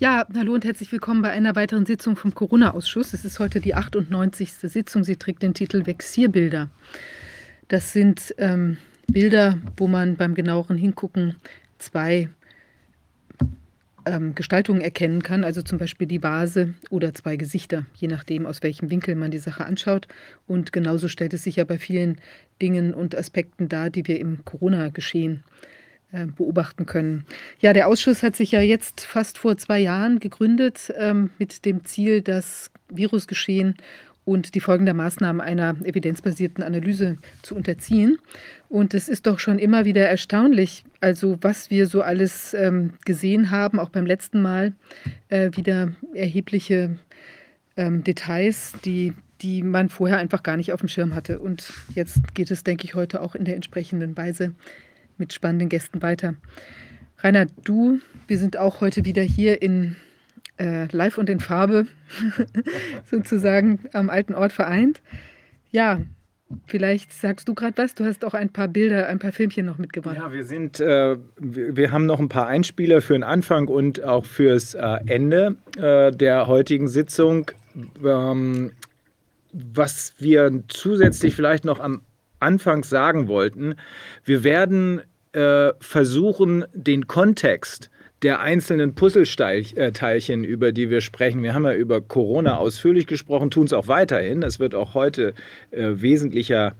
Ja, hallo und herzlich willkommen bei einer weiteren Sitzung vom Corona-Ausschuss. Es ist heute die 98. Sitzung. Sie trägt den Titel Vexierbilder. Das sind ähm, Bilder, wo man beim genaueren Hingucken zwei ähm, Gestaltungen erkennen kann, also zum Beispiel die Vase oder zwei Gesichter, je nachdem, aus welchem Winkel man die Sache anschaut. Und genauso stellt es sich ja bei vielen Dingen und Aspekten dar, die wir im Corona-Geschehen äh, beobachten können. Ja, der Ausschuss hat sich ja jetzt fast vor zwei Jahren gegründet ähm, mit dem Ziel, das Virusgeschehen und die Folgen der Maßnahmen einer evidenzbasierten Analyse zu unterziehen. Und es ist doch schon immer wieder erstaunlich, also was wir so alles ähm, gesehen haben, auch beim letzten Mal äh, wieder erhebliche ähm, Details, die, die man vorher einfach gar nicht auf dem Schirm hatte. Und jetzt geht es, denke ich, heute auch in der entsprechenden Weise mit spannenden Gästen weiter. Rainer, du, wir sind auch heute wieder hier in äh, Live und in Farbe sozusagen am alten Ort vereint. Ja, Vielleicht sagst du gerade was. Du hast auch ein paar Bilder, ein paar Filmchen noch mitgebracht. Ja, wir sind, äh, wir, wir, haben noch ein paar Einspieler für den Anfang und auch fürs äh, Ende äh, der heutigen Sitzung. Ähm, was wir zusätzlich vielleicht noch am Anfang sagen wollten. Wir werden äh, versuchen, den Kontext der einzelnen Puzzleteilchen, über die wir sprechen. Wir haben ja über Corona ausführlich gesprochen, tun es auch weiterhin. Das wird auch heute äh, wesentlicher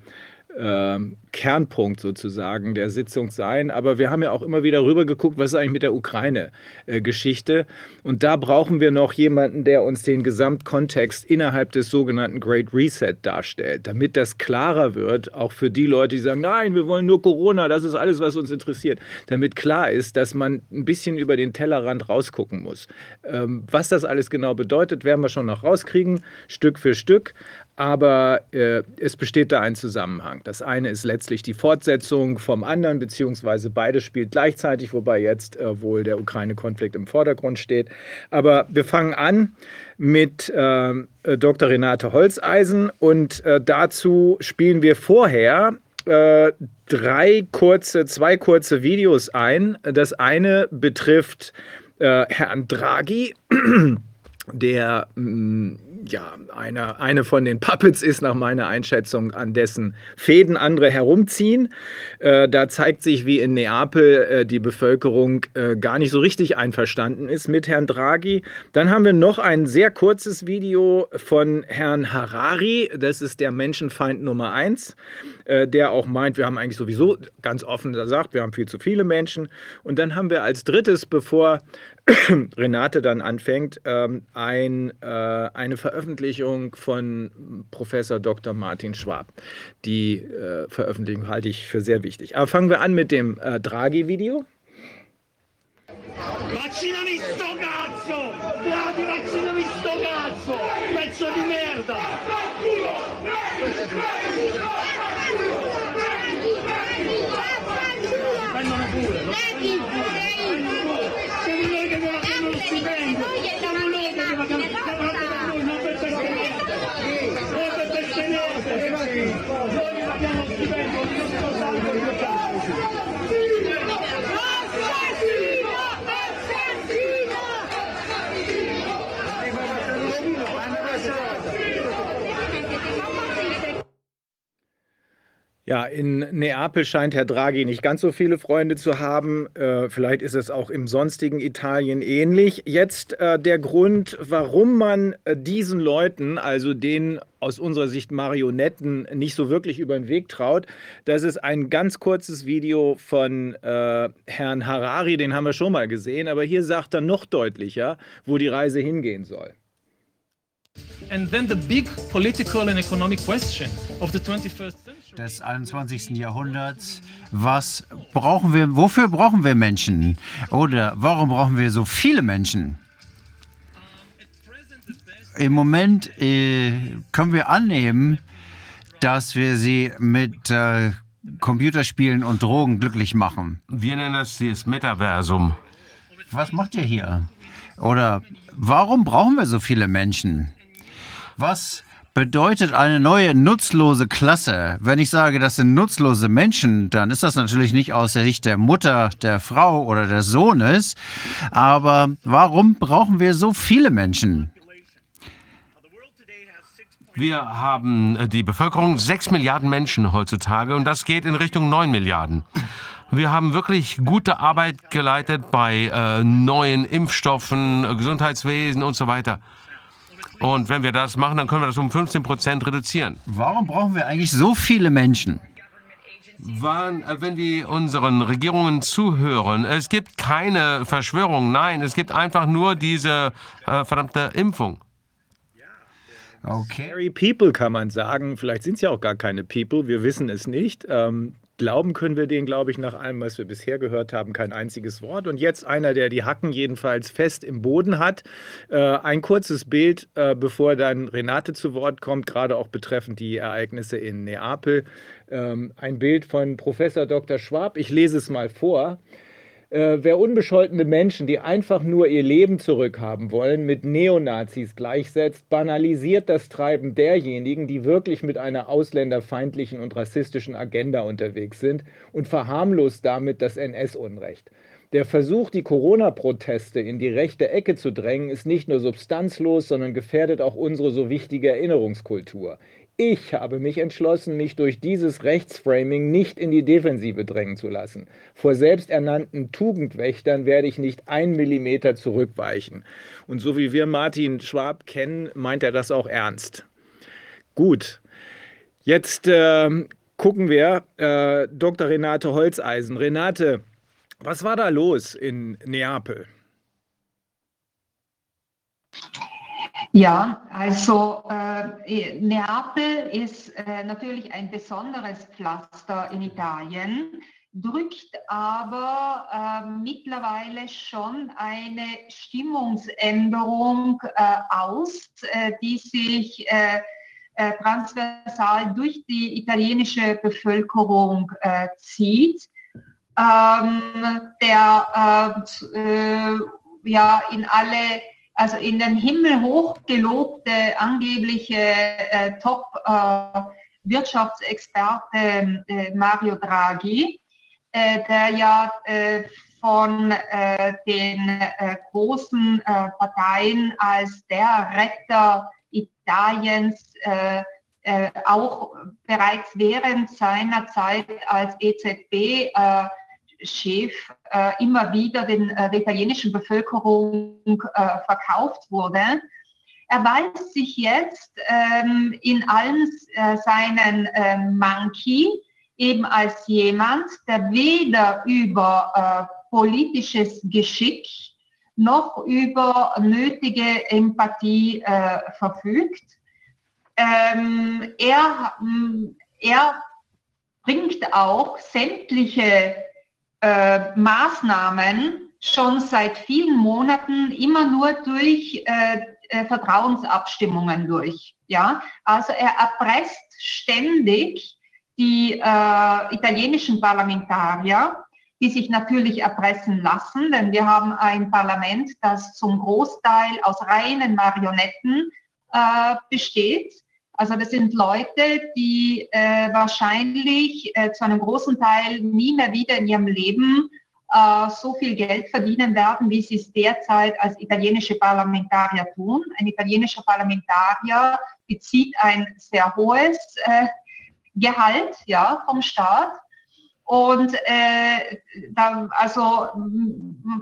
äh, Kernpunkt sozusagen der Sitzung sein. Aber wir haben ja auch immer wieder rüber geguckt, was ist eigentlich mit der Ukraine-Geschichte. Äh, und da brauchen wir noch jemanden, der uns den Gesamtkontext innerhalb des sogenannten Great Reset darstellt, damit das klarer wird, auch für die Leute, die sagen, nein, wir wollen nur Corona, das ist alles, was uns interessiert. Damit klar ist, dass man ein bisschen über den Tellerrand rausgucken muss. Ähm, was das alles genau bedeutet, werden wir schon noch rauskriegen, Stück für Stück aber äh, es besteht da ein Zusammenhang. Das eine ist letztlich die Fortsetzung vom anderen, beziehungsweise beides spielt gleichzeitig, wobei jetzt äh, wohl der Ukraine-Konflikt im Vordergrund steht. Aber wir fangen an mit äh, Dr. Renate Holzeisen und äh, dazu spielen wir vorher äh, drei kurze, zwei kurze Videos ein. Das eine betrifft äh, Herrn Draghi, der mm, ja, eine, eine von den Puppets ist nach meiner Einschätzung, an dessen Fäden andere herumziehen. Äh, da zeigt sich, wie in Neapel äh, die Bevölkerung äh, gar nicht so richtig einverstanden ist mit Herrn Draghi. Dann haben wir noch ein sehr kurzes Video von Herrn Harari. Das ist der Menschenfeind Nummer eins, äh, der auch meint, wir haben eigentlich sowieso ganz offen gesagt, wir haben viel zu viele Menschen. Und dann haben wir als drittes, bevor Renate dann anfängt, ähm, ein, äh, eine Veröffentlichung von Professor Dr. Martin Schwab. Die äh, Veröffentlichung halte ich für sehr wichtig. Aber fangen wir an mit dem äh, Draghi-Video. Vaccinami sto cazzo! Vladi, vaccinami sto cazzo! Pezzo di merda! Prendono pure! సిబ్బంది Ja, in Neapel scheint Herr Draghi nicht ganz so viele Freunde zu haben. Äh, vielleicht ist es auch im sonstigen Italien ähnlich. Jetzt äh, der Grund, warum man äh, diesen Leuten, also den aus unserer Sicht Marionetten, nicht so wirklich über den Weg traut. Das ist ein ganz kurzes Video von äh, Herrn Harari, den haben wir schon mal gesehen, aber hier sagt er noch deutlicher, wo die Reise hingehen soll. And then the big political and economic question of the 21st century des 21. Jahrhunderts. Was brauchen wir, wofür brauchen wir Menschen? Oder warum brauchen wir so viele Menschen? Im Moment äh, können wir annehmen, dass wir sie mit äh, Computerspielen und Drogen glücklich machen. Wir nennen das das Metaversum. Was macht ihr hier? Oder warum brauchen wir so viele Menschen? Was bedeutet eine neue nutzlose Klasse. Wenn ich sage, das sind nutzlose Menschen, dann ist das natürlich nicht aus der Sicht der Mutter, der Frau oder des Sohnes. Aber warum brauchen wir so viele Menschen? Wir haben äh, die Bevölkerung 6 Milliarden Menschen heutzutage und das geht in Richtung 9 Milliarden. Wir haben wirklich gute Arbeit geleitet bei äh, neuen Impfstoffen, äh, Gesundheitswesen und so weiter. Und wenn wir das machen, dann können wir das um 15 Prozent reduzieren. Warum brauchen wir eigentlich so viele Menschen? Wann, äh, wenn wir unseren Regierungen zuhören, es gibt keine Verschwörung, nein, es gibt einfach nur diese äh, verdammte Impfung. Okay. Scary People kann man sagen. Vielleicht sind es ja auch gar keine People. Wir wissen es nicht. Ähm, glauben können wir denen, glaube ich, nach allem, was wir bisher gehört haben, kein einziges Wort. Und jetzt einer, der die Hacken jedenfalls fest im Boden hat. Äh, ein kurzes Bild, äh, bevor dann Renate zu Wort kommt, gerade auch betreffend die Ereignisse in Neapel. Ähm, ein Bild von Professor Dr. Schwab. Ich lese es mal vor. Äh, wer unbescholtene Menschen, die einfach nur ihr Leben zurückhaben wollen, mit Neonazis gleichsetzt, banalisiert das Treiben derjenigen, die wirklich mit einer ausländerfeindlichen und rassistischen Agenda unterwegs sind und verharmlost damit das NS-Unrecht. Der Versuch, die Corona-Proteste in die rechte Ecke zu drängen, ist nicht nur substanzlos, sondern gefährdet auch unsere so wichtige Erinnerungskultur. Ich habe mich entschlossen, mich durch dieses Rechtsframing nicht in die Defensive drängen zu lassen. Vor selbsternannten Tugendwächtern werde ich nicht einen Millimeter zurückweichen. Und so wie wir Martin Schwab kennen, meint er das auch ernst. Gut, jetzt äh, gucken wir äh, Dr. Renate Holzeisen. Renate, was war da los in Neapel? Ja, also äh, Neapel ist äh, natürlich ein besonderes Pflaster in Italien, drückt aber äh, mittlerweile schon eine Stimmungsänderung äh, aus, äh, die sich äh, transversal durch die italienische Bevölkerung zieht. Ähm, der ja in alle also in den Himmel hochgelobte angebliche äh, Top-Wirtschaftsexperte äh, äh, Mario Draghi, äh, der ja äh, von den großen Parteien als der Retter Italiens auch bereits während seiner Zeit als EZB Chef äh, immer wieder den, äh, der italienischen Bevölkerung äh, verkauft wurde. Er weist sich jetzt ähm, in allen äh, seinen ähm, Manki eben als jemand, der weder über äh, politisches Geschick noch über nötige Empathie äh, verfügt. Ähm, er, er bringt auch sämtliche äh, Maßnahmen schon seit vielen Monaten immer nur durch äh, äh, Vertrauensabstimmungen durch. Ja, also er erpresst ständig die äh, italienischen Parlamentarier, die sich natürlich erpressen lassen, denn wir haben ein Parlament, das zum Großteil aus reinen Marionetten äh, besteht. Also das sind Leute, die äh, wahrscheinlich äh, zu einem großen Teil nie mehr wieder in ihrem Leben äh, so viel Geld verdienen werden, wie sie es derzeit als italienische Parlamentarier tun. Ein italienischer Parlamentarier bezieht ein sehr hohes äh, Gehalt ja, vom Staat. Und äh, da, also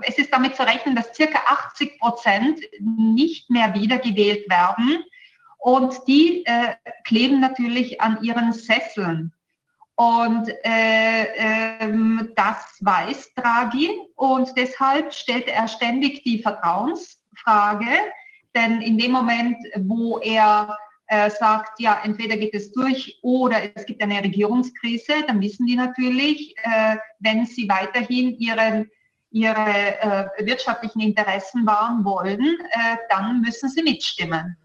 es ist damit zu rechnen, dass circa 80 Prozent nicht mehr wiedergewählt werden. Und die äh, kleben natürlich an ihren Sesseln. Und äh, ähm, das weiß Draghi und deshalb stellt er ständig die Vertrauensfrage, denn in dem Moment, wo er äh, sagt, ja, entweder geht es durch oder es gibt eine Regierungskrise, dann wissen die natürlich, äh, wenn sie weiterhin ihren, ihre äh, wirtschaftlichen Interessen wahren wollen, dann müssen sie mitstimmen.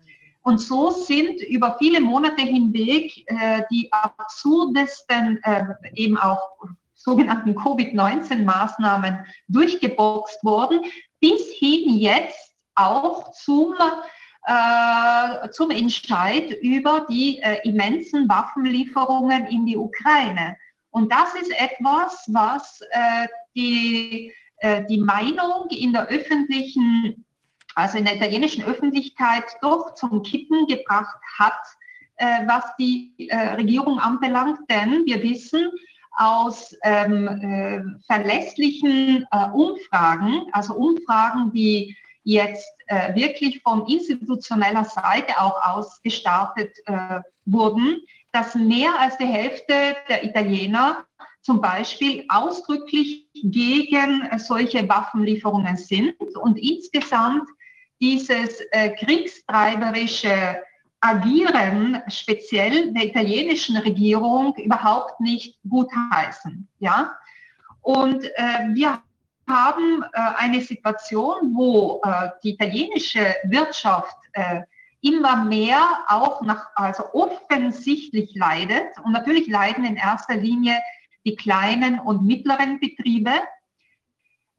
Und so sind über viele Monate hinweg äh, die absurdesten, äh, eben auch sogenannten Covid-19-Maßnahmen durchgeboxt worden, bis hin jetzt auch zum äh, zum Entscheid über die äh, immensen Waffenlieferungen in die Ukraine. Und das ist etwas, was äh, die, äh, die Meinung in der öffentlichen, also in der italienischen Öffentlichkeit doch zum Kippen gebracht hat, äh, was die äh, Regierung anbelangt. Denn wir wissen, aus ähm, äh, verlässlichen äh, Umfragen, also Umfragen, die jetzt äh, wirklich von institutioneller Seite auch ausgestartet äh, wurden, dass mehr als die Hälfte der Italiener zum Beispiel ausdrücklich gegen solche Waffenlieferungen sind und insgesamt dieses äh, kriegstreiberische Agieren speziell der italienischen Regierung überhaupt nicht gutheißen. Ja? Und äh, wir haben äh, eine Situation, wo äh, die italienische Wirtschaft äh, immer mehr auch nach, also offensichtlich leidet. Und natürlich leiden in erster Linie die kleinen und mittleren Betriebe.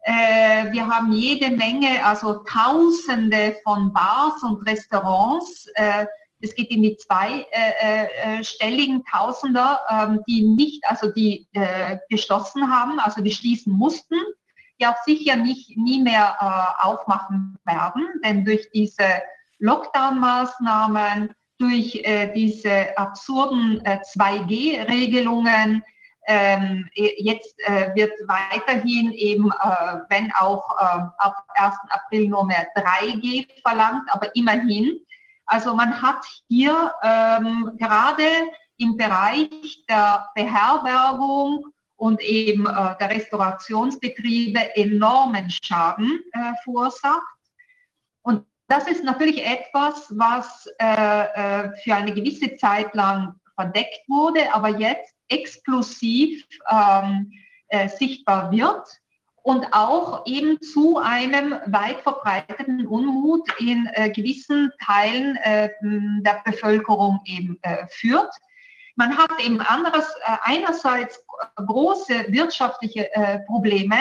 Äh, wir haben jede Menge, also Tausende von Bars und Restaurants, äh, es geht in die zweistelligen äh, Tausender, ähm, die nicht, also die geschlossen haben, also die schließen mussten, die auch sicher nicht nie mehr aufmachen werden, denn durch diese Lockdown-Maßnahmen, durch diese absurden 2G-Regelungen, ähm, jetzt äh, wird weiterhin eben, äh, wenn auch äh, ab 1. April nur mehr 3G verlangt, aber immerhin also man hat hier ähm, gerade im Bereich der Beherbergung und eben äh, der Restaurationsbetriebe enormen Schaden äh, verursacht. Und das ist natürlich etwas, was äh, äh für eine gewisse Zeit lang verdeckt wurde, aber jetzt explosiv ähm, äh, sichtbar wird und auch eben zu einem weit verbreiteten Unmut in äh, gewissen Teilen äh, der Bevölkerung eben äh, führt. Man hat eben anderes, äh, einerseits große wirtschaftliche äh, Probleme.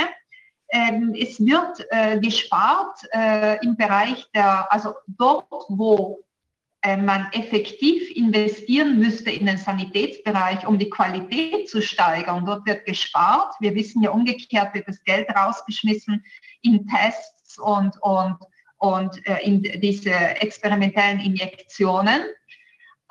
Ähm, es wird gespart im Bereich der, also dort, wo man effektiv investieren müsste in den Sanitätsbereich, um die Qualität zu steigern. Dort wird gespart. Wir wissen ja umgekehrt, wird das Geld rausgeschmissen in Tests und, und, und äh, in diese experimentellen Injektionen.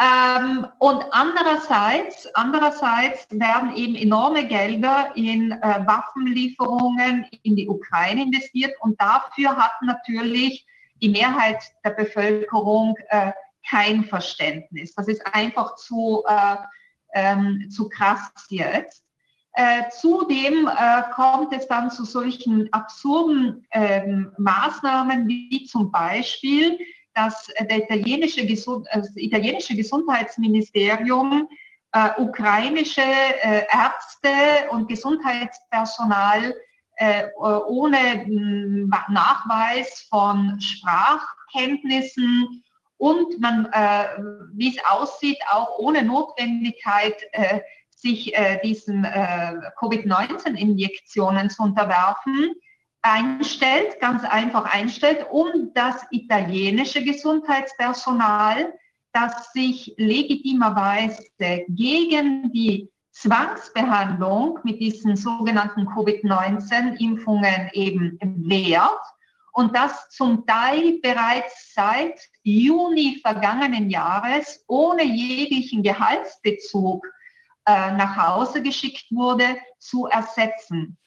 Ähm, und andererseits, andererseits werden eben enorme Gelder in äh, Waffenlieferungen in die Ukraine investiert und dafür hat natürlich die Mehrheit der Bevölkerung äh, kein Verständnis. Das ist einfach zu, äh, ähm, zu krass jetzt. Äh, zudem äh, kommt es dann zu solchen absurden ähm, Maßnahmen wie zum Beispiel, dass italienische, Gesund äh, das italienische Gesundheitsministerium äh, ukrainische äh, Ärzte und Gesundheitspersonal ohne Nachweis von Sprachkenntnissen und man, äh, wie es aussieht, auch ohne Notwendigkeit, äh, sich äh, diesen äh, Covid-19-Injektionen zu unterwerfen, einstellt, ganz einfach einstellt, um das italienische Gesundheitspersonal, das sich legitimerweise gegen die Zwangsbehandlung mit diesen sogenannten Covid-19-Impfungen eben wehrt und das zum Teil bereits seit Juni vergangenen Jahres ohne jeglichen Gehaltsbezug äh, nach Hause geschickt wurde, zu ersetzen.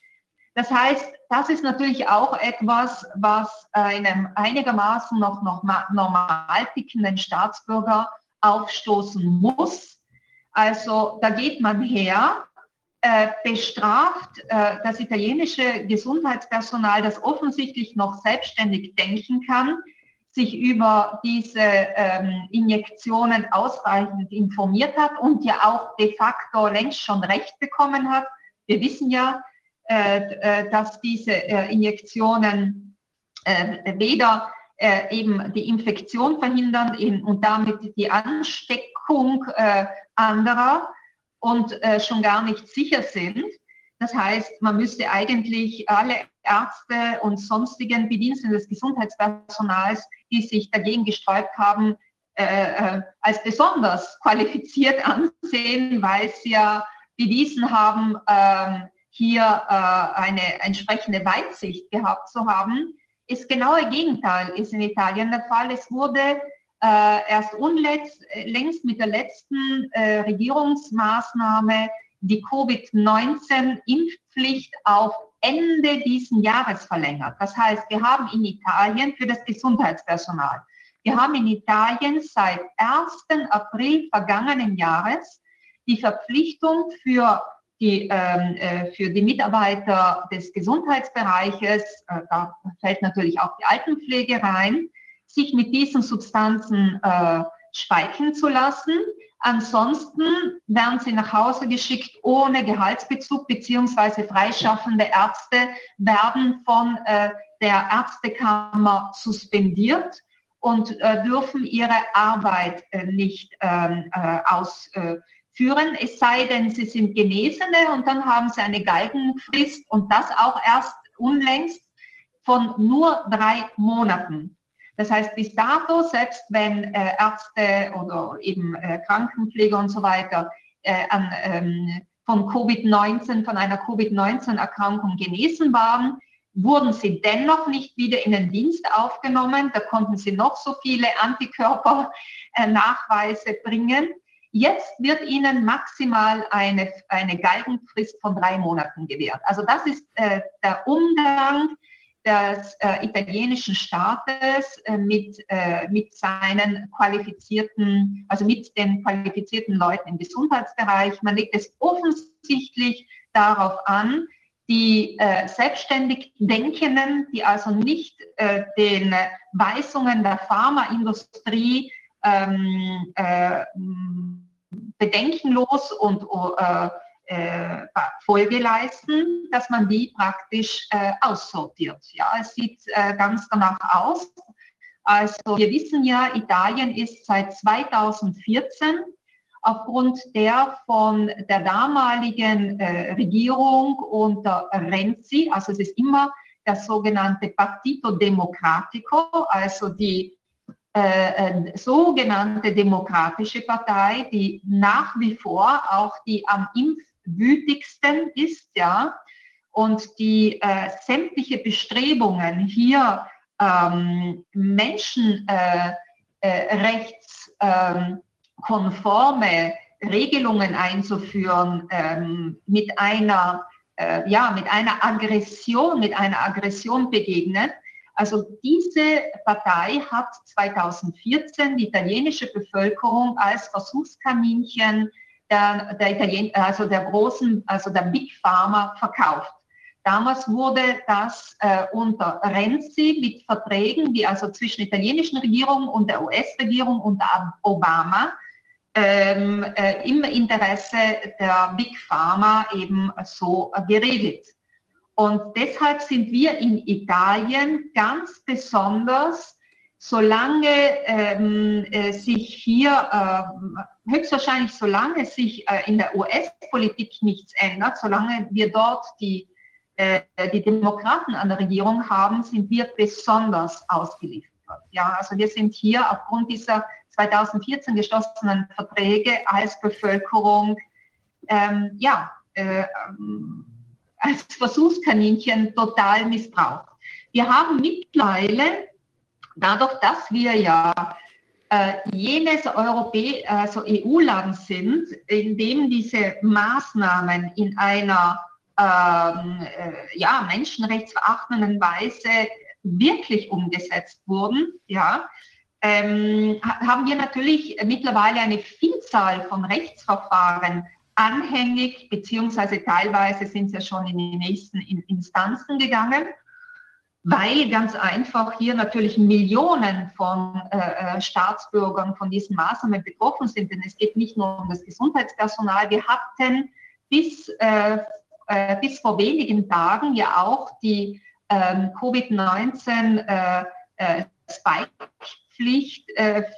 Das heißt, das ist natürlich auch etwas, was einem einigermaßen noch, noch normal tickenden Staatsbürger aufstoßen muss. Also da geht man her äh, bestraft äh, das italienische Gesundheitspersonal, das offensichtlich noch selbstständig denken kann, sich über diese ähm, Injektionen ausreichend informiert hat und ja auch de facto längst schon Recht bekommen hat. Wir wissen ja, äh, äh dass diese äh, Injektionen äh, weder eben die Infektion verhindern und damit die Ansteckung anderer, und äh, schon gar nicht sicher sind. Das heißt, man müsste eigentlich alle Ärzte und sonstigen Bediensteten des Gesundheitspersonals, die sich dagegen gesträubt haben, äh, äh, als besonders qualifiziert ansehen, weil sie ja bewiesen haben, äh, hier äh, eine entsprechende Weitsicht gehabt zu haben. Das genaue Gegenteil ist in Italien der Fall. Es wurde äh, erst unlängst längst mit der letzten äh, Regierungsmaßnahme die Covid-19-Impfpflicht auf Ende diesen Jahres verlängert. Das heißt, wir haben in Italien für das Gesundheitspersonal, wir haben in Italien seit 1. April vergangenen Jahres die Verpflichtung für die, ähm, äh, für die Mitarbeiter des Gesundheitsbereiches, äh, da fällt natürlich auch die Altenpflege rein, sich mit diesen Substanzen äh, speicheln zu lassen. Ansonsten werden sie nach Hause geschickt ohne Gehaltsbezug, beziehungsweise freischaffende Ärzte werden von äh, der Ärztekammer suspendiert und äh, dürfen ihre Arbeit äh, nicht ähm, äh, ausführen, es sei denn, sie sind Genesene und dann haben sie eine Galgenfrist und das auch erst unlängst von nur drei Monaten. Das heißt, bis dato, selbst wenn äh, Ärzte oder eben äh, Krankenpfleger und so weiter äh, an, ähm, von Covid-19, von einer Covid-19-Erkrankung genesen waren, wurden sie dennoch nicht wieder in den Dienst aufgenommen. Da konnten sie noch so viele Antikörpernachweise bringen. Jetzt wird ihnen maximal eine, eine Galgenfrist von drei Monaten gewährt. Also das ist äh, der Umgang des äh, italienischen Staates äh, mit, äh, mit seinen qualifizierten, also mit den qualifizierten Leuten im Gesundheitsbereich. Man legt es offensichtlich darauf an, die äh, selbstständig Denkenden, die also nicht äh, den Weisungen der Pharmaindustrie ähm, äh, bedenkenlos und äh, Folge leisten, dass man die praktisch äh, aussortiert. Ja, es sieht äh, ganz danach aus. Also wir wissen ja, Italien ist seit 2014 aufgrund der von der damaligen äh, Regierung unter Renzi, also es ist immer das sogenannte Partito Democratico, also die äh, äh, sogenannte Demokratische Partei, die nach wie vor auch die am Impf wütigsten ist, ja, und die äh, sämtliche Bestrebungen hier ähm, menschenrechtskonforme äh, äh, Regelungen einzuführen ähm, mit einer äh, ja mit einer Aggression mit einer Aggression begegnet. Also diese Partei hat 2014 die italienische Bevölkerung als Versuchskaninchen der, der Italien, also der großen, also der Big Pharma verkauft. Damals wurde das äh, unter Renzi mit Verträgen, die also zwischen der italienischen Regierung und der US-Regierung unter Obama ähm, äh, im Interesse der Big Pharma eben so äh, geregelt. Und deshalb sind wir in Italien ganz besonders solange ähm, äh, sich hier, äh, höchstwahrscheinlich solange sich äh, in der US-Politik nichts ändert, solange wir dort die, äh, die Demokraten an der Regierung haben, sind wir besonders ausgeliefert. Ja, also wir sind hier aufgrund dieser 2014 geschlossenen Verträge als Bevölkerung, ähm, ja, äh, als Versuchskaninchen total missbraucht. Wir haben mittlerweile dadurch, dass wir ja äh, jenes Europä also EU-Land sind, in dem diese Maßnahmen in einer ähm, äh, ja, menschenrechtsverachtenden Weise wirklich umgesetzt wurden, ja, ähm, haben wir natürlich mittlerweile eine Vielzahl von Rechtsverfahren anhängig, beziehungsweise teilweise sind sie ja schon in die nächsten Instanzen gegangen weil ganz einfach hier natürlich Millionen von äh, äh, Staatsbürgern von diesen Maßnahmen betroffen sind. Denn es geht nicht nur um das Gesundheitspersonal. Wir hatten bis, äh, äh, bis vor wenigen Tagen ja auch die ähm, Covid-19 äh, äh, Spike-Pflicht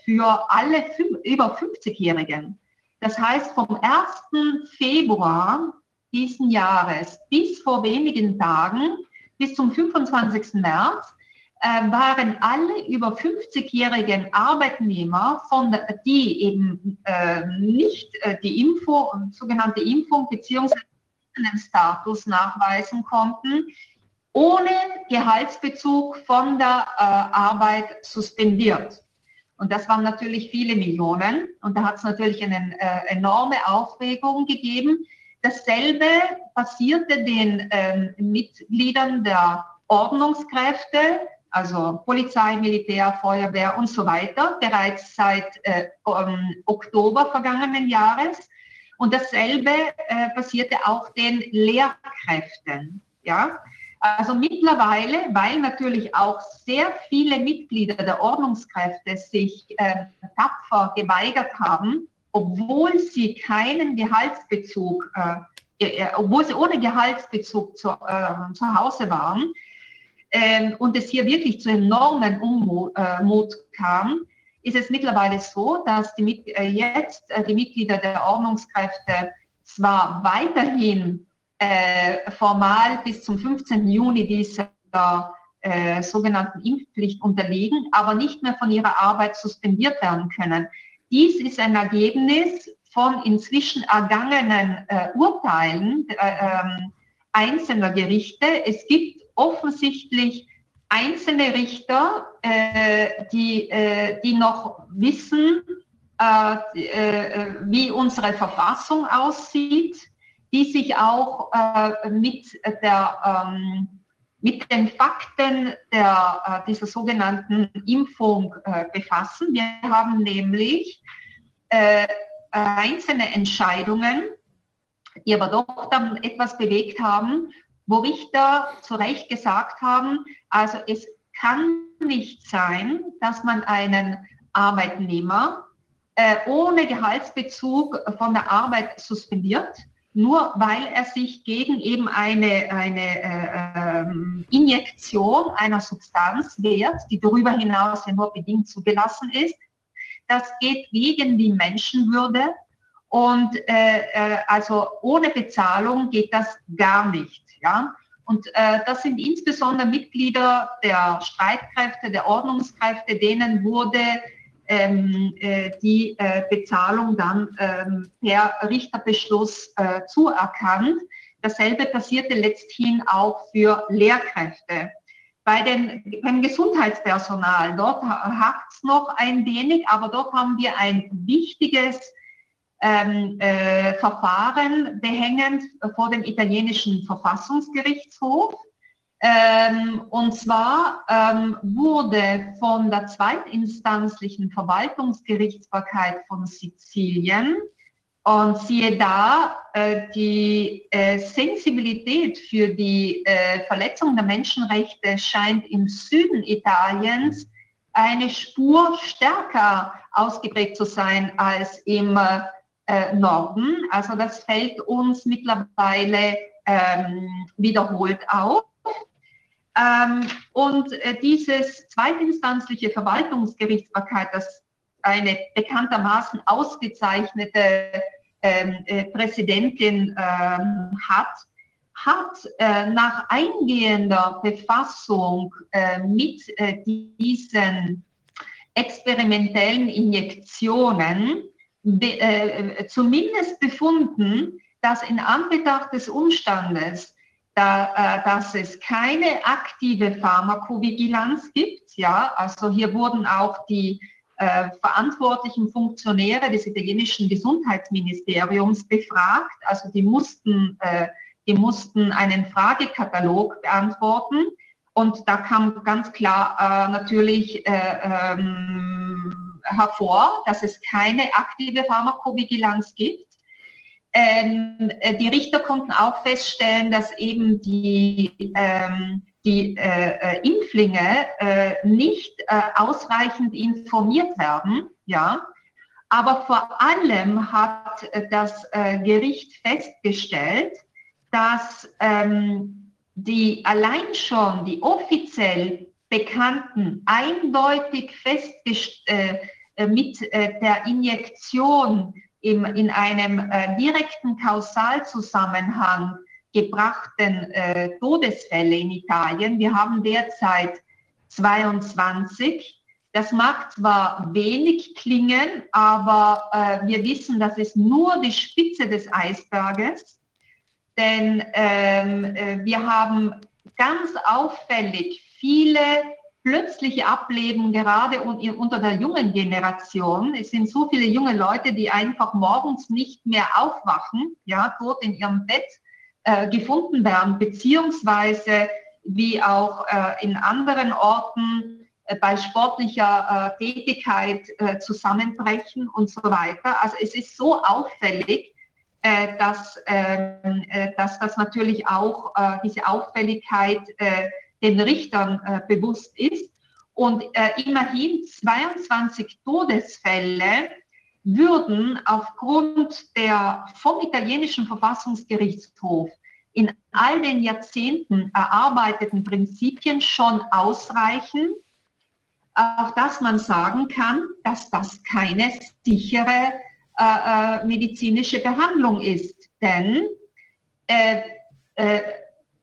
für alle über 50-Jährigen. Das heißt, vom 1. Februar diesen Jahres bis vor wenigen Tagen bis zum 25. März äh, waren alle über 50-jährigen Arbeitnehmer, von, die eben äh, nicht äh, die Info, sogenannte Impfung bzw. Status nachweisen konnten, ohne Gehaltsbezug von der äh, Arbeit suspendiert. Und das waren natürlich viele Millionen. Und da hat es natürlich eine äh, enorme Aufregung gegeben. Dasselbe passierte den ähm, Mitgliedern der Ordnungskräfte, also Polizei, Militär, Feuerwehr und so weiter, bereits seit äh, um, Oktober vergangenen Jahres. Und dasselbe äh, passierte auch den Lehrkräften. Ja? Also mittlerweile, weil natürlich auch sehr viele Mitglieder der Ordnungskräfte sich äh, tapfer geweigert haben, obwohl sie keinen Gehaltsbezug, äh, äh, obwohl sie ohne Gehaltsbezug zu, äh, zu Hause waren ähm, und es hier wirklich zu enormen Unmut äh, kam, ist es mittlerweile so, dass die, äh, jetzt die Mitglieder der Ordnungskräfte zwar weiterhin äh, formal bis zum 15. Juni dieser äh, sogenannten Impfpflicht unterliegen, aber nicht mehr von ihrer Arbeit suspendiert werden können. Dies ist ein Ergebnis von inzwischen ergangenen äh, Urteilen äh, ähm, einzelner Gerichte. Es gibt offensichtlich einzelne Richter, äh, die, äh, die noch wissen, wie unsere Verfassung aussieht die sich auch äh, mit, der, ähm, mit den Fakten der, äh, dieser sogenannten Impfung äh, befassen. Wir haben nämlich äh, einzelne Entscheidungen, die aber doch dann etwas bewegt haben, wo Richter zu Recht gesagt haben, also es kann nicht sein, dass man einen Arbeitnehmer ohne Gehaltsbezug von der Arbeit suspendiert nur weil er sich gegen eben eine, eine äh, ähm, Injektion einer Substanz wehrt, die darüber hinaus ja nur bedingt zugelassen ist. Das geht gegen die Menschenwürde und äh, äh, also ohne Bezahlung geht das gar nicht. Ja? Und äh, das sind insbesondere Mitglieder der Streitkräfte, der Ordnungskräfte, denen wurde ähm, äh, die äh, Bezahlung dann ähm, per Richterbeschluss äh, zuerkannt. Dasselbe passierte letzthin auch für Lehrkräfte. Bei den, beim Gesundheitspersonal, dort hakt es noch ein wenig, aber dort haben wir ein wichtiges ähm, äh, Verfahren behängend vor dem italienischen Verfassungsgerichtshof. Ähm, und zwar ähm, wurde von der zweitinstanzlichen Verwaltungsgerichtsbarkeit von Sizilien und siehe da, äh, die äh, Sensibilität für die äh, Verletzung der Menschenrechte scheint im Süden Italiens eine Spur stärker ausgeprägt zu sein als im äh, Norden. Also das fällt uns mittlerweile ähm, wiederholt auf. Ähm, und äh, dieses zweitinstanzliche Verwaltungsgerichtsbarkeit, das eine bekanntermaßen ausgezeichnete ähm, äh, Präsidentin ähm, hat, hat äh, nach eingehender Befassung mit diesen experimentellen Injektionen zumindest befunden, dass in Anbetracht des Umstandes, da, äh, dass es keine aktive Pharmakovigilanz gibt. Ja, also hier wurden auch die äh, verantwortlichen Funktionäre des italienischen Gesundheitsministeriums befragt. Also die mussten, äh, die mussten einen Fragekatalog beantworten. Und da kam ganz klar äh, natürlich äh, ähm, hervor, dass es keine aktive Pharmakovigilanz gibt. Ähm, äh, die Richter konnten auch feststellen, dass eben die, ähm, die äh, äh, Impflinge äh, nicht äh, ausreichend informiert werden. Ja? Aber vor allem hat das äh, Gericht festgestellt, dass ähm, die allein schon die offiziell bekannten, eindeutig festgestellt mit der Injektion im, in einem äh, direkten Kausalzusammenhang gebrachten äh, Todesfälle in Italien. Wir haben derzeit 22. Das mag zwar wenig klingen, aber äh, wir wissen, das ist nur die Spitze des Eisberges, denn ähm, äh, wir haben ganz auffällig viele plötzliche Ableben gerade unter der jungen Generation. Es sind so viele junge Leute, die einfach morgens nicht mehr aufwachen, ja, tot in ihrem Bett äh, gefunden werden, beziehungsweise wie auch äh, in anderen Orten äh, bei sportlicher äh, Tätigkeit zusammenbrechen und so weiter. Also es ist so auffällig, dass, ähm, dass das natürlich auch diese Auffälligkeit den Richtern bewusst ist. Und immerhin 22 Todesfälle würden aufgrund der vom italienischen Verfassungsgerichtshof in all den Jahrzehnten erarbeiteten Prinzipien schon ausreichen, auf das man sagen kann, dass das keine sichere äh, äh, medizinische Behandlung ist. Denn äh, äh,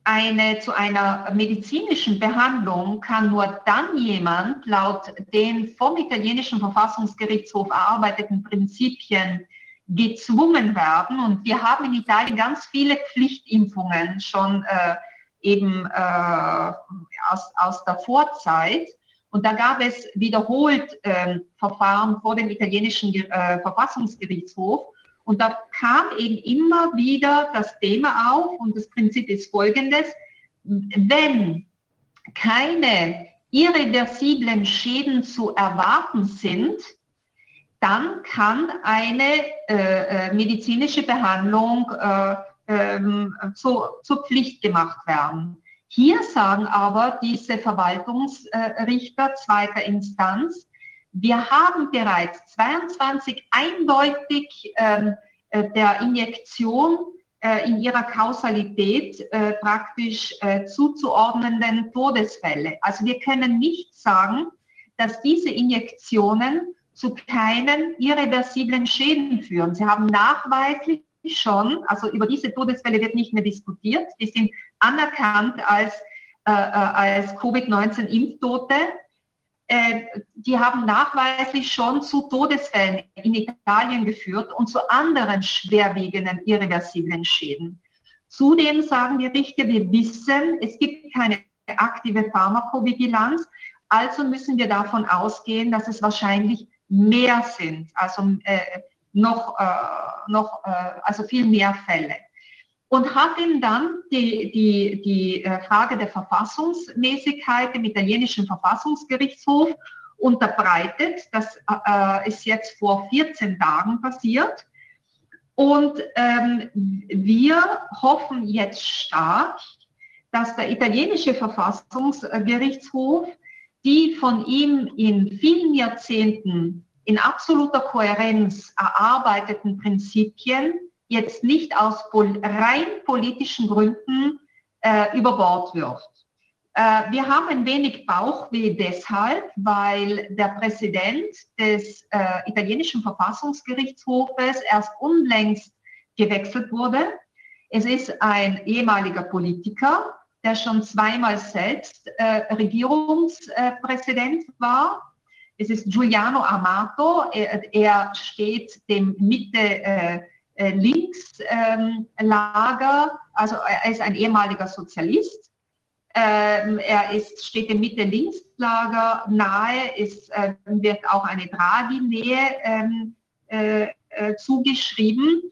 eine, zu einer medizinischen Behandlung kann nur dann jemand laut den vom italienischen Verfassungsgerichtshof erarbeiteten Prinzipien gezwungen werden. Und wir haben in Italien ganz viele Pflichtimpfungen schon äh, eben äh, aus, aus der Vorzeit. Und da gab es wiederholt äh, Verfahren vor dem italienischen äh, Verfassungsgerichtshof. Und da kam eben immer wieder das Thema auf und das Prinzip ist folgendes. Wenn keine irreversiblen Schäden zu erwarten sind, dann kann eine äh, äh, medizinische Behandlung äh, ähm, zu, zur Pflicht gemacht werden. Hier sagen aber diese Verwaltungsrichter zweiter Instanz, wir haben bereits 22 eindeutig ähm, äh, der Injektion äh, in ihrer Kausalität äh, praktisch äh, zuzuordnenden Todesfälle. Also wir können nicht sagen, dass diese Injektionen zu keinen irreversiblen Schäden führen. Sie haben nachweislich schon, also über diese Todesfälle wird nicht mehr diskutiert, die sind anerkannt als, äh, äh als Covid-19-Impftote. Äh, die haben nachweislich schon zu Todesfällen in Italien geführt und zu anderen schwerwiegenden irreversiblen Schäden. Zudem sagen die Richter, wir wissen, es gibt keine aktive Pharmakovigilanz, also müssen wir davon ausgehen, dass es wahrscheinlich mehr sind, also äh, noch, äh, noch äh, also viel mehr Fälle. Und hat ihm dann die, die, die äh, Frage der Verfassungsmäßigkeit im italienischen Verfassungsgerichtshof unterbreitet. Das äh, ist jetzt vor 14 Tagen passiert. Und ähm, wir hoffen jetzt stark, dass der italienische Verfassungsgerichtshof die von ihm in vielen Jahrzehnten in absoluter Kohärenz erarbeiteten Prinzipien jetzt nicht aus rein politischen Gründen äh, über Bord wirft. Äh, wir haben ein wenig Bauchweh deshalb, weil der Präsident des äh, italienischen Verfassungsgerichtshofes erst unlängst gewechselt wurde. Es ist ein ehemaliger Politiker, der schon zweimal selbst äh, Regierungspräsident war. Es ist Giuliano Amato. Er, er steht dem Mitte-Links-Lager, äh, ähm, also er ist ein ehemaliger Sozialist. Ähm, er ist, steht dem Mitte-Links-Lager nahe. Es äh, wird auch eine Draghi-Nähe ähm, äh, äh, zugeschrieben.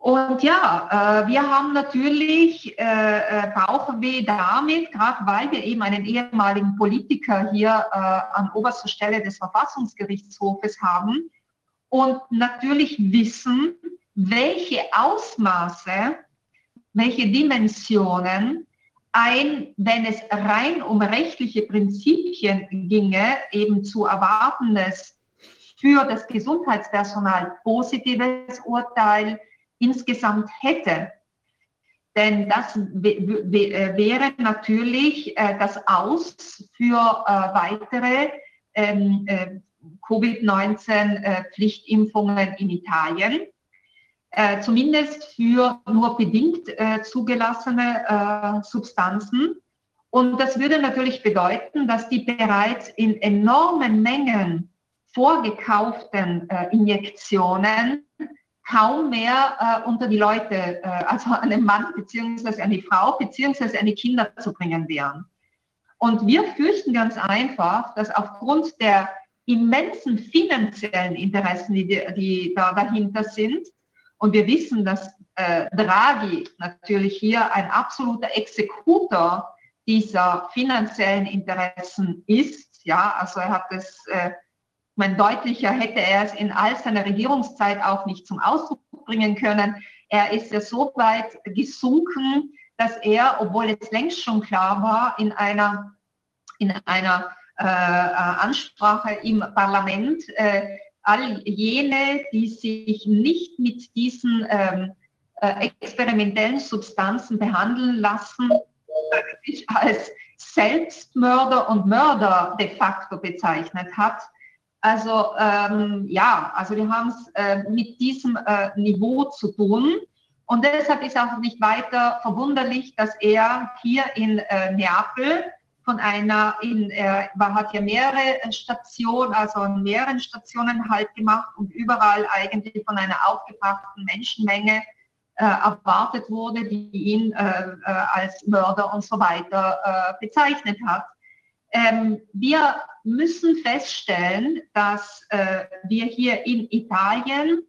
Und ja, äh, wir haben natürlich äh, äh, Bauchweh damit, gerade weil wir eben einen ehemaligen Politiker hier äh, an oberster Stelle des Verfassungsgerichtshofes haben und natürlich wissen, welche Ausmaße, welche Dimensionen ein, wenn es rein um rechtliche Prinzipien ginge, eben zu erwartendes für das Gesundheitspersonal positives Urteil, insgesamt hätte. Denn das äh, wäre natürlich äh, das Aus für äh, weitere ähm, Covid-19-Pflichtimpfungen in Italien. Äh, zumindest für nur bedingt äh, zugelassene äh, Substanzen. Und das würde natürlich bedeuten, dass die bereits in enormen Mengen vorgekauften äh, Injektionen kaum mehr äh, unter die Leute, also einem Mann beziehungsweise eine Frau beziehungsweise eine Kinder zu bringen wären. Und wir fürchten ganz einfach, dass aufgrund der immensen finanziellen Interessen, die, die da dahinter sind, und wir wissen, dass äh, Draghi natürlich hier ein absoluter Exekutor dieser finanziellen Interessen ist. Ja, also er hat es, äh, mein deutlicher hätte er es in all seiner Regierungszeit auch nicht zum Ausdruck bringen können. Er ist ja so weit gesunken, dass er, obwohl es längst schon klar war, in einer, in einer äh, Ansprache im Parlament äh, all jene, die sich nicht mit diesen ähm, äh, experimentellen Substanzen behandeln lassen, sich als Selbstmörder und Mörder de facto bezeichnet hat. Also ähm, ja, also wir haben es äh, mit diesem äh, Niveau zu tun. Und deshalb ist auch nicht weiter verwunderlich, dass er hier in äh, Neapel von einer, in, war, hat ja mehrere Stationen, also an mehreren Stationen halt gemacht und überall eigentlich von einer aufgebrachten Menschenmenge äh, erwartet wurde, die ihn äh, äh, als Mörder und so weiter äh, bezeichnet hat. Ähm, wir müssen feststellen, dass äh, wir hier in Italien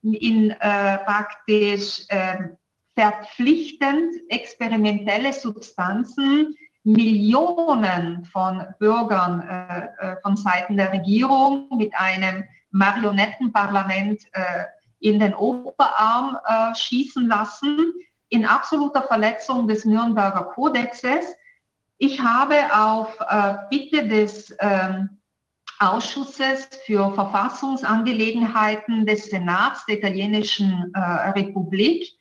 in äh, praktisch ähm, verpflichtend experimentelle Substanzen Millionen von Bürgern äh, von Seiten der Regierung mit einem Marionettenparlament äh, in den Oberarm äh, schießen lassen, in absoluter Verletzung des Nürnberger Kodexes. Ich habe auf äh, Bitte des ähm, Ausschusses für Verfassungsangelegenheiten des Senats der italienischen äh, Republik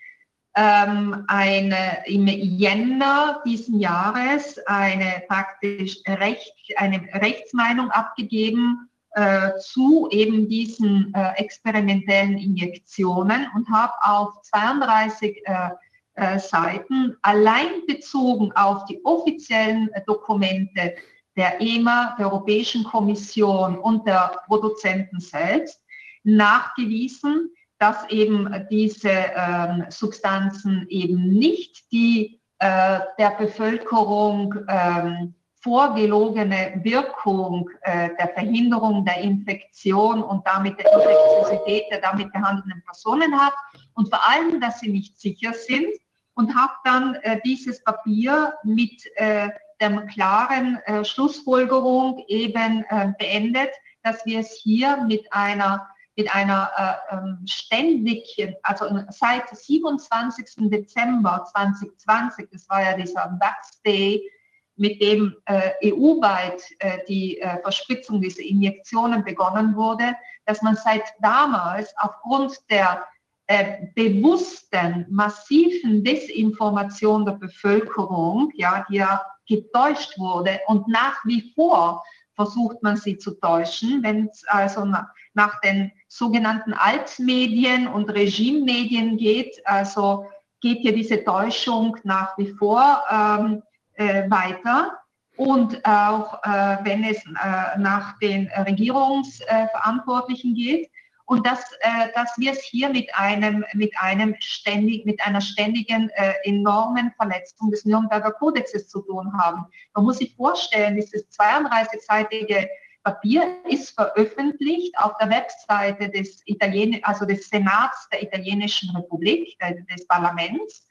ähm, eine, im Jänner diesen Jahres eine praktisch Recht, eine Rechtsmeinung abgegeben äh, zu eben diesen äh, experimentellen Injektionen und habe auf 32 äh, äh, Seiten allein bezogen auf die offiziellen Dokumente der EMA, der Europäischen Kommission und der Produzenten selbst nachgewiesen, dass eben diese ähm, Substanzen eben nicht die äh, der Bevölkerung ähm, vorgelogene Wirkung äh, der Verhinderung der Infektion und damit der Infektiosität der damit behandelnden Personen hat und vor allem, dass sie nicht sicher sind und habe dann äh, dieses Papier mit äh, der klaren äh, Schlussfolgerung eben äh, beendet, dass wir es hier mit einer mit einer äh, ähm, ständigen, also seit 27. Dezember 2020, das war ja dieser Vax Day, mit dem äh, EU-weit äh, die äh, Verspritzung dieser Injektionen begonnen wurde, dass man seit damals aufgrund der äh, bewussten, massiven Desinformation der Bevölkerung, ja, die ja getäuscht wurde und nach wie vor versucht man sie zu täuschen, wenn es also nach, den sogenannten Altmedien und Regimemedien geht, also geht hier diese Täuschung nach wie vor ähm, äh, weiter. Und auch äh, wenn es äh, nach den Regierungsverantwortlichen geht. Und dass, äh, dass wir es hier mit einem, mit einem ständig, mit einer ständigen äh, enormen Verletzung des Nürnberger Kodexes zu tun haben. Man muss sich vorstellen, dieses 32-seitige Papier ist veröffentlicht auf der Webseite des Italien also des Senats der italienischen Republik, des Parlaments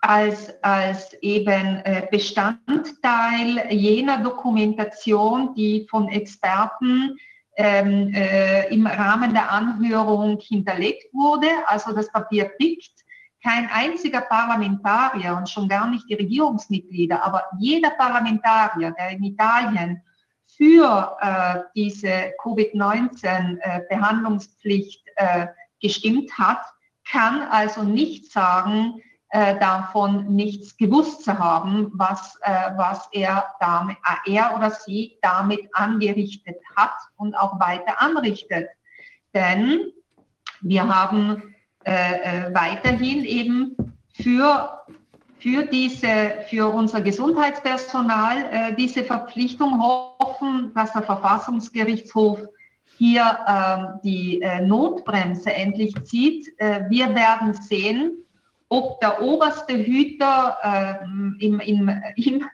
als, als eben äh, Bestandteil jener Dokumentation, die von Experten ähm, äh, im Rahmen der Anhörung hinterlegt wurde. Also das Papier pickt kein einziger Parlamentarier und schon gar nicht die Regierungsmitglieder, aber jeder Parlamentarier, der in Italien für äh, diese Covid-19-Behandlungspflicht äh, gestimmt hat, kann also nicht sagen, äh, davon nichts gewusst zu haben, was, äh, was er, damit, äh, er oder sie damit angerichtet hat und auch weiter anrichtet. Denn wir haben äh, äh, weiterhin eben für, für, diese, für unser Gesundheitspersonal diese Verpflichtung hoffen, dass der Verfassungsgerichtshof hier ähm, die Notbremse endlich zieht. Wir werden sehen, ob der oberste Hüter äh, im, im, im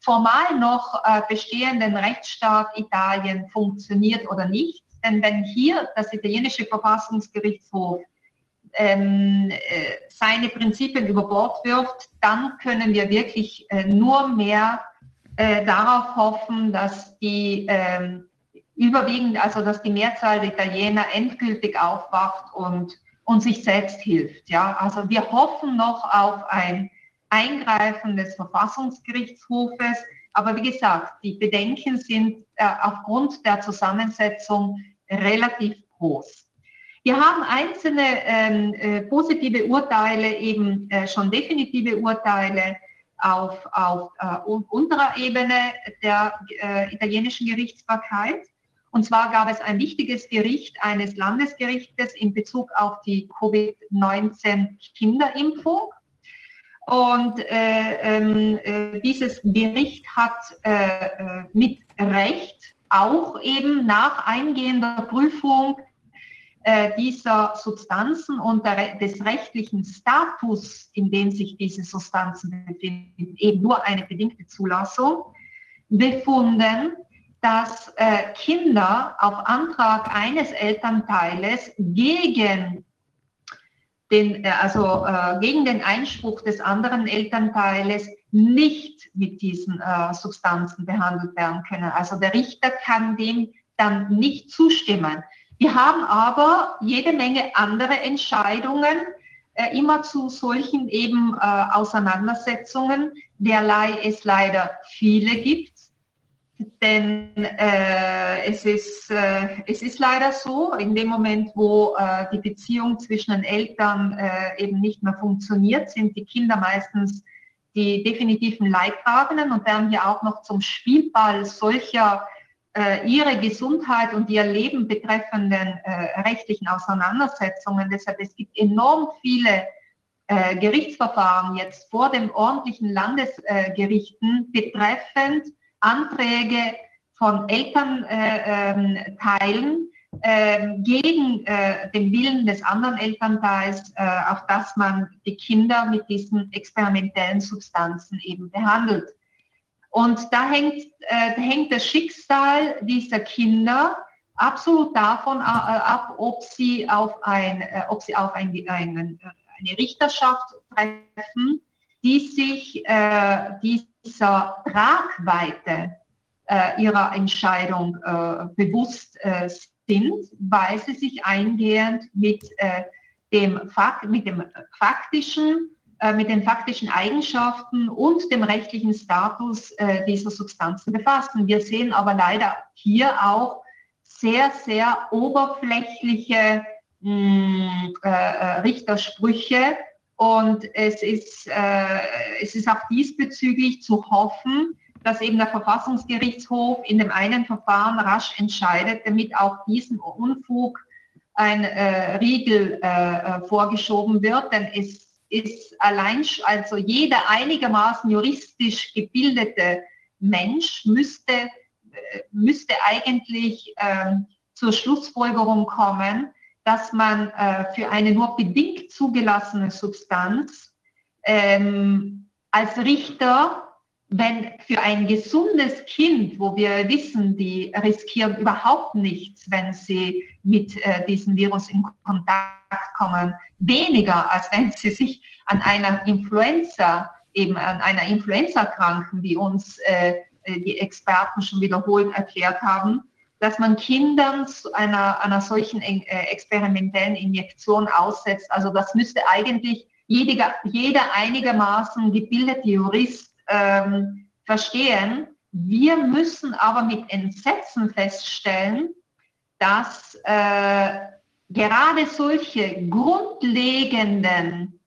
formal noch äh, bestehenden Rechtsstaat Italien funktioniert oder nicht. Denn wenn hier das italienische Verfassungsgerichtshof ähm, äh, seine Prinzipien über Bord wirft, dann können wir wirklich äh, nur mehr äh, darauf hoffen, dass die ähm, überwiegend, also dass die Mehrzahl der Italiener endgültig aufwacht und, und sich selbst hilft. Ja, also wir hoffen noch auf ein Eingreifen des Verfassungsgerichtshofes. Aber wie gesagt, die Bedenken sind äh, aufgrund der Zusammensetzung relativ groß. Wir haben einzelne ähm, äh, positive Urteile, eben äh, schon definitive Urteile auf, auf äh, unterer Ebene der äh, italienischen Gerichtsbarkeit. Und zwar gab es ein wichtiges Gericht eines Landesgerichtes in Bezug auf die Covid-19-Kinderimpfung. Und äh, ähm, äh, dieses Gericht hat äh, äh, mit Recht auch eben nach eingehender Prüfung äh, dieser Substanzen und der, des rechtlichen Status, in dem sich diese Substanzen befinden, eben nur eine bedingte Zulassung, befunden, dass äh, Kinder auf Antrag eines Elternteiles gegen den, äh, also äh, gegen den Einspruch des anderen Elternteiles nicht mit diesen äh, Substanzen behandelt werden können. Also der Richter kann dem dann nicht zustimmen. Wir haben aber jede Menge andere Entscheidungen, äh, immer zu solchen eben äh, Auseinandersetzungen, derlei es leider viele gibt denn äh, es, ist, äh, es ist leider so, in dem Moment, wo äh, die Beziehung zwischen den Eltern äh, eben nicht mehr funktioniert, sind die Kinder meistens die definitiven Leidtragenden und werden hier auch noch zum Spielball solcher äh, ihre Gesundheit und ihr Leben betreffenden äh, rechtlichen Auseinandersetzungen. Deshalb es gibt enorm viele Gerichtsverfahren jetzt vor dem ordentlichen Landesgerichten betreffend Anträge von Elternteilen äh, äh, gegen äh, den Willen des anderen Elternteils, äh, auf das man die Kinder mit diesen experimentellen Substanzen eben behandelt. Und da hängt, äh, da hängt das Schicksal dieser Kinder absolut davon ab, ob sie auf, ein, ob sie auf ein, eine Richterschaft treffen, die sich die dieser Tragweite äh, ihrer Entscheidung äh, bewusst äh, sind, weil sie sich eingehend mit, äh, dem, mit dem faktischen äh, mit den faktischen Eigenschaften und dem rechtlichen Status äh, dieser Substanzen befassen. Wir sehen aber leider hier auch sehr, sehr oberflächliche mh, Richtersprüche, und es ist, äh, es ist auch diesbezüglich zu hoffen, dass eben der Verfassungsgerichtshof in dem einen Verfahren rasch entscheidet, damit auch diesem Unfug ein äh, Riegel äh, äh vorgeschoben wird. Denn es ist allein, also jeder einigermaßen juristisch gebildete Mensch müsste, äh, müsste eigentlich ähm, zur Schlussfolgerung kommen, dass man äh, für eine nur bedingt zugelassene Substanz ähm, als Richter, wenn für ein gesundes Kind, wo wir wissen, die riskieren überhaupt nichts, wenn sie mit äh, diesem Virus in Kontakt kommen, weniger als wenn sie sich an einer Influenza, eben an einer Influenza kranken, wie uns äh, die Experten schon wiederholt erklärt haben, dass man Kindern zu einer, einer solchen äh, experimentellen Injektion aussetzt. Also das müsste eigentlich jeder, jeder einigermaßen gebildete Jurist ähm, verstehen. Wir müssen aber mit Entsetzen feststellen, dass äh, gerade solche grundlegenden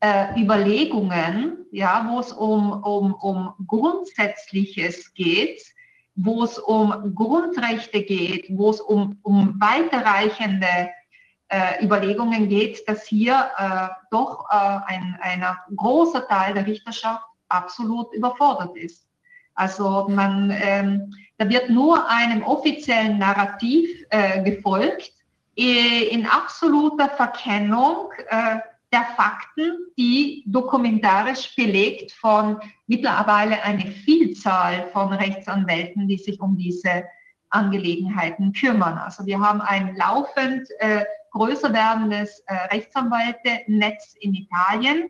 äh, Überlegungen, ja, wo es um, um, um Grundsätzliches geht, wo es um Grundrechte geht, wo es um, um weiterreichende äh, Überlegungen geht, dass hier äh, doch äh, ein, ein großer Teil der Richterschaft absolut überfordert ist. Also man, ähm, da wird nur einem offiziellen Narrativ äh, gefolgt, in absoluter Verkennung äh, der Fakten, die dokumentarisch belegt von mittlerweile eine Vielzahl von Rechtsanwälten, die sich um diese Angelegenheiten kümmern. Also wir haben ein laufend äh, größer werdendes äh, Rechtsanwälte-Netz in Italien,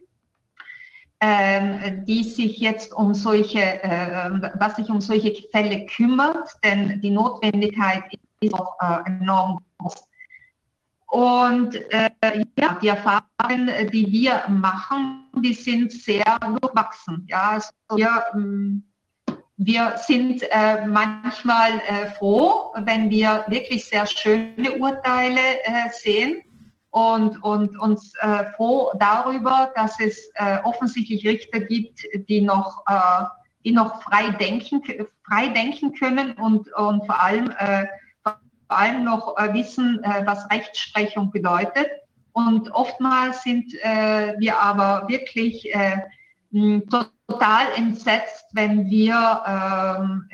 ähm, die sich jetzt um solche, äh, was sich um solche Fälle kümmert, denn die Notwendigkeit ist auch äh, enorm groß. Und äh, ja, die Erfahrungen, die wir machen, die sind sehr durchwachsen. Ja, also wir, ähm, wir sind äh, manchmal äh, froh, wenn wir wirklich sehr schöne Urteile äh, sehen und, und uns äh, froh darüber, dass es äh, offensichtlich Richter gibt, die noch, äh, die noch frei, denken, frei denken können und, und vor allem vor allem noch äh, wissen, äh, was Rechtsprechung bedeutet. Und oftmals sind äh, wir aber wirklich total entsetzt, wenn wir ähm,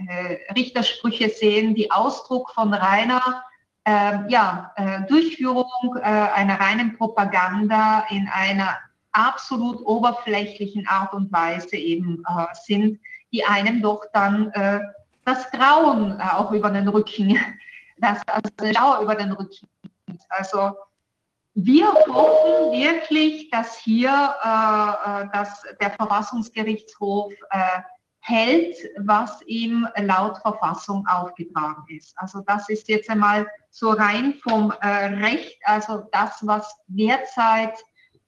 Richtersprüche sehen, die Ausdruck von reiner ähm, ja, Durchführung einer reinen Propaganda in einer absolut oberflächlichen Art und Weise eben sind, die einem doch dann das Grauen auch über den Rücken dass also Schauer über den Rücken. Also wir hoffen wirklich, dass hier äh, äh, dass der Verfassungsgerichtshof äh, hält, was ihm laut Verfassung aufgetragen ist. Also das ist jetzt einmal so rein vom äh, Recht, also das, was derzeit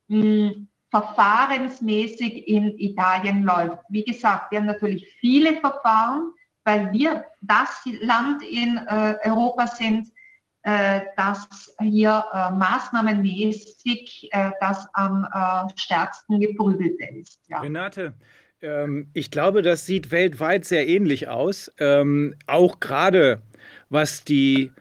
mh, hm, verfahrensmäßig in Italien läuft. Wie gesagt, wir haben natürlich viele Verfahren, weil wir das Land in äh, Europa sind, äh, das hier äh, maßnahmenmäßig äh, das am äh, stärksten geprügelte ist. Ja. Renate, ähm, ich glaube, das sieht weltweit sehr ähnlich aus. Ähm, auch gerade was die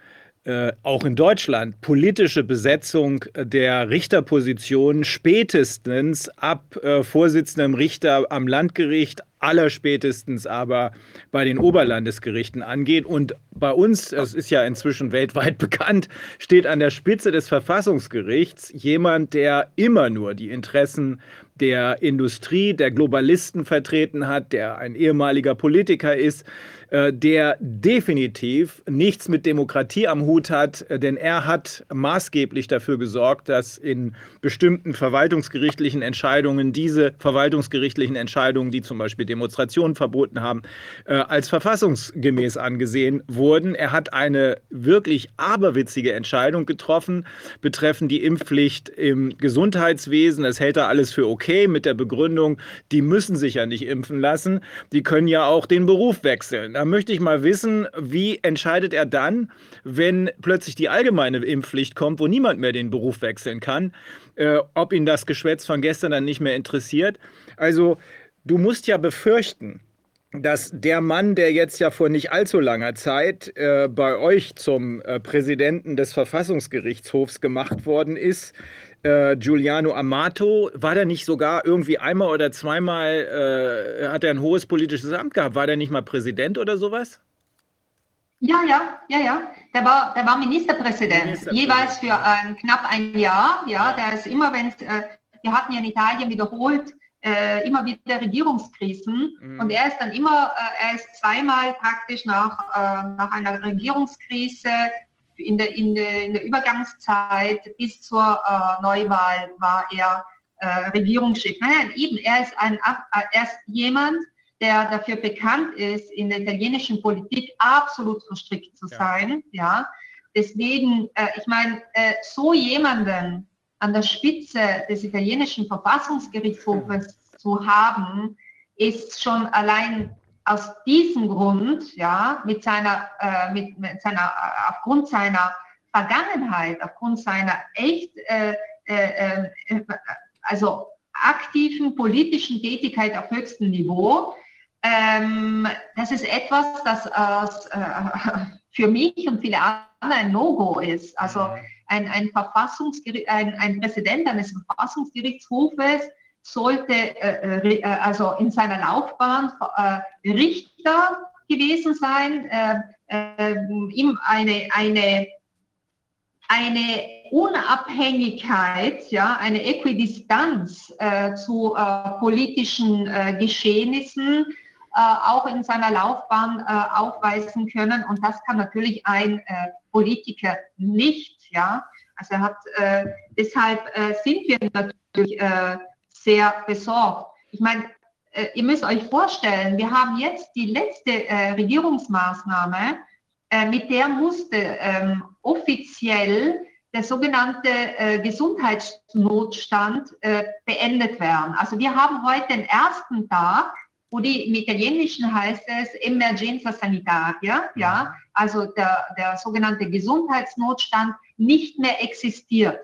äh, auch in Deutschland politische Besetzung der Richterpositionen spätestens ab äh, Vorsitzendem Richter am Landgericht, allerspätestens aber bei den Oberlandesgerichten angeht. Und bei uns, das ist ja inzwischen weltweit bekannt, steht an der Spitze des Verfassungsgerichts jemand, der immer nur die Interessen der Industrie, der Globalisten vertreten hat, der ein ehemaliger Politiker ist, der definitiv nichts mit Demokratie am Hut hat, äh, denn er hat maßgeblich dafür gesorgt, dass in bestimmten verwaltungsgerichtlichen Entscheidungen diese verwaltungsgerichtlichen Entscheidungen, die zum Beispiel Demonstrationen verboten haben, äh, als verfassungsgemäß angesehen wurden. Er hat eine wirklich aberwitzige Entscheidung getroffen betreffend die Impfpflicht im Gesundheitswesen. Das hält er alles für okay mit der Begründung, die müssen sich ja nicht impfen lassen, die können ja auch den Beruf wechseln. Möchte ich mal wissen, wie entscheidet er dann, wenn plötzlich die allgemeine Impfpflicht kommt, wo niemand mehr den Beruf wechseln kann, äh, ob ihn das Geschwätz von gestern dann nicht mehr interessiert. Also du musst ja befürchten, dass der Mann, der jetzt ja vor nicht allzu langer Zeit äh, bei euch zum äh, Präsidenten des Verfassungsgerichtshofs gemacht worden ist, äh, Giuliano Amato, war der nicht sogar irgendwie einmal oder zweimal, äh, hat er ein hohes politisches Amt gehabt? War der nicht mal Präsident oder sowas? Ja, ja, ja, ja. Der war, der war Ministerpräsident, Ministerpräsident. jeweils für ein, knapp ein Jahr. Ja, der ist immer, wenn äh, wir hatten ja in Italien wiederholt äh, immer wieder Regierungskrisen mhm. und er ist dann immer, äh, er ist zweimal praktisch nach, äh, nach einer Regierungskrise in der, in der, in der Übergangszeit bis zur äh, Neuwahl war er äh, Regierungschef. Nein, eben, er ist, ein, äh, er ist jemand, der dafür bekannt ist, in der italienischen Politik absolut verstrickt zu sein. Ja. ja. Deswegen, äh, ich meine, äh, so jemanden an der Spitze des italienischen Verfassungsgerichtshofes mhm. zu haben, ist schon allein aus diesem Grund, ja, mit seiner, äh, mit, mit, seiner, äh, aufgrund seiner Vergangenheit, aufgrund seiner echt, äh, äh, äh, also aktiven politischen Tätigkeit auf höchstem Niveau, ähm, das ist etwas, das äh, für mich und viele andere ein No-Go ist. Also ein, ein, Verfassungsgericht, ein, ein Präsident eines Verfassungsgerichtshofes sollte äh, äh, also in seiner Laufbahn äh, Richter gewesen sein, äh, äh, ihm eine, eine, eine Unabhängigkeit, ja, eine Äquidistanz äh, zu politischen Geschehnissen auch in seiner Laufbahn aufweisen können. Und das kann natürlich ein Politiker nicht. Ja? Also hat, deshalb sind wir natürlich sehr besorgt. Ich meine, äh, ihr müsst euch vorstellen, wir haben jetzt die letzte äh, Regierungsmaßnahme, äh, mit der musste ähm, offiziell der sogenannte äh, Gesundheitsnotstand äh, beendet werden. Also wir haben heute den ersten Tag, wo die im Italienischen heißt es Emergenza Sanitaria, ja, also der, der sogenannte Gesundheitsnotstand nicht mehr existiert.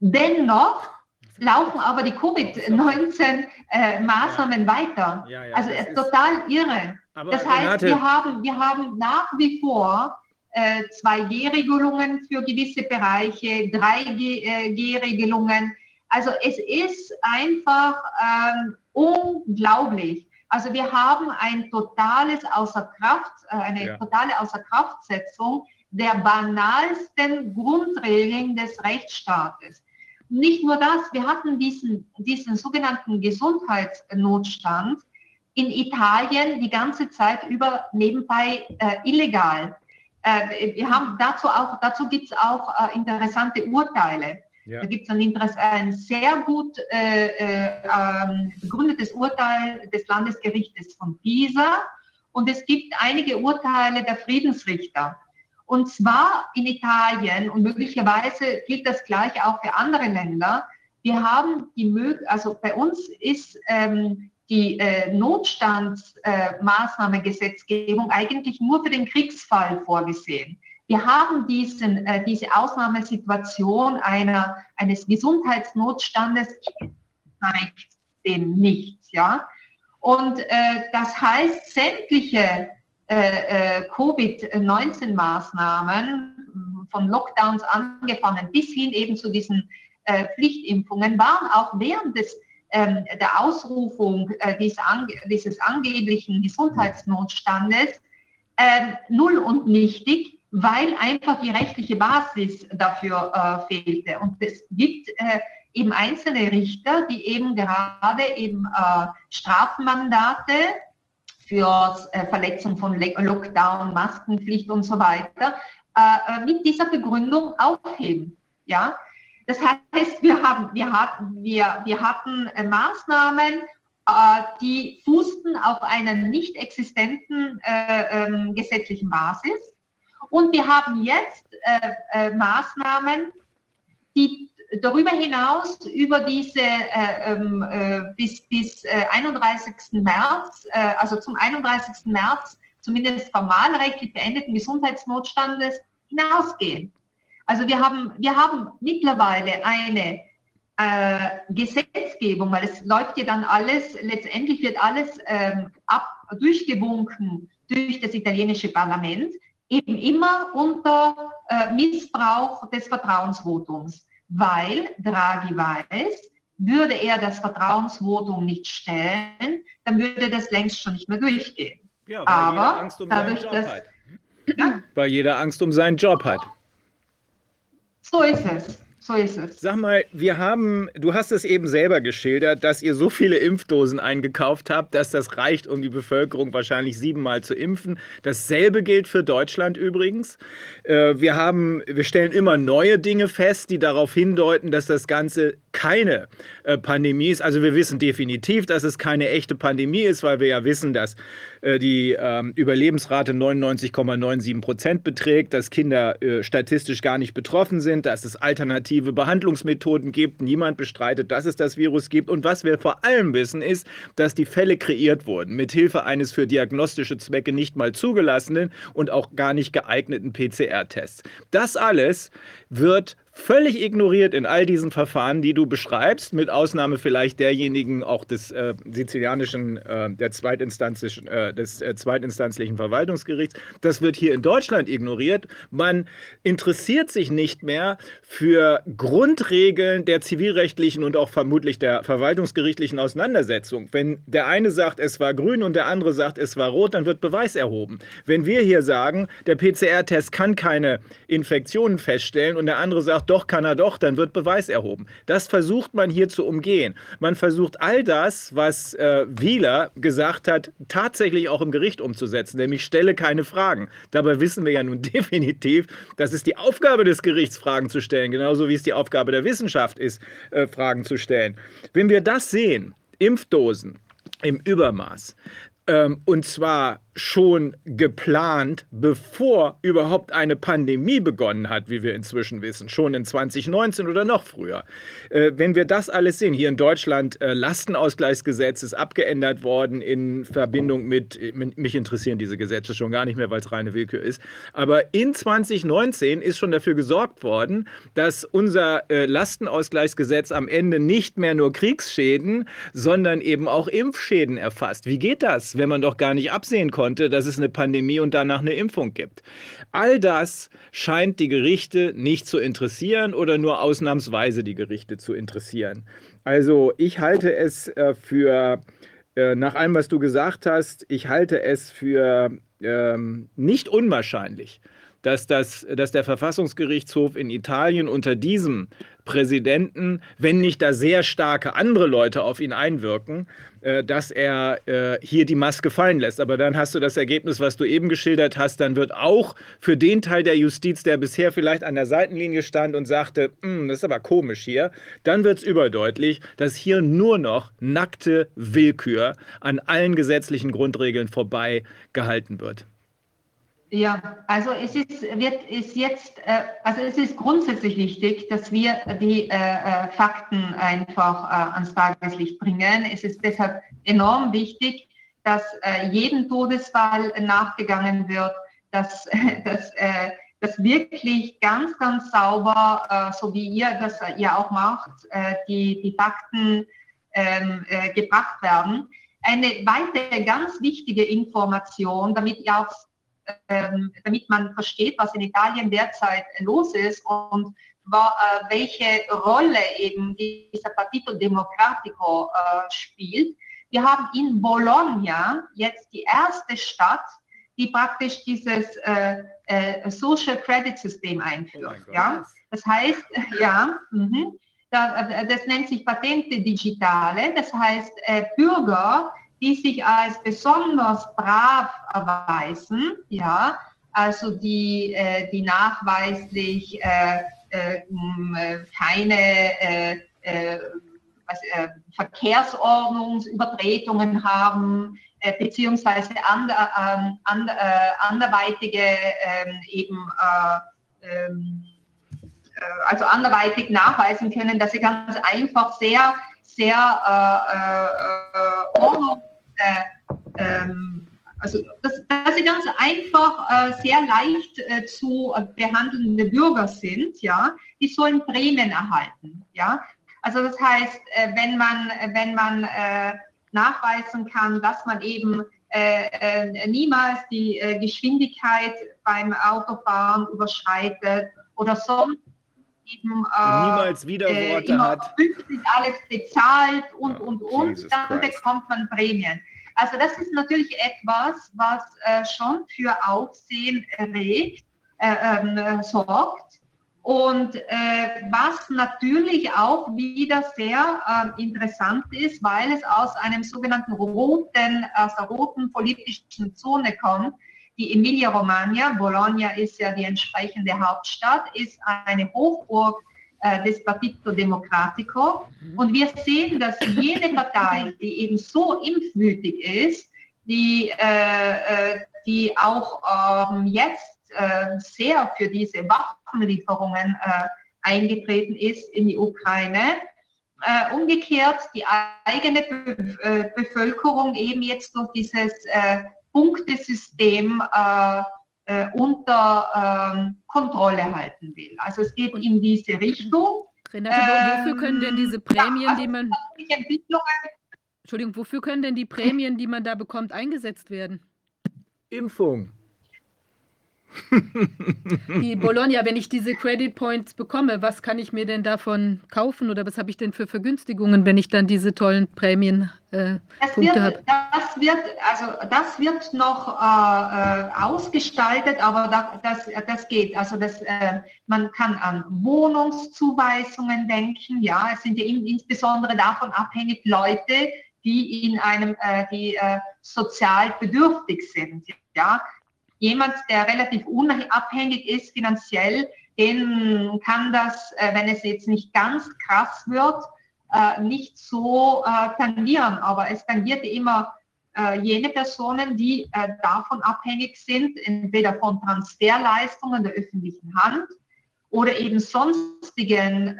Dennoch laufen aber die Covid-19-Maßnahmen äh, weiter. Ja, ja, also es ist total irre. das heißt, Renate, wir haben, wir haben nach wie vor äh, 2G-Regelungen für gewisse Bereiche, 3G-Regelungen. Also es ist einfach ähm, unglaublich. Also wir haben ein totales Außerkraft, äh, eine ja. totale Außerkraftsetzung der banalsten Grundregeln des Rechtsstaates. Nicht nur das, wir hatten diesen, diesen sogenannten Gesundheitsnotstand in Italien die ganze Zeit über nebenbei äh, illegal. Äh, wir haben dazu auch, dazu gibt es auch äh, interessante Urteile. Ja. Da gibt es ein, ein, sehr gut äh, äh, ähm, begründetes Urteil des Landesgerichtes von Pisa und es gibt einige Urteile der Friedensrichter. Und zwar in Italien und möglicherweise gilt das gleich auch für andere Länder. Wir haben die Möglichkeit, also bei uns ist ähm, die äh, Notstandsmaßnahmengesetzgebung äh, eigentlich nur für den Kriegsfall vorgesehen. Wir haben diesen, äh, diese Ausnahmesituation einer, eines Gesundheitsnotstandes den nicht. Ja? Und äh, das heißt, sämtliche Covid-19-Maßnahmen, von Lockdowns angefangen bis hin eben zu diesen äh, Pflichtimpfungen, waren auch während des, ähm, der Ausrufung äh, dieses, ange dieses, angeblichen Gesundheitsnotstandes ähm, null und nichtig, weil einfach die rechtliche Basis dafür äh, fehlte. Und es gibt äh, eben einzelne Richter, die eben gerade eben Strafmandate für äh, Verletzung von Lockdown, Maskenpflicht und so weiter, äh, äh, mit dieser Begründung aufheben. Ja? Das heißt, wir, haben, wir, hatten, wir, wir hatten Maßnahmen, die fußten auf einer nicht existenten ähm, gesetzlichen Basis. Und wir haben jetzt Maßnahmen, die darüber hinaus über diese äh, ähm, äh, bis, bis äh, 31. März, äh, also zum 31. März zumindest formalrechtlich beendeten Gesundheitsnotstandes hinausgehen. Also wir haben, wir haben mittlerweile eine äh, Gesetzgebung, weil es läuft ja dann alles, letztendlich wird alles ähm, ab, durchgewunken durch das italienische Parlament, eben immer unter äh, Missbrauch des Vertrauensvotums weil Draghi weiß, würde er das Vertrauensvotum nicht stellen, dann würde das längst schon nicht mehr durchgehen. Ja, weil Aber Angst um dadurch, dass, hat. Ja? Weil jeder Angst um seinen Job hat. So ist es. So ist es. Sag mal, wir haben, du hast es eben selber geschildert, dass ihr so viele Impfdosen eingekauft habt, dass das reicht, um die Bevölkerung wahrscheinlich siebenmal zu impfen. Dasselbe gilt für Deutschland übrigens. Äh, wir haben, wir stellen immer neue Dinge fest, die darauf hindeuten, dass das Ganze keine äh, Pandemie ist. Also wir wissen definitiv, dass es keine echte Pandemie ist, weil wir ja wissen, dass die ähm, Überlebensrate 99,97 Prozent beträgt, dass Kinder äh, statistisch gar nicht betroffen sind, dass es alternative Behandlungsmethoden gibt. Niemand bestreitet, dass es das Virus gibt. Und was wir vor allem wissen, ist, dass die Fälle kreiert wurden, mithilfe eines für diagnostische Zwecke nicht mal zugelassenen und auch gar nicht geeigneten PCR-Tests. Das alles wird völlig ignoriert in all diesen Verfahren, die du beschreibst, mit Ausnahme vielleicht derjenigen auch des äh, sizilianischen, äh, der äh, des äh, zweitinstanzlichen Verwaltungsgerichts. Das wird hier in Deutschland ignoriert. Man interessiert sich nicht mehr für Grundregeln der zivilrechtlichen und auch vermutlich der verwaltungsgerichtlichen Auseinandersetzung. Wenn der eine sagt, es war grün und der andere sagt, es war rot, dann wird Beweis erhoben. Wenn wir hier sagen, der PCR-Test kann keine Infektionen feststellen und der andere sagt, doch, kann er doch, dann wird Beweis erhoben. Das versucht man hier zu umgehen. Man versucht all das, was äh, Wieler gesagt hat, tatsächlich auch im Gericht umzusetzen, nämlich stelle keine Fragen. Dabei wissen wir ja nun definitiv, dass es die Aufgabe des Gerichts, Fragen zu stellen, genauso wie es die Aufgabe der Wissenschaft ist, äh, Fragen zu stellen. Wenn wir das sehen, Impfdosen im Übermaß, ähm, und zwar schon geplant, bevor überhaupt eine Pandemie begonnen hat, wie wir inzwischen wissen, schon in 2019 oder noch früher. Äh, wenn wir das alles sehen, hier in Deutschland äh, Lastenausgleichsgesetz ist abgeändert worden in Verbindung mit, mich interessieren diese Gesetze schon gar nicht mehr, weil es reine Willkür ist, aber in 2019 ist schon dafür gesorgt worden, dass unser äh, Lastenausgleichsgesetz am Ende nicht mehr nur Kriegsschäden, sondern eben auch Impfschäden erfasst. Wie geht das, wenn man doch gar nicht absehen konnte, konnte, dass es eine Pandemie und danach eine Impfung gibt. All das scheint die Gerichte nicht zu interessieren oder nur ausnahmsweise die Gerichte zu interessieren. Also ich halte es äh, für, äh, nach allem, was du gesagt hast, ich halte es für ähm, nicht unwahrscheinlich, dass, das, dass der Verfassungsgerichtshof in Italien unter diesem Präsidenten, wenn nicht da sehr starke andere Leute auf ihn einwirken, äh, dass er äh, hier die Maske fallen lässt. Aber dann hast du das Ergebnis, was du eben geschildert hast, dann wird auch für den Teil der Justiz, der bisher vielleicht an der Seitenlinie stand und sagte, hm, das ist aber komisch hier, dann wird es überdeutlich, dass hier nur noch nackte Willkür an allen gesetzlichen Grundregeln vorbei gehalten wird. Ja, also es ist, wird, ist jetzt, äh, also es ist grundsätzlich wichtig, dass wir die äh, äh, Fakten einfach äh, ans Tageslicht bringen. Es ist deshalb enorm wichtig, dass äh, jedem Todesfall nachgegangen wird, dass, dass, äh, dass wirklich ganz, ganz sauber, äh, so wie ihr das ja auch macht, äh, die, die Fakten ähm, äh, gebracht werden. Eine weitere ganz wichtige Information, damit ihr auch damit man versteht, was in Italien derzeit los ist und äh, welche Rolle eben dieser Partito Democratico äh, spielt. Wir haben in Bologna jetzt die erste Stadt, die praktisch dieses äh, äh Social Credit System einführt. Oh ja? Das heißt, ja, mh, äh, das nennt sich Patente Digitale. Das heißt, äh, Bürger die sich als besonders brav erweisen, ja, also die, äh, die nachweislich äh, äh, äh keine äh, was, Verkehrsordnungsübertretungen haben, beziehungsweise ander, ähm, ander, anderweitige ähm, eben ähm, also anderweitig nachweisen können, dass sie ganz einfach sehr, sehr äh, äh, ordnungs äh, ähm, also dass, dass, sie ganz einfach äh, sehr leicht äh, zu behandelnde Bürger sind, ja, die sollen Prämien erhalten, ja. Also das heißt, äh, wenn man, wenn man äh, nachweisen kann, dass man eben äh, niemals die Geschwindigkeit beim Autofahren überschreitet oder sonst eben niemals Widerworte immer hat. pünktlich alles bezahlt und, und, und, Jesus dann Christ. bekommt man Prämien. Also das ist natürlich etwas, was äh, schon für Aufsehen erregt, äh, ähm, sorgt und äh, was natürlich auch wieder sehr äh, interessant ist, weil es aus einem sogenannten roten, aus der roten politischen Zone kommt. Die Emilia-Romagna, Bologna ist ja die entsprechende Hauptstadt, ist eine Hochburg äh, des Partito Democratico. Mhm. Und wir sehen, dass jede Partei, die eben so impfwütig ist, die, äh, äh die auch ähm, jetzt äh, sehr für diese Waffenlieferungen äh, eingetreten ist in die Ukraine, umgekehrt die eigene Be Bevölkerung eben jetzt durch dieses Punktesystem äh, unter ähm, Kontrolle halten will. Also es geht in diese Richtung. Renate, wo- wofür können denn diese Prämien, ja, die man, Die Entwicklungen Entschuldigung, wofür können denn die Prämien, die man da bekommt, eingesetzt werden? Impfung. Die Bologna, wenn ich diese Credit Points bekomme, was kann ich mir denn davon kaufen oder was habe ich denn für Vergünstigungen, wenn ich dann diese tollen Prämien äh, Das Punkte wird, das wird, also das wird noch äh, äh, ausgestaltet, aber da, das, das geht. Also das, äh, man kann an Wohnungszuweisungen denken. Ja, es sind ja in, insbesondere davon abhängig Leute, die in einem, äh, die äh, sozial bedürftig sind. Ja, jemand, der relativ unabhängig ist finanziell, den kann das, äh, wenn es jetzt nicht ganz krass wird, äh, nicht so äh, tangieren, aber es tangiert immer jene Personen, die davon abhängig sind, entweder von Transferleistungen der öffentlichen Hand oder eben sonstigen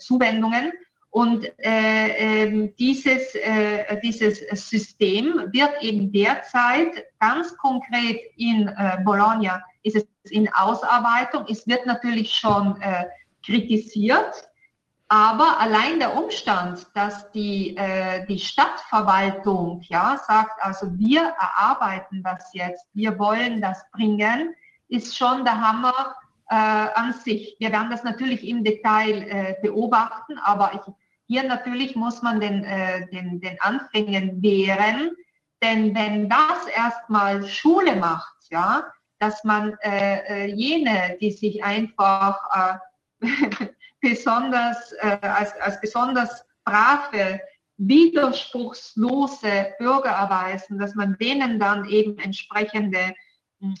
Zuwendungen. Und äh, ähm, dieses, äh, dieses System wird eben derzeit ganz konkret in äh, Bologna, ist es in Ausarbeitung. Es wird natürlich schon äh, kritisiert, aber allein der Umstand, dass die, äh, die Stadtverwaltung ja, sagt, also wir erarbeiten das jetzt, wir wollen das bringen, ist schon der Hammer äh, an sich. Wir werden das natürlich im Detail beobachten, aber ich, hier natürlich muss man den, äh, den, den Anfängen wehren, denn wenn das erstmal Schule macht, ja, dass man äh, äh, jene, die sich einfach äh, besonders, äh, als, als besonders brave, widerspruchslose Bürger erweisen, dass man denen dann eben entsprechende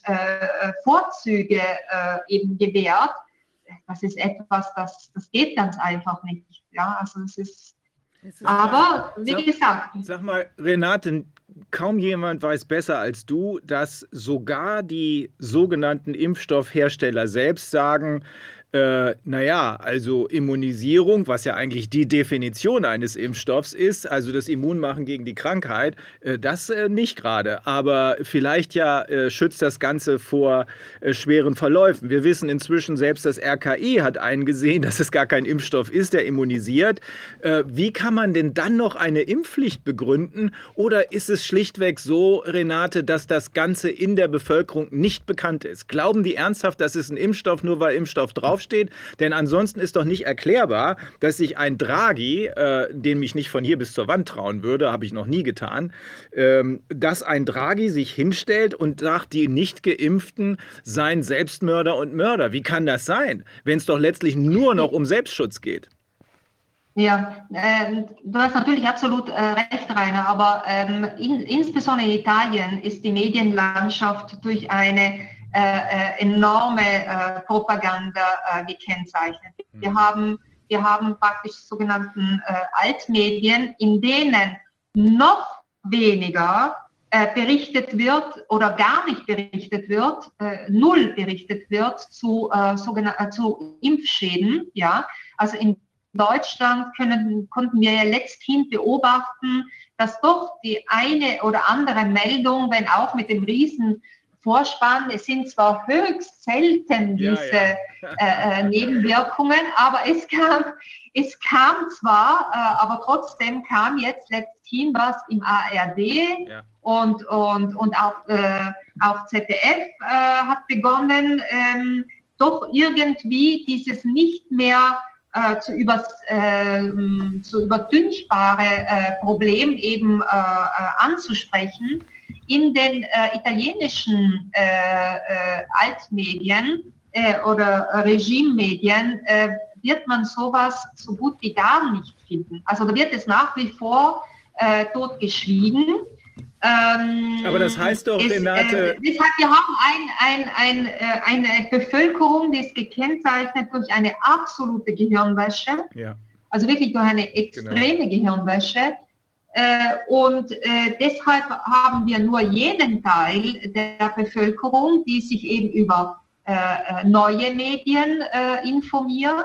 äh, Vorzüge äh, eben gewährt, das ist etwas, das, das geht ganz einfach nicht. Ja, also es ist, es ist aber wie Sag- gesagt, Sag mal, Renate, kaum jemand weiß besser als du, dass sogar die sogenannten Impfstoffhersteller selbst sagen, äh, naja, also Immunisierung, was ja eigentlich die Definition eines Impfstoffs ist, also das Immunmachen gegen die Krankheit, äh, das äh, nicht gerade. Aber vielleicht ja äh, schützt das Ganze vor äh, schweren Verläufen. Wir wissen inzwischen, selbst das RKI hat eingesehen, dass es gar kein Impfstoff ist, der immunisiert. Äh, wie kann man denn dann noch eine Impfpflicht begründen? Oder ist es schlichtweg so, Renate, dass das Ganze in der Bevölkerung nicht bekannt ist? Glauben die ernsthaft, das ist ein Impfstoff, nur weil Impfstoff draufsteht? Denn ansonsten ist doch nicht erklärbar, dass sich ein Draghi, äh, den mich nicht von hier bis zur Wand trauen würde, habe ich noch nie getan, ähm, dass ein Draghi sich hinstellt und sagt, die Nicht-Geimpften seien Selbstmörder und Mörder. Wie kann das sein, wenn es doch letztlich nur noch um Selbstschutz geht? Ja, ähm, du hast natürlich absolut äh, recht, Rainer, aber ähm, in, insbesondere in Italien ist die Medienlandschaft durch eine enorme äh, Propaganda äh, gekennzeichnet. Wir haben, wir haben praktisch sogenannten äh, Altmedien, in denen noch weniger äh, berichtet wird oder gar nicht berichtet wird, äh, null berichtet wird zu, äh, sogenan- äh, zu Impfschäden. Ja, also in Deutschland können, konnten wir ja letzthin beobachten, dass doch die eine oder andere Meldung, wenn auch mit dem riesen Vorspann, es sind zwar höchst selten Ja, diese ja. Äh, äh, Nebenwirkungen, aber es kam, es kam zwar, äh, aber trotzdem kam jetzt letzthin was im ARD Ja. und, und, und auch, äh, auch ZDF äh, hat begonnen, ähm, doch irgendwie dieses nicht mehr äh, zu, übers, ähm, zu überdünchbare äh, Problem eben äh, äh, anzusprechen. In den äh, italienischen äh, äh, Altmedien äh, oder Regimemedien äh, wird man sowas so gut wie gar nicht finden. Also da wird es nach wie vor äh, totgeschwiegen. Ähm, Aber das heißt doch, Renate- Äh, wir haben ein, ein, ein, äh, eine Bevölkerung, die ist gekennzeichnet durch eine absolute Gehirnwäsche, Ja. also wirklich durch eine extreme Gehirnwäsche. Äh, und äh, deshalb haben wir nur jenen Teil der Bevölkerung, die sich eben über äh, äh, neue Medien informieren,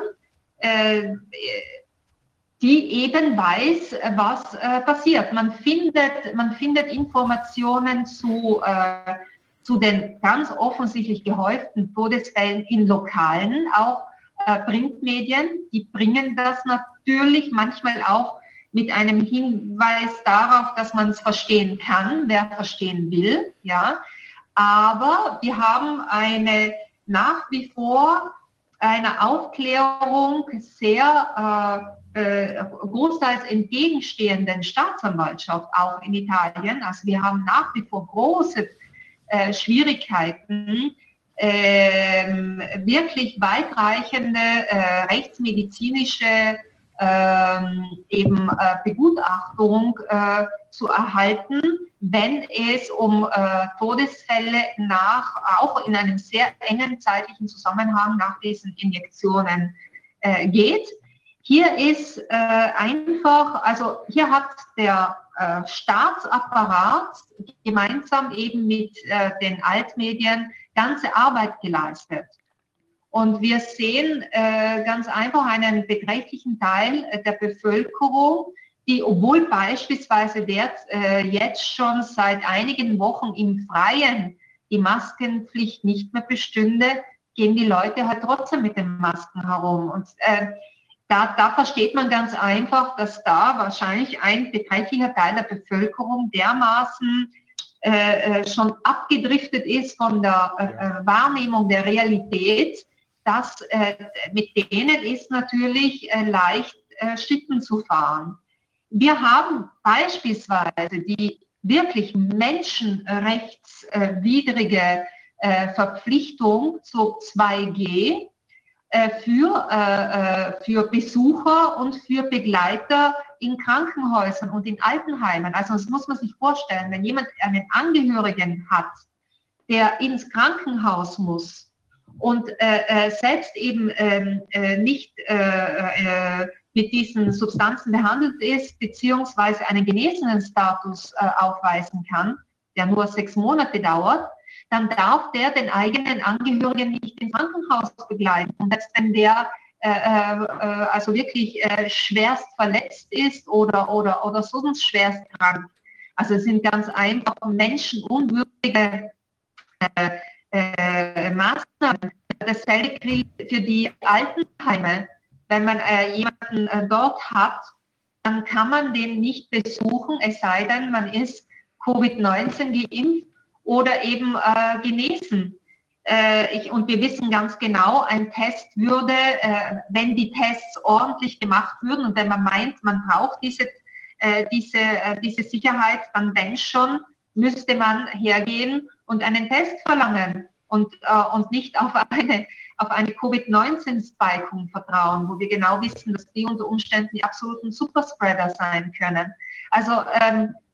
die eben weiß, äh, was äh, passiert. Man findet, man findet Informationen zu, äh, zu den ganz offensichtlich gehäuften Todesfällen in lokalen auch äh, Printmedien. Die bringen das natürlich manchmal auch mit einem Hinweis darauf, dass man es verstehen kann, wer verstehen will, ja. Aber wir haben eine nach wie vor eine Aufklärung sehr äh, äh, großteils entgegenstehenden Staatsanwaltschaft auch in Italien. Also wir haben nach wie vor große äh, Schwierigkeiten, ähm, wirklich weitreichende äh, rechtsmedizinische ähm, eben äh, Begutachtung äh, zu erhalten, wenn es um äh, Todesfälle nach, auch in einem sehr engen zeitlichen Zusammenhang nach diesen Injektionen äh, geht. Hier ist äh, einfach, also hier hat der äh, Staatsapparat gemeinsam eben mit den Altmedien ganze Arbeit geleistet. Und wir sehen äh, ganz einfach einen beträchtlichen Teil der Bevölkerung, die, obwohl beispielsweise der, äh, jetzt schon seit einigen Wochen im Freien die Maskenpflicht nicht mehr bestünde, gehen die Leute halt trotzdem mit den Masken herum. Und äh, da, da versteht man ganz einfach, dass da wahrscheinlich ein beträchtlicher Teil der Bevölkerung dermaßen äh, äh schon abgedriftet ist von der äh, äh Wahrnehmung der Realität, dass äh, mit denen ist natürlich äh, leicht Schlitten zu fahren. Wir haben beispielsweise die wirklich menschenrechtswidrige Verpflichtung zu 2G äh, für, äh, für Besucher und für Begleiter in Krankenhäusern und in Altenheimen. Also das muss man sich vorstellen, wenn jemand einen Angehörigen hat, der ins Krankenhaus muss, und äh, äh, selbst eben ähm, äh, nicht äh, äh, mit diesen Substanzen behandelt ist, beziehungsweise einen genesenen Status äh, aufweisen kann, der nur sechs Monate dauert, dann darf der den eigenen Angehörigen nicht ins Krankenhaus begleiten. Und selbst wenn der also wirklich schwerst verletzt ist oder, oder, oder sonst schwerst krank. Also es sind ganz einfach menschenunwürdige äh, Maßnahmen. Dasselbe gilt für die Altenheime. Wenn man äh, jemanden äh, dort hat, dann kann man den nicht besuchen, es sei denn, man ist Covid-19 geimpft oder eben äh, genesen. Äh, ich, und wir wissen ganz genau, ein Test würde, äh, wenn die Tests ordentlich gemacht würden und wenn man meint, man braucht diese, äh, diese, äh, diese Sicherheit, dann wenn schon, müsste man hergehen und einen Test verlangen und, äh, und nicht auf eine, auf eine Covid-19-Spikung vertrauen, wo wir genau wissen, dass die unter Umständen die absoluten Superspreader sein können. Also ähm, äh,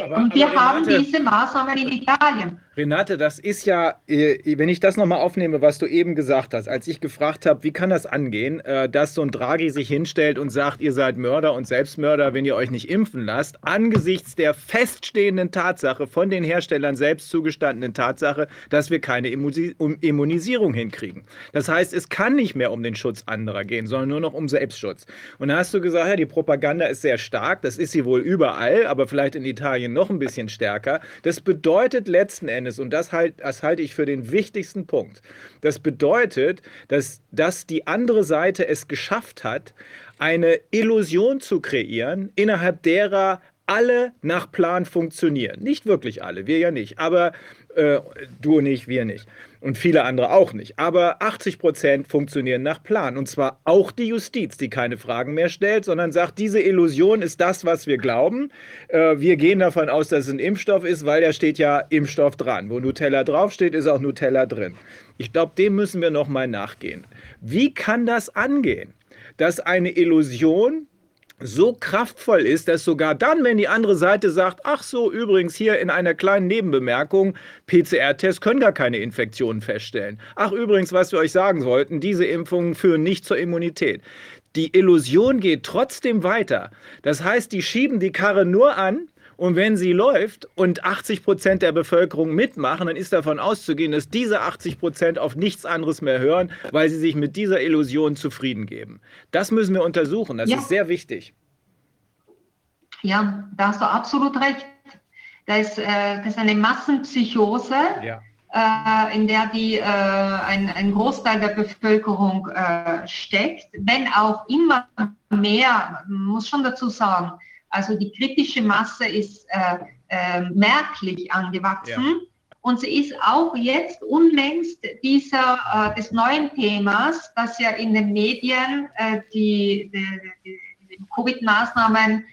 aber, und wir haben Renate, diese Maßnahmen in Italien. Renate, das ist ja, äh, wenn ich das nochmal aufnehme, was du eben gesagt hast, als ich gefragt habe, wie kann das angehen, äh, dass so ein Draghi sich hinstellt und sagt, ihr seid Mörder und Selbstmörder, wenn ihr euch nicht impfen lasst, angesichts der feststehenden Tatsache, von den Herstellern selbst zugestandenen Tatsache, dass wir keine Immunisierung hinkriegen. Das heißt, es kann nicht mehr um den Schutz anderer gehen, sondern nur noch um Selbstschutz. Und da hast du gesagt, ja, die Propaganda ist sehr stark, das ist sie wohl überall, aber vielleicht in Italien noch ein bisschen stärker. Das bedeutet letzten Endes, Endes, und das, halt, das halte ich für den wichtigsten Punkt, das bedeutet, dass, dass die andere Seite es geschafft hat, eine Illusion zu kreieren, innerhalb derer alle nach Plan funktionieren. Nicht wirklich alle, wir ja nicht, aber äh, du nicht, wir nicht und viele andere auch nicht. Aber 80 Prozent funktionieren nach Plan. Und zwar auch die Justiz, die keine Fragen mehr stellt, sondern sagt, diese Illusion ist das, was wir glauben. Äh, wir gehen davon aus, dass es ein Impfstoff ist, weil da steht ja Impfstoff dran. Wo Nutella draufsteht, ist auch Nutella drin. Ich glaube, dem müssen wir nochmal nachgehen. Wie kann das angehen? Dass eine Illusion so kraftvoll ist, dass sogar dann, wenn die andere Seite sagt, ach so, übrigens hier in einer kleinen Nebenbemerkung, PCR-Tests können gar keine Infektionen feststellen. Ach übrigens, was wir euch sagen wollten, diese Impfungen führen nicht zur Immunität. Die Illusion geht trotzdem weiter. Das heißt, die schieben die Karre nur an, und wenn sie läuft und 80 Prozent der Bevölkerung mitmachen, dann ist davon auszugehen, dass diese 80 Prozent auf nichts anderes mehr hören, weil sie sich mit dieser Illusion zufrieden geben. Das müssen wir untersuchen. Das ja. ist sehr wichtig. Ja, da hast du absolut recht. Da ist, äh, das ist eine Massenpsychose, Ja. äh, in der die, äh, ein, ein Großteil der Bevölkerung äh, steckt, wenn auch immer mehr, man muss schon dazu sagen, also die kritische Masse ist äh, äh, merklich angewachsen. Und sie ist auch jetzt unlängst dieser, äh, des neuen Themas, das ja in den Medien äh, die, die, die, die Covid-Maßnahmen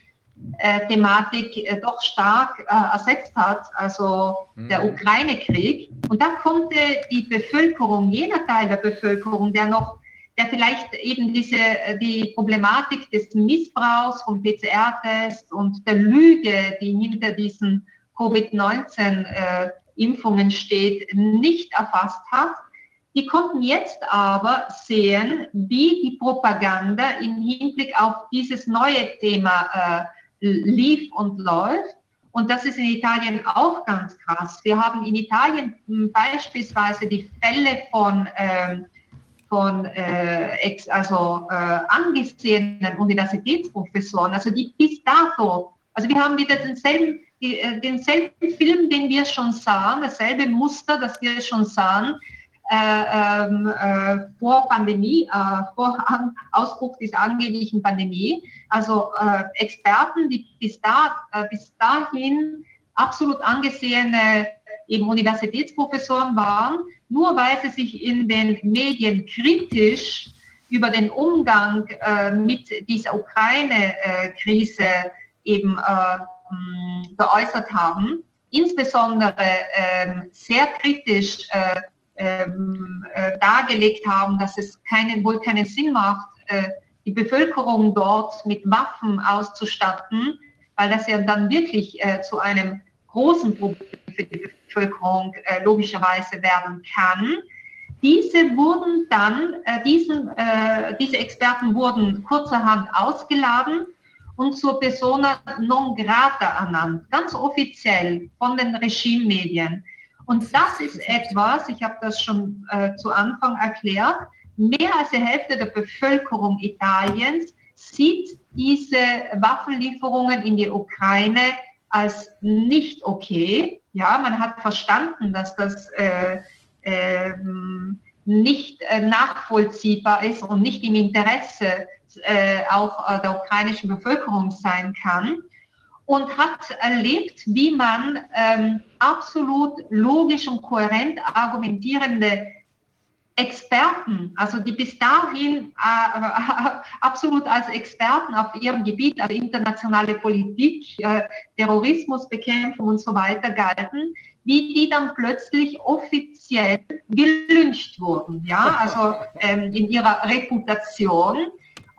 äh, Thematik äh, doch stark ersetzt hat, also der Mhm. Ukraine-Krieg. Und da konnte die Bevölkerung, jener Teil der Bevölkerung, der noch, der vielleicht eben diese, äh, die Problematik des Missbrauchs vom PCR-Test und der Lüge, die hinter diesen Covid-19-Impfungen steht, nicht erfasst hat, die konnten jetzt aber sehen, wie die Propaganda im Hinblick auf dieses neue Thema äh, lief und läuft. Und das ist in Italien auch ganz krass. Wir haben in Italien m, beispielsweise die Fälle von, ähm, von äh, also, äh, angesehenen Universitätsprofessoren, also die bis dato, also wir haben wieder denselben, die, äh, denselben Film, den wir schon sahen, dasselbe Muster, das wir schon sahen, äh, ähm, äh, vor Pandemie, äh, vor An Ausbruch dieser angeblichen Pandemie. Also äh, Experten, die bis, da, bis dahin absolut angesehene eben Universitätsprofessoren waren, nur weil sie sich in den Medien kritisch über den Umgang äh, mit dieser Ukraine-Krise eben äh, mh, geäußert haben, insbesondere ähm, sehr kritisch äh, ähm, äh, dargelegt haben, dass es keinen, wohl keinen Sinn macht, äh, die Bevölkerung dort mit Waffen auszustatten, weil das ja dann wirklich äh, zu einem großen Problem für die Bevölkerung äh, logischerweise werden kann. Diese wurden dann, äh, diesen, äh, diese Experten wurden kurzerhand ausgeladen und zur Persona non grata ernannt, ganz offiziell von den Regimemedien. Und das ist etwas, ich habe das schon äh, zu Anfang erklärt, mehr als die Hälfte der Bevölkerung Italiens sieht diese Waffenlieferungen in die Ukraine als nicht okay. Ja, man hat verstanden, dass das äh, ähm, nicht äh, nachvollziehbar ist und nicht im Interesse äh, auch äh, der ukrainischen Bevölkerung sein kann und hat erlebt, wie man ähm, absolut logisch und kohärent argumentierende Experten, also die bis dahin äh, absolut als Experten auf ihrem Gebiet, also internationale Politik, äh, Terrorismusbekämpfung und so weiter galten, wie die dann plötzlich offiziell gelyncht wurden, ja, also ähm, in ihrer Reputation.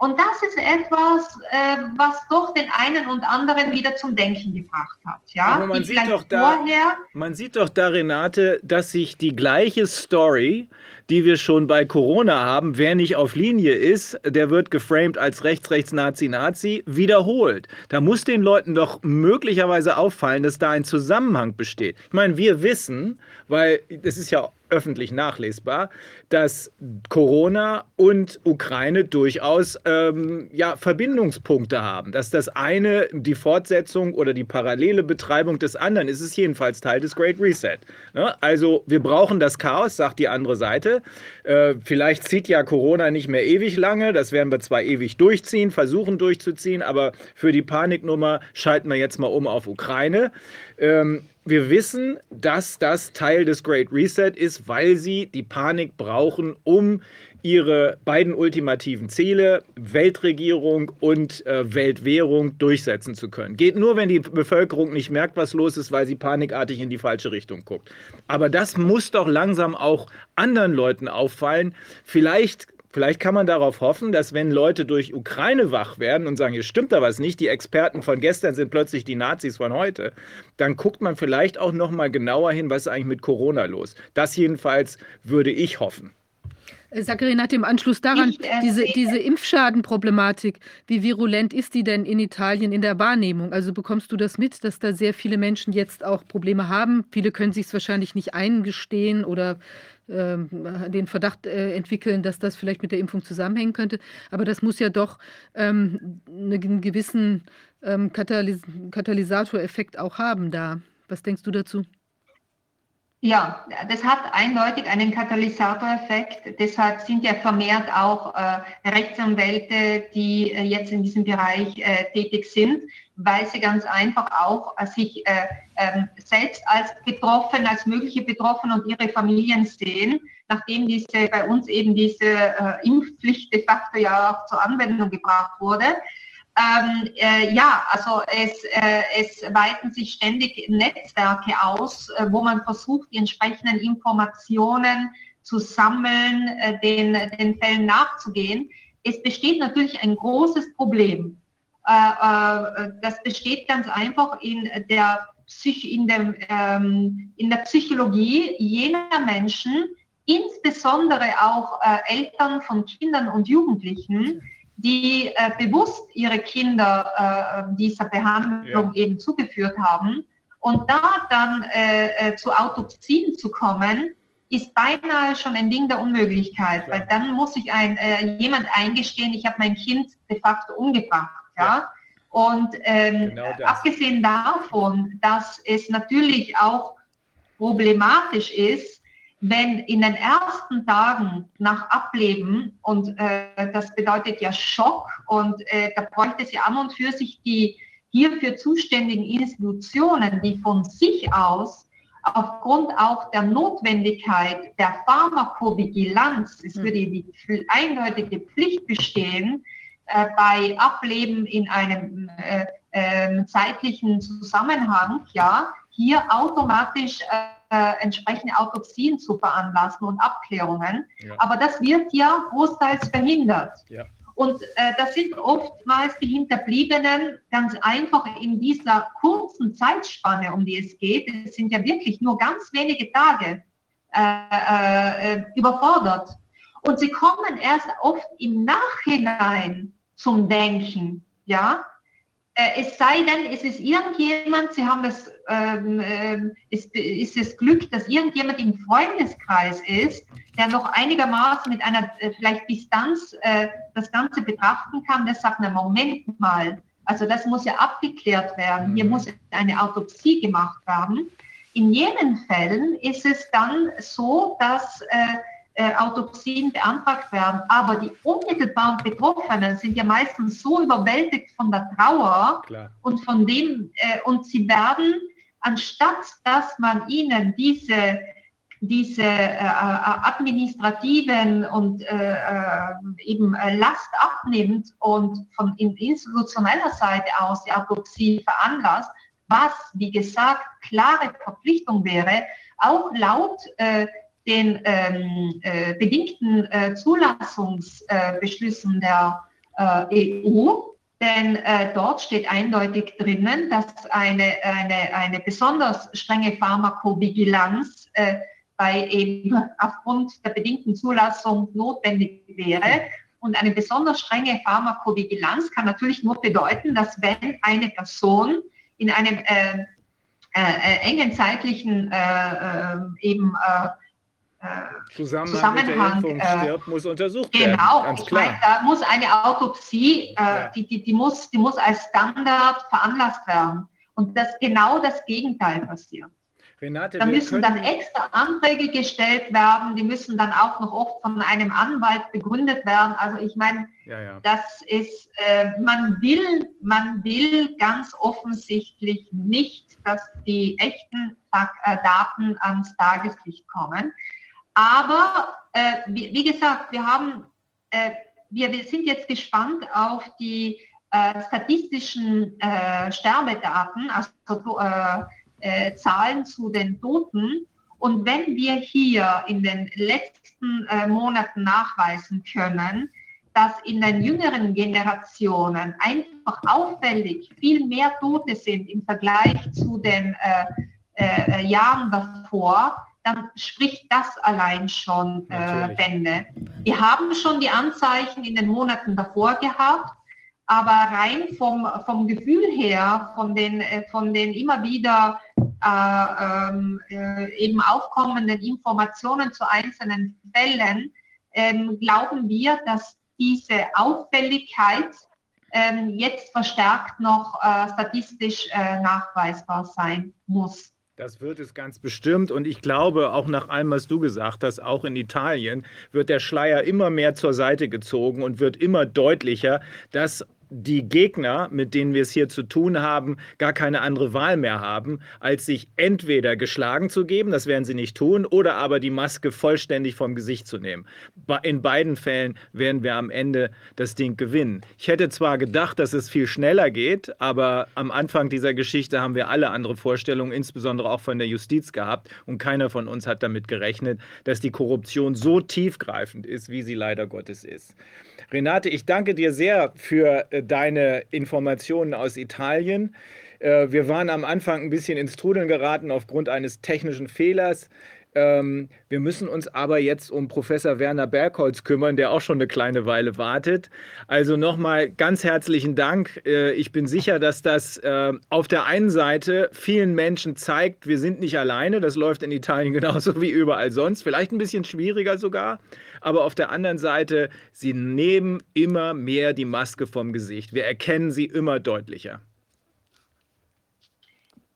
Und das ist etwas, äh, was doch den einen und anderen wieder zum Denken gebracht hat. Ja? Aber man sieht doch da- vorher Man sieht doch da, Renate, dass sich die gleiche Story, die wir schon bei Corona haben, wer nicht auf Linie ist, der wird geframed als rechts, rechts, Nazi, Nazi, wiederholt. Da muss den Leuten doch möglicherweise auffallen, dass da ein Zusammenhang besteht. Ich meine, wir wissen, weil das ist ja öffentlich nachlesbar, dass Corona und Ukraine durchaus ähm, ja, Verbindungspunkte haben. Dass das eine die Fortsetzung oder die parallele Betreibung des anderen ist, ist jedenfalls Teil des Great Reset. Ne? Also wir brauchen das Chaos, sagt die andere Seite. Äh, vielleicht zieht ja Corona nicht mehr ewig lange, das werden wir zwar ewig durchziehen, versuchen durchzuziehen, aber für die Paniknummer schalten wir jetzt mal um auf Ukraine. Ähm, wir wissen, dass das Teil des Great Reset ist, weil sie die Panik brauchen, um ihre beiden ultimativen Ziele, Weltregierung und äh, Weltwährung, durchsetzen zu können. Geht nur, wenn die Bevölkerung nicht merkt, was los ist, weil sie panikartig in die falsche Richtung guckt. Aber das muss doch langsam auch anderen Leuten auffallen. Vielleicht Vielleicht kann man darauf hoffen, dass wenn Leute durch Ukraine wach werden und sagen, hier stimmt da was nicht, die Experten von gestern sind plötzlich die Nazis von heute, dann guckt man vielleicht auch noch mal genauer hin, was ist eigentlich mit Corona los. Das jedenfalls würde ich hoffen. Äh, Renate, im Anschluss daran, äh, diese, diese Impfschadenproblematik, wie virulent ist die denn in Italien in der Wahrnehmung? Also bekommst du das mit, dass da sehr viele Menschen jetzt auch Probleme haben? Viele können sich es wahrscheinlich nicht eingestehen oder den Verdacht äh, entwickeln, dass das vielleicht mit der Impfung zusammenhängen könnte. Aber das muss ja doch ähm, einen gewissen ähm, Katalysatoreffekt auch haben da. Was denkst du dazu? Ja, das hat eindeutig einen Katalysatoreffekt. Deshalb sind ja vermehrt auch äh, Rechtsanwälte, die äh, jetzt in diesem Bereich äh, tätig sind, weil sie ganz einfach auch äh, sich äh, ähm, selbst als Betroffen, als mögliche Betroffen und ihre Familien sehen, nachdem diese bei uns eben diese äh, Impfpflicht de facto ja auch zur Anwendung gebracht wurde. Ähm, äh, ja, also es, äh, es weiten sich ständig Netzwerke aus, äh, wo man versucht, die entsprechenden Informationen zu sammeln, äh, den, den Fällen nachzugehen. Es besteht natürlich ein großes Problem. Äh, äh, das besteht ganz einfach in der, Psych in, dem, ähm, in der Psychologie jener Menschen, insbesondere auch Eltern von Kindern und Jugendlichen, die äh, bewusst ihre Kinder äh, dieser Behandlung ja. eben zugeführt haben. Und da dann äh, äh, zu Autopsien zu kommen, ist beinahe schon ein Ding der Unmöglichkeit, ja. weil dann muss sich ein, äh, jemand eingestehen, ich habe mein Kind de facto umgebracht. Ja? Und ähm, genau abgesehen davon, dass es natürlich auch problematisch ist, wenn in den ersten Tagen nach Ableben, und äh, das bedeutet ja Schock, und äh, da bräuchte es ja an und für sich die hierfür zuständigen Institutionen, die von sich aus aufgrund auch der Notwendigkeit der Pharmakovigilanz, es hm. würde die eindeutige Pflicht bestehen, bei Ableben in einem äh, äh, zeitlichen Zusammenhang, ja, hier automatisch äh, äh, entsprechende Autopsien zu veranlassen und Abklärungen. Ja. Aber das wird ja großteils verhindert. Ja. Und äh, das sind oftmals die Hinterbliebenen ganz einfach in dieser kurzen Zeitspanne, um die es geht. Es sind ja wirklich nur ganz wenige Tage äh, äh, überfordert. Und sie kommen erst oft im Nachhinein zum Denken. Ja, äh, es sei denn, es ist irgendjemand, Sie haben das, ähm, äh, ist, ist es Glück, dass irgendjemand im Freundeskreis ist, der noch einigermaßen mit einer äh, vielleicht Distanz äh, das Ganze betrachten kann, der sagt, na Moment mal, also das muss ja abgeklärt werden, hier mhm. muss eine Autopsie gemacht werden. In jenen Fällen ist es dann so, dass äh, äh, Autopsien beantragt werden. Aber die unmittelbaren Betroffenen sind ja meistens so überwältigt von der Trauer Klar. und von dem, äh, und sie werden, anstatt dass man ihnen diese diese äh, äh administrativen und äh, äh eben Last abnimmt und von institutioneller Seite aus die Autopsie veranlasst, was, wie gesagt, klare Verpflichtung wäre, auch laut äh, den ähm, äh, bedingten äh, Zulassungsbeschlüssen der äh, EU, denn äh, dort steht eindeutig drinnen, dass eine, eine, eine besonders strenge Pharmakovigilanz äh, bei eben aufgrund der bedingten Zulassung notwendig wäre. Und eine besonders strenge Pharmakovigilanz kann natürlich nur bedeuten, dass wenn eine Person in einem äh, äh, engen zeitlichen eben Zusammenhang, Zusammenhang mit der äh, stirbt, muss untersucht genau, werden. Genau, klar. Meine, da muss eine Autopsie, äh, ja. die, die, die, muss, die muss als Standard veranlasst werden. Und das genau das Gegenteil passiert. Renate, da müssen dann extra Anträge gestellt werden, die müssen dann auch noch oft von einem Anwalt begründet werden. Also ich meine, ja, ja. das ist, äh, man will, man will ganz offensichtlich nicht, dass die echten äh, Daten ans Tageslicht kommen. Aber äh, wie, wie, gesagt, wir haben, äh, wir, wir sind jetzt gespannt auf die äh, statistischen äh, Sterbedaten, also äh, äh, Zahlen zu den Toten. Und wenn wir hier in den letzten Monaten nachweisen können, dass in den jüngeren Generationen einfach auffällig viel mehr Tote sind im Vergleich zu den Jahren davor, dann spricht das allein schon äh, Bände. Wir haben schon die Anzeichen in den Monaten davor gehabt, aber rein vom, vom Gefühl her, von den, äh, von den immer wieder äh, ähm, äh, eben aufkommenden Informationen zu einzelnen Fällen, ähm, glauben wir, dass diese Auffälligkeit ähm, jetzt verstärkt noch äh, statistisch äh, nachweisbar sein muss. Das wird es ganz bestimmt. Und ich glaube, auch nach allem, was du gesagt hast, auch in Italien wird der Schleier immer mehr zur Seite gezogen und wird immer deutlicher, dass die Gegner, mit denen wir es hier zu tun haben, gar keine andere Wahl mehr haben, als sich entweder geschlagen zu geben, das werden sie nicht tun, oder aber die Maske vollständig vom Gesicht zu nehmen. In beiden Fällen werden wir am Ende das Ding gewinnen. Ich hätte zwar gedacht, dass es viel schneller geht, aber am Anfang dieser Geschichte haben wir alle andere Vorstellungen, insbesondere auch von der Justiz gehabt, und keiner von uns hat damit gerechnet, dass die Korruption so tiefgreifend ist, wie sie leider Gottes ist. Renate, ich danke dir sehr für äh, deine Informationen aus Italien. Äh, wir waren am Anfang ein bisschen ins Trudeln geraten aufgrund eines technischen Fehlers. Ähm, wir müssen uns aber jetzt um Professor Werner Bergholz kümmern, der auch schon eine kleine Weile wartet. Also nochmal ganz herzlichen Dank. Äh, ich bin sicher, dass das auf der einen Seite vielen Menschen zeigt, wir sind nicht alleine. Das läuft in Italien genauso wie überall sonst. Vielleicht ein bisschen schwieriger sogar aber auf der anderen Seite, sie nehmen immer mehr die Maske vom Gesicht. Wir erkennen sie immer deutlicher.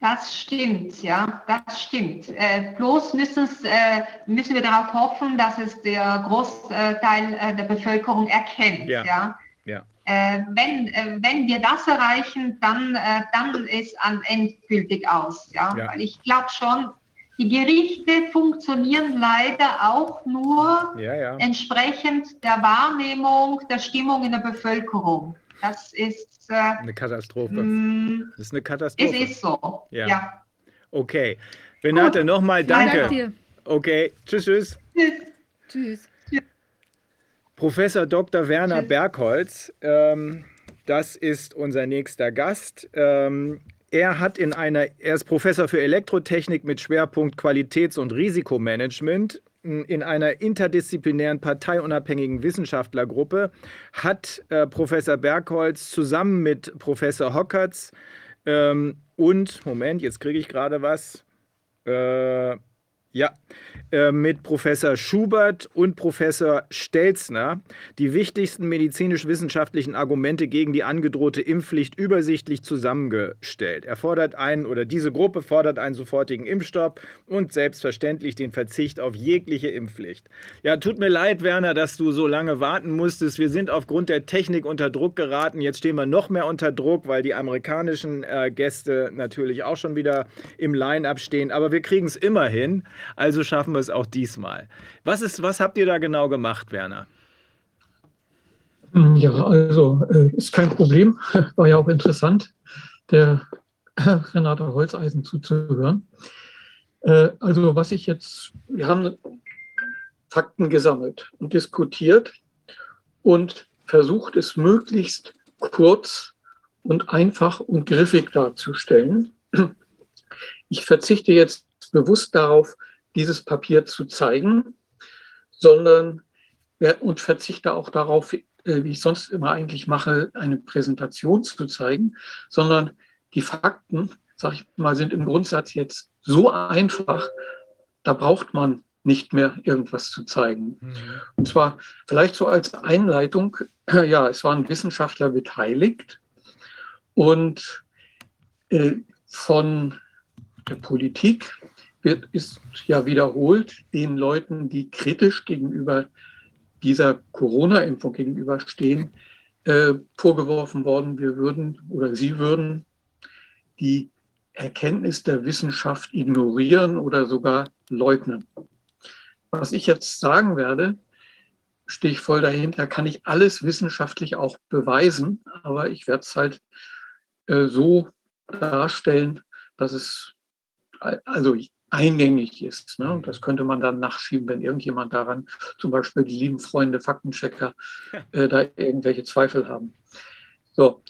Das stimmt, ja, das stimmt. Äh, bloß müssen, äh, müssen wir darauf hoffen, dass es der Großteil äh, der Bevölkerung erkennt. Ja. ja? ja. Äh, wenn, äh, wenn wir das erreichen, dann, äh, dann ist an endgültig aus. Ja? ja. Weil ich glaube schon, die Gerichte funktionieren leider auch nur ja, ja. entsprechend der Wahrnehmung der Stimmung in der Bevölkerung. Das ist äh, eine Katastrophe. Mh, mm, das ist eine Katastrophe. Es ist so. Ja. ja. Okay. Renate, nochmal danke. danke okay. Tschüss, tschüss. Tschüss. tschüss. Professor Dr. Werner tschüss. Bergholz, ähm, das ist unser nächster Gast. Ähm, er hat in einer, er ist Professor für Elektrotechnik mit Schwerpunkt Qualitäts- und Risikomanagement. In einer interdisziplinären parteiunabhängigen Wissenschaftlergruppe hat äh, Professor Bergholz zusammen mit Professor Hockertz ähm, und, Moment, jetzt kriege ich gerade was, äh, ja, äh, mit Professor Schubert und Professor Stelzner die wichtigsten medizinisch-wissenschaftlichen Argumente gegen die angedrohte Impfpflicht übersichtlich zusammengestellt. Er fordert einen oder diese Gruppe fordert einen sofortigen Impfstopp und selbstverständlich den Verzicht auf jegliche Impfpflicht. Ja, tut mir leid, Werner, dass du so lange warten musstest. Wir sind aufgrund der Technik unter Druck geraten. Jetzt stehen wir noch mehr unter Druck, weil die amerikanischen äh, Gäste natürlich auch schon wieder im Line-up stehen. Aber wir kriegen es immer hin. Also schaffen wir es auch diesmal. Was, ist, was habt ihr da genau gemacht, Werner? Ja, also äh, ist kein Problem. War ja auch interessant, der Renate Holzeisen zuzuhören. Äh, also was ich jetzt, wir haben Fakten gesammelt und diskutiert und versucht es möglichst kurz und einfach und griffig darzustellen. Ich verzichte jetzt bewusst darauf, dieses Papier zu zeigen, sondern und verzichte auch darauf, äh, wie ich sonst immer eigentlich mache, eine Präsentation zu zeigen, sondern die Fakten, sage ich mal, sind im Grundsatz jetzt so einfach, da braucht man nicht mehr irgendwas zu zeigen. Mhm. Und zwar vielleicht so als Einleitung, ja, es waren Wissenschaftler beteiligt und äh, von der Politik wird, ist ja wiederholt den Leuten, die kritisch gegenüber dieser Corona-Impfung gegenüberstehen, äh, vorgeworfen worden, wir würden oder sie würden die Erkenntnis der Wissenschaft ignorieren oder sogar leugnen. Was ich jetzt sagen werde, stehe ich voll dahinter, kann ich alles wissenschaftlich auch beweisen, aber ich werde es halt äh, so darstellen, dass es, also eingängig ist. Ne? Das könnte man dann nachschieben, wenn irgendjemand daran, zum Beispiel die lieben Freunde, Faktenchecker, äh, da irgendwelche Zweifel haben. So,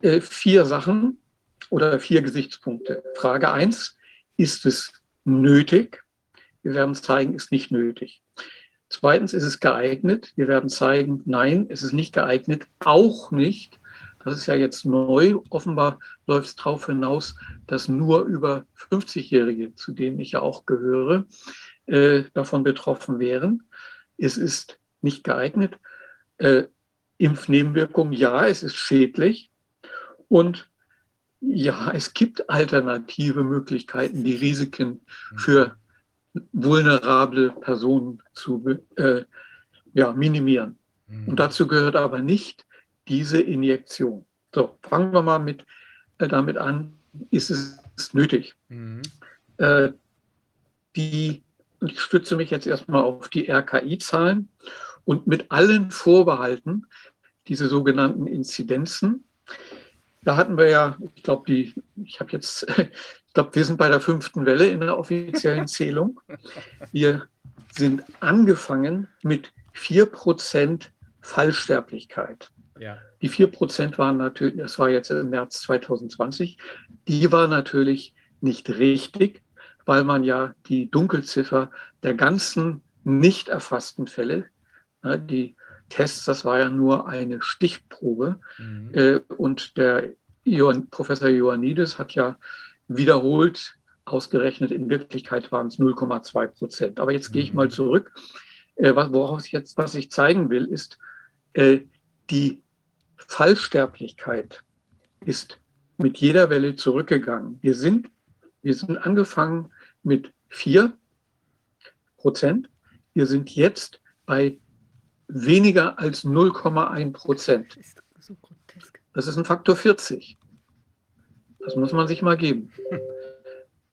äh, vier Sachen oder vier Gesichtspunkte. Frage eins: ist es nötig? Wir werden zeigen, ist nicht nötig. Zweitens, ist es geeignet? Wir werden zeigen, nein, es ist nicht geeignet, auch nicht das ist ja jetzt neu. Offenbar läuft es darauf hinaus, dass nur über 50-Jährige, zu denen ich ja auch gehöre, äh, davon betroffen wären. Es ist nicht geeignet. Äh, Impfnebenwirkungen, ja, es ist schädlich. Und ja, es gibt alternative Möglichkeiten, die Risiken für vulnerable Personen zu äh, ja, minimieren. Und dazu gehört aber nicht diese Injektion. So, fangen wir mal mit, äh, damit an, ist es nötig? Mhm. Äh, die, ich stütze mich jetzt erstmal auf die RKI-Zahlen und mit allen Vorbehalten, diese sogenannten Inzidenzen, da hatten wir ja, ich glaube, die, ich habe jetzt, ich glaube, wir sind bei der fünften Welle in der offiziellen Zählung. Wir sind angefangen mit 4% Fallsterblichkeit. Ja. Die 4% waren natürlich, das war jetzt im März 2020, die war natürlich nicht richtig, weil man ja die Dunkelziffer der ganzen nicht erfassten Fälle, die Tests, das war ja nur eine Stichprobe. Mhm. Äh, und der Professor Ioannidis hat ja wiederholt ausgerechnet, in Wirklichkeit waren es 0,2 Prozent. Aber jetzt mhm. gehe ich mal mhm. zurück. Äh, woraus ich jetzt, was ich zeigen will, ist, äh, die Fallsterblichkeit ist mit jeder Welle zurückgegangen. Wir sind, wir sind angefangen mit 4 Prozent. Wir sind jetzt bei weniger als 0,1 Prozent. Das ist ein Faktor 40. Das muss man sich mal geben.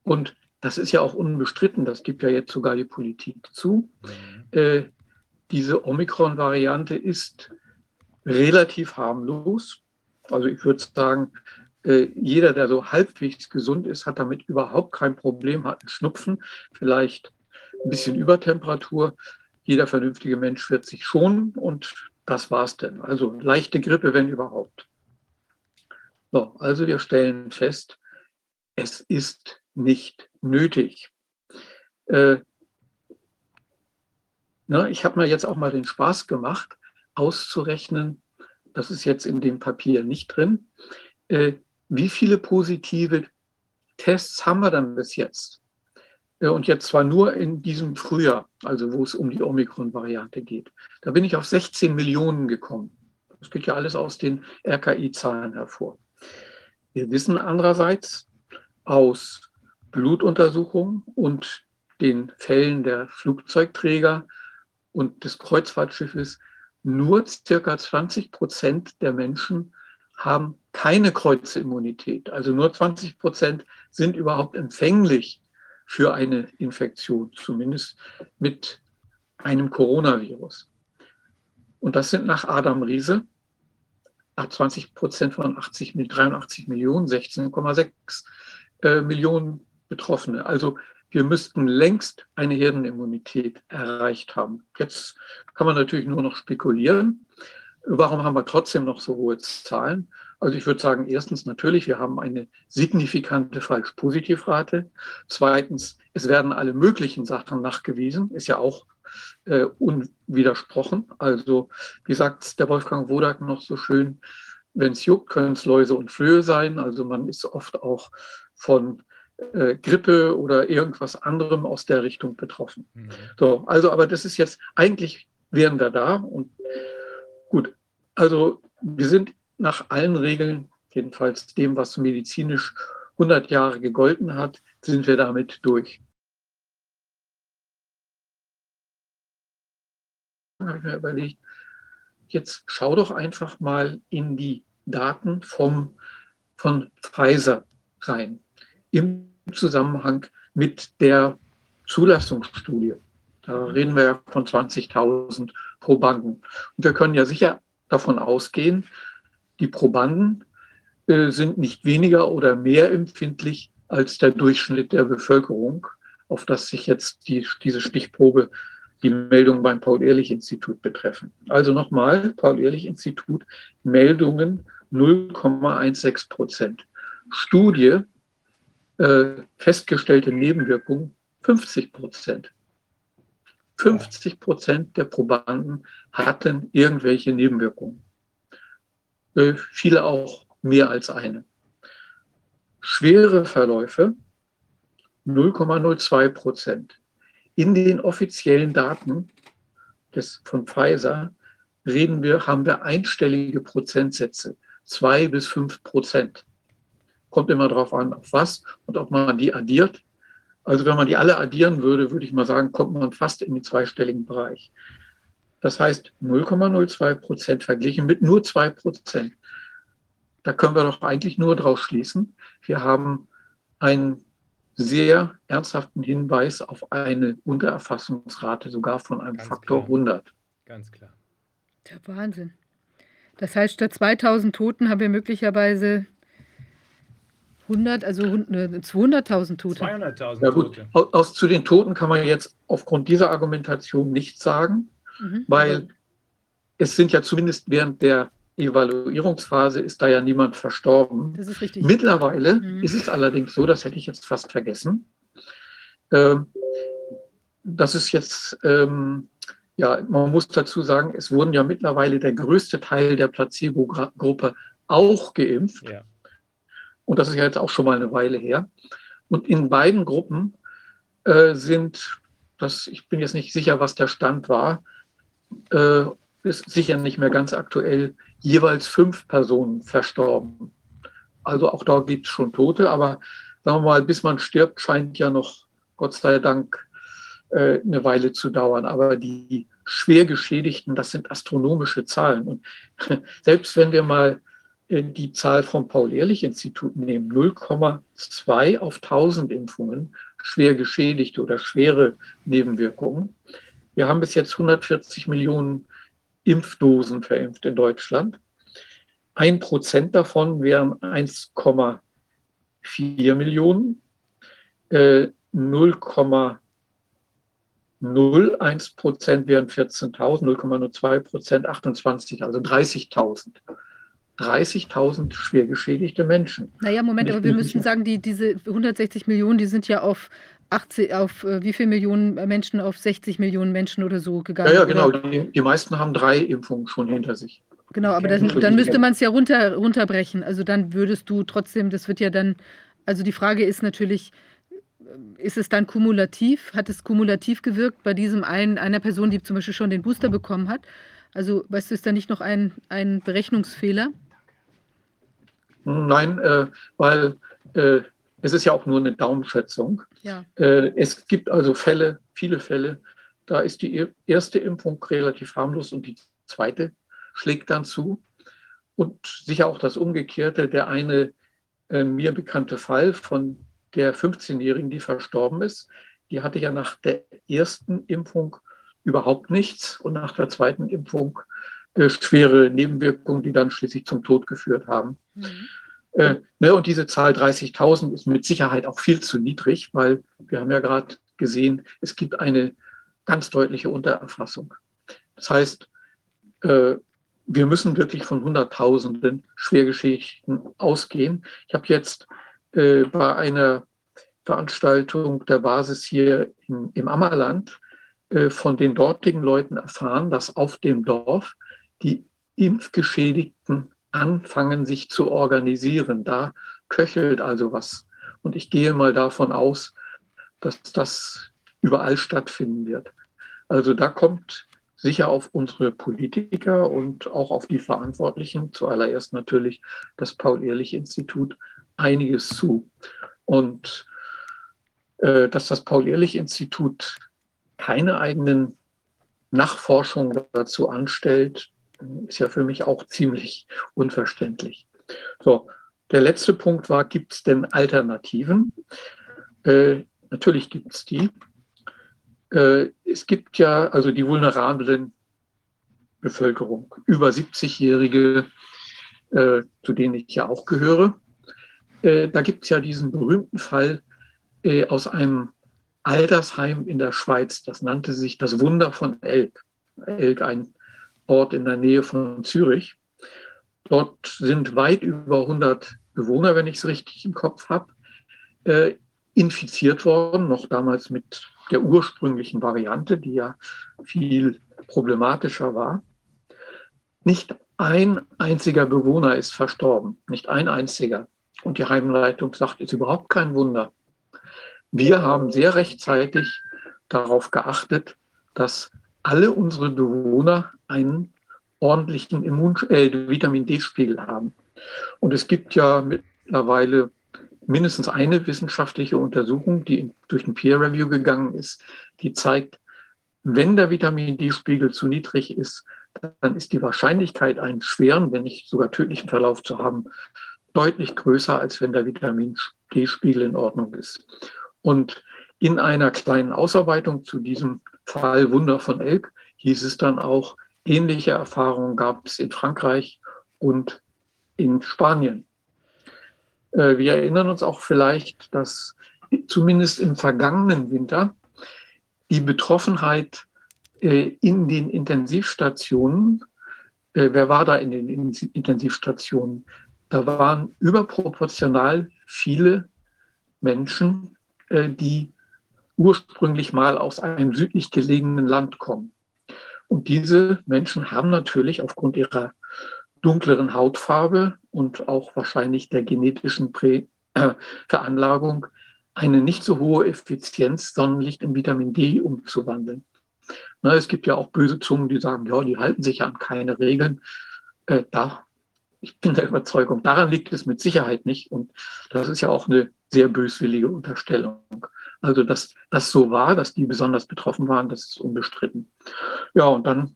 Und das ist ja auch unbestritten, das gibt ja jetzt sogar die Politik zu. Mhm. Äh, diese Omikron-Variante ist relativ harmlos. Also ich würde sagen, äh, jeder, der so halbwegs gesund ist, hat damit überhaupt kein Problem, hat einen Schnupfen, vielleicht ein bisschen Übertemperatur, jeder vernünftige Mensch wird sich schonen und das war's denn. Also leichte Grippe, wenn überhaupt. So, also wir stellen fest, es ist nicht nötig. Äh, na, ich habe mir jetzt auch mal den Spaß gemacht, auszurechnen, das ist jetzt in dem Papier nicht drin, äh, wie viele positive Tests haben wir dann bis jetzt? Äh, und jetzt zwar nur in diesem Frühjahr, also wo es um die Omikron-Variante geht. Da bin ich auf 16 Millionen gekommen. Das geht ja alles aus den RKI-Zahlen hervor. Wir wissen andererseits aus Blutuntersuchungen und den Fällen der Flugzeugträger und des Kreuzfahrtschiffes, nur circa 20 Prozent der Menschen haben keine Kreuzimmunität. Also nur 20 Prozent sind überhaupt empfänglich für eine Infektion, zumindest mit einem Coronavirus. Und das sind nach Adam Riese 20 Prozent von 80, 83 Millionen, 16,6 äh, Millionen Betroffene. Also wir müssten längst eine Herdenimmunität erreicht haben. Jetzt kann man natürlich nur noch spekulieren. Warum haben wir trotzdem noch so hohe Zahlen? Also ich würde sagen, erstens natürlich, wir haben eine signifikante Falsch-Positiv-Rate. Zweitens, es werden alle möglichen Sachen nachgewiesen, ist ja auch äh, unwidersprochen. Also wie sagt der Wolfgang Wodak noch so schön, wenn es juckt, können es Läuse und Flöhe sein. Also man ist oft auch von äh, Grippe oder irgendwas anderem aus der Richtung betroffen. Mhm. So, also aber das ist jetzt, eigentlich wären wir da und gut. Also wir sind nach allen Regeln, jedenfalls dem, was medizinisch 100 Jahre gegolten hat, sind wir damit durch. Habe ich mir überlegt, jetzt schau doch einfach mal in die Daten vom, von Pfizer rein, im Zusammenhang mit der Zulassungsstudie. Da reden wir ja von 20.000 Probanden. Und wir können ja sicher davon ausgehen, die Probanden äh, sind nicht weniger oder mehr empfindlich als der Durchschnitt der Bevölkerung, auf das sich jetzt die, diese Stichprobe, die Meldungen beim Paul-Ehrlich-Institut betreffen. Also nochmal, Paul-Ehrlich-Institut, Meldungen 0,16 Prozent. Studie, äh, festgestellte Nebenwirkungen 50 Prozent. 50 Prozent der Probanden hatten irgendwelche Nebenwirkungen. Äh, viele auch mehr als eine. Schwere Verläufe 0,02 Prozent. In den offiziellen Daten des, von Pfizer reden wir, haben wir einstellige Prozentsätze, zwei bis fünf Prozent. Kommt immer darauf an, auf was und ob man die addiert. Also wenn man die alle addieren würde, würde ich mal sagen, kommt man fast in den zweistelligen Bereich. Das heißt 0,02 Prozent verglichen mit nur zwei Prozent. Da können wir doch eigentlich nur draus schließen. Wir haben einen sehr ernsthaften Hinweis auf eine Untererfassungsrate sogar von einem Ganz Faktor klar. 100. Ganz klar. Der Wahnsinn. Das heißt, statt 2000 Toten haben wir möglicherweise 100, also hund- äh, 200.000 Tote. 200.000 Ja gut, Tote. aus, aus zu den Toten kann man jetzt aufgrund dieser Argumentation nichts sagen, Mhm. weil es sind ja zumindest während der Evaluierungsphase ist da ja niemand verstorben. Das ist richtig. Mittlerweile Mhm. ist es allerdings so, das hätte ich jetzt fast vergessen, ähm, dass es jetzt, ähm, ja, man muss dazu sagen, es wurden ja mittlerweile der größte Teil der Placebo-Gruppe auch geimpft. Ja. Und das ist ja jetzt auch schon mal eine Weile her. Und in beiden Gruppen äh, sind, das, ich bin jetzt nicht sicher, was der Stand war, äh, ist sicher nicht mehr ganz aktuell, jeweils fünf Personen verstorben. Also auch da gibt es schon Tote, aber sagen wir mal, bis man stirbt, scheint ja noch, Gott sei Dank, äh, eine Weile zu dauern. Aber die schwer Geschädigten, das sind astronomische Zahlen. Und selbst wenn wir mal die Zahl vom Paul-Ehrlich-Institut nehmen, 0,2 auf 1000 Impfungen, schwer geschädigte oder schwere Nebenwirkungen. Wir haben bis jetzt 140 Millionen Impfdosen verimpft in Deutschland. Ein Prozent davon wären 1,4 Millionen. Äh, 0,01 Prozent wären 14.000, 0,02 Prozent 28, also 30.000. 30.000 schwer geschädigte Menschen. Naja, Moment, aber wir müssen sagen, die, diese 160 Millionen, die sind ja auf 80, auf äh, wie viel Millionen Menschen, auf 60 Millionen Menschen oder so gegangen. Ja, ja, genau. Die, die meisten haben drei Impfungen schon hinter sich. Genau, aber dann, dann müsste man es ja runter, runterbrechen. Also dann würdest du trotzdem, das wird ja dann, also die Frage ist natürlich, äh, ist es dann kumulativ? Hat es kumulativ gewirkt bei diesem einen, einer Person, die zum Beispiel schon den Booster bekommen hat? Also, weißt du, ist da nicht noch ein, ein Berechnungsfehler? Nein, äh, weil äh, es ist ja auch nur eine Daumenschätzung. Ja. Äh, es gibt also Fälle, viele Fälle, da ist die erste Impfung relativ harmlos und die zweite schlägt dann zu. Und sicher auch das Umgekehrte, der eine äh, mir bekannte Fall von der 15-Jährigen, die verstorben ist, die hatte ja nach der ersten Impfung überhaupt nichts und nach der zweiten Impfung äh, schwere Nebenwirkungen, die dann schließlich zum Tod geführt haben. Mhm. Äh, ne, und diese Zahl 30.000 ist mit Sicherheit auch viel zu niedrig, weil wir haben ja gerade gesehen, es gibt eine ganz deutliche Untererfassung. Das heißt, äh, wir müssen wirklich von Hunderttausenden Schwergeschädigten ausgehen. Ich habe jetzt äh, bei einer Veranstaltung der Basis hier im, im Ammerland äh, von den dortigen Leuten erfahren, dass auf dem Dorf die Impfgeschädigten anfangen, sich zu organisieren. Da köchelt also was. Und ich gehe mal davon aus, dass das überall stattfinden wird. Also da kommt sicher auf unsere Politiker und auch auf die Verantwortlichen, zuallererst natürlich das Paul-Ehrlich-Institut, einiges zu. Und äh, dass das Paul-Ehrlich-Institut keine eigenen Nachforschungen dazu anstellt, ist ja für mich auch ziemlich unverständlich. So, der letzte Punkt war, gibt es denn Alternativen? Äh, natürlich gibt es die. Äh, es gibt ja also die vulnerablen Bevölkerung, über 70-Jährige, äh, zu denen ich ja auch gehöre. Äh, da gibt es ja diesen berühmten Fall äh, aus einem Altersheim in der Schweiz. Das nannte sich das Wunder von Elk. Elk, ein Ort in der Nähe von Zürich. Dort sind weit über 100 Bewohner, wenn ich es richtig im Kopf habe, äh, infiziert worden, noch damals mit der ursprünglichen Variante, die ja viel problematischer war. Nicht ein einziger Bewohner ist verstorben, nicht ein einziger. Und die Heimleitung sagt, ist überhaupt kein Wunder. Wir haben sehr rechtzeitig darauf geachtet, dass alle unsere Bewohner einen ordentlichen Immun äh, Vitamin D-Spiegel haben. Und es gibt ja mittlerweile mindestens eine wissenschaftliche Untersuchung, die durch ein Peer Review gegangen ist, die zeigt, wenn der Vitamin D-Spiegel zu niedrig ist, dann ist die Wahrscheinlichkeit, einen schweren, wenn nicht sogar tödlichen Verlauf zu haben, deutlich größer, als wenn der Vitamin D-Spiegel in Ordnung ist. Und in einer kleinen Ausarbeitung zu diesem Fall Wunder von Elk hieß es dann auch, ähnliche Erfahrungen gab es in Frankreich und in Spanien. Äh, wir erinnern uns auch vielleicht, dass zumindest im vergangenen Winter die Betroffenheit äh, in den Intensivstationen, äh, wer war da in den Intensivstationen? Da waren überproportional viele Menschen, die ursprünglich mal aus einem südlich gelegenen Land kommen. Und diese Menschen haben natürlich aufgrund ihrer dunkleren Hautfarbe und auch wahrscheinlich der genetischen Prä äh, Veranlagung eine nicht so hohe Effizienz, Sonnenlicht in Vitamin D umzuwandeln. Na, es gibt ja auch böse Zungen, die sagen, ja, die halten sich an keine Regeln. Äh, da, ich bin der Überzeugung, daran liegt es mit Sicherheit nicht. Und das ist ja auch eine sehr böswillige Unterstellung. Also, dass das so war, dass die besonders betroffen waren, das ist unbestritten. Ja, und dann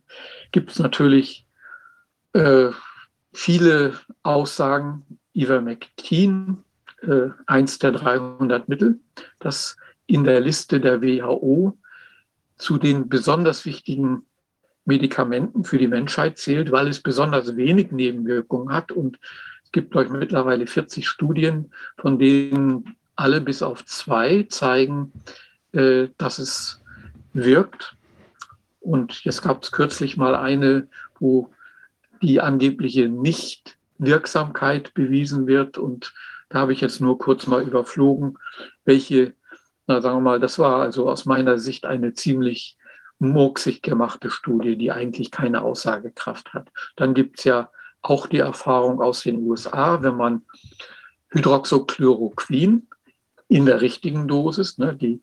gibt es natürlich äh, viele Aussagen, Ivermectin, äh, eins der 300 Mittel, das in der Liste der WHO zu den besonders wichtigen Medikamenten für die Menschheit zählt, weil es besonders wenig Nebenwirkungen hat. Und es gibt, glaube ich, mittlerweile 40 Studien, von denen alle bis auf zwei zeigen, äh, dass es wirkt. Und jetzt gab es kürzlich mal eine, wo die angebliche Nichtwirksamkeit bewiesen wird. Und da habe ich jetzt nur kurz mal überflogen, welche, na sagen wir mal, das war also aus meiner Sicht eine ziemlich murksig gemachte Studie, die eigentlich keine Aussagekraft hat. Dann gibt es ja auch die Erfahrung aus den USA, wenn man Hydroxychloroquin in der richtigen Dosis, ne, die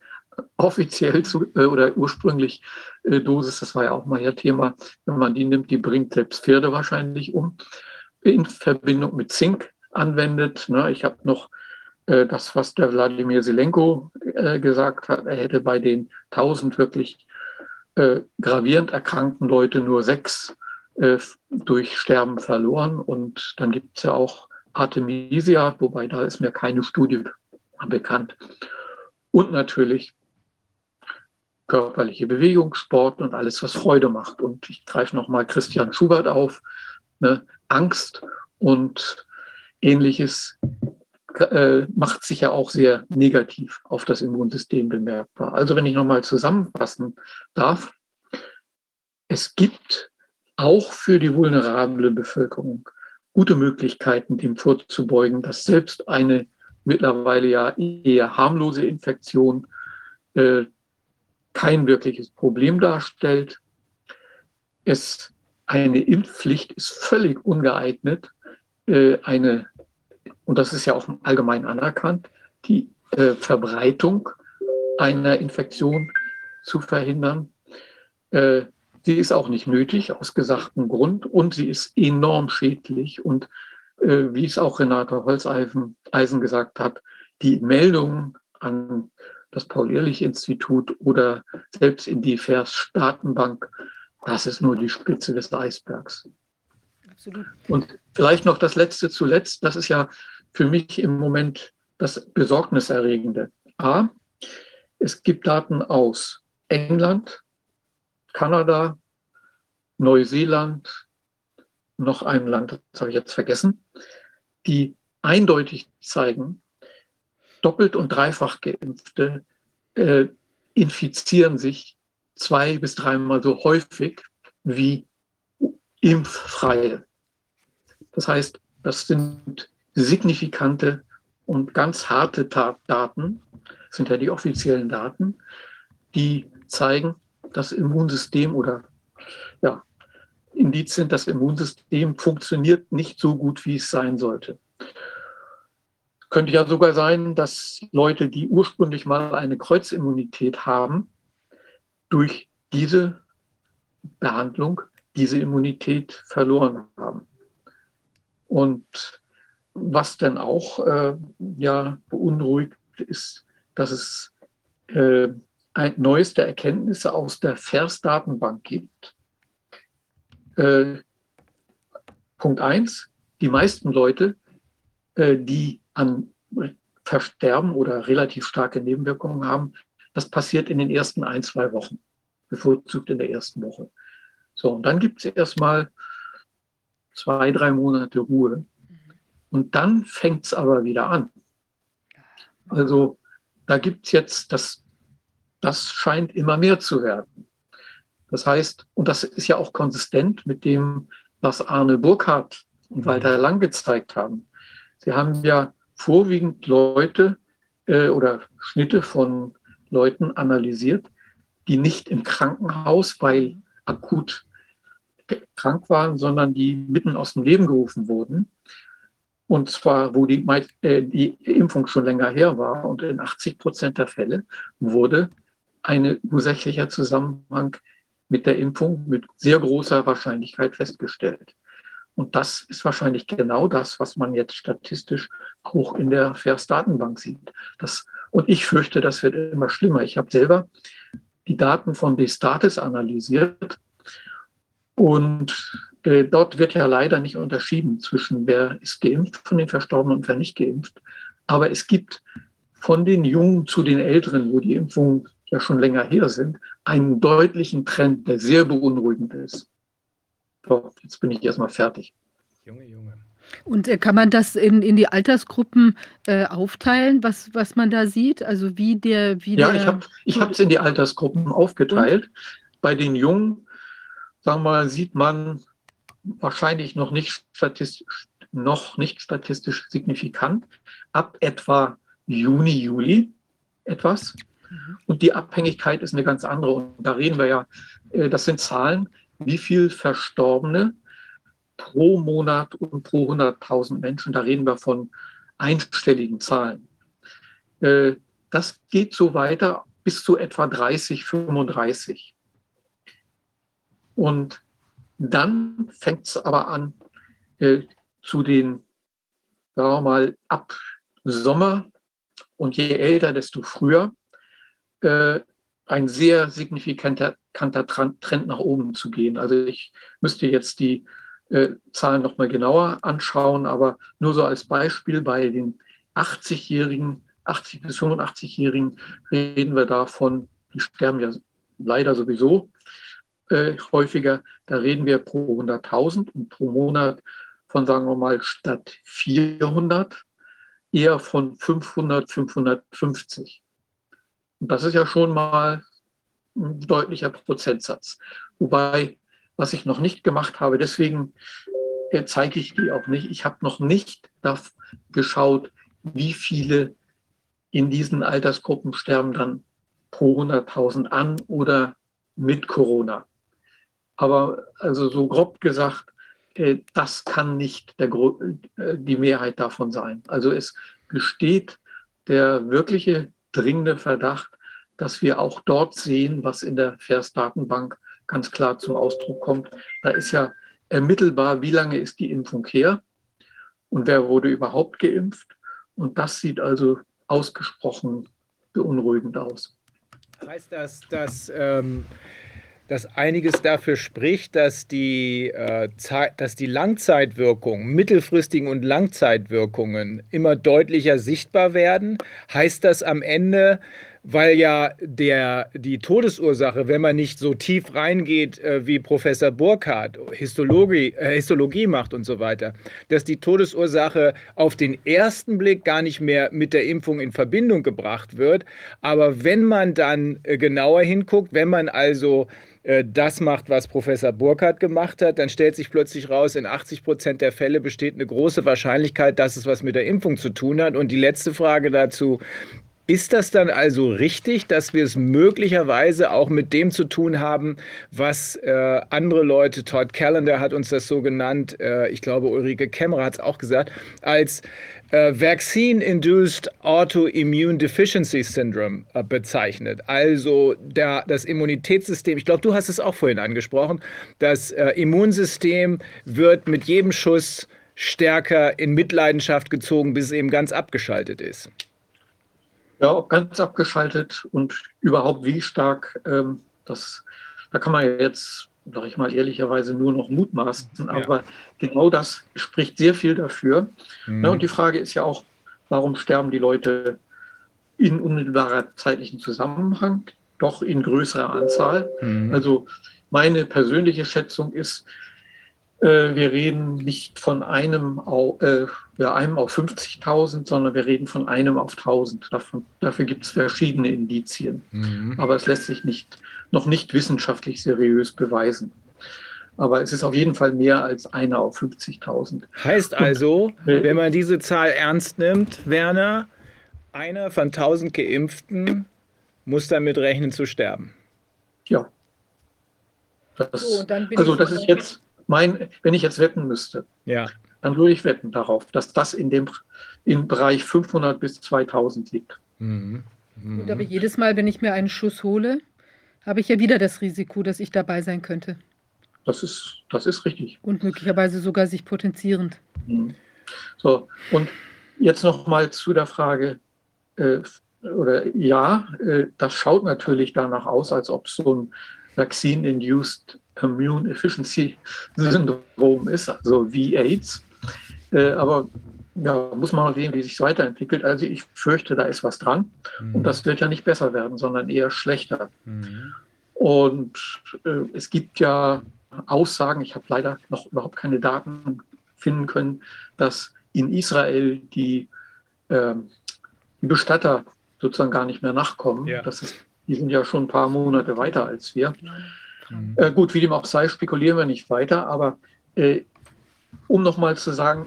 offiziell zu, äh, oder ursprünglich äh, Dosis, das war ja auch mal ihr Thema, wenn man die nimmt, die bringt selbst Pferde wahrscheinlich um, in Verbindung mit Zink anwendet. Ne. Ich habe noch äh, das, was der Wladimir Selenko äh, gesagt hat, er hätte bei den 1000 wirklich gravierend erkrankten Leute nur sechs durch Sterben verloren. Und dann gibt es ja auch Artemisia, wobei da ist mir keine Studie bekannt. Und natürlich körperliche Bewegung, Sport und alles, was Freude macht. Und ich greife nochmal Christian Schubert auf. Ne? Angst und ähnliches äh, macht sich ja auch sehr negativ auf das Immunsystem bemerkbar. Also wenn ich nochmal zusammenfassen darf, es gibt auch für die vulnerable Bevölkerung gute Möglichkeiten, dem vorzubeugen, dass selbst eine mittlerweile ja eher harmlose Infektion äh, kein wirkliches Problem darstellt. Es, eine Impfpflicht ist völlig ungeeignet, äh, eine, und das ist ja auch allgemein anerkannt, die äh, Verbreitung einer Infektion zu verhindern. Äh, sie ist auch nicht nötig aus gesagtem Grund und sie ist enorm schädlich und wie es auch Renate Holzeisen gesagt hat, die Meldungen an das Paul-Ehrlich-Institut oder selbst in die FAIRS-Datenbank, das ist nur die Spitze des Eisbergs. Absolut. Und vielleicht noch das Letzte zuletzt, das ist ja für mich im Moment das Besorgniserregende. A, es gibt Daten aus England, Kanada, Neuseeland, noch ein Land, das habe ich jetzt vergessen, die eindeutig zeigen, doppelt und dreifach geimpfte äh, infizieren sich zwei bis dreimal so häufig wie impffreie. Das heißt, das sind signifikante und ganz harte Daten, sind ja die offiziellen Daten, die zeigen, das Immunsystem oder ja, Indizien, das Immunsystem funktioniert nicht so gut, wie es sein sollte. Könnte ja sogar sein, dass Leute, die ursprünglich mal eine Kreuzimmunität haben, durch diese Behandlung diese Immunität verloren haben. Und was dann auch äh, ja, beunruhigt, ist, dass es äh, ein, neueste Erkenntnisse aus der FERS-Datenbank gibt. Äh, Punkt 1, die meisten Leute, äh, die an Versterben oder relativ starke Nebenwirkungen haben, das passiert in den ersten ein, zwei Wochen, bevorzugt in der ersten Woche. So, und dann gibt es erstmal zwei, drei Monate Ruhe. Und dann fängt es aber wieder an. Also da gibt es jetzt, das, das scheint immer mehr zu werden. Das heißt, und das ist ja auch konsistent mit dem, was Arne Burkhardt und Walter Lang gezeigt haben. Sie haben ja vorwiegend Leute äh, oder Schnitte von Leuten analysiert, die nicht im Krankenhaus, weil akut krank waren, sondern die mitten aus dem Leben gerufen wurden. Und zwar, wo die, äh, die Impfung schon länger her war. Und in 80 Prozent der Fälle wurde ein ursächlicher Zusammenhang mit der Impfung mit sehr großer Wahrscheinlichkeit festgestellt. Und das ist wahrscheinlich genau das, was man jetzt statistisch auch in der FAIRS-Datenbank sieht. Das, und ich fürchte, das wird immer schlimmer. Ich habe selber die Daten von Destatis analysiert und äh, dort wird ja leider nicht unterschieden zwischen wer ist geimpft von den Verstorbenen und wer nicht geimpft. Aber es gibt von den Jungen zu den Älteren, wo die Impfungen ja schon länger her sind, einen deutlichen Trend, der sehr beunruhigend ist. So, jetzt bin ich erstmal fertig. Junge, Junge. Und äh, kann man das in, in die Altersgruppen äh, aufteilen, was, was man da sieht? Also wie der... Wie ja, der ich habe es in die Altersgruppen aufgeteilt. Und? Bei den Jungen sagen wir mal, sieht man wahrscheinlich noch nicht statistisch, noch nicht statistisch signifikant, ab etwa Juni, Juli etwas. Mhm. Und die Abhängigkeit ist eine ganz andere. Und da reden wir ja, äh, das sind Zahlen, wie viel Verstorbene pro Monat und pro 100.000 Menschen, da reden wir von einstelligen Zahlen. Äh, das geht so weiter bis zu etwa 30, 35. Und dann fängt es aber an, äh, zu den, sagen wir mal, ab Sommer und je älter, desto früher, äh, ein sehr signifikanter Trend nach oben zu gehen. Also ich müsste jetzt die äh, Zahlen nochmal genauer anschauen, aber nur so als Beispiel bei den 80-Jährigen, 80 bis 85-Jährigen reden wir davon, die sterben ja leider sowieso äh, häufiger. Da reden wir pro 100.000 und pro Monat von, sagen wir mal, statt 400 eher von 500, 550. Das ist ja schon mal ein deutlicher Prozentsatz. Wobei, was ich noch nicht gemacht habe, deswegen äh, zeige ich die auch nicht. Ich habe noch nicht geschaut, wie viele in diesen Altersgruppen sterben dann pro 100.000 an oder mit Corona. Aber also so grob gesagt, äh, das kann nicht der, äh, die Mehrheit davon sein. Also es besteht der wirkliche dringende Verdacht, dass wir auch dort sehen, was in der FAIRS-Datenbank ganz klar zum Ausdruck kommt. Da ist ja ermittelbar, wie lange ist die Impfung her und wer wurde überhaupt geimpft. Und das sieht also ausgesprochen beunruhigend aus. Heißt das, dass ähm, dass einiges dafür spricht, dass die, äh, dass die Langzeitwirkungen, mittelfristigen und Langzeitwirkungen immer deutlicher sichtbar werden. Heißt das am Ende, weil ja der, die Todesursache, wenn man nicht so tief reingeht äh, wie Professor Burkhardt, Histologie, äh, Histologie macht und so weiter, dass die Todesursache auf den ersten Blick gar nicht mehr mit der Impfung in Verbindung gebracht wird. Aber wenn man dann äh, genauer hinguckt, wenn man also äh, das macht, was Professor Burkhardt gemacht hat, dann stellt sich plötzlich raus, in 80 Prozent der Fälle besteht eine große Wahrscheinlichkeit, dass es was mit der Impfung zu tun hat. Und die letzte Frage dazu, ist das dann also richtig, dass wir es möglicherweise auch mit dem zu tun haben, was äh, andere Leute, Todd Callender hat uns das so genannt, äh, ich glaube Ulrike Kämmerer hat es auch gesagt, als äh, Vaccine-Induced Autoimmune Deficiency Syndrome äh, bezeichnet. Also der, das Immunitätssystem, ich glaube, du hast es auch vorhin angesprochen, das äh, Immunsystem wird mit jedem Schuss stärker in Mitleidenschaft gezogen, bis es eben ganz abgeschaltet ist? Ja, ganz abgeschaltet und überhaupt wie stark, ähm, das, da kann man jetzt, sage ich mal ehrlicherweise, nur noch mutmaßen. Ja. Aber genau das spricht sehr viel dafür. Mhm. Ja, und die Frage ist ja auch, warum sterben die Leute in unmittelbarer zeitlichen Zusammenhang, doch in größerer Anzahl? Mhm. Also meine persönliche Schätzung ist, äh, wir reden nicht von einem, äh, ja, einem auf 50.000, sondern wir reden von einem auf 1000. Davon, dafür gibt es verschiedene Indizien. Mhm. Aber es lässt sich nicht, noch nicht wissenschaftlich seriös beweisen. Aber es ist auf jeden Fall mehr als einer auf 50.000. Heißt also, Und, äh, wenn man diese Zahl ernst nimmt, Werner, einer von 1000 Geimpften muss damit rechnen zu sterben. Ja. Das, so, also das ist jetzt mein, wenn ich jetzt wetten müsste, ja. dann würde ich wetten darauf, dass das in dem im Bereich 500 bis 2000 liegt. Mhm. Mhm. Und aber jedes Mal, wenn ich mir einen Schuss hole, habe ich ja wieder das Risiko, dass ich dabei sein könnte. Das ist, das ist richtig. Und möglicherweise sogar sich potenzierend. Mhm. So, und jetzt noch mal zu der Frage, äh, oder ja, äh, das schaut natürlich danach aus, als ob so ein Vaccine-Induced Immune Efficiency Syndrom ist, also wie AIDS. Äh, aber ja, muss man mal sehen, wie sich weiterentwickelt. Also ich fürchte, da ist was dran. Mhm. Und das wird ja nicht besser werden, sondern eher schlechter. Mhm. Und äh, es gibt ja Aussagen, ich habe leider noch überhaupt keine Daten finden können, dass in Israel die, äh, die Bestatter sozusagen gar nicht mehr nachkommen. Ja. Das ist, die sind ja schon ein paar Monate weiter als wir. Mhm. Äh, gut, wie dem auch sei, spekulieren wir nicht weiter, aber äh, um nochmal zu sagen,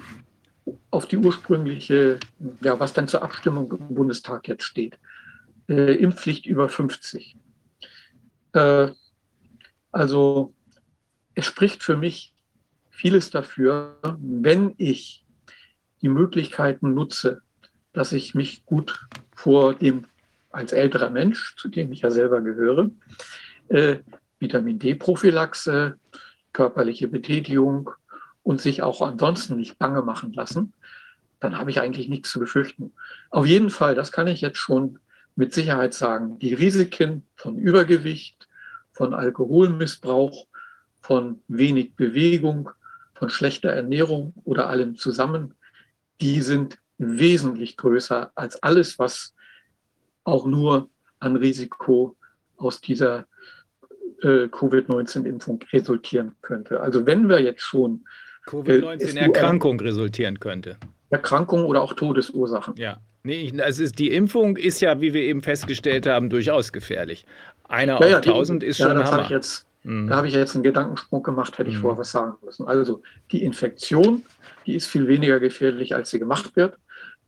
auf die ursprüngliche, ja, was dann zur Abstimmung im Bundestag jetzt steht. Äh, Impfpflicht über 50. Äh, also es spricht für mich vieles dafür, wenn ich die Möglichkeiten nutze, dass ich mich gut vor dem, als älterer Mensch, zu dem ich ja selber gehöre, äh, Vitamin D-Prophylaxe, körperliche Betätigung und sich auch ansonsten nicht bange machen lassen, dann habe ich eigentlich nichts zu befürchten. Auf jeden Fall, das kann ich jetzt schon mit Sicherheit sagen, die Risiken von Übergewicht, von Alkoholmissbrauch, von wenig Bewegung, von schlechter Ernährung oder allem zusammen, die sind wesentlich größer als alles, was auch nur an Risiko aus dieser äh, Covid-19-Impfung resultieren könnte. Also wenn wir jetzt schon Covid-19-Erkrankung äh, resultieren könnte. Erkrankung oder auch Todesursachen. Ja. Nee, also die Impfung ist ja, wie wir eben festgestellt haben, durchaus gefährlich. Einer ja, auf ja, 1000 ist schon ja, das Hammer. Ich jetzt, mhm. Da habe ich jetzt einen Gedankensprung gemacht, hätte ich mhm. vorher was sagen müssen. Also die Infektion, die ist viel weniger gefährlich, als sie gemacht wird.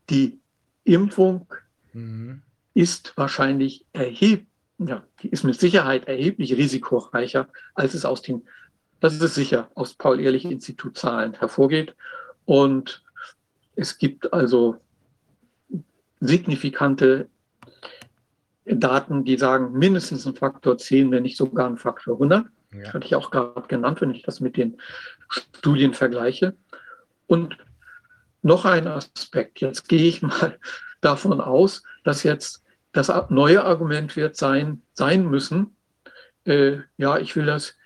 Die Impfung mhm. ist wahrscheinlich erheblich ja, die ist mit Sicherheit erheblich risikoreicher, als es aus den, das ist sicher, aus Paul-Ehrlich-Institut Zahlen hervorgeht. Und es gibt also signifikante Daten, die sagen, mindestens ein Faktor 10, wenn nicht sogar ein Faktor 100. Ja. Das hatte ich auch gerade genannt, wenn ich das mit den Studien vergleiche. Und noch ein Aspekt. Jetzt gehe ich mal davon aus, dass jetzt das neue Argument wird sein, sein müssen, äh, ja, ich will das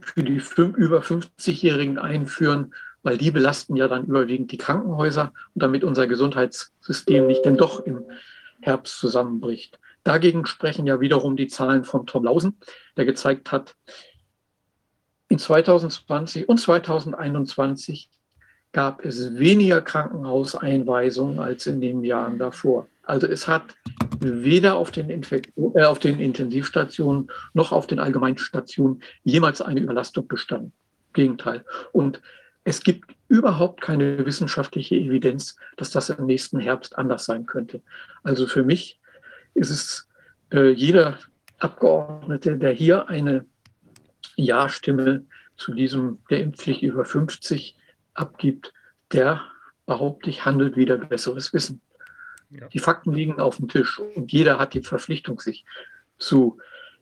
für die über 50-Jährigen einführen, weil die belasten ja dann überwiegend die Krankenhäuser und damit unser Gesundheitssystem nicht denn doch im Herbst zusammenbricht. Dagegen sprechen ja wiederum die Zahlen von Tom Lausen, der gezeigt hat, in 2020 und 2021 gab es weniger Krankenhauseinweisungen als in den Jahren davor. Also es hat weder auf den, äh, auf den Intensivstationen noch auf den Allgemeinstationen jemals eine Überlastung bestanden. Gegenteil. Und es gibt überhaupt keine wissenschaftliche Evidenz, dass das im nächsten Herbst anders sein könnte. Also für mich ist es äh, jeder Abgeordnete, der hier eine Ja-Stimme zu diesem der Impfpflicht über 50 abgibt, der behaupte ich, handelt wieder besseres Wissen. Ja. Die Fakten liegen auf dem Tisch und jeder hat die Verpflichtung, sich zu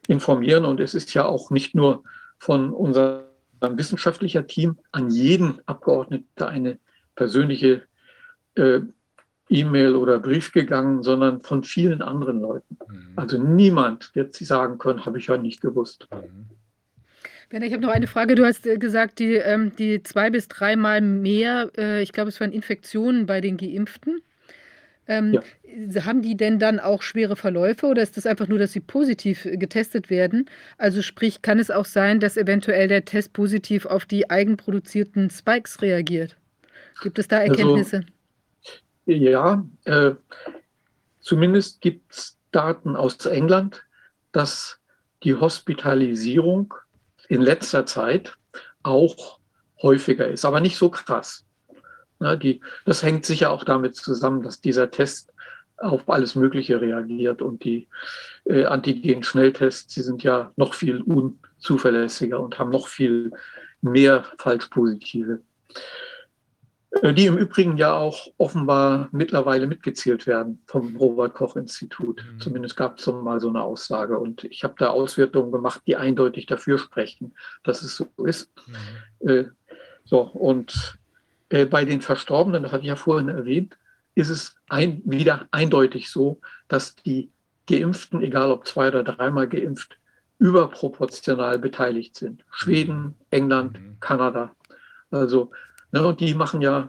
informieren. Und es ist ja auch nicht nur von unserem wissenschaftlichen Team an jeden Abgeordneten eine persönliche äh, E-Mail oder Brief gegangen, sondern von vielen anderen Leuten. Mhm. Also niemand wird sie sagen können, habe ich ja nicht gewusst. Mhm. Werner, ich habe noch eine Frage. Du hast äh, gesagt, die, ähm, die zwei bis dreimal mehr, äh, ich glaube, es waren Infektionen bei den Geimpften. Ähm, Haben die denn dann auch schwere Verläufe oder ist das einfach nur, dass sie positiv äh, getestet werden? Also sprich, kann es auch sein, dass eventuell der Test positiv auf die eigenproduzierten Spikes reagiert? Gibt es da Also- Erkenntnisse? Ja, äh, zumindest gibt es Daten aus England, dass die Hospitalisierung in letzter Zeit auch häufiger ist, aber nicht so krass. Na, die, das hängt sicher auch damit zusammen, dass dieser Test auf alles Mögliche reagiert und die äh, Antigen-Schnelltests, die sind ja noch viel unzuverlässiger und haben noch viel mehr Falschpositive. Äh, die im Übrigen ja auch offenbar mittlerweile mitgezählt werden vom Robert-Koch-Institut. Mhm. Zumindest gab es mal so eine Aussage. Und ich habe da Auswertungen gemacht, die eindeutig dafür sprechen, dass es so ist. Mhm. Äh, so, und bei den Verstorbenen, das hatte ich ja vorhin erwähnt, ist es ein, wieder eindeutig so, dass die Geimpften, egal ob zwei oder dreimal geimpft, überproportional beteiligt sind. Schweden, England, Mhm. Kanada. Also, ne, und die machen ja,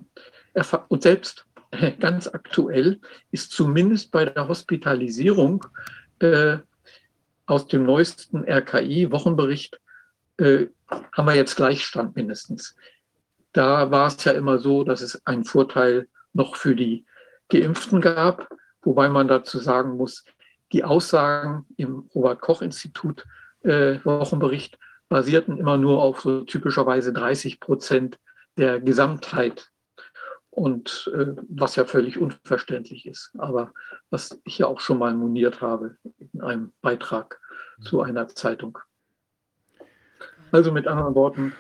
und selbst äh, ganz aktuell ist zumindest bei der Hospitalisierung äh, aus dem neuesten RKI-Wochenbericht äh, haben wir jetzt Gleichstand mindestens. Da war es ja immer so, dass es einen Vorteil noch für die Geimpften gab, wobei man dazu sagen muss, die Aussagen im Robert-Koch-Institut äh, Wochenbericht basierten immer nur auf so typischerweise 30 Prozent der Gesamtheit. Und äh, was ja völlig unverständlich ist, aber was ich ja auch schon mal moniert habe in einem Beitrag zu einer Zeitung. Also mit anderen Worten,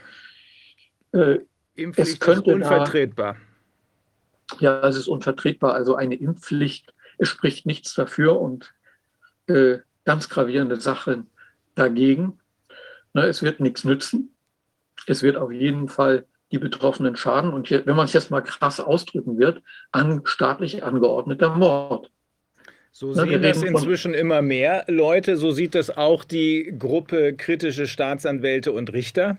äh, Impfpflicht könnte ist da- unvertretbar. ja, es ist unvertretbar. Also eine Impfpflicht, es spricht nichts dafür und äh, ganz gravierende Sachen dagegen. Ne, es wird nichts nützen. Es wird auf jeden Fall die Betroffenen schaden. Und je- wenn man es jetzt mal krass ausdrücken wird, an staatlich angeordneter Mord. So Na, wir sehen das inzwischen immer mehr Leute. So sieht das auch die Gruppe kritische Staatsanwälte und Richter.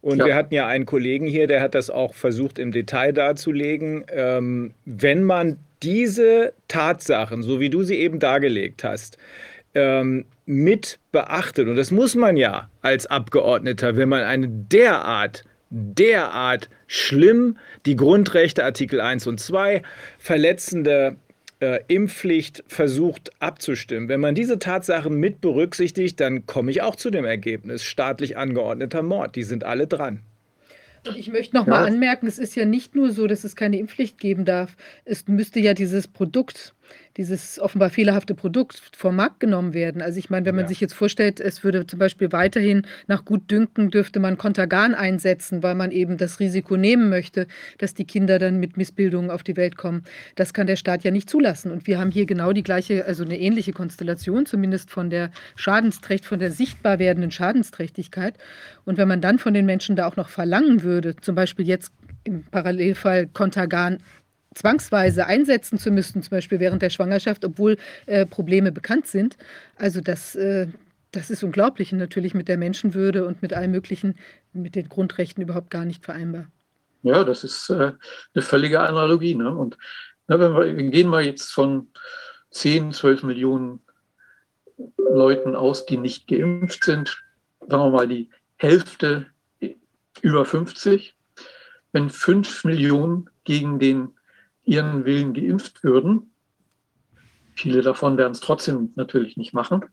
Und Ja. wir hatten ja einen Kollegen hier, der hat das auch versucht im Detail darzulegen. Ähm, wenn man diese Tatsachen, so wie du sie eben dargelegt hast, ähm, mit beachtet, und das muss man ja als Abgeordneter, wenn man eine derart, derart schlimm die Grundrechte Artikel 1 und 2 verletzende äh, Impfpflicht versucht abzustimmen. Wenn man diese Tatsachen mit berücksichtigt, dann komme ich auch zu dem Ergebnis, staatlich angeordneter Mord. Die sind alle dran. Und ich möchte noch mal Ja. anmerken, es ist ja nicht nur so, dass es keine Impfpflicht geben darf. Es müsste ja dieses Produkt, dieses offenbar fehlerhafte Produkt vom Markt genommen werden. Also ich meine, wenn man Ja. sich jetzt vorstellt, es würde zum Beispiel weiterhin nach Gutdünken dürfte man Kontergan einsetzen, weil man eben das Risiko nehmen möchte, dass die Kinder dann mit Missbildungen auf die Welt kommen. Das kann der Staat ja nicht zulassen. Und wir haben hier genau die gleiche, also eine ähnliche Konstellation, zumindest von der Schadensträcht, von der sichtbar werdenden Schadensträchtigkeit. Und wenn man dann von den Menschen da auch noch verlangen würde, zum Beispiel jetzt im Parallelfall Kontergan zwangsweise einsetzen zu müssen, zum Beispiel während der Schwangerschaft, obwohl äh, Probleme bekannt sind. Also das, äh, das ist unglaublich und natürlich mit der Menschenwürde und mit allem Möglichen, mit den Grundrechten überhaupt gar nicht vereinbar. Ja, das ist äh, eine völlige Analogie. Ne? Und ne, wenn wir, wir gehen mal jetzt von 10, 12 Millionen Leuten aus, die nicht geimpft sind, sagen wir mal die Hälfte über 50. Wenn 5 Millionen gegen den ihren Willen geimpft würden, viele davon werden es trotzdem natürlich nicht machen,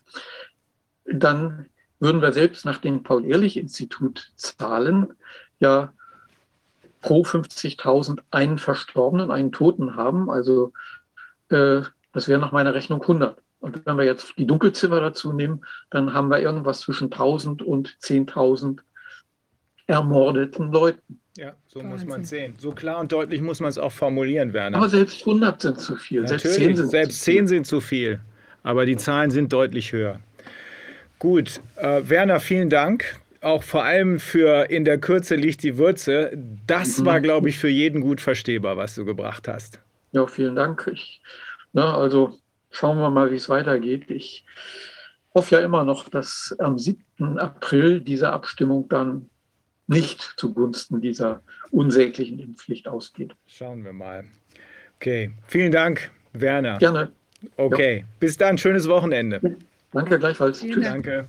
dann würden wir selbst nach dem Paul-Ehrlich-Institut Zahlen ja pro 50.000 einen Verstorbenen, einen Toten haben. Also äh, das wäre nach meiner Rechnung 100. Und wenn wir jetzt die Dunkelziffer dazu nehmen, dann haben wir irgendwas zwischen 1000 und 10.000 ermordeten Leuten. Ja, so muss Wahnsinn. man es sehen. So klar und deutlich muss man es auch formulieren, Werner. Aber selbst 100 sind zu viel. Selbst 10 Natürlich, sind selbst zu viel. 10 sind zu viel, aber die Zahlen sind deutlich höher. Gut, äh, Werner, vielen Dank. auch vor allem für in der Kürze liegt die Würze. Das Mhm. war, glaube ich, für jeden gut verstehbar, was du gebracht hast. Ja, vielen Dank. Ich, na, also schauen wir mal, wie es weitergeht. Ich hoffe ja immer noch, dass am 7. April diese Abstimmung dann nicht zugunsten dieser unsäglichen Impfpflicht ausgeht. Schauen wir mal. Okay, vielen Dank, Werner. Gerne. Okay, bis dann, schönes Wochenende. Danke gleichfalls. Vielen Tschüss. Dank. Danke.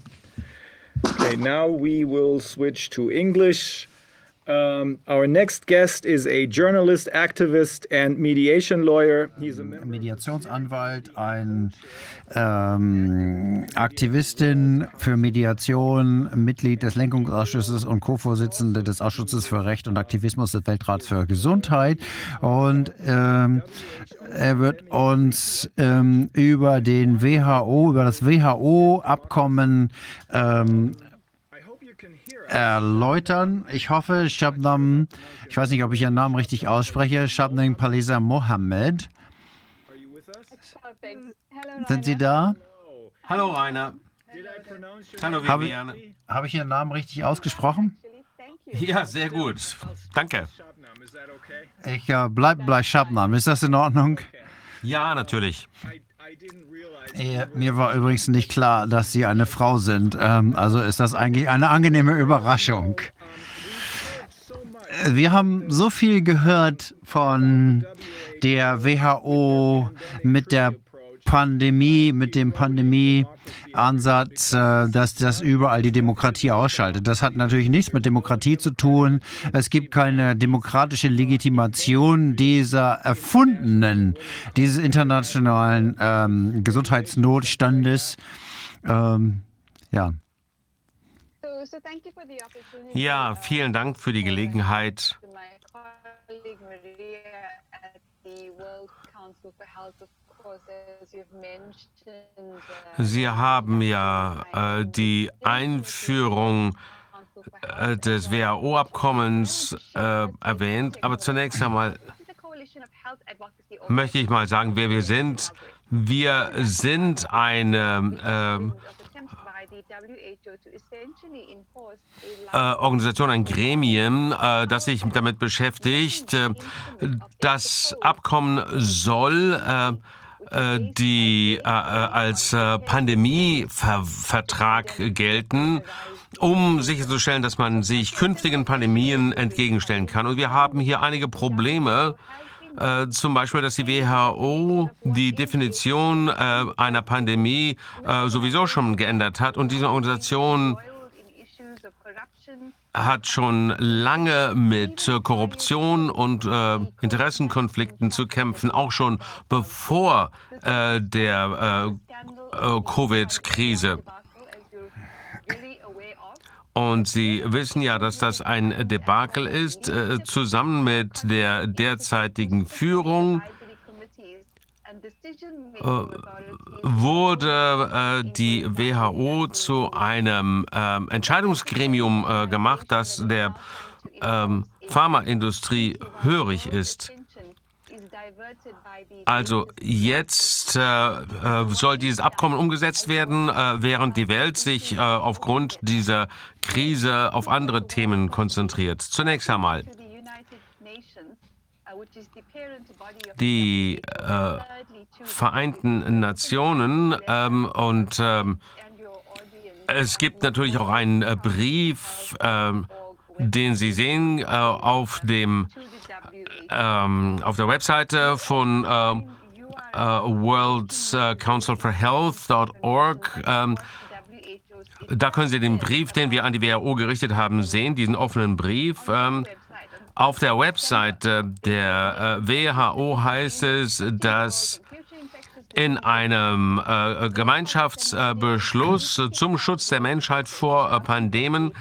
Okay, now we will switch to English. Um, our next guest is a journalist, activist, and mediation lawyer. He's a. Mediationsanwalt, ein ähm, Aktivistin für Mediation, Mitglied des Lenkungsausschusses und Co-Vorsitzende des Ausschusses für Recht und Aktivismus des Weltrats für Gesundheit. Und ähm, er wird uns ähm, über den WHO, über das WHO-Abkommen ähm, erläutern. Ich hoffe, Shabnam, ich weiß nicht, ob ich Ihren Namen richtig ausspreche, Shabnam Palisa Mohammed. Sind Sie da? Hallo Rainer. Hallo Habe- Viviane. Habe ich Ihren Namen richtig ausgesprochen? Ja, sehr gut. Danke. Ich äh, bleib bei Shabnam. Ist das in Ordnung? Ja, natürlich. Mir war übrigens nicht klar, dass Sie eine Frau sind. Ähm, also ist das eigentlich eine angenehme Überraschung. Wir haben so viel gehört von der WHO mit der Pandemie, mit dem Pandemieansatz, äh, dass das überall die Demokratie ausschaltet. Das hat natürlich nichts mit Demokratie zu tun. Es gibt keine demokratische Legitimation dieser erfundenen, dieses internationalen ähm, Gesundheitsnotstandes. Ähm, ja. Ja, vielen Dank für die Gelegenheit. Sie haben ja äh, die Einführung äh, des WHO-Abkommens äh, erwähnt, aber zunächst einmal möchte ich mal sagen, wer wir sind. Wir sind eine ähm, äh, Organisation, ein Gremium, äh, das sich damit beschäftigt. Äh, das Abkommen soll äh, die äh, äh, als äh, Pandemievertrag gelten, um sicherzustellen, dass man sich künftigen Pandemien entgegenstellen kann. Und wir haben hier einige Probleme. Äh, zum Beispiel, dass die WHO die Definition äh, einer Pandemie äh, sowieso schon geändert hat und diese Organisation hat schon lange mit äh, Korruption und äh, Interessenkonflikten zu kämpfen, auch schon bevor äh, der äh, äh, Covid-Krise. Und Sie wissen ja, dass das ein Debakel ist, äh, zusammen mit der derzeitigen Führung wurde äh, die WHO zu einem ähm, Entscheidungsgremium äh, gemacht, das der ähm, Pharmaindustrie hörig ist. Also jetzt äh, äh, soll dieses Abkommen umgesetzt werden, äh, während die Welt sich äh, aufgrund dieser Krise auf andere Themen konzentriert. Zunächst einmal die äh, Vereinten Nationen ähm, und ähm, es gibt natürlich auch einen äh, Brief, ähm, den Sie sehen äh, auf dem ähm, auf der Webseite von ähm, äh, World äh, Council for Health.org. Ähm, da können Sie den Brief, den wir an die WHO gerichtet haben, sehen, diesen offenen Brief. Auf der Webseite der äh, WHO heißt es, dass in einem äh, Gemeinschaftsbeschluss zum Schutz der Menschheit vor äh, Pandemien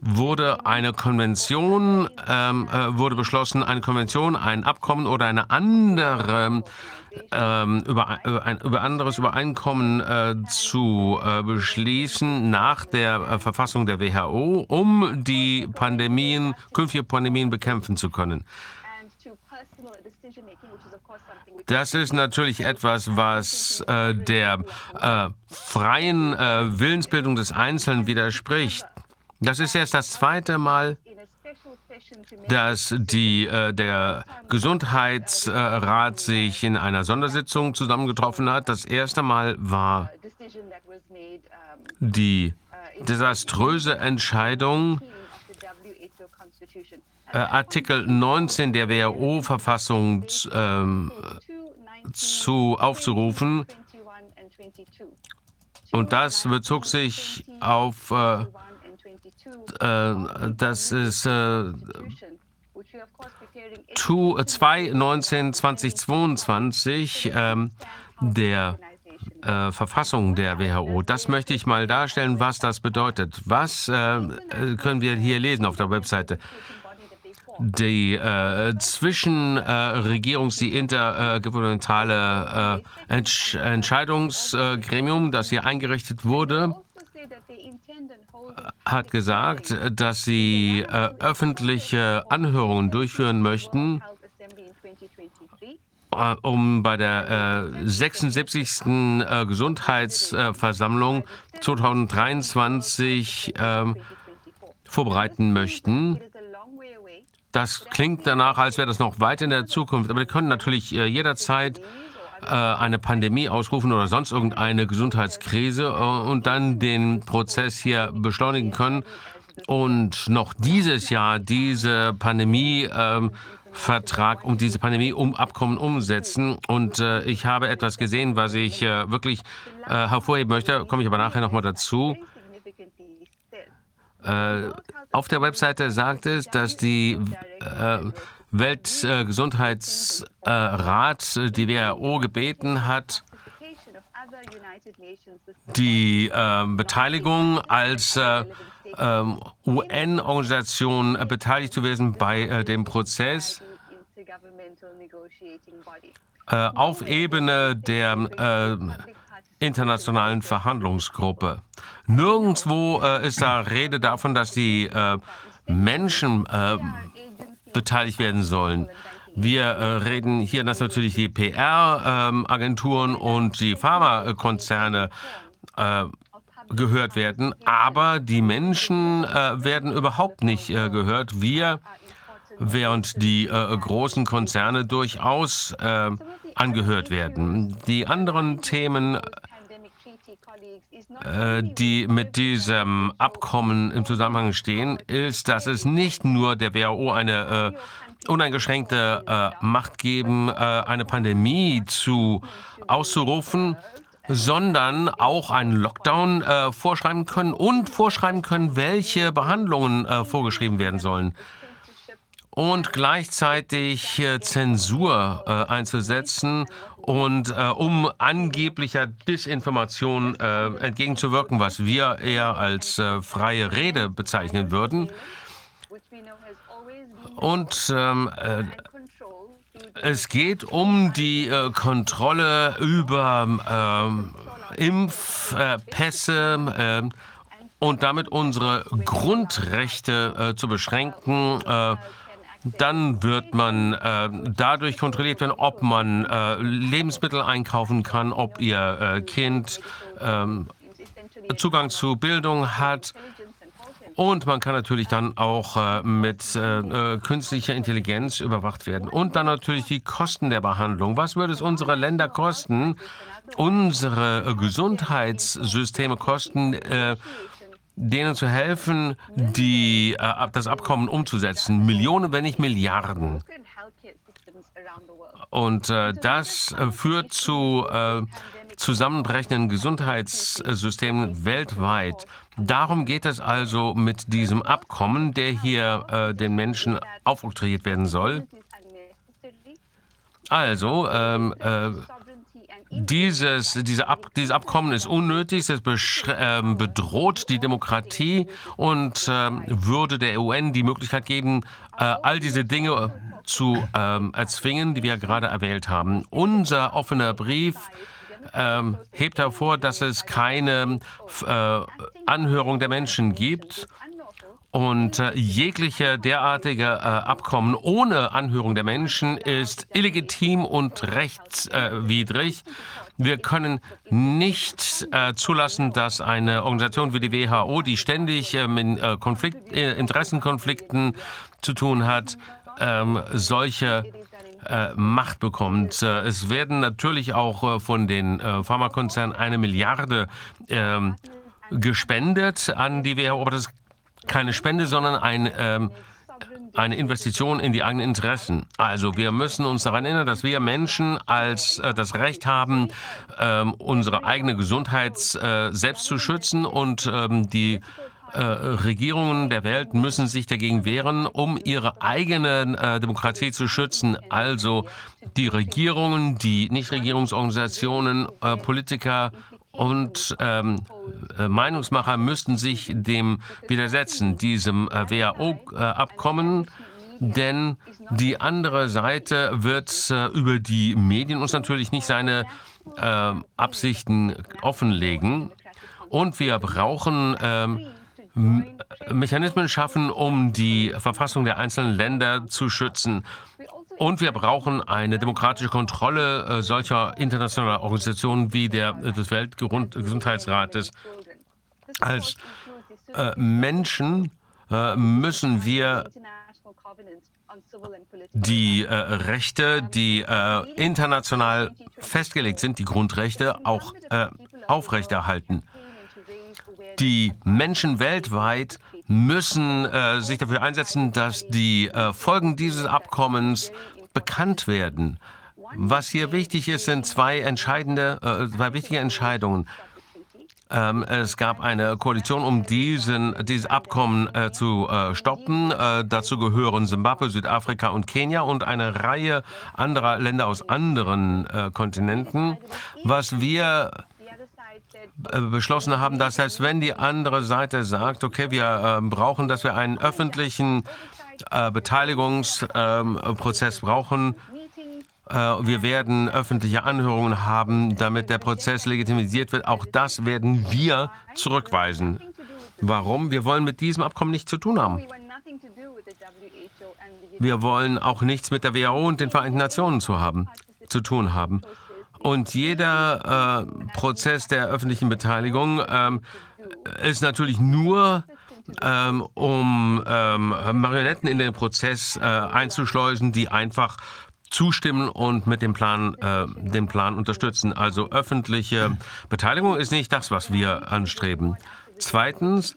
wurde eine Konvention, ähm, äh, wurde beschlossen, eine Konvention, ein Abkommen oder eine andere ähm, über ein über anderes Übereinkommen äh, zu äh, beschließen nach der äh, Verfassung der WHO, um die Pandemien, künftige Pandemien bekämpfen zu können. Das ist natürlich etwas, was äh, der äh, freien äh, Willensbildung des Einzelnen widerspricht. Das ist jetzt das zweite Mal, dass die, äh, der Gesundheitsrat sich in einer Sondersitzung zusammengetroffen hat. Das erste Mal war die desaströse Entscheidung, äh, Artikel 19 der WHO-Verfassung ähm, zu aufzurufen. Und das bezog sich auf, äh, äh, das ist äh, 2, 19, 2022 ähm, der äh, Verfassung der WHO. Das möchte ich mal darstellen, was das bedeutet. Was äh, können wir hier lesen auf der Webseite? Die äh, Zwischenregierungs-, äh, die intergouvernementale äh, Entsch Entscheidungsgremium, das hier eingerichtet wurde, hat gesagt, dass sie äh, öffentliche Anhörungen durchführen möchten, äh, um bei der äh, 76. Äh, Gesundheitsversammlung 2023 ähm, vorbereiten möchten. Das klingt danach, als wäre das noch weit in der Zukunft. Aber wir können natürlich äh, jederzeit äh, eine Pandemie ausrufen oder sonst irgendeine Gesundheitskrise äh, und dann den Prozess hier beschleunigen können und noch dieses Jahr diese Pandemie ähm, Vertrag um diese Pandemie um Abkommen umsetzen. Und äh, ich habe etwas gesehen, was ich äh, wirklich äh, hervorheben möchte. Komme ich aber nachher nochmal dazu. Äh, auf der Webseite sagt es, dass die äh, Weltgesundheitsrat, äh, die WHO, gebeten hat, die äh, Beteiligung als äh, ähm, UN-Organisation beteiligt zu werden bei dem Prozess auf Ebene der internationalen Verhandlungsgruppe. Nirgendwo äh, ist da Rede davon, dass die äh, Menschen äh, beteiligt werden sollen. Wir äh, reden hier, dass natürlich die PR-Agenturen ähm, und die Pharmakonzerne äh, gehört werden, aber die Menschen äh, werden überhaupt nicht gehört. Wir, während die großen Konzerne durchaus angehört werden. Die anderen Themen äh, die mit diesem Abkommen im Zusammenhang stehen, ist, dass es nicht nur der WHO eine äh, uneingeschränkte äh, Macht geben, äh, eine Pandemie zu auszurufen, sondern auch einen Lockdown äh, vorschreiben können und vorschreiben können, welche Behandlungen äh, vorgeschrieben werden sollen und gleichzeitig äh, Zensur äh, einzusetzen und äh, um angeblicher Disinformation äh, entgegenzuwirken, was wir eher als äh, freie Rede bezeichnen würden. Und ähm, äh, es geht um die Kontrolle über ähm, Impfpässe und damit unsere Grundrechte zu beschränken dann wird man äh, dadurch kontrolliert werden, ob man äh, Lebensmittel einkaufen kann, ob ihr äh, Kind ähm, Zugang zu Bildung hat. Und man kann natürlich dann auch äh, mit äh, äh, künstlicher Intelligenz überwacht werden. Und dann natürlich die Kosten der Behandlung. Was würde es unsere Länder kosten? Unsere Gesundheitssysteme kosten denen zu helfen, die, äh, das Abkommen umzusetzen. Millionen, wenn nicht Milliarden. Und äh, das äh, führt zu äh, zusammenbrechenden Gesundheitssystemen weltweit. Darum geht es also mit diesem Abkommen, der hier äh, den Menschen aufoktroyiert werden soll. Also, ähm, äh, dieses, diese Ab, dieses Abkommen ist unnötig, es äh, bedroht die Demokratie und äh, würde der UN die Möglichkeit geben, äh, all diese Dinge zu ähm, erzwingen, die wir gerade erwähnt haben. Unser offener Brief ähm, hebt hervor, dass es keine äh, Anhörung der Menschen gibt Und äh, jegliche derartige äh, Abkommen ohne Anhörung der Menschen ist illegitim und rechtswidrig. Wir können nicht äh, zulassen, dass eine Organisation wie die WHO, die ständig äh, mit äh, Konflikt, äh, Interessenkonflikten zu tun hat, ähm, solche äh, Macht bekommt. Äh, es werden natürlich auch von den Pharmakonzernen eine Milliarde ähm, gespendet an die WHO, aber das keine Spende, sondern ein ähm, eine Investition in die eigenen Interessen. Also wir müssen uns daran erinnern, dass wir Menschen als äh, das Recht haben, ähm, unsere eigene Gesundheit äh, selbst zu schützen und ähm, die äh, Regierungen der Welt müssen sich dagegen wehren, um ihre eigene äh, Demokratie zu schützen. Also die Regierungen, die Nichtregierungsorganisationen, äh, Politiker und ähm, äh, Meinungsmacher müssten sich dem widersetzen, diesem äh, WHO-Abkommen. Denn die andere Seite wird äh, über die Medien uns natürlich nicht seine äh, Absichten offenlegen. Und wir brauchen ähm, Mechanismen schaffen, um die Verfassung der einzelnen Länder zu schützen. Und wir brauchen eine demokratische Kontrolle äh, solcher internationaler Organisationen wie der, äh, des Weltgesundheitsrates. Als äh, Menschen müssen wir die äh, Rechte, die international festgelegt sind, die Grundrechte, auch aufrechterhalten. Die Menschen weltweit müssen äh, sich dafür einsetzen, dass die äh, Folgen dieses Abkommens bekannt werden. Was hier wichtig ist, sind zwei entscheidende, äh, zwei wichtige Entscheidungen. Ähm, es gab eine Koalition, um diesen, dieses Abkommen äh, zu äh, stoppen. Äh, dazu gehören Simbabwe, Südafrika und Kenia und eine Reihe anderer Länder aus anderen äh, Kontinenten. Was wir beschlossen haben, dass selbst wenn die andere Seite sagt, okay, wir äh, brauchen, dass wir einen öffentlichen äh, Beteiligungsprozess ähm, brauchen, äh, wir werden öffentliche Anhörungen haben, damit der Prozess legitimisiert wird. Auch das werden wir zurückweisen. Warum? Wir wollen mit diesem Abkommen nichts zu tun haben. Wir wollen auch nichts mit der WHO und den Vereinten Nationen zu, haben, zu tun haben. Und jeder äh, Prozess der öffentlichen Beteiligung ähm, ist natürlich nur, ähm, um ähm, Marionetten in den Prozess äh, einzuschleusen, die einfach zustimmen und mit dem Plan, äh, den Plan unterstützen. Also öffentliche Beteiligung ist nicht das, was wir anstreben. Zweitens,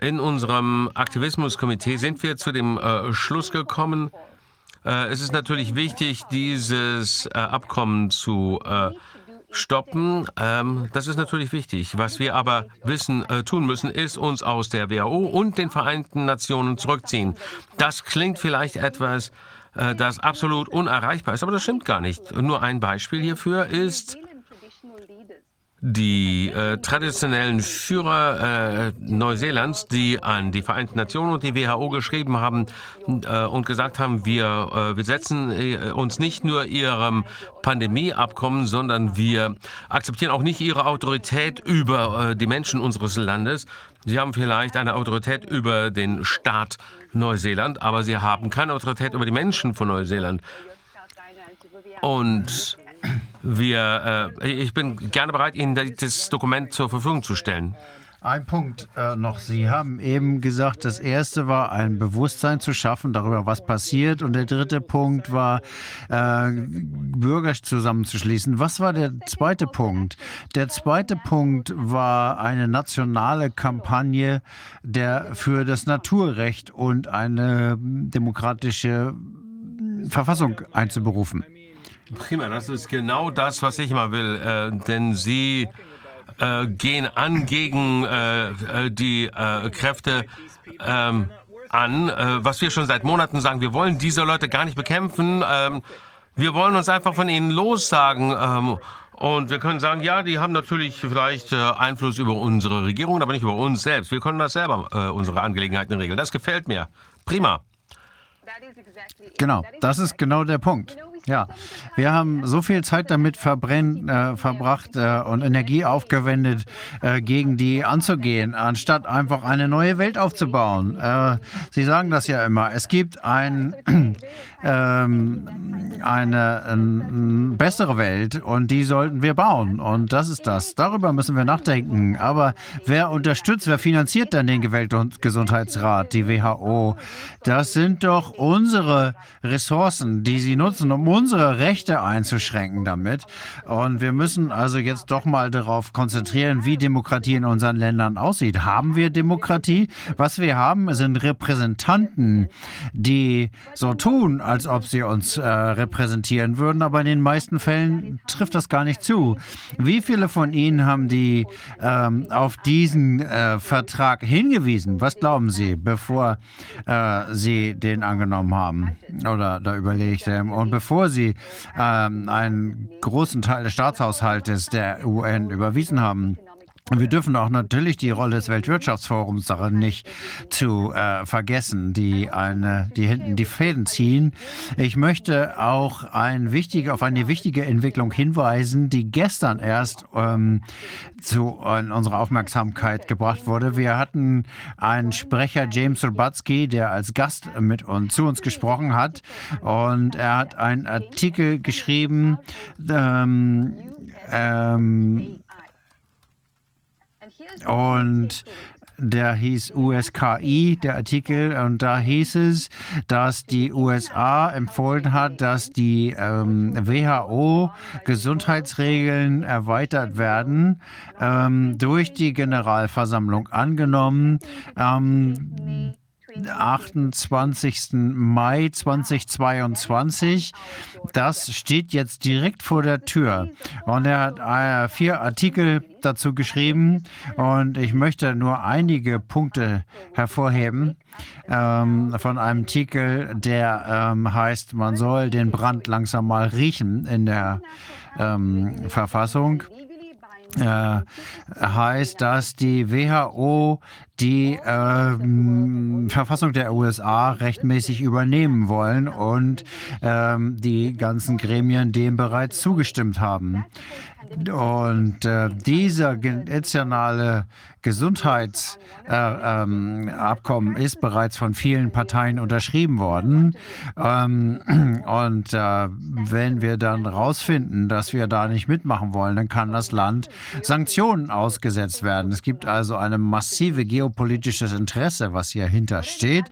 in unserem Aktivismuskomitee sind wir zu dem äh, Schluss gekommen, es ist natürlich wichtig, dieses äh, Abkommen zu äh, stoppen. Ähm, das ist natürlich wichtig. Was wir aber wissen, tun müssen, ist uns aus der WHO und den Vereinten Nationen zurückziehen. Das klingt vielleicht etwas, das absolut unerreichbar ist, aber das stimmt gar nicht. Nur ein Beispiel hierfür ist die äh, traditionellen Führer äh, Neuseelands, die an die Vereinten Nationen und die WHO geschrieben haben äh, und gesagt haben, wir, äh, wir setzen äh, uns nicht nur ihrem Pandemieabkommen, sondern wir akzeptieren auch nicht ihre Autorität über äh, die Menschen unseres Landes. Sie haben vielleicht eine Autorität über den Staat Neuseeland, aber sie haben keine Autorität über die Menschen von Neuseeland. Und wir, äh, ich bin gerne bereit, Ihnen das Dokument zur Verfügung zu stellen. Ein Punkt äh, noch. Sie haben eben gesagt, das erste war ein Bewusstsein zu schaffen darüber, was passiert. Und der dritte Punkt war, äh, Bürger zusammenzuschließen. Was war der zweite Punkt? Der zweite Punkt war eine nationale Kampagne der, für das Naturrecht und eine demokratische Verfassung einzuberufen. Prima, das ist genau das, was ich mal will. Äh, denn Sie äh, gehen an gegen äh, äh die äh, Kräfte ähm, an, äh, was wir schon seit Monaten sagen. Wir wollen diese Leute gar nicht bekämpfen. Ähm, wir wollen uns einfach von ihnen lossagen. Ähm, und wir können sagen, ja, die haben natürlich vielleicht Einfluss über unsere Regierung, aber nicht über uns selbst. Wir können das selber, unsere Angelegenheiten regeln. Das gefällt mir. Prima. Genau, das ist genau der Punkt. Ja, wir haben so viel Zeit damit verbrennt, äh, verbracht äh, und Energie aufgewendet, äh, gegen die anzugehen, anstatt einfach eine neue Welt aufzubauen. Äh, Sie sagen das ja immer. Es gibt ein, ähm, eine ähm, bessere Welt und die sollten wir bauen. Und das ist das. Darüber müssen wir nachdenken. Aber wer unterstützt, wer finanziert denn den Weltgesundheitsrat, die WHO? Das sind doch unsere Ressourcen, die sie nutzen, um unsere Rechte einzuschränken damit. Und wir müssen also jetzt doch mal darauf konzentrieren, wie Demokratie in unseren Ländern aussieht. Haben wir Demokratie? Was wir haben, sind Repräsentanten, die so tun, als ob sie uns äh, repräsentieren würden, aber in den meisten Fällen trifft das gar nicht zu. Wie viele von Ihnen haben die ähm, auf diesen äh, Vertrag hingewiesen? Was glauben Sie, bevor äh, Sie den angenommen haben oder da überlegt haben und bevor Sie ähm, einen großen Teil des Staatshaushaltes der UN überwiesen haben? Wir dürfen auch natürlich die Rolle des Weltwirtschaftsforums darin nicht zu äh, vergessen, die eine, die hinten die Fäden ziehen. Ich möchte auch ein wichtige, auf eine wichtige Entwicklung hinweisen, die gestern erst ähm, zu in unsere Aufmerksamkeit gebracht wurde. Wir hatten einen Sprecher, James Rubatsky, der als Gast mit uns zu uns gesprochen hat, und er hat einen Artikel geschrieben. Ähm, ähm, und der hieß USKI, der Artikel, und da hieß es, dass die USA empfohlen hat, dass die ähm, WHO-Gesundheitsregeln erweitert werden, ähm, durch die Generalversammlung angenommen. Ähm, 28. Mai 2022. Das steht jetzt direkt vor der Tür. Und er hat äh, vier Artikel dazu geschrieben und ich möchte nur einige Punkte hervorheben ähm, von einem Artikel, der ähm, heißt, man soll den Brand langsam mal riechen in der ähm, Verfassung äh, heißt, dass die WHO die äh, Verfassung der USA rechtmäßig übernehmen wollen und äh, die ganzen Gremien dem bereits zugestimmt haben. Und äh, dieser internationale Gesundheitsabkommen äh, ähm, ist bereits von vielen Parteien unterschrieben worden. Ähm, und äh, wenn wir dann herausfinden, dass wir da nicht mitmachen wollen, dann kann das Land Sanktionen ausgesetzt werden. Es gibt also eine massive geopolitisches Interesse, was hier hintersteht.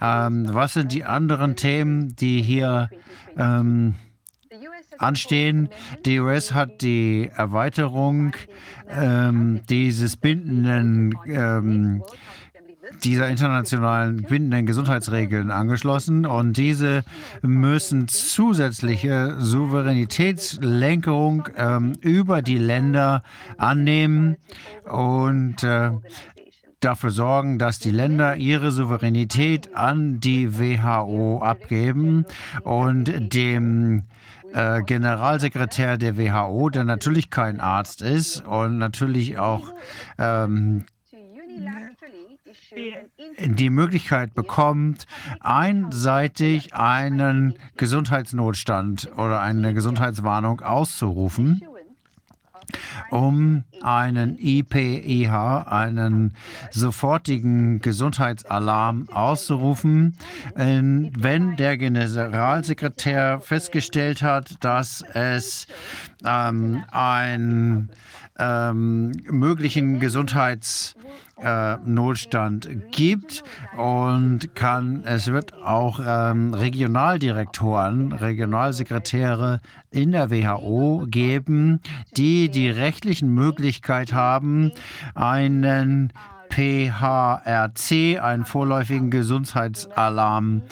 Ähm, was sind die anderen Themen, die hier ähm, anstehen. Die US hat die Erweiterung ähm, dieses bindenden ähm, dieser internationalen bindenden Gesundheitsregeln angeschlossen und diese müssen zusätzliche Souveränitätslenkung ähm, über die Länder annehmen und äh, dafür sorgen, dass die Länder ihre Souveränität an die WHO abgeben und dem äh, Generalsekretär der WHO, der natürlich kein Arzt ist und natürlich auch ähm, die Möglichkeit bekommt, einseitig einen Gesundheitsnotstand oder eine Gesundheitswarnung auszurufen um einen IPIH, einen sofortigen Gesundheitsalarm auszurufen, wenn der Generalsekretär festgestellt hat, dass es ähm, einen ähm, möglichen Gesundheits äh, Notstand gibt und kann, es wird auch ähm, Regionaldirektoren, Regionalsekretäre in der WHO geben, die die rechtlichen Möglichkeit haben, einen PHRC, einen vorläufigen Gesundheitsalarm,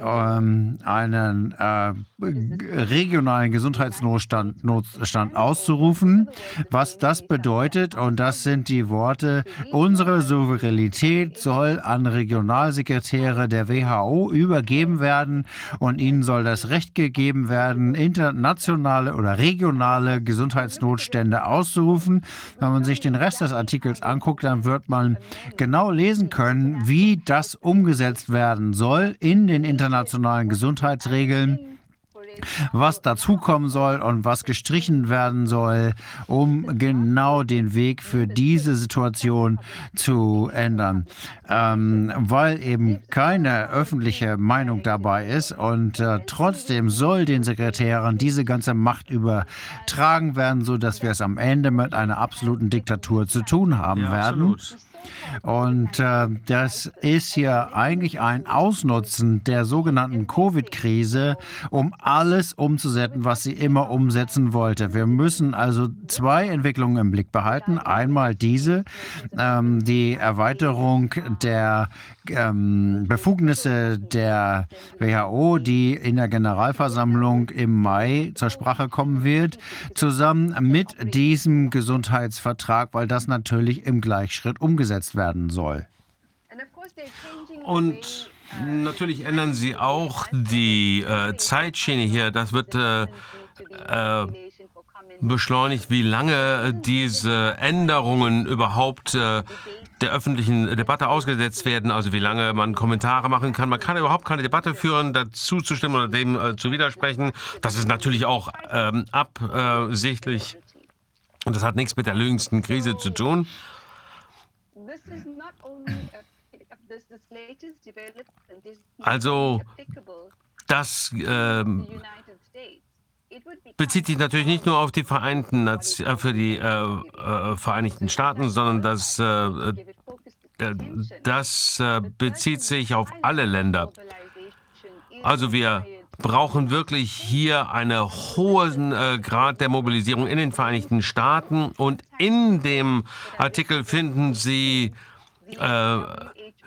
ähm, einen äh, regionalen Gesundheitsnotstand Notstand auszurufen. Was das bedeutet, und das sind die Worte, unsere Souveränität soll an Regionalsekretäre der WHO übergeben werden und ihnen soll das Recht gegeben werden, internationale oder regionale Gesundheitsnotstände auszurufen. Wenn man sich den Rest des Artikels anguckt, dann wird man genau lesen können, wie das umgesetzt werden soll in den internationalen Gesundheitsregeln was dazukommen soll und was gestrichen werden soll, um genau den Weg für diese Situation zu ändern. Ähm, weil eben keine öffentliche Meinung dabei ist und äh, trotzdem soll den Sekretären diese ganze Macht übertragen werden, sodass wir es am Ende mit einer absoluten Diktatur zu tun haben Ja, werden. absolut. Und äh, das ist hier eigentlich ein Ausnutzen der sogenannten Covid-Krise, um alles umzusetzen, was sie immer umsetzen wollte. Wir müssen also zwei Entwicklungen im Blick behalten. Einmal diese, ähm, die Erweiterung der ähm, Befugnisse der WHO, die in der Generalversammlung im Mai zur Sprache kommen wird, zusammen mit diesem Gesundheitsvertrag, weil das natürlich im Gleichschritt umgesetzt werden soll. Und natürlich ändern sie auch die äh, Zeitschiene hier. Das wird äh, äh, beschleunigt, wie lange diese Änderungen überhaupt äh, der öffentlichen Debatte ausgesetzt werden, also wie lange man Kommentare machen kann. Man kann überhaupt keine Debatte führen, dazu zu stimmen oder dem äh, zu widersprechen. Das ist natürlich auch ähm, absichtlich und das hat nichts mit der jüngsten Krise zu tun. Also das ähm, bezieht sich natürlich nicht nur auf die Vereinten Nation, äh, für die äh, äh, Vereinigten Staaten, sondern das, äh, äh, das bezieht sich auf alle Länder. Also wir brauchen wirklich hier einen hohen äh, Grad der Mobilisierung in den Vereinigten Staaten und in dem Artikel finden Sie äh,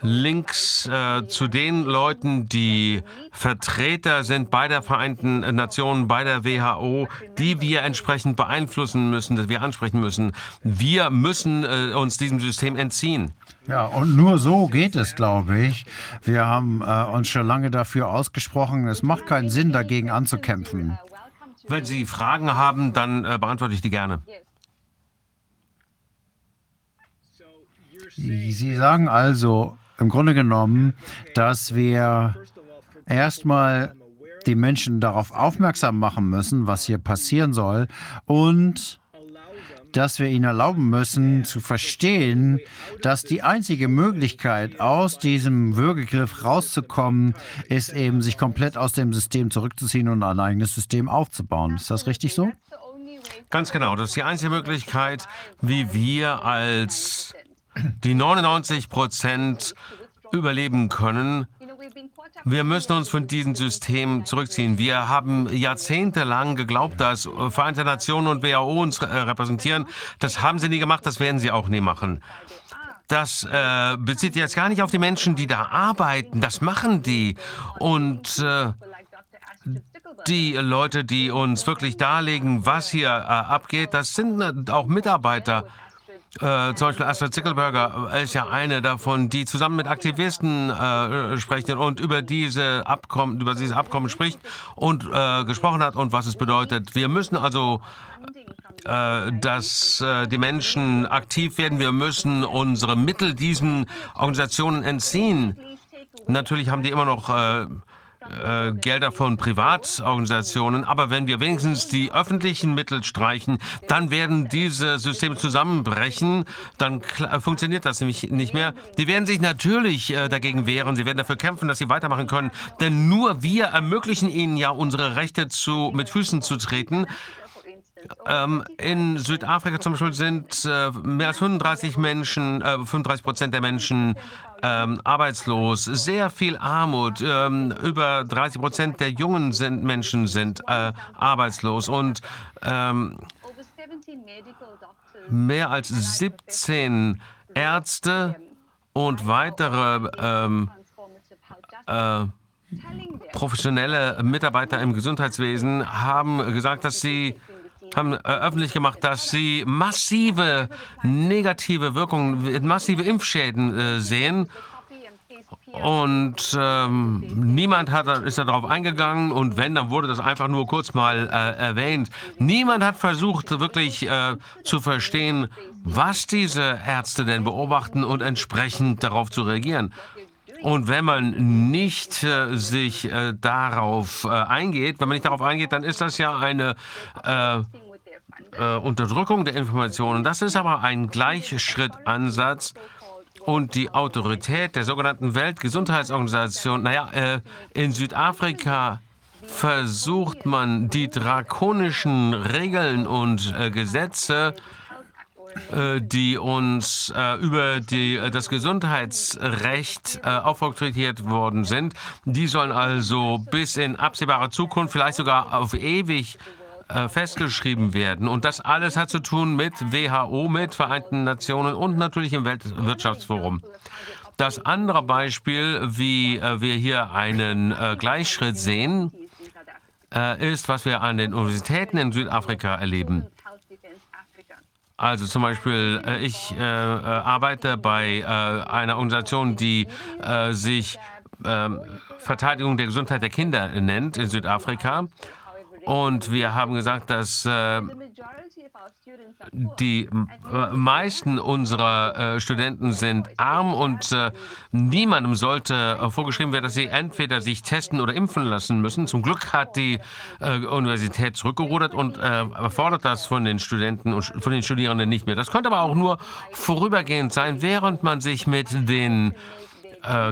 Links äh, zu den Leuten, die Vertreter sind bei der Vereinten Nationen, bei der WHO, die wir entsprechend beeinflussen müssen, dass wir ansprechen müssen. Wir müssen äh, uns diesem System entziehen. Ja, und nur so geht es, glaube ich. Wir haben äh, uns schon lange dafür ausgesprochen. Es macht keinen Sinn, dagegen anzukämpfen. Wenn Sie Fragen haben, dann äh, beantworte ich die gerne. Sie sagen also im Grunde genommen, dass wir erstmal die Menschen darauf aufmerksam machen müssen, was hier passieren soll und dass wir ihnen erlauben müssen zu verstehen, dass die einzige Möglichkeit, aus diesem Würgegriff rauszukommen, ist eben, sich komplett aus dem System zurückzuziehen und ein eigenes System aufzubauen. Ist das richtig so? Ganz genau. Das ist die einzige Möglichkeit, wie wir als die 99 Prozent überleben können. Wir müssen uns von diesem System zurückziehen. Wir haben jahrzehntelang geglaubt, dass Vereinte Nationen und WHO uns äh, repräsentieren. Das haben sie nie gemacht, das werden sie auch nie machen. Das äh, bezieht jetzt gar nicht auf die Menschen, die da arbeiten. Das machen die. Und äh, die Leute, die uns wirklich darlegen, was hier äh, abgeht, das sind auch Mitarbeiter. Äh, zum Beispiel Astrid Zickelberger ist ja eine davon, die zusammen mit Aktivisten äh, spricht und über diese Abkommen, über dieses Abkommen spricht und äh, gesprochen hat und was es bedeutet. Wir müssen also äh, dass äh, die Menschen aktiv werden. Wir müssen unsere Mittel diesen Organisationen entziehen. Natürlich haben die immer noch äh, äh, Gelder von Privatorganisationen, aber wenn wir wenigstens die öffentlichen Mittel streichen, dann werden diese Systeme zusammenbrechen, dann kla- funktioniert das nämlich nicht mehr. Die werden sich natürlich äh, dagegen wehren, sie werden dafür kämpfen, dass sie weitermachen können, denn nur wir ermöglichen ihnen ja unsere Rechte zu, mit Füßen zu treten. Ähm, in Südafrika zum Beispiel sind äh, mehr als 35 Menschen, äh, 35 Prozent der Menschen ähm, arbeitslos, sehr viel Armut, ähm, über 30 Prozent der jungen sind, Menschen sind äh, arbeitslos und ähm, mehr als 17 Ärzte und weitere ähm, äh, professionelle Mitarbeiter im Gesundheitswesen haben gesagt, dass sie haben äh, öffentlich gemacht, dass sie massive negative Wirkungen, massive Impfschäden äh, sehen. Und ähm, niemand hat, ist da darauf eingegangen und wenn, dann wurde das einfach nur kurz mal äh, erwähnt. Niemand hat versucht, wirklich äh, zu verstehen, was diese Ärzte denn beobachten und entsprechend darauf zu reagieren. Und wenn man nicht äh, sich äh, darauf äh, eingeht, wenn man nicht darauf eingeht, dann ist das ja eine äh, äh, Unterdrückung der Informationen. Das ist aber ein Gleichschrittansatz. Und die Autorität der sogenannten Weltgesundheitsorganisation, naja, äh, in Südafrika versucht man die drakonischen Regeln und Gesetze, äh, die uns äh, über die, äh, das Gesundheitsrecht äh, aufoktroyiert worden sind, die sollen also bis in absehbarer Zukunft, vielleicht sogar auf ewig äh, festgeschrieben werden. Und das alles hat zu tun mit WHO, mit Vereinten Nationen und natürlich im Weltwirtschaftsforum. Das andere Beispiel, wie äh, wir hier einen äh, Gleichschritt sehen, äh, ist, was wir an den Universitäten in Südafrika erleben. Also zum Beispiel, äh, ich äh, arbeite bei einer Organisation, die sich ähm, Verteidigung der Gesundheit der Kinder nennt in Südafrika. Und wir haben gesagt, dass äh, die äh, meisten unserer äh, Studenten sind arm und äh, niemandem sollte äh, vorgeschrieben werden, dass sie entweder sich testen oder impfen lassen müssen. Zum Glück hat die äh, Universität zurückgerudert und fordert das von den Studenten und von den Studierenden nicht mehr. Das könnte aber auch nur vorübergehend sein, während man sich mit den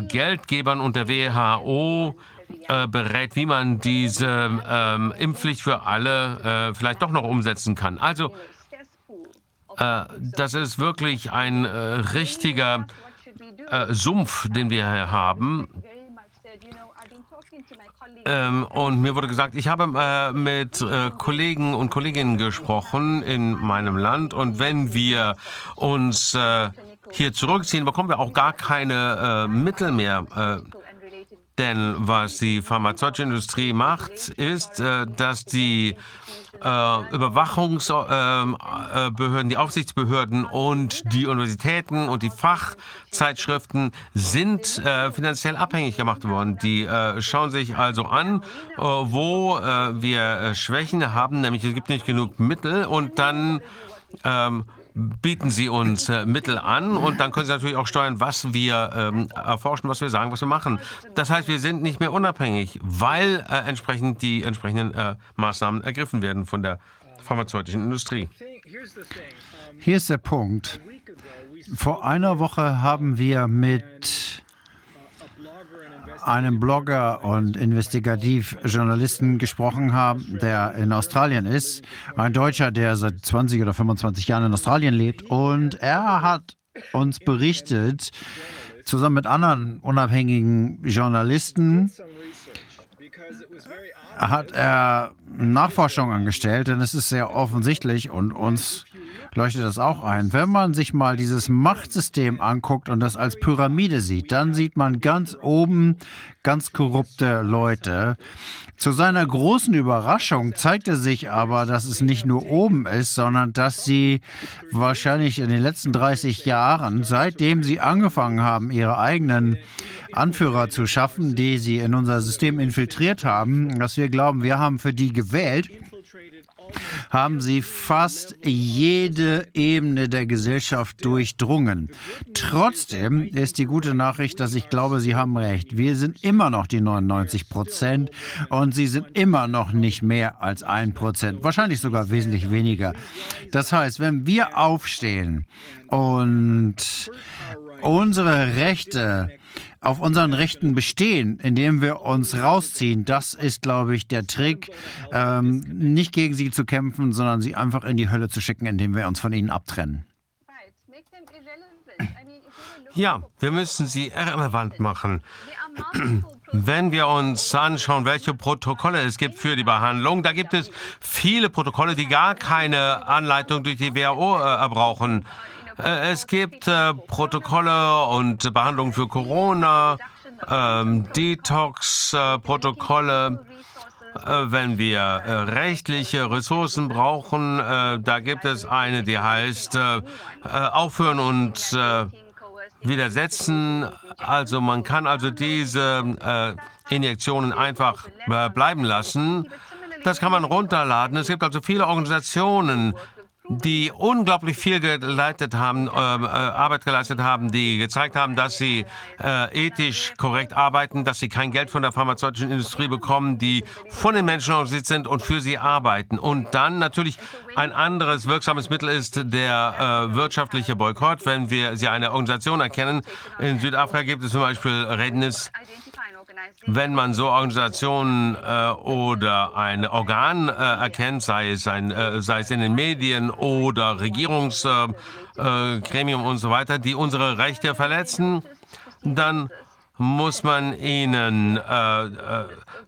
Geldgebern und der WHO äh, wie man diese ähm, Impfpflicht für alle äh, vielleicht doch noch umsetzen kann. Also äh, das ist wirklich ein äh, richtiger äh, Sumpf, den wir hier haben. Ähm, und mir wurde gesagt, ich habe äh, mit äh, Kollegen und Kolleginnen gesprochen in meinem Land und wenn wir uns äh, hier zurückziehen, bekommen wir auch gar keine Mittel mehr denn was die pharmazeutische Industrie macht, ist, äh, dass die äh, Überwachungsbehörden, äh, die Aufsichtsbehörden und die Universitäten und die Fachzeitschriften sind finanziell abhängig gemacht worden. Die schauen sich also an, wo wir Schwächen haben, nämlich es gibt nicht genug Mittel und dann ähm, bieten Sie uns äh, Mittel an und dann können Sie natürlich auch steuern, was wir ähm, erforschen, was wir sagen, was wir machen. Das heißt, wir sind nicht mehr unabhängig, weil äh, entsprechend die entsprechenden äh, Maßnahmen ergriffen werden von der pharmazeutischen Industrie. Hier ist der Punkt. Vor einer Woche haben wir mit einem Blogger und Investigativjournalisten gesprochen haben, der in Australien ist. Ein Deutscher, der seit 20 oder 25 Jahren in Australien lebt. Und er hat uns berichtet, zusammen mit anderen unabhängigen Journalisten, hat er Nachforschung angestellt, denn es ist sehr offensichtlich und uns leuchtet das auch ein. Wenn man sich mal dieses Machtsystem anguckt und das als Pyramide sieht, dann sieht man ganz oben ganz korrupte Leute. Zu seiner großen Überraschung zeigte sich aber, dass es nicht nur oben ist, sondern dass sie wahrscheinlich in den letzten 30 Jahren, seitdem sie angefangen haben, ihre eigenen Anführer zu schaffen, die sie in unser System infiltriert haben, dass wir glauben, wir haben für die gewählt haben sie fast jede Ebene der Gesellschaft durchdrungen. Trotzdem ist die gute Nachricht, dass ich glaube, Sie haben recht. Wir sind immer noch die 99 Prozent und Sie sind immer noch nicht mehr als ein Prozent, wahrscheinlich sogar wesentlich weniger. Das heißt, wenn wir aufstehen und unsere Rechte auf unseren Rechten bestehen, indem wir uns rausziehen. Das ist, glaube ich, der Trick, ähm, nicht gegen sie zu kämpfen, sondern sie einfach in die Hölle zu schicken, indem wir uns von ihnen abtrennen. Ja, wir müssen sie irrelevant machen. Wenn wir uns anschauen, welche Protokolle es gibt für die Behandlung, da gibt es viele Protokolle, die gar keine Anleitung durch die WHO äh, brauchen. Äh, es gibt äh, Protokolle und Behandlungen für Corona, ähm, Detox-Protokolle. Äh, wenn wir äh, rechtliche Ressourcen brauchen, äh, da gibt es eine, die heißt Aufhören und Widersetzen. Also man kann also diese Injektionen einfach bleiben lassen. Das kann man runterladen. Es gibt also viele Organisationen, die unglaublich viel geleitet haben, äh, äh, Arbeit geleistet haben, die gezeigt haben, dass sie äh, ethisch korrekt arbeiten, dass sie kein Geld von der pharmazeutischen Industrie bekommen, die von den Menschen organisiert sind und für sie arbeiten. Und dann natürlich ein anderes wirksames Mittel ist der äh, wirtschaftliche Boykott. Wenn wir sie eine Organisation erkennen, in Südafrika gibt es zum Beispiel Rednis wenn man so Organisationen äh, oder ein Organ äh, erkennt, sei es, ein, äh, sei es in den Medien oder Regierungsgremium äh, äh, und so weiter, die unsere Rechte verletzen, dann muss man ihnen, äh,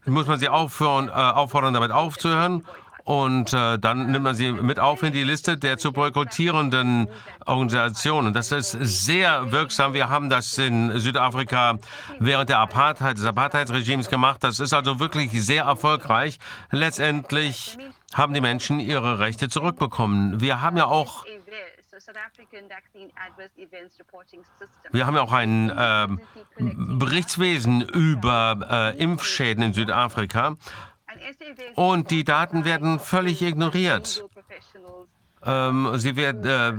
muss man sie aufhören, auffordern, damit aufzuhören und äh, dann nimmt man sie mit auf in die Liste der zu boykottierenden Organisationen. Das ist sehr wirksam. Wir haben das in Südafrika während der Apartheid, des Apartheidsregimes gemacht. Das ist also wirklich sehr erfolgreich. Letztendlich haben die Menschen ihre Rechte zurückbekommen. Wir haben ja auch wir haben ja auch ein äh, Berichtswesen über äh, Impfschäden in Südafrika. Und die Daten werden völlig ignoriert. Ähm, sie werden äh,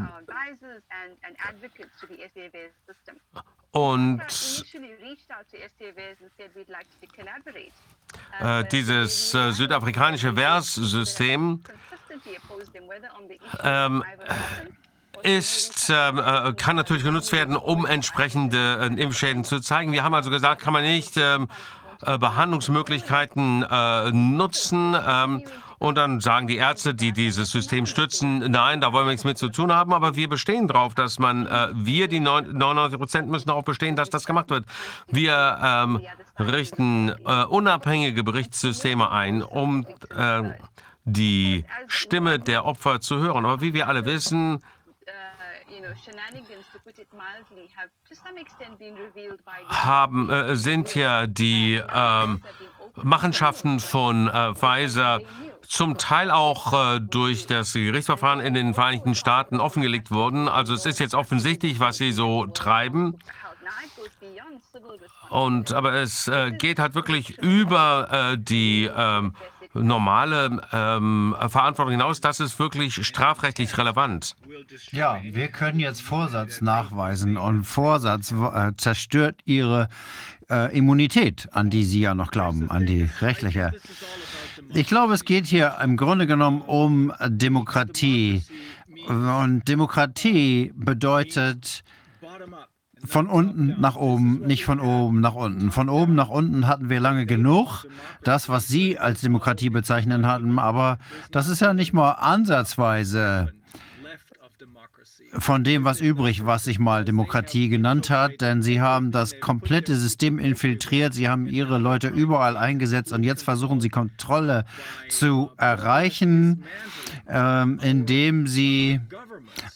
und äh, dieses äh, südafrikanische VERS-System ähm, ist, ähm, äh, kann natürlich genutzt werden, um entsprechende äh, Impfschäden zu zeigen. Wir haben also gesagt, kann man nicht ähm, äh, Behandlungsmöglichkeiten äh, nutzen. Ähm, und dann sagen die Ärzte, die dieses System stützen, nein, da wollen wir nichts mit zu tun haben, aber wir bestehen darauf, dass man, äh, wir, die 99 Prozent, müssen darauf bestehen, dass das gemacht wird. Wir ähm, richten äh, unabhängige Berichtssysteme ein, um äh, die Stimme der Opfer zu hören. Aber wie wir alle wissen, haben, äh, sind ja die ähm, Machenschaften von äh, Pfizer zum Teil auch äh, durch das Gerichtsverfahren in den Vereinigten Staaten offengelegt worden. Also es ist jetzt offensichtlich, was sie so treiben. Und aber es äh, geht halt wirklich über äh, die ähm, normale ähm, Verantwortung hinaus. Das ist wirklich strafrechtlich relevant. Ja, wir können jetzt Vorsatz nachweisen und Vorsatz äh, zerstört ihre äh, Immunität, an die Sie ja noch glauben, an die rechtliche. Ich glaube, es geht hier im Grunde genommen um Demokratie. Und Demokratie bedeutet, von unten nach oben, nicht von oben nach unten. Von oben nach unten hatten wir lange genug, das, was Sie als Demokratie bezeichnen hatten, aber das ist ja nicht mal ansatzweise von dem, was übrig, was sich mal Demokratie genannt hat, denn sie haben das komplette System infiltriert, sie haben ihre Leute überall eingesetzt und jetzt versuchen sie Kontrolle zu erreichen, ähm, indem sie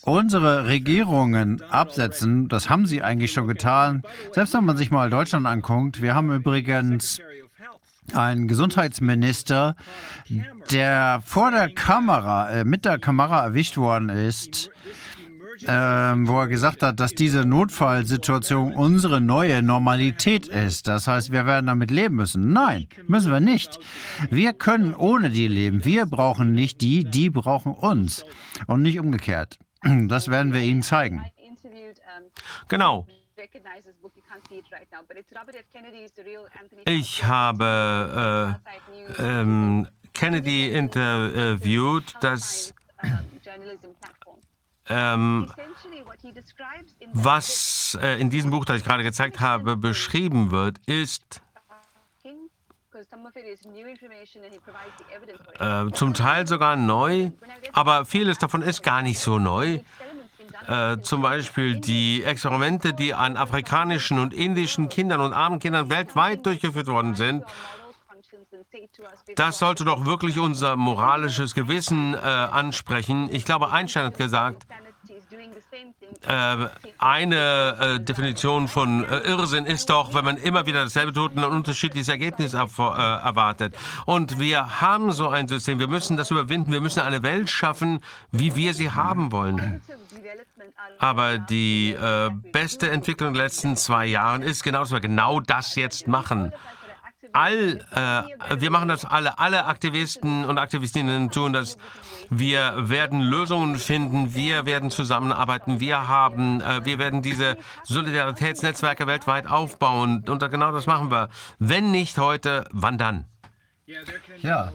unsere Regierungen absetzen. Das haben sie eigentlich schon getan. Selbst wenn man sich mal Deutschland anguckt, wir haben übrigens einen Gesundheitsminister, der vor der Kamera, äh, mit der Kamera erwischt worden ist, ähm, wo er gesagt hat, dass diese Notfallsituation unsere neue Normalität ist. Das heißt, wir werden damit leben müssen. Nein, müssen wir nicht. Wir können ohne die leben. Wir brauchen nicht die, die brauchen uns und nicht umgekehrt. Das werden wir Ihnen zeigen. Genau. Ich habe äh, ähm, Kennedy interviewt, das ähm, was äh, in diesem Buch, das ich gerade gezeigt habe, beschrieben wird, ist äh, zum Teil sogar neu, aber vieles davon ist gar nicht so neu. Äh, zum Beispiel die Experimente, die an afrikanischen und indischen Kindern und armen Kindern weltweit durchgeführt worden sind, das sollte doch wirklich unser moralisches Gewissen äh, ansprechen. Ich glaube, Einstein hat gesagt, äh, eine äh, Definition von äh, Irrsinn ist doch, wenn man immer wieder dasselbe tut und ein unterschiedliches Ergebnis äh, erwartet. Und wir haben so ein System. Wir müssen das überwinden. Wir müssen eine Welt schaffen, wie wir sie haben wollen. Aber die äh, beste Entwicklung der letzten zwei Jahre ist genau, dass wir genau das jetzt machen. All, äh, wir machen das alle, alle Aktivisten und Aktivistinnen tun das. Wir werden Lösungen finden, wir werden zusammenarbeiten, wir haben, äh, wir werden diese Solidaritätsnetzwerke weltweit aufbauen und genau das machen wir. Wenn nicht heute, wann dann? Ja,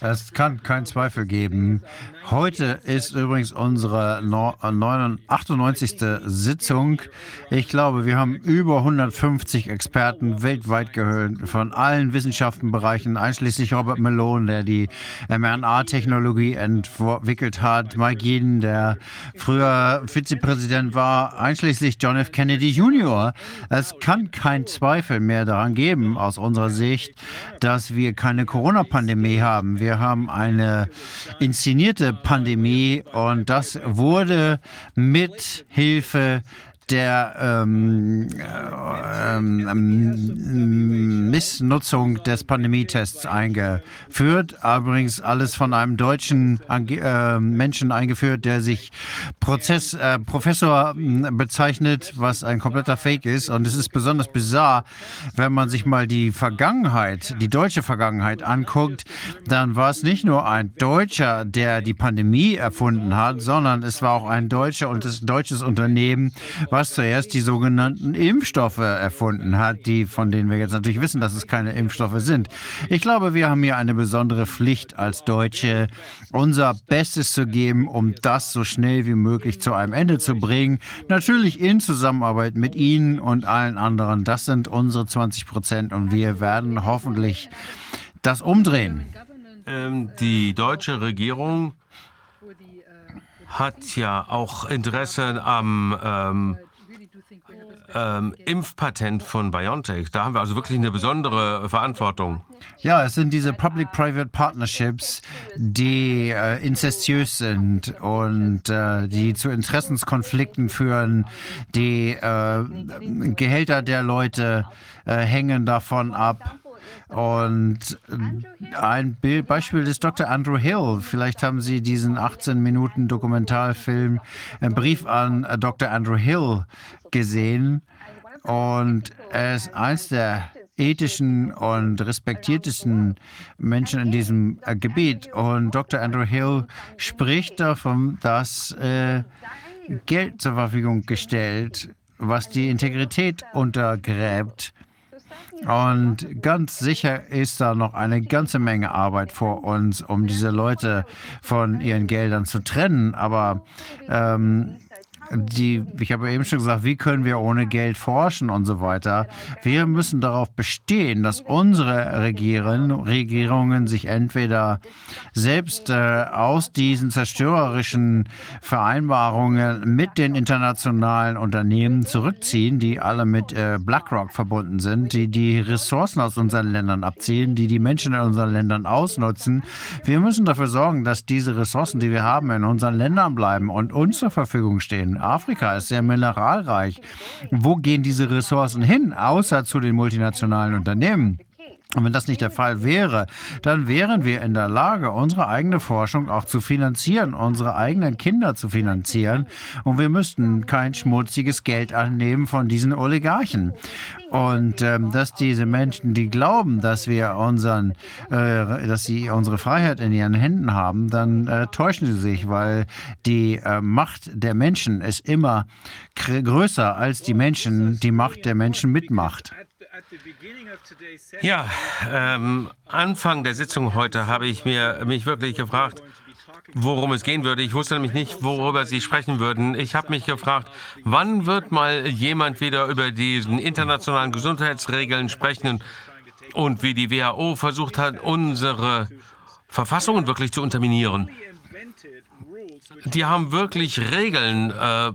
es kann keinen Zweifel geben. Heute ist übrigens unsere 98. Sitzung. Ich glaube, wir haben über 150 Experten weltweit gehört, von allen Wissenschaftenbereichen, einschließlich Robert Malone, der die mRNA-Technologie entwickelt hat, Mike Yin, der früher Vizepräsident war, einschließlich John F. Kennedy Jr. Es kann keinen Zweifel mehr daran geben, aus unserer Sicht, dass wir keine Corona-Pandemie haben. Wir haben eine inszenierte Pandemie. Und das wurde mit Hilfe der ähm, ähm, ähm, Missnutzung des Pandemietests eingeführt. Übrigens alles von einem deutschen äh, Menschen eingeführt, der sich Prozess, äh, Professor hm, bezeichnet, was ein kompletter Fake ist. Und es ist besonders bizarr, wenn man sich mal die Vergangenheit, die deutsche Vergangenheit anguckt, dann war es nicht nur ein Deutscher, der die Pandemie erfunden hat, sondern es war auch ein Deutscher und das deutsches Unternehmen, was was zuerst die sogenannten Impfstoffe erfunden hat, die, von denen wir jetzt natürlich wissen, dass es keine Impfstoffe sind. Ich glaube, wir haben hier eine besondere Pflicht als Deutsche, unser Bestes zu geben, um das so schnell wie möglich zu einem Ende zu bringen. Natürlich in Zusammenarbeit mit Ihnen und allen anderen. Das sind unsere 20 Prozent und wir werden hoffentlich das umdrehen. Ähm, die deutsche Regierung hat ja auch Interesse am ähm, ähm, Impfpatent von BioNTech. Da haben wir also wirklich eine besondere Verantwortung. Ja, es sind diese Public-Private Partnerships, die äh, inzestiös sind und äh, die zu Interessenskonflikten führen. Die äh, Gehälter der Leute äh, hängen davon ab. Und ein Bild, Beispiel ist Dr. Andrew Hill. Vielleicht haben Sie diesen 18 Minuten Dokumentarfilm, einen Brief an äh, Dr. Andrew Hill gesehen. Und er ist eins der ethischen und respektiertesten Menschen in diesem äh, Gebiet. Und Dr. Andrew Hill spricht davon, dass äh, Geld zur Verfügung gestellt, was die Integrität untergräbt. Und ganz sicher ist da noch eine ganze Menge Arbeit vor uns, um diese Leute von ihren Geldern zu trennen. Aber ähm, die, ich habe eben schon gesagt, wie können wir ohne Geld forschen und so weiter. Wir müssen darauf bestehen, dass unsere Regieren, Regierungen sich entweder selbst äh, aus diesen zerstörerischen Vereinbarungen mit den internationalen Unternehmen zurückziehen, die alle mit äh, BlackRock verbunden sind, die die Ressourcen aus unseren Ländern abziehen, die die Menschen in unseren Ländern ausnutzen. Wir müssen dafür sorgen, dass diese Ressourcen, die wir haben, in unseren Ländern bleiben und uns zur Verfügung stehen. Afrika ist sehr mineralreich. Wo gehen diese Ressourcen hin, außer zu den multinationalen Unternehmen? Und wenn das nicht der Fall wäre, dann wären wir in der Lage, unsere eigene Forschung auch zu finanzieren, unsere eigenen Kinder zu finanzieren. Und wir müssten kein schmutziges Geld annehmen von diesen Oligarchen. Und ähm, dass diese Menschen, die glauben, dass wir unseren, äh, dass sie unsere Freiheit in ihren Händen haben, dann äh, täuschen sie sich, weil die äh, Macht der Menschen ist immer größer als die Menschen, die Macht der Menschen mitmacht. Ja, ähm, Anfang der Sitzung heute habe ich mir, mich wirklich gefragt, worum es gehen würde. Ich wusste nämlich nicht, worüber Sie sprechen würden. Ich habe mich gefragt, wann wird mal jemand wieder über diesen internationalen Gesundheitsregeln sprechen und wie die WHO versucht hat, unsere Verfassungen wirklich zu unterminieren. Die haben wirklich Regeln äh,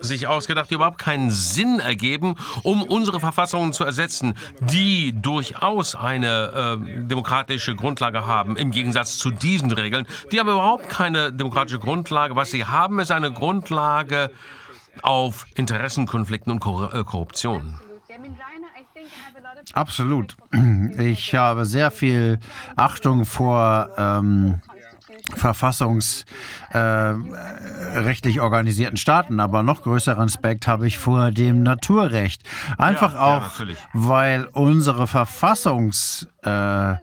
sich ausgedacht, die überhaupt keinen Sinn ergeben, um unsere Verfassungen zu ersetzen, die durchaus eine äh, demokratische Grundlage haben, im Gegensatz zu diesen Regeln. Die haben überhaupt keine demokratische Grundlage. Was sie haben, ist eine Grundlage auf Interessenkonflikten und äh, Korruption. Absolut. Ich habe sehr viel Achtung vor ähm, verfassungsrechtlich äh, organisierten Staaten, aber noch größeren Respekt habe ich vor dem Naturrecht. Einfach Ja, ja, auch, natürlich. weil unsere Verfassungs äh,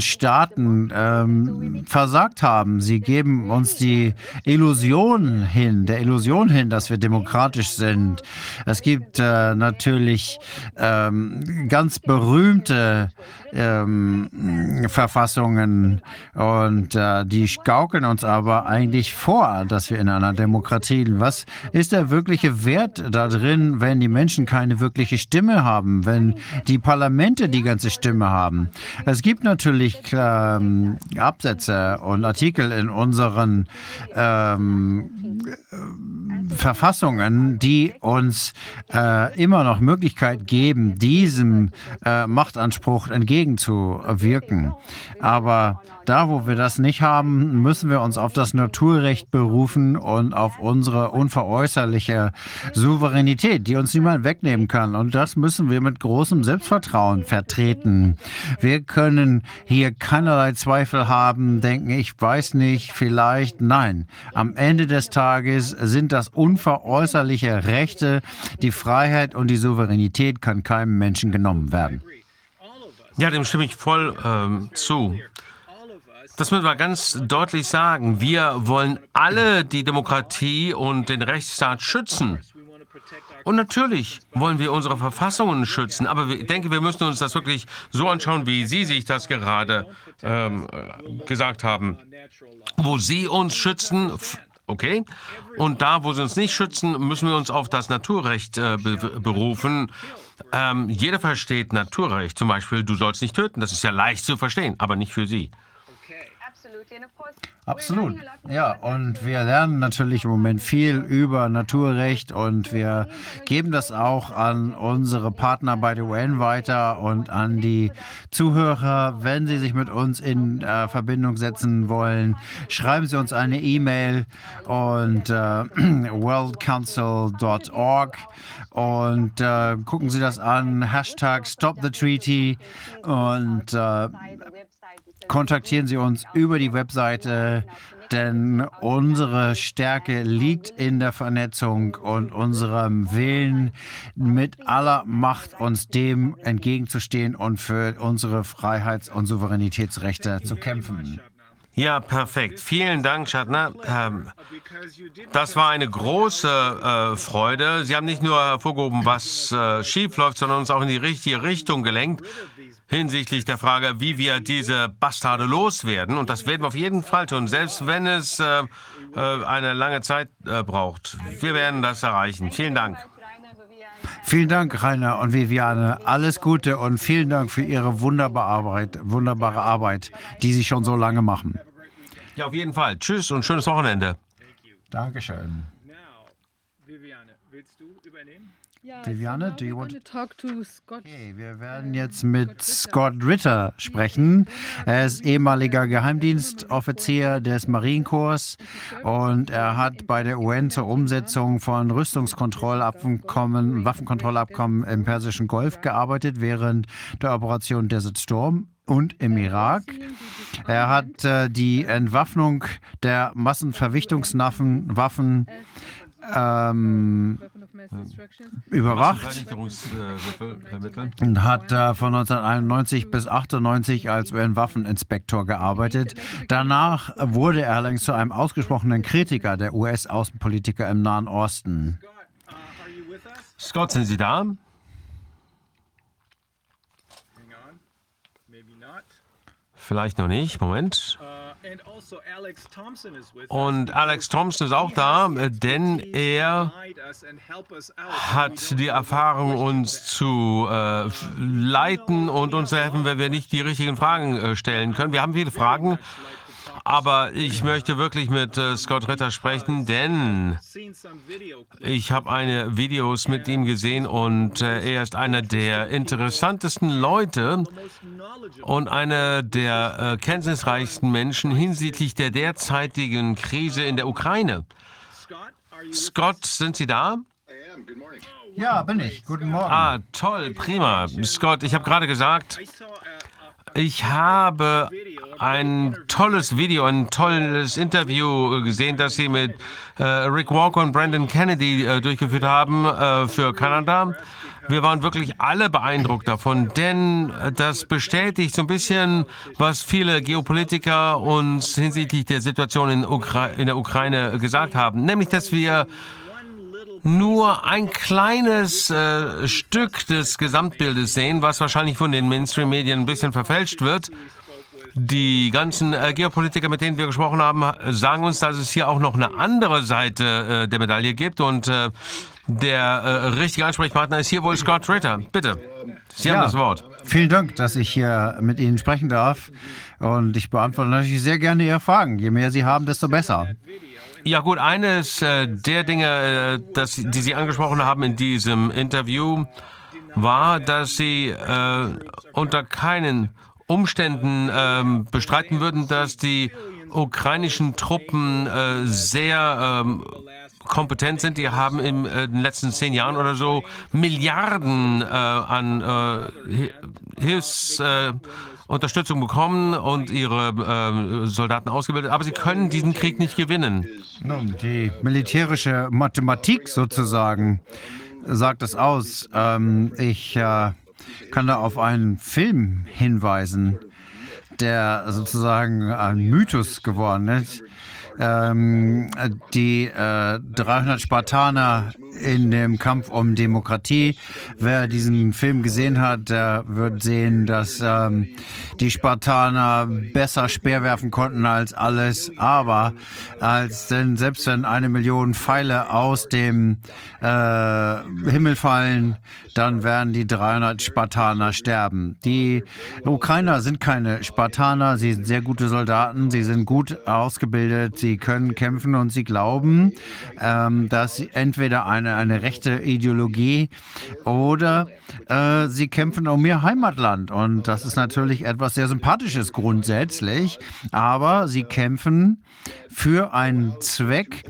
Staaten ähm, versagt haben. Sie geben uns die Illusion hin, der Illusion hin, dass wir demokratisch sind. Es gibt äh, natürlich ähm, ganz berühmte ähm, Verfassungen und äh, die gaukeln uns aber eigentlich vor, dass wir in einer Demokratie. Was ist der wirkliche Wert da drin, wenn die Menschen keine wirkliche Stimme haben, wenn die Parlamente die ganze Stimme haben? Es gibt natürlich ähm, Absätze und Artikel in unseren ähm, Verfassungen, die uns äh, immer noch Möglichkeit geben, diesem äh, Machtanspruch entgegenzuwirken. Aber da, wo wir das nicht haben, müssen wir uns auf das Naturrecht berufen und auf unsere unveräußerliche Souveränität, die uns niemand wegnehmen kann. Und das müssen wir mit großem Selbstvertrauen vertreten. Wir können hier keinerlei Zweifel haben, denken, ich weiß nicht, vielleicht, nein. Am Ende des Tages sind das unveräußerliche Rechte. Die Freiheit und die Souveränität kann keinem Menschen genommen werden. Ja, dem stimme ich voll ähm, zu. Das müssen wir ganz deutlich sagen. Wir wollen alle die Demokratie und den Rechtsstaat schützen. Und natürlich wollen wir unsere Verfassungen schützen, aber ich denke, wir müssen uns das wirklich so anschauen, wie Sie sich das gerade ähm, äh, gesagt haben. Wo Sie uns schützen, okay, und da, wo Sie uns nicht schützen, müssen wir uns auf das Naturrecht äh, be berufen. Ähm, jeder versteht Naturrecht, zum Beispiel, du sollst nicht töten, das ist ja leicht zu verstehen, aber nicht für Sie. Absolut. Ja, und wir lernen natürlich im Moment viel über Naturrecht und wir geben das auch an unsere Partner bei der UN weiter und an die Zuhörer. Wenn Sie sich mit uns in äh, Verbindung setzen wollen, schreiben Sie uns eine E-Mail und äh, worldcouncil.org und äh, gucken Sie das an. Hashtag Stop the Treaty und äh, kontaktieren Sie uns über die Webseite, denn unsere Stärke liegt in der Vernetzung und unserem Willen, mit aller Macht uns dem entgegenzustehen und für unsere Freiheits- und Souveränitätsrechte zu kämpfen. Ja, perfekt. Vielen Dank, Schattner. Ähm, das war eine große äh, Freude. Sie haben nicht nur hervorgehoben, was äh, schief läuft, sondern uns auch in die richtige Richtung gelenkt hinsichtlich der Frage, wie wir diese Bastarde loswerden. Und das werden wir auf jeden Fall tun, selbst wenn es äh, äh, eine lange Zeit äh, braucht. Wir werden das erreichen. Vielen Dank. Vielen Dank, Rainer und Viviane. Alles Gute und vielen Dank für Ihre wunderbare Arbeit, wunderbare Arbeit, die Sie schon so lange machen. Ja, auf jeden Fall. Tschüss und schönes Wochenende. Dankeschön. Now, Viviane, willst du übernehmen? Viviane, do you want to talk to Scott? Okay, wir werden jetzt mit Scott Ritter sprechen. Er ist ehemaliger Geheimdienstoffizier des Marinekorps und er hat bei der UN zur Umsetzung von Rüstungskontrollabkommen, Waffenkontrollabkommen im Persischen Golf gearbeitet während der Operation Desert Storm und im Irak. Er hat äh, die Entwaffnung der Massenvernichtungswaffen Waffen, ähm, überwacht und hat äh, von 1991 bis 98 als UN-Waffeninspektor gearbeitet. Danach wurde er allerdings zu einem ausgesprochenen Kritiker der US-Außenpolitiker im Nahen Osten. Scott, sind Sie da? Vielleicht noch nicht. Moment. Also Und. Alex Thompson ist auch da, äh, denn er hat die Erfahrung, uns zu äh, leiten und uns zu helfen, wenn wir nicht die richtigen Fragen äh, stellen können. Wir haben viele Fragen, aber ich möchte wirklich mit äh, Scott Ritter sprechen, denn ich habe eine Videos mit ihm gesehen und äh, er ist einer der interessantesten Leute und einer der äh, kenntnisreichsten Menschen hinsichtlich der derzeitigen Krise in der Ukraine. Scott, sind Sie da? Ja, bin ich. Guten Morgen. Ah, toll, prima. Scott, ich habe gerade gesagt, ich habe ein tolles Video, ein tolles Interview gesehen, das Sie mit äh, Rick Walker und Brandon Kennedy äh, durchgeführt haben äh, für Kanada. Wir waren wirklich alle beeindruckt davon, denn das bestätigt so ein bisschen, was viele Geopolitiker uns hinsichtlich der Situation in, Ukra in der Ukraine gesagt haben, nämlich dass wir nur ein kleines äh, Stück des Gesamtbildes sehen, was wahrscheinlich von den Mainstream-Medien ein bisschen verfälscht wird. Die ganzen äh, Geopolitiker, mit denen wir gesprochen haben, sagen uns, dass es hier auch noch eine andere Seite äh, der Medaille gibt und äh, der äh, richtige Ansprechpartner ist hier wohl Scott Ritter. Bitte, Sie haben Ja. das Wort. Vielen Dank, dass ich hier mit Ihnen sprechen darf. Und ich beantworte natürlich sehr gerne Ihre Fragen. Je mehr Sie haben, desto besser. Ja gut, eines äh, der Dinge, äh, das, die Sie angesprochen haben in diesem Interview, war, dass Sie äh, unter keinen Umständen ähm, bestreiten würden, dass die ukrainischen Truppen äh, sehr ähm, kompetent sind. Die haben in äh, den letzten zehn Jahren oder so Milliarden äh, an äh, Hi- Hilfs... Äh, bekommen und ihre ähm, Soldaten ausgebildet, aber sie können diesen Krieg nicht gewinnen. Die militärische Mathematik sozusagen sagt es aus. Ähm, ich äh, kann da auf einen Film hinweisen, der sozusagen ein Mythos geworden ist. Ähm, die äh, 300 Spartaner in dem Kampf um Demokratie. Wer diesen Film gesehen hat, der wird sehen, dass ähm, die Spartaner besser Speer werfen konnten als alles, aber als denn selbst wenn eine Million Pfeile aus dem äh, Himmel fallen, dann werden die 300 Spartaner sterben. Die Ukrainer sind keine Spartaner, sie sind sehr gute Soldaten, sie sind gut ausgebildet, sie können kämpfen und sie glauben, ähm, dass entweder eine, eine rechte Ideologie oder äh, sie kämpfen um ihr Heimatland. Und das ist natürlich etwas sehr Sympathisches grundsätzlich, aber sie kämpfen für einen Zweck,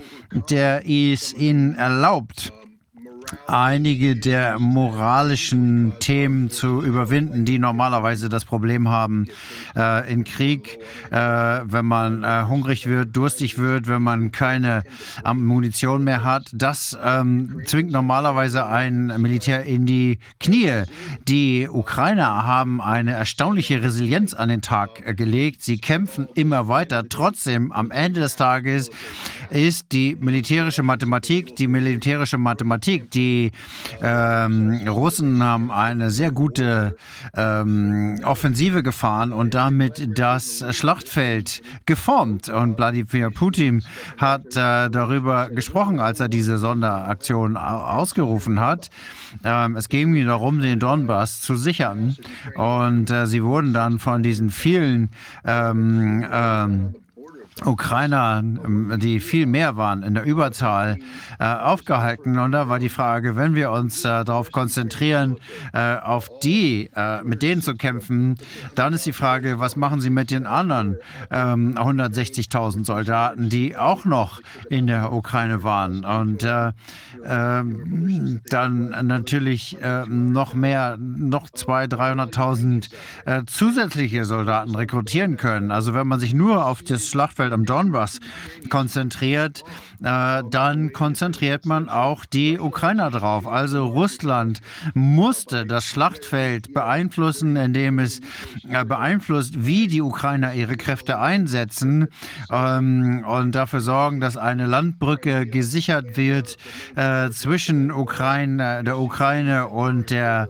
der es ihnen erlaubt, einige der moralischen Themen zu überwinden, die normalerweise das Problem haben äh, in Krieg, äh, wenn man äh, hungrig wird, durstig wird, wenn man keine ähm, Munition mehr hat. Das ähm, zwingt normalerweise ein Militär in die Knie. Die Ukrainer haben eine erstaunliche Resilienz an den Tag äh, gelegt. Sie kämpfen immer weiter. Trotzdem, am Ende des Tages ist die militärische Mathematik, die militärische Mathematik, die ähm, Russen haben eine sehr gute ähm, Offensive gefahren und damit das Schlachtfeld geformt. Und Wladimir Putin hat äh, darüber gesprochen, als er diese Sonderaktion au- ausgerufen hat. Ähm, es ging ihm darum, den Donbass zu sichern. Und äh, sie wurden dann von diesen vielen ähm, ähm, Ukrainer, ähm, die viel mehr waren in der Überzahl, äh, aufgehalten. Und da war die Frage, wenn wir uns äh, darauf konzentrieren, äh, auf die, äh, mit denen zu kämpfen, dann ist die Frage, was machen sie mit den anderen ähm, 160.000 Soldaten, die auch noch in der Ukraine waren? Und äh, ähm, dann natürlich äh, noch mehr, noch 200.000, 300.000 äh, zusätzliche Soldaten rekrutieren können. Also wenn man sich nur auf das Schlachtfeld am Donbass konzentriert, äh, dann konzentriert man auch die Ukrainer drauf. Also Russland musste das Schlachtfeld beeinflussen, indem es äh, beeinflusst, wie die Ukrainer ihre Kräfte einsetzen ähm, und dafür sorgen, dass eine Landbrücke gesichert wird äh, zwischen Ukraine, der Ukraine und der,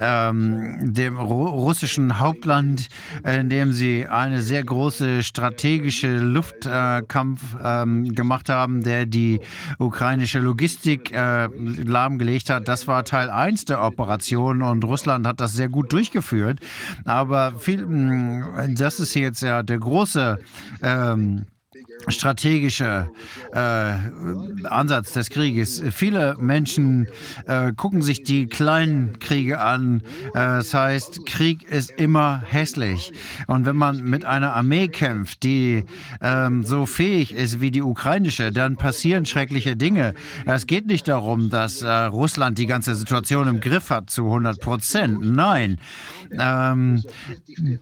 ähm, dem ru russischen Hauptland, in dem sie eine sehr große strategische Luftkampf ähm, gemacht haben, der die ukrainische Logistik äh, lahmgelegt hat. Das war Teil 1 der Operation und Russland hat das sehr gut durchgeführt. Aber viel, mh, das ist jetzt ja der große ähm, strategischer äh, Ansatz des Krieges. Viele Menschen äh, gucken sich die kleinen Kriege an. Äh, das heißt, Krieg ist immer hässlich. Und wenn man mit einer Armee kämpft, die ähm, so fähig ist wie die ukrainische, dann passieren schreckliche Dinge. Es geht nicht darum, dass äh, Russland die ganze Situation im Griff hat zu 100 Prozent. Nein. Ähm,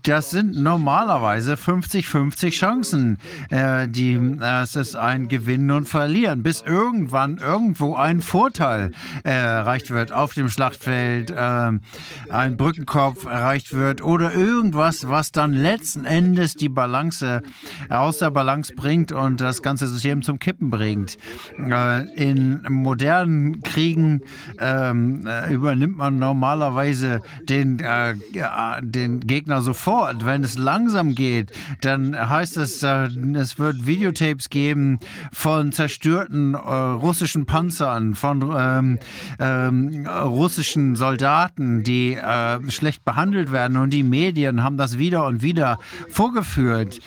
das sind normalerweise 50-50 Chancen, äh, die es ist ein Gewinnen und Verlieren, bis irgendwann irgendwo ein Vorteil äh, erreicht wird auf dem Schlachtfeld, äh, ein Brückenkopf erreicht wird oder irgendwas, was dann letzten Endes die Balance aus der Balance bringt und das ganze System zum Kippen bringt. Äh, in modernen Kriegen ähm, äh, übernimmt man normalerweise den, äh, den Gegner sofort. Wenn es langsam geht, dann heißt es, es wird Video Videotapes geben von zerstörten äh, russischen Panzern, von ähm, ähm, russischen Soldaten, die äh, schlecht behandelt werden. Und die Medien haben das wieder und wieder vorgeführt,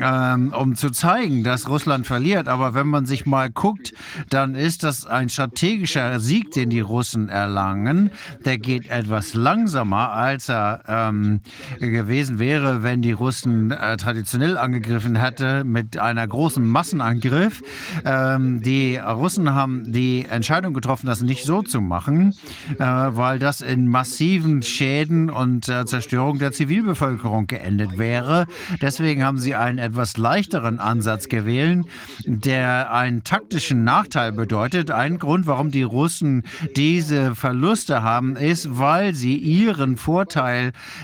ähm, um zu zeigen, dass Russland verliert. Aber wenn man sich mal guckt, dann ist das ein strategischer Sieg, den die Russen erlangen. Der geht etwas langsamer, als er ähm, gewesen wäre, wenn die Russen äh, traditionell angegriffen hätte mit einer großen Massenangriff. Ähm, die Russen haben die Entscheidung getroffen, das nicht so zu machen, äh, weil das in massiven Schäden und äh, Zerstörung der Zivilbevölkerung geendet wäre. Deswegen haben sie einen etwas leichteren Ansatz gewählt, der einen taktischen Nachteil bedeutet. Ein Grund, warum die Russen diese Verluste haben, ist, weil sie ihren Vorteil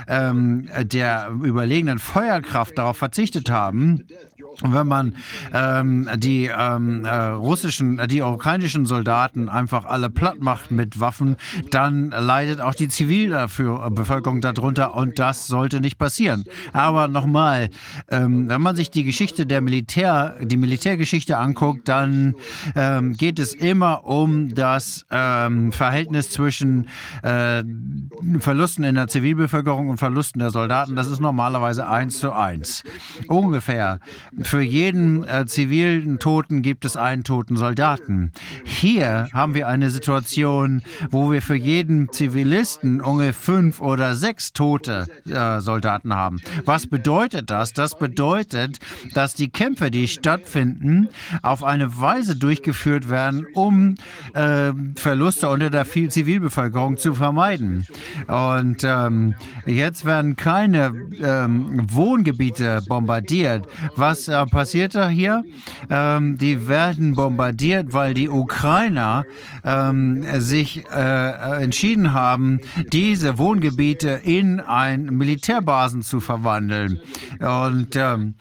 ähm, der überlegenen Feuerkraft darauf verzichtet haben. Wenn man ähm, die ähm, äh, russischen, äh, die ukrainischen Soldaten einfach alle platt macht mit Waffen, dann leidet auch die Zivilbevölkerung darunter und das sollte nicht passieren. Aber nochmal, ähm, wenn man sich die Geschichte der Militär, die Militärgeschichte anguckt, dann ähm, geht es immer um das ähm, Verhältnis zwischen äh, Verlusten in der Zivilbevölkerung und Verlusten der Soldaten. Das ist normalerweise eins zu eins. Ungefähr für jeden äh, zivilen Toten gibt es einen toten Soldaten. Hier haben wir eine Situation, wo wir für jeden Zivilisten ungefähr fünf oder sechs tote äh, Soldaten haben. Was bedeutet das? Das bedeutet, dass die Kämpfe, die stattfinden, auf eine Weise durchgeführt werden, um äh, Verluste unter der Zivilbevölkerung zu vermeiden. Und ähm, jetzt werden keine ähm, Wohngebiete bombardiert, was äh, passiert da hier? Ähm, die werden bombardiert, weil die Ukrainer ähm, sich äh, entschieden haben, diese Wohngebiete in ein Militärbasen zu verwandeln. Und ähm,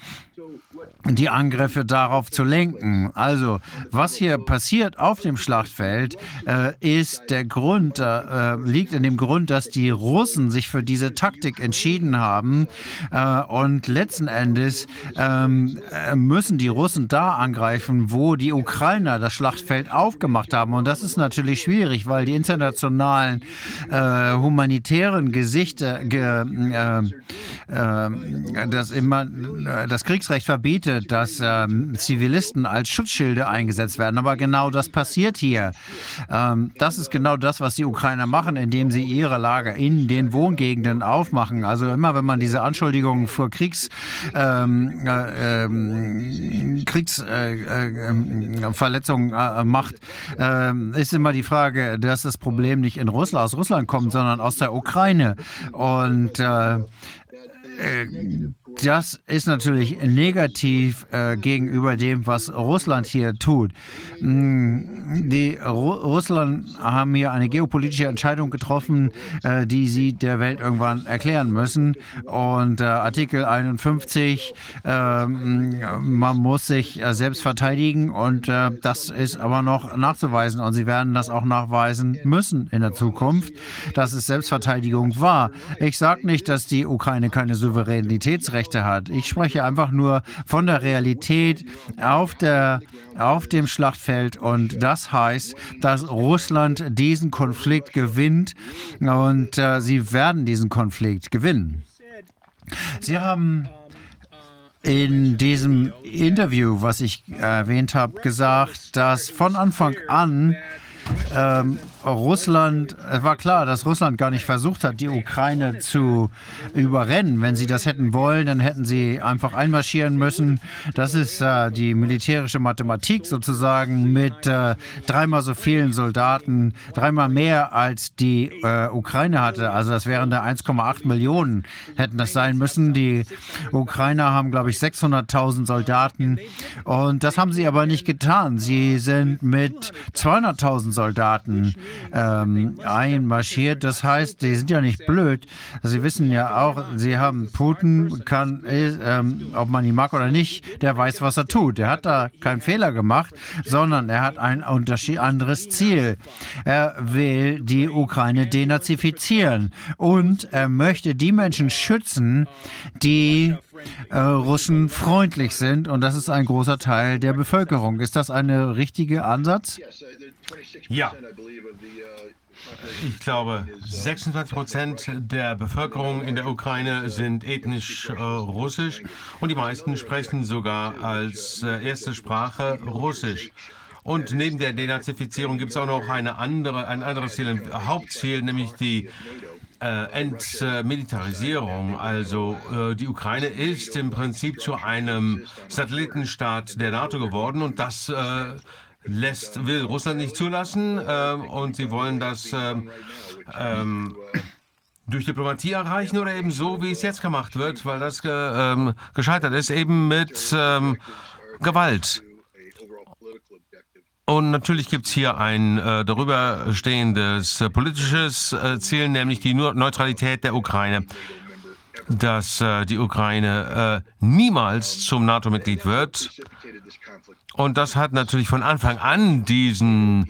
die Angriffe darauf zu lenken. Also, was hier passiert auf dem Schlachtfeld, äh, ist der Grund, äh, liegt in dem Grund, dass die Russen sich für diese Taktik entschieden haben. Äh, und letzten Endes ähm, äh, müssen die Russen da angreifen, wo die Ukrainer das Schlachtfeld aufgemacht haben. Und das ist natürlich schwierig, weil die internationalen äh, humanitären Gesichter, ge, äh, das immer das Kriegsrecht verbietet, dass ähm, Zivilisten als Schutzschilde eingesetzt werden. Aber genau das passiert hier. Ähm, das ist genau das, was die Ukrainer machen, indem sie ihre Lager in den Wohngegenden aufmachen. Also immer, wenn man diese Anschuldigungen für Kriegs, ähm, äh, ähm, Kriegsverletzungen äh, äh, äh, macht, ähm, ist immer die Frage, dass das Problem nicht in Russland, aus Russland kommt, sondern aus der Ukraine. Und äh, äh, das ist natürlich negativ äh, gegenüber dem, was Russland hier tut. Mm, die Ru Russland haben hier eine geopolitische Entscheidung getroffen, äh, die sie der Welt irgendwann erklären müssen. Und äh, Artikel 51, ähm, man muss sich äh, selbst verteidigen und äh, das ist aber noch nachzuweisen. Und sie werden das auch nachweisen müssen in der Zukunft, dass es Selbstverteidigung war. Ich sage nicht, dass die Ukraine keine Souveränitätsrechte Rechte hat. Ich spreche einfach nur von der Realität auf, der, auf dem Schlachtfeld und das heißt, dass Russland diesen Konflikt gewinnt und äh, sie werden diesen Konflikt gewinnen. Sie haben in diesem Interview, was ich erwähnt habe, gesagt, dass von Anfang an ähm, Russland, es war klar, dass Russland gar nicht versucht hat, die Ukraine zu überrennen. Wenn sie das hätten wollen, dann hätten sie einfach einmarschieren müssen. Das ist äh, die militärische Mathematik sozusagen mit äh, dreimal so vielen Soldaten, dreimal mehr als die äh, Ukraine hatte. Also das wären da 1,8 Millionen hätten das sein müssen. Die Ukrainer haben, glaube ich, 600.000 Soldaten und das haben sie aber nicht getan. Sie sind mit 200.000 Soldaten ähm, einmarschiert. Das heißt, die sind ja nicht blöd. Sie wissen ja auch, sie haben Putin, kann, ähm, ob man ihn mag oder nicht, der weiß, was er tut. Er hat da keinen Fehler gemacht, sondern er hat ein anderes Ziel. Er will die Ukraine denazifizieren und er möchte die Menschen schützen, die äh, Russen freundlich sind und das ist ein großer Teil der Bevölkerung. Ist das ein richtiger Ansatz? Ja. Ich glaube, 26 Prozent der Bevölkerung in der Ukraine sind ethnisch äh, russisch und die meisten sprechen sogar als äh, erste Sprache Russisch. Und neben der Denazifizierung gibt es auch noch eine andere, ein anderes Ziel, ein Hauptziel, nämlich die äh, Entmilitarisierung. Also äh, die Ukraine ist im Prinzip zu einem Satellitenstaat der NATO geworden und das äh, lässt, will Russland nicht zulassen äh, und sie wollen das äh, ähm, durch Diplomatie erreichen oder eben so, wie es jetzt gemacht wird, weil das ge, ähm, gescheitert ist, eben mit ähm, Gewalt. Und natürlich gibt es hier ein äh, darüber stehendes äh, politisches äh, Ziel, nämlich die Neutralität der Ukraine. Dass äh, die Ukraine äh, niemals zum NATO-Mitglied wird. Und das hat natürlich von Anfang an diesen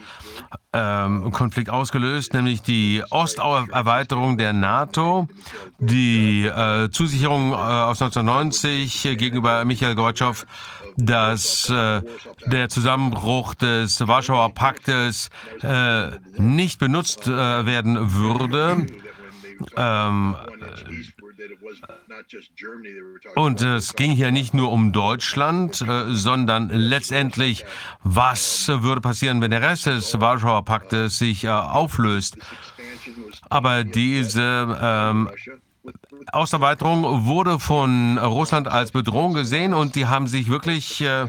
ähm, Konflikt ausgelöst, nämlich die Osterweiterung der NATO, die äh, Zusicherung äh, aus 1990 gegenüber Michael Gorbatschow, dass äh, der Zusammenbruch des Warschauer Paktes äh, nicht benutzt äh, werden würde. Ähm, und es ging hier nicht nur um Deutschland, äh, sondern letztendlich, was würde passieren, wenn der Rest des Warschauer Paktes sich äh, auflöst. Aber diese ähm, Osterweiterung wurde von Russland als Bedrohung gesehen und die haben sich wirklich äh,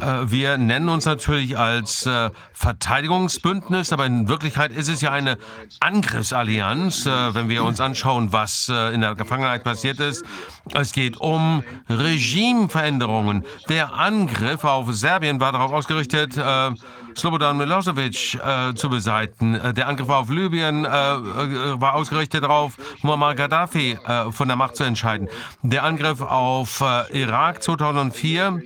äh, wir nennen uns natürlich als äh, Verteidigungsbündnis, aber in Wirklichkeit ist es ja eine Angriffsallianz, äh, wenn wir uns anschauen, was in der Vergangenheit passiert ist. Es geht um Regimeveränderungen. Der Angriff auf Serbien war darauf ausgerichtet, Slobodan Milosevic äh, zu beseiten. Der Angriff auf Libyen äh, war ausgerichtet darauf, Muammar Gaddafi äh, von der Macht zu entscheiden. Der Angriff auf Irak 2004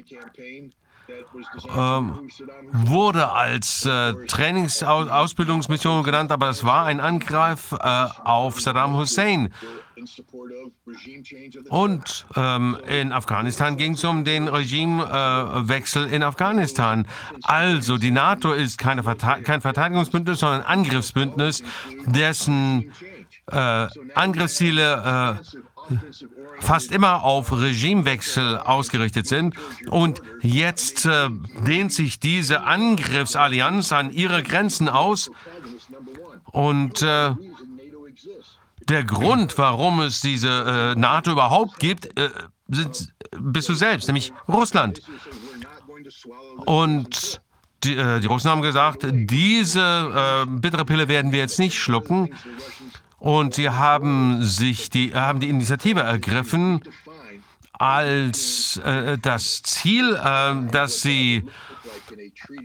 ähm, wurde als äh, Trainingsausbildungsmission genannt, aber es war ein Angriff äh, auf Saddam Hussein. Und ähm, in Afghanistan ging es um den Regimewechsel äh, in Afghanistan. Also die NATO ist keine Verte kein Verteidigungsbündnis, sondern ein Angriffsbündnis, dessen äh, Angriffsziele äh, fast immer auf Regimewechsel ausgerichtet sind. Und jetzt äh, dehnt sich diese Angriffsallianz an ihre Grenzen aus. Und äh, der Grund, warum es diese äh, NATO überhaupt gibt, äh, sind, bist du selbst, nämlich Russland. Und die, äh, die Russen haben gesagt, diese äh, bittere Pille werden wir jetzt nicht schlucken. Und sie haben sich die, haben die Initiative ergriffen, als äh, das Ziel, äh, das sie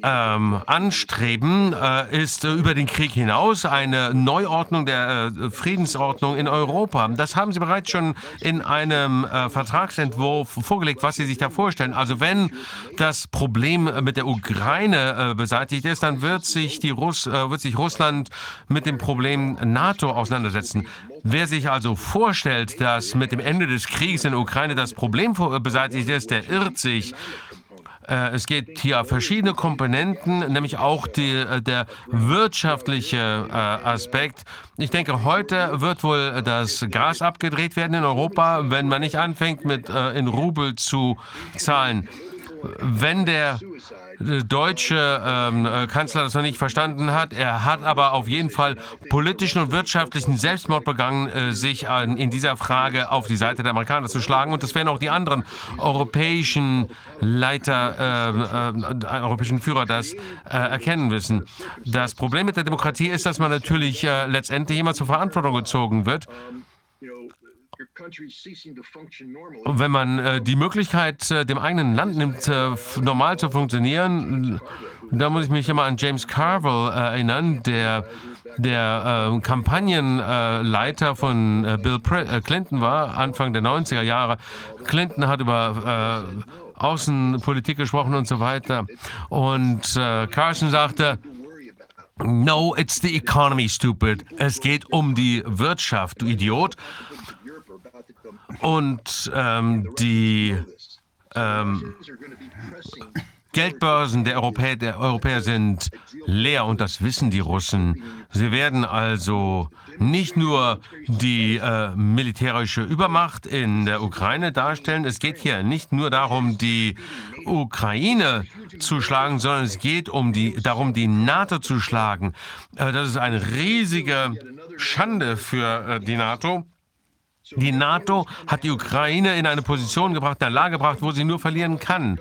ähm, anstreben, äh, ist äh, über den Krieg hinaus eine Neuordnung der äh, Friedensordnung in Europa. Das haben Sie bereits schon in einem äh, Vertragsentwurf vorgelegt, was Sie sich da vorstellen. Also wenn das Problem mit der Ukraine äh, beseitigt ist, dann wird sich, die Russ äh, wird sich Russland mit dem Problem NATO auseinandersetzen. Wer sich also vorstellt, dass mit dem Ende des Krieges in der Ukraine das Problem beseitigt ist, der irrt sich. Äh, es geht hier auf verschiedene Komponenten, nämlich auch die, äh, der wirtschaftliche äh, Aspekt. Ich denke, heute wird wohl das Gas abgedreht werden in Europa, wenn man nicht anfängt, mit in Rubel zu zahlen. Wenn der deutsche ähm, äh, Kanzler das noch nicht verstanden hat. Er hat aber auf jeden Fall politischen und wirtschaftlichen Selbstmord begangen, äh, sich an, in dieser Frage auf die Seite der Amerikaner zu schlagen. Und das werden auch die anderen europäischen Leiter, äh, äh, europäischen Führer das äh, erkennen müssen. Das Problem mit der Demokratie ist, dass man natürlich äh, letztendlich immer zur Verantwortung gezogen wird. Und wenn man äh, die Möglichkeit äh, dem eigenen Land nimmt, äh, normal zu funktionieren, da muss ich mich immer an James Carville äh, erinnern, der der äh, Kampagnenleiter von äh, Bill Pre Clinton war, Anfang der 90er Jahre. Clinton hat über Außenpolitik gesprochen und so weiter. Und Carson sagte, No, it's the economy, stupid. Es geht um die Wirtschaft, du Idiot. Und ähm, die ähm, Geldbörsen der Europäer, der Europäer sind leer und das wissen die Russen. Sie werden also nicht nur die äh, militärische Übermacht in der Ukraine darstellen. Es geht hier nicht nur darum, die Ukraine zu schlagen, sondern es geht um die, darum, die NATO zu schlagen. Äh, das ist eine riesige Schande für äh, die NATO. Die NATO hat die Ukraine in eine Position gebracht, in eine Lage gebracht, wo sie nur verlieren kann.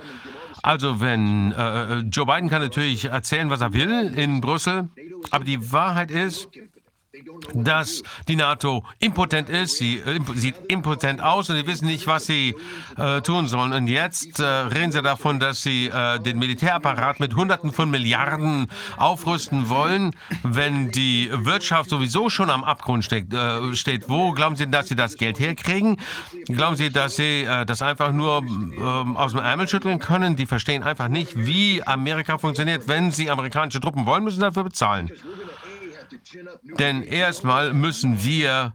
Also wenn äh, Joe Biden kann natürlich erzählen, was er will in Brüssel, aber die Wahrheit ist, dass die NATO impotent ist. Sie äh, sieht impotent aus und sie wissen nicht, was sie äh, tun sollen. Und jetzt äh, reden sie davon, dass sie äh, den Militärapparat mit Hunderten von Milliarden aufrüsten wollen, wenn die Wirtschaft sowieso schon am Abgrund steht. Äh, steht. Wo glauben Sie, dass Sie das Geld herkriegen? Glauben Sie, dass Sie äh, das einfach nur ähm, aus dem Ärmel schütteln können? Die verstehen einfach nicht, wie Amerika funktioniert. Wenn Sie amerikanische Truppen wollen, müssen Sie dafür bezahlen. Denn erstmal müssen wir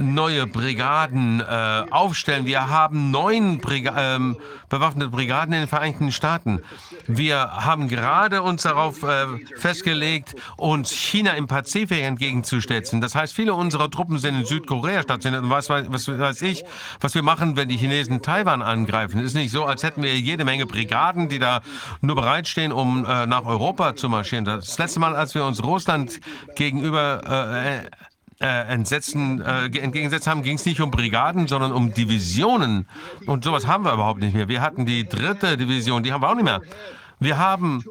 neue Brigaden äh, aufstellen. Wir haben neun Briga ähm, bewaffnete Brigaden in den Vereinigten Staaten. Wir haben gerade uns darauf äh, festgelegt, uns China im Pazifik entgegenzustellen. Das heißt, viele unserer Truppen sind in Südkorea stationiert. Und was, was weiß ich, was wir machen, wenn die Chinesen Taiwan angreifen? Es ist nicht so, als hätten wir jede Menge Brigaden, die da nur bereitstehen, um äh, nach Europa zu marschieren. Das letzte Mal, als wir uns Russland gegenüber äh, äh, entsetzen, äh, entgegengesetzt haben, ging es nicht um Brigaden, sondern um Divisionen. Und sowas haben wir überhaupt nicht mehr. Wir hatten die dritte Division, die haben wir auch nicht mehr. Wir haben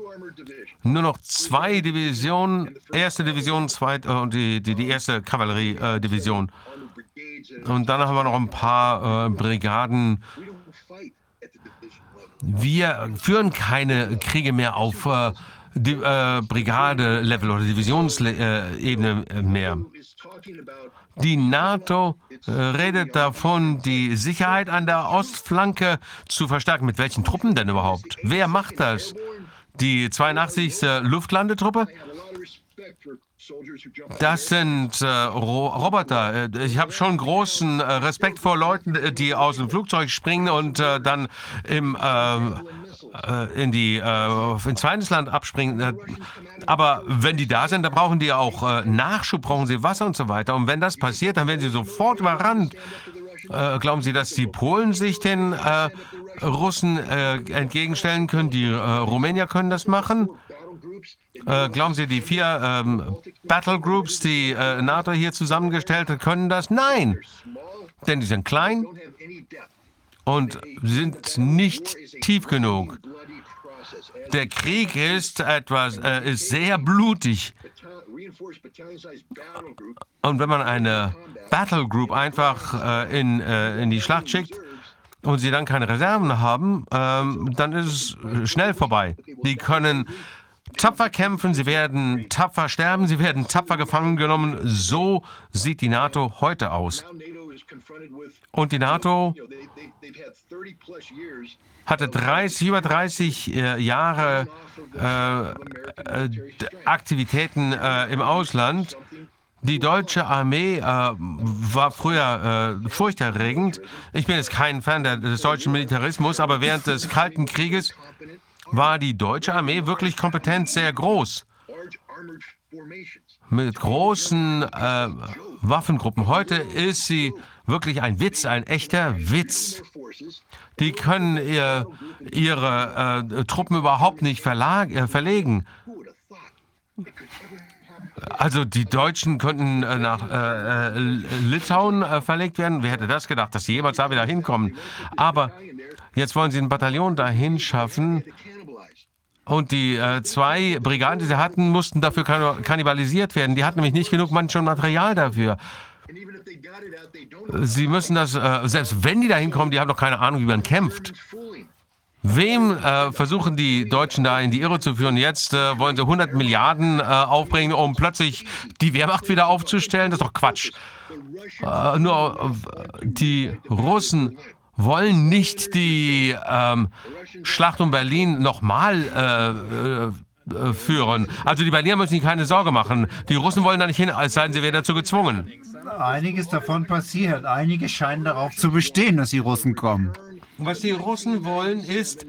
nur noch zwei Divisionen, erste Division, zweite und die, die, die erste Kavalleriedivision. Äh, und dann haben wir noch ein paar äh, Brigaden. Wir führen keine Kriege mehr auf äh, äh, Brigade-Level oder Divisionsebene mehr. Die NATO äh, redet davon, die Sicherheit an der Ostflanke zu verstärken. Mit welchen Truppen denn überhaupt? Wer macht das? Die 82. Luftlandetruppe? Das sind äh, Ro Roboter. Äh, ich habe schon großen äh, Respekt vor Leuten, die aus dem Flugzeug springen und äh, dann im, äh, in die äh, ins Feindesland abspringen. aber wenn die da sind, dann brauchen die auch Nachschub, brauchen sie Wasser und so weiter. Und wenn das passiert, dann werden sie sofort überrannt. glauben Sie, dass die Polen sich den Russen entgegenstellen können? Die Rumänier können das machen? Äh, glauben Sie, die vier ähm, Battle Groups, die äh, NATO hier zusammengestellt hat, können das? Nein, denn die sind klein und sind nicht tief genug. Der Krieg ist etwas, äh, ist sehr blutig. Und wenn man eine Battle Group einfach äh, in, äh, in die Schlacht schickt, und sie dann keine Reserven haben, ähm, dann ist es schnell vorbei. Die können tapfer kämpfen, sie werden tapfer sterben, sie werden tapfer gefangen genommen. So sieht die NATO heute aus. Und die NATO hatte 30, über 30 äh, Jahre äh, äh, Aktivitäten äh, im Ausland Die deutsche Armee äh, war früher äh, furchterregend. Ich bin jetzt kein Fan des deutschen Militarismus, aber während des Kalten Krieges war die deutsche Armee wirklich kompetent, sehr groß. Mit großen äh, Waffengruppen. Heute ist sie wirklich ein Witz, ein echter Witz. Die können ihr, ihre äh, Truppen überhaupt nicht verlag, äh, verlegen. Also die Deutschen könnten äh, nach äh, äh, Litauen äh, verlegt werden. Wer hätte das gedacht, dass sie jemals da wieder hinkommen? Aber jetzt wollen sie ein Bataillon dahin schaffen. Und die äh, zwei Brigaden, die sie hatten, mussten dafür kannibalisiert werden. Die hatten nämlich nicht genug schon Material dafür. Sie müssen das, äh, selbst wenn die da hinkommen, die haben doch keine Ahnung, wie man kämpft. Wem äh, versuchen die Deutschen da in die Irre zu führen? Jetzt äh, wollen sie 100 Milliarden äh, aufbringen, um plötzlich die Wehrmacht wieder aufzustellen? Das ist doch Quatsch. Äh, nur äh, die Russen wollen nicht die ähm, Schlacht um Berlin nochmal äh, führen. Also die Berliner müssen sich keine Sorge machen. Die Russen wollen da nicht hin, als seien sie werden dazu gezwungen. Einiges davon passiert. Einige scheinen darauf zu bestehen, dass die Russen kommen. Was die Russen wollen, ist,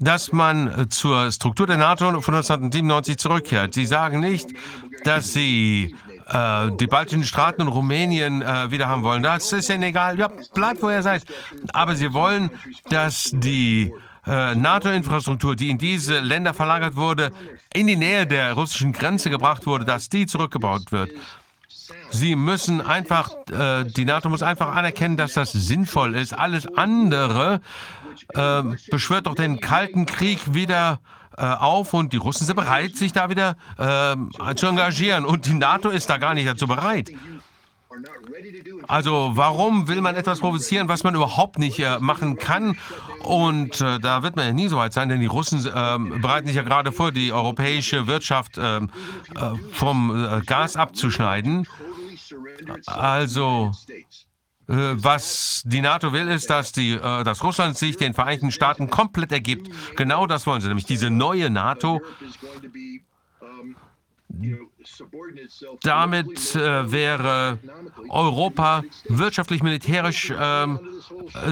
dass man zur Struktur der NATO von 1997 zurückkehrt. Sie sagen nicht, dass sie äh, die baltischen Staaten und Rumänien äh, wieder haben wollen. Das ist ihnen egal. Ja, bleibt, wo ihr seid. Aber sie wollen, dass die äh, NATO-Infrastruktur, die in diese Länder verlagert wurde, in die Nähe der russischen Grenze gebracht wurde, dass die zurückgebaut wird. Sie müssen einfach, äh, die NATO muss einfach anerkennen, dass das sinnvoll ist. Alles andere äh, beschwört doch den Kalten Krieg wieder äh, auf und die Russen sind bereit, sich da wieder äh, zu engagieren. Und die NATO ist da gar nicht dazu bereit. Also warum will man etwas provozieren, was man überhaupt nicht äh, machen kann? Und äh, da wird man ja nie so weit sein, denn die Russen äh, bereiten sich ja gerade vor, die europäische Wirtschaft ähm, äh, vom äh, Gas abzuschneiden. Also äh, was die NATO will, ist, dass, die, dass Russland sich den Vereinigten Staaten komplett ergibt. Genau das wollen sie, nämlich diese neue NATO. Damit äh, wäre Europa wirtschaftlich, militärisch äh,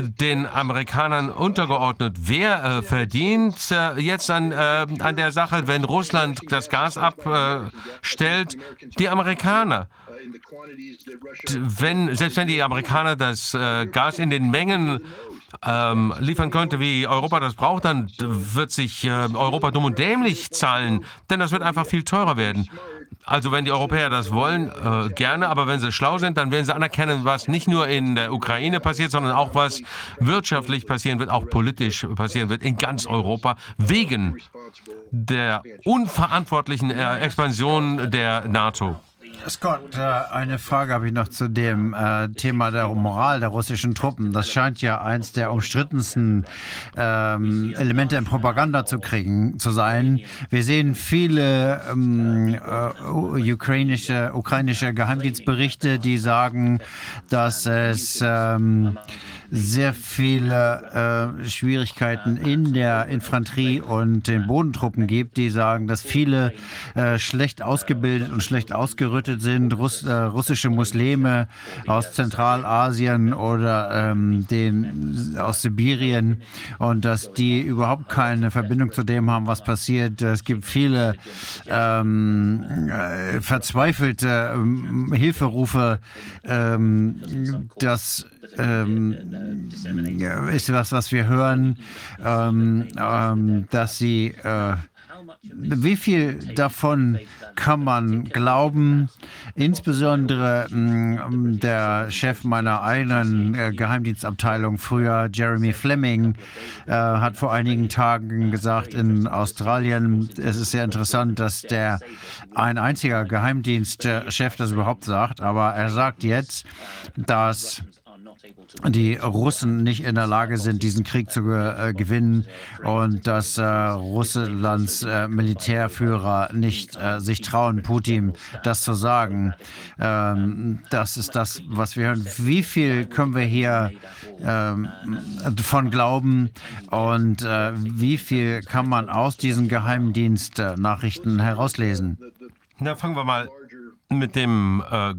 den Amerikanern untergeordnet. Wer äh, verdient äh, jetzt an, äh, an der Sache, wenn Russland das Gas abstellt? Die Amerikaner. Wenn, selbst wenn die Amerikaner das äh, Gas in den Mengen ähm, liefern könnte, wie Europa das braucht, dann wird sich äh, Europa dumm und dämlich zahlen, denn das wird einfach viel teurer werden. Also wenn die Europäer das wollen, äh, gerne, aber wenn sie schlau sind, dann werden sie anerkennen, was nicht nur in der Ukraine passiert, sondern auch was wirtschaftlich passieren wird, auch politisch passieren wird in ganz Europa, wegen der unverantwortlichen äh, Expansion der NATO. Scott, äh, eine Frage habe ich noch zu dem äh, Thema der Moral der russischen Truppen. Das scheint ja eins der umstrittensten ähm, Elemente in Propaganda zu kriegen, zu sein. Wir sehen viele ähm, äh, ukrainische, ukrainische Geheimdienstberichte, die sagen, dass es ähm, sehr viele äh, Schwierigkeiten in der Infanterie und den Bodentruppen gibt, die sagen, dass viele äh, schlecht ausgebildet und schlecht ausgerüstet sind, Russ, äh, russische Muslime aus Zentralasien oder ähm, den, aus Sibirien und dass die überhaupt keine Verbindung zu dem haben, was passiert. Es gibt viele ähm, äh, verzweifelte ähm, Hilferufe, ähm, dass ähm, ist was, was wir hören, ähm, ähm, dass sie, äh, wie viel davon kann man glauben? Insbesondere mh, mm, der Chef meiner eigenen äh, Geheimdienstabteilung früher, Jeremy Fleming, äh, hat vor einigen Tagen gesagt in Australien, es ist sehr interessant, dass der ein einziger Geheimdienstchef das überhaupt sagt, aber er sagt jetzt, dass die Russen nicht in der Lage sind, diesen Krieg zu äh, gewinnen und dass äh, Russlands äh, Militärführer nicht äh, sich trauen, Putin das zu sagen. Ähm, das ist das, was wir hören. Wie viel können wir hier ähm, von glauben und äh, wie viel kann man aus diesen Geheimdienstnachrichten herauslesen? Na, fangen wir mal mit dem äh,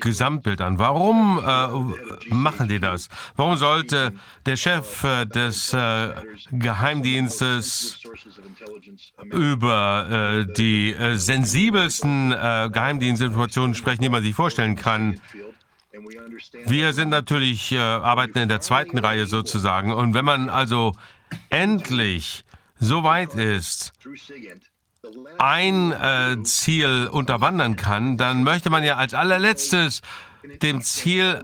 Gesamtbild an. Warum äh, machen die das? Warum sollte der Chef äh, des äh, Geheimdienstes über äh, die äh, sensibelsten äh, Geheimdienstinformationen sprechen, die man sich vorstellen kann? Wir sind natürlich, arbeiten in der zweiten Reihe sozusagen. Und wenn man also endlich so weit ist, ein äh, Ziel unterwandern kann, dann möchte man ja als allerletztes dem Ziel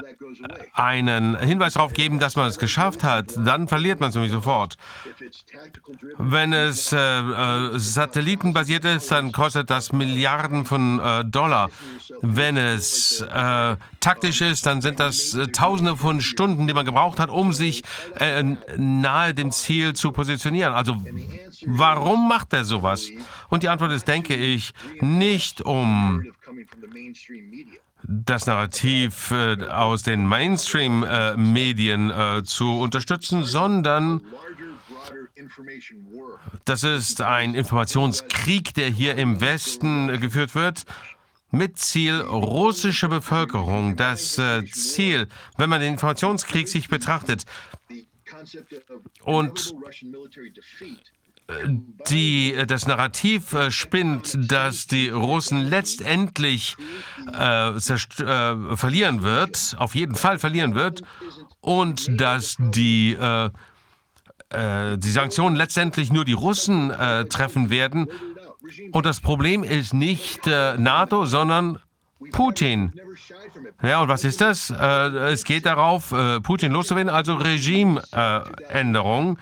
einen Hinweis darauf geben, dass man es geschafft hat, dann verliert man es nämlich sofort. Wenn es äh, äh, satellitenbasiert ist, dann kostet das Milliarden von äh, Dollar. Wenn es äh, taktisch ist, dann sind das äh, Tausende von Stunden, die man gebraucht hat, um sich äh, nahe dem Ziel zu positionieren. Also warum macht er sowas? Und die Antwort ist, denke ich, nicht um das Narrativ äh, aus den Mainstream-Medien äh, äh, zu unterstützen, sondern das ist ein Informationskrieg, der hier im Westen geführt wird mit Ziel russische Bevölkerung. Das äh, Ziel, wenn man den Informationskrieg sich betrachtet und die, äh, das Narrativ äh, spinnt, dass die Russen letztendlich äh, äh, verlieren wird, auf jeden Fall verlieren wird, und dass die, äh, äh die Sanktionen letztendlich nur die Russen treffen werden. Und das Problem ist nicht NATO, sondern Putin. Ja, und was ist das? es geht darauf, Putin loszuwerden, also Regimeänderung.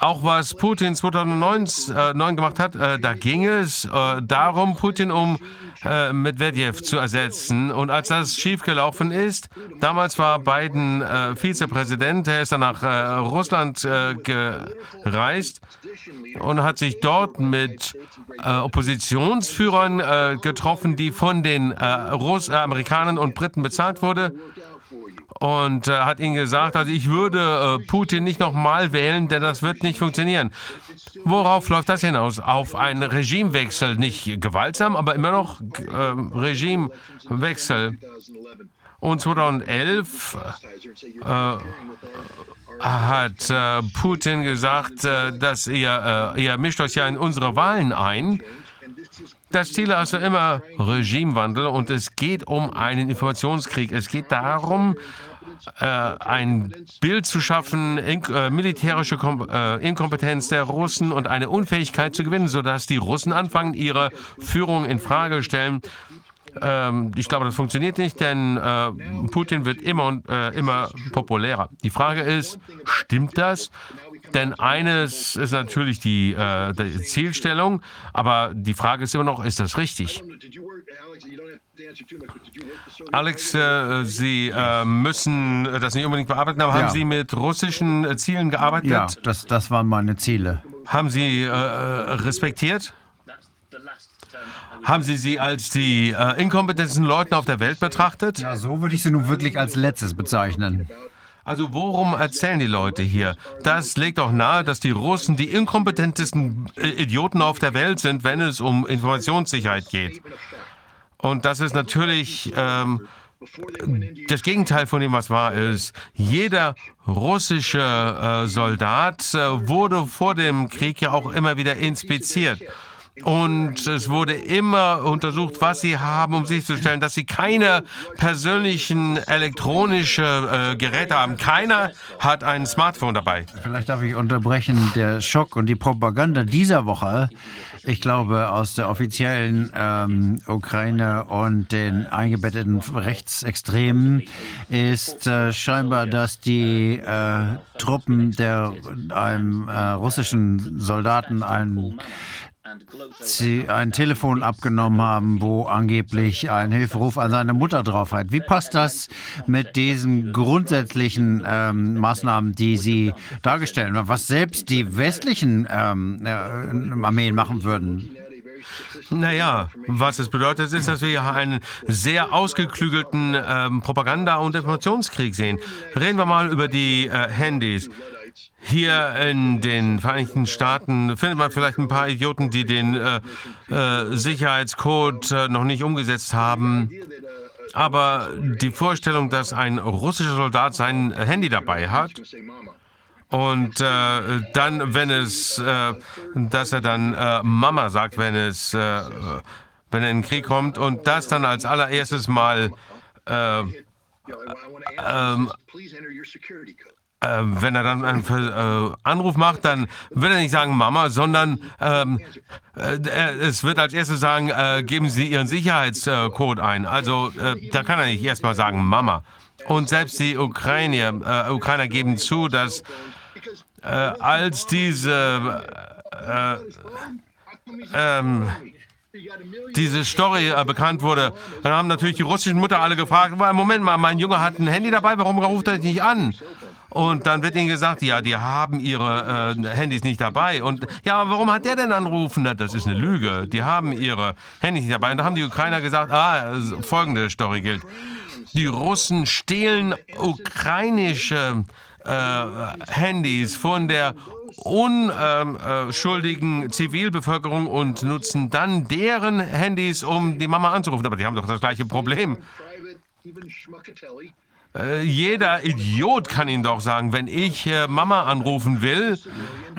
Auch was Putin 2009 äh, gemacht hat, äh, da ging es äh, darum, Putin um äh, Medvedev zu ersetzen. Und als das schiefgelaufen ist, damals war Biden äh, Vizepräsident, er ist dann nach äh, Russland gereist und hat sich dort mit Oppositionsführern getroffen, die von den Amerikanern und Briten bezahlt wurde und äh, hat ihnen gesagt, also ich würde äh, Putin nicht nochmal wählen, denn das wird nicht funktionieren. Worauf läuft das hinaus? Auf einen Regimewechsel, nicht gewaltsam, aber immer noch äh, Regimewechsel. Und 2011 äh, hat äh, Putin gesagt, äh, dass ihr, ihr mischt euch ja in unsere Wahlen ein. Das Ziel ist also immer Regimewandel und es geht um einen Informationskrieg. Es geht darum, äh, ein Bild zu schaffen, in, äh, militärische Kom äh, Inkompetenz der Russen und eine Unfähigkeit zu gewinnen, sodass die Russen anfangen, ihre Führung in Frage stellen. Ähm, ich glaube, das funktioniert nicht, denn äh, Putin wird immer und äh, immer populärer. Die Frage ist, stimmt das? Denn eines ist natürlich die, äh, die Zielstellung, aber die Frage ist immer noch, ist das richtig? Alex, äh, Sie äh, müssen das nicht unbedingt bearbeiten, aber ja. haben Sie mit russischen äh, Zielen gearbeitet? Ja, das, das waren meine Ziele. Haben Sie äh, respektiert? Haben Sie sie als die äh, inkompetentesten Leute auf der Welt betrachtet? Ja, so würde ich sie nun wirklich als letztes bezeichnen. Also worum erzählen die Leute hier? Das legt doch nahe, dass die Russen die inkompetentesten äh, Idioten auf der Welt sind, wenn es um Informationssicherheit geht. Und das ist natürlich ähm, das Gegenteil von dem, was wahr ist. Jeder russische äh, Soldat äh, wurde vor dem Krieg ja auch immer wieder inspiziert. Und es wurde immer untersucht, was sie haben, um sicherzustellen, dass sie keine persönlichen elektronischen äh, Geräte haben. Keiner hat ein Smartphone dabei. Vielleicht darf ich unterbrechen. Der Schock und die Propaganda dieser Woche ich glaube, aus der offiziellen ähm, Ukraine und den eingebetteten Rechtsextremen ist äh, scheinbar, dass die äh, Truppen der einem äh, russischen Soldaten ein Sie ein Telefon abgenommen haben, wo angeblich ein Hilferuf an seine Mutter drauf hat. Wie passt das mit diesen grundsätzlichen ähm, Maßnahmen, die Sie dargestellt haben, was selbst die westlichen ähm, äh, Armeen machen würden? Naja, was es bedeutet, ist, dass wir hier einen sehr ausgeklügelten ähm, Propaganda- und Informationskrieg sehen. Reden wir mal über die äh, Handys. Hier in den Vereinigten Staaten findet man vielleicht ein paar Idioten, die den äh, äh, Sicherheitscode äh, noch nicht umgesetzt haben. Aber die Vorstellung, dass ein russischer Soldat sein Handy dabei hat und äh, dann, wenn es, äh, dass er dann Mama sagt, wenn es, wenn er in den Krieg kommt und das dann als allererstes mal, äh, ähm, äh, wenn er dann einen äh, Anruf macht, dann wird er nicht sagen Mama, sondern ähm, äh, es wird als erstes sagen, äh, geben Sie Ihren Sicherheitscode ein. Also äh, da kann er nicht erstmal sagen Mama. Und selbst die Ukrainer, äh, Ukrainer geben zu, dass äh, als diese äh, ähm, diese Story äh, bekannt wurde, dann haben natürlich die russischen Mutter alle gefragt, Moment mal, mein Junge hat ein Handy dabei, warum ruft er nicht an? Und dann wird ihnen gesagt, ja, die haben ihre äh, Handys nicht dabei. Und ja, warum hat der denn angerufen? Na, das ist eine Lüge. Die haben ihre Handys nicht dabei. Und da haben die Ukrainer gesagt, ah, folgende Story gilt. Die Russen stehlen ukrainische äh, Handys von der unschuldigen äh, Zivilbevölkerung und nutzen dann deren Handys, um die Mama anzurufen. Aber die haben doch das gleiche Problem. Äh, jeder Idiot kann Ihnen doch sagen, wenn ich äh, Mama anrufen will,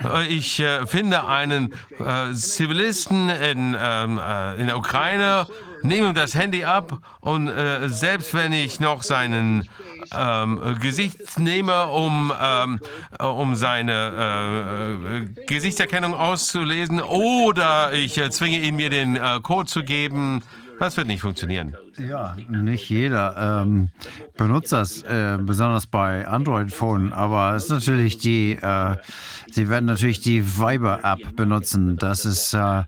äh, ich äh, finde einen äh, Zivilisten in, ähm, äh, in der Ukraine, nehme ihm das Handy ab und selbst wenn ich noch seinen ähm, Gesicht nehme, um, ähm, um seine Gesichtserkennung auszulesen, oder ich zwinge ihn mir den Code zu geben, das wird nicht funktionieren. Ja, nicht jeder ähm, benutzt das, äh, besonders bei Android-Phonen, aber es ist natürlich die, äh, sie werden natürlich die Viber-App benutzen. Das ist äh,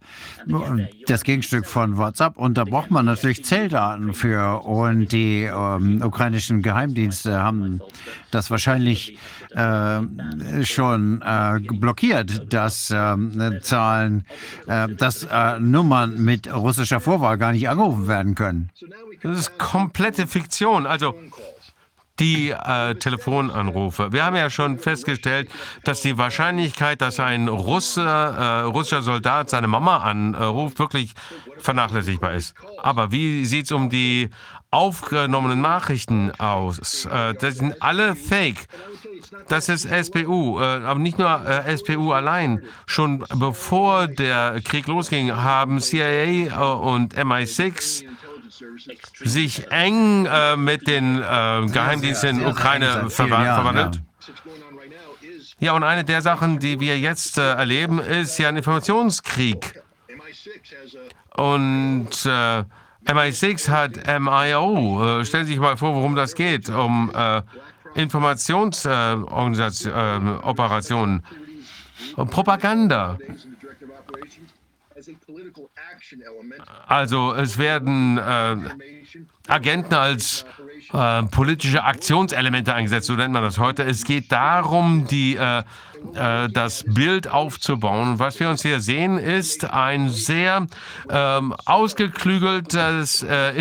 das Gegenstück von WhatsApp und da braucht man natürlich Zähldaten für und die ähm, ukrainischen Geheimdienste haben das wahrscheinlich äh, schon äh, blockiert, dass äh, Zahlen, äh, dass äh, Nummern mit russischer Vorwahl gar nicht angerufen werden können. Das ist komplette Fiktion. Also die äh, Telefonanrufe. Wir haben ja schon festgestellt, dass die Wahrscheinlichkeit, dass ein Russe, äh, russischer Soldat seine Mama anruft, wirklich vernachlässigbar ist. Aber wie sieht es um die aufgenommenen Nachrichten aus? Äh, das sind alle Fake. Das ist SPU, äh, aber nicht nur äh, SPU allein. Schon bevor der Krieg losging, haben CIA äh, und MI6 sich eng äh, mit den äh, Geheimdiensten in Ukraine verwandelt. Ja, und eine der Sachen, die wir jetzt äh, erleben, ist ja ein Informationskrieg. Und äh, MI6 hat MIO. Stellen Sie sich mal vor, worum das geht. Um Informationsoperationen. Äh, Propaganda. Also es werden äh, Agenten als äh, politische Aktionselemente eingesetzt, so nennt man das heute. Es geht darum, die, äh, äh das Bild aufzubauen. Was wir uns hier sehen, ist ein sehr ähm, ausgeklügeltes äh,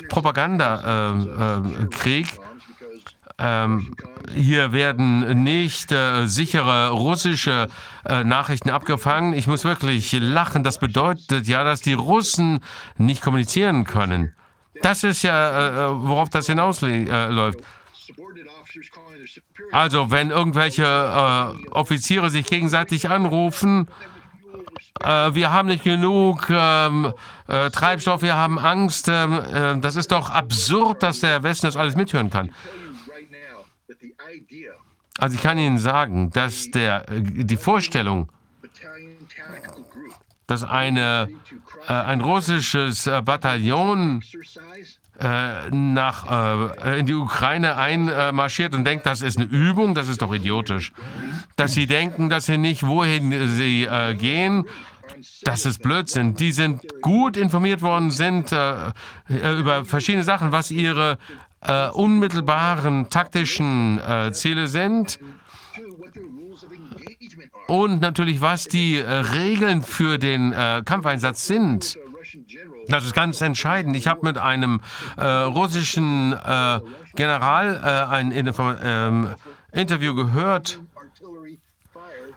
Informationspropagandakrieg. Äh, ähm, hier werden nicht äh, sichere russische äh, Nachrichten abgefangen. Ich muss wirklich lachen. Das bedeutet ja, dass die Russen nicht kommunizieren können. Das ist ja, äh, worauf das hinausläuft. Äh, also, wenn irgendwelche äh, Offiziere sich gegenseitig anrufen, äh, wir haben nicht genug ähm, Treibstoff, wir haben Angst. Ähm, das ist doch absurd, dass der Westen das alles mithören kann. Also ich kann Ihnen sagen, dass der, äh, die Vorstellung, dass eine, äh, ein russisches äh, Bataillon äh, nach, äh, in die Ukraine einmarschiert und denkt, das ist eine Übung, das ist doch idiotisch. Dass sie denken, dass sie nicht, wohin sie äh, gehen, das ist Blödsinn. Die sind gut informiert worden, sind über verschiedene Sachen, was ihre äh, unmittelbaren taktischen äh, Ziele sind. und natürlich, was die äh, Regeln für den äh, Kampfeinsatz sind. Das ist ganz entscheidend. Ich habe mit einem äh, russischen äh, General äh, ein ähm, Interview gehört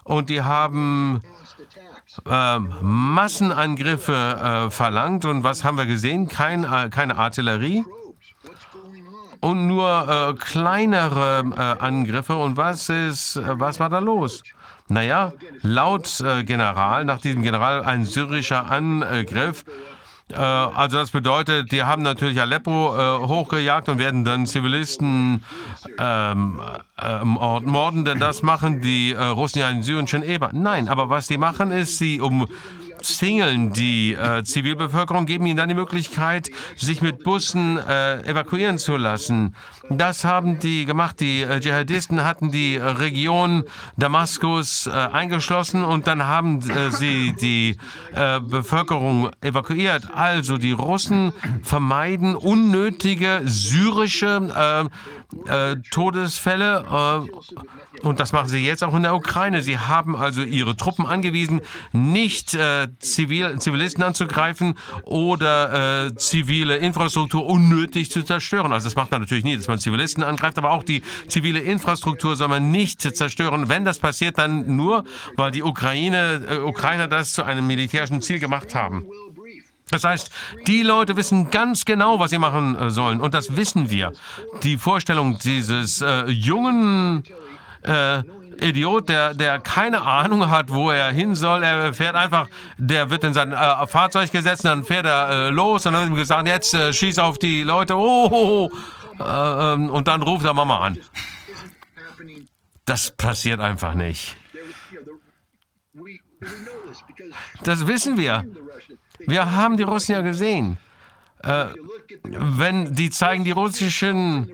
und die haben äh, Massenangriffe äh, verlangt. Und was haben wir gesehen? Kein, äh, keine Artillerie und nur kleinere Angriffe. Und was ist, was war da los? Naja, laut General, nach diesem General ein syrischer Angriff. Äh, also das bedeutet, die haben natürlich Aleppo äh, hochgejagt und werden dann Zivilisten ähm, äh, morden, denn das machen die äh, Russen ja in Syrien schon eben. Nein, aber was die machen ist, sie um zingeln die äh, Zivilbevölkerung, geben ihnen dann die Möglichkeit, sich mit Bussen äh, evakuieren zu lassen. Das haben die gemacht. Die äh, Dschihadisten hatten die äh, Region Damaskus äh, eingeschlossen und dann haben äh, sie die äh, Bevölkerung evakuiert. Also die Russen vermeiden unnötige syrische äh, Todesfälle und das machen sie jetzt auch in der Ukraine. Sie haben also ihre Truppen angewiesen, nicht äh, Zivil Zivilisten anzugreifen oder äh, zivile Infrastruktur unnötig zu zerstören. Also das macht man natürlich nie, dass man Zivilisten angreift, aber auch die zivile Infrastruktur soll man nicht zerstören. Wenn das passiert, dann nur, weil die Ukraine, äh, Ukrainer das zu einem militärischen Ziel gemacht haben. Das heißt, die Leute wissen ganz genau, was sie machen äh, sollen. Und das wissen wir. Die Vorstellung dieses äh, jungen äh, Idiot, der, der keine Ahnung hat, wo er hin soll. Er fährt einfach, der wird in sein äh, Fahrzeug gesetzt, dann fährt er äh, los und dann hat ihm gesagt, jetzt äh, schieß auf die Leute. Oh, oh, oh. Äh, ähm, und dann ruft er Mama an. Das passiert einfach nicht. Das wissen wir. Wir haben die Russen ja gesehen. Äh, wenn die zeigen die russischen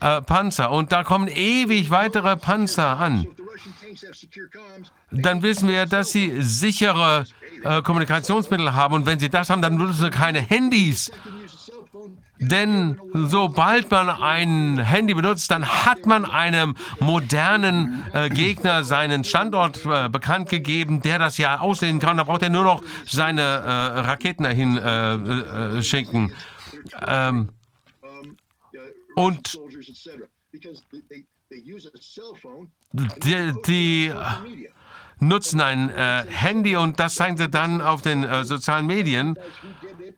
äh, Panzer und da kommen ewig weitere Panzer an, dann wissen wir, dass sie sichere äh, Kommunikationsmittel haben und wenn sie das haben, dann nutzen sie keine Handys. Denn sobald man ein Handy benutzt, dann hat man einem modernen äh, Gegner seinen Standort äh, bekannt gegeben, der das ja aussehen kann. Da braucht er nur noch seine äh, Raketen dahin äh, äh, schicken. Ähm, und die, die nutzen ein äh, Handy und das zeigen sie dann auf den äh, sozialen Medien.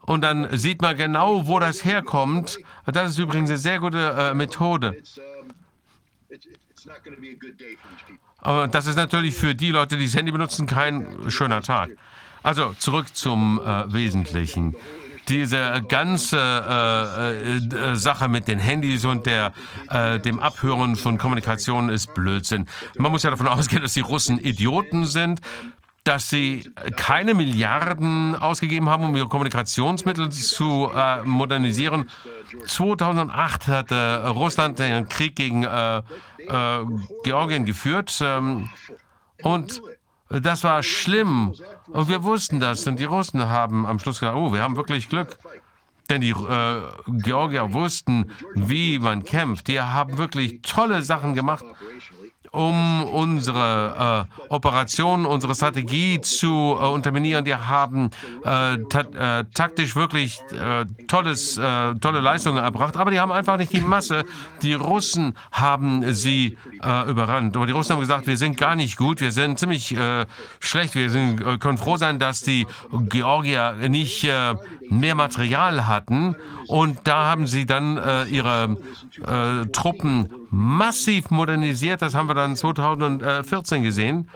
Und dann sieht man genau, wo das herkommt. Das ist übrigens eine sehr gute äh, Methode. Aber das ist natürlich für die Leute, die das Handy benutzen, kein schöner Tag. Also zurück zum äh, Wesentlichen diese ganze äh, äh, Sache mit den Handys und der, äh, dem Abhören von Kommunikation ist Blödsinn. Man muss ja davon ausgehen, dass die Russen Idioten sind dass sie keine Milliarden ausgegeben haben, um ihre Kommunikationsmittel zu äh, modernisieren. 2008 hatte Russland den Krieg gegen äh, äh, Georgien geführt ähm, und das war schlimm. Und wir wussten das. Und die Russen haben am Schluss gesagt, oh, wir haben wirklich Glück. Denn die äh, Georgier wussten, wie man kämpft. Die haben wirklich tolle Sachen gemacht um unsere äh, Operation, unsere Strategie zu äh, unterminieren. Die haben äh, ta äh, taktisch wirklich äh, tolles, äh, tolle Leistungen erbracht, aber die haben einfach nicht die Masse. Die Russen haben sie überrannt. Aber die Russen haben gesagt, wir sind gar nicht gut, wir sind ziemlich schlecht. Wir sind, können froh sein, dass die Georgier nicht mehr Material hatten. Und da haben sie dann ihre Truppen massiv modernisiert. Das haben wir dann 2014 gesehen.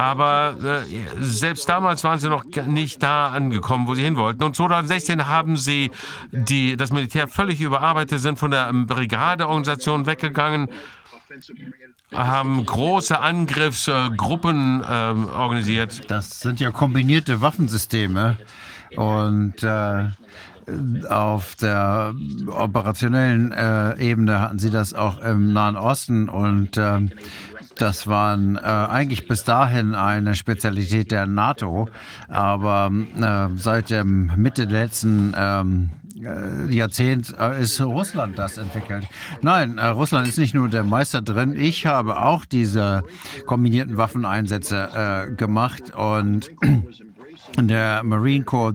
Aber äh, selbst damals waren sie noch nicht da angekommen, wo sie hin wollten. Und 2016 haben sie die, das Militär völlig überarbeitet, sind von der Brigadeorganisation weggegangen, haben große Angriffsgruppen äh, organisiert. Das sind ja kombinierte Waffensysteme. Und äh, auf der operationellen äh, Ebene hatten sie das auch im Nahen Osten und äh, das waren äh, eigentlich bis dahin eine Spezialität der NATO, aber äh, seit der Mitte letzten ähm, äh, Jahrzehnt ist Russland das entwickelt. Nein, Russland ist nicht nur der Meister drin. Ich habe auch diese kombinierten Waffeneinsätze äh, gemacht und der Marine Corps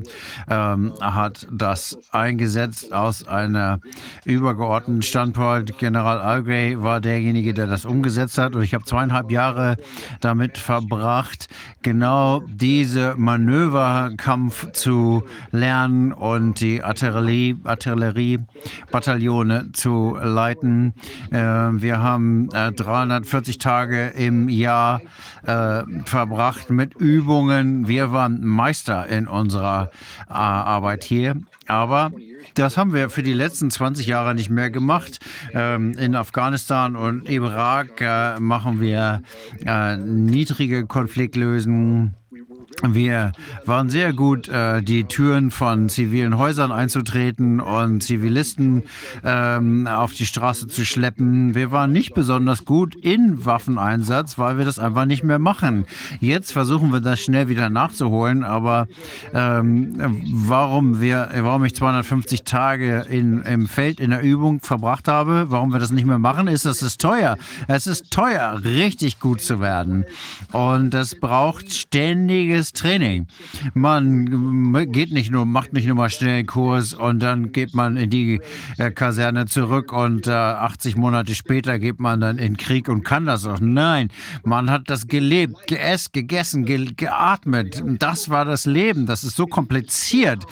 ähm, hat das eingesetzt aus einer übergeordneten Standpunkt. General Algray war derjenige, der das umgesetzt hat. Und ich habe zweieinhalb Jahre damit verbracht, genau diese Manöverkampf zu lernen und die Artillerie, Artilleriebataillone zu leiten. Äh, wir haben äh, 340 Tage im Jahr äh, verbracht mit Übungen. Wir waren Meister in unserer äh, Arbeit hier. Aber das haben wir für die letzten 20 Jahre nicht mehr gemacht. Ähm, in Afghanistan und Irak äh, machen wir äh, niedrige Konfliktlösungen wir waren sehr gut, äh, die Türen von zivilen Häusern einzutreten und Zivilisten ähm, auf die Straße zu schleppen. Wir waren nicht besonders gut in Waffeneinsatz, weil wir das einfach nicht mehr machen. Jetzt versuchen wir das schnell wieder nachzuholen, aber ähm, warum wir, warum ich 250 Tage in, im Feld in der Übung verbracht habe, warum wir das nicht mehr machen, ist, dass es teuer. Es ist teuer, richtig gut zu werden. Und es braucht ständiges ist Training. Man geht nicht nur, macht nicht nur mal schnell einen Kurs und dann geht man in die äh, Kaserne zurück und äh, 80 Monate später geht man dann in Krieg und kann das auch. Nein, man hat das gelebt, geäst, gegessen, ge geatmet. Das war das Leben. Das ist so kompliziert,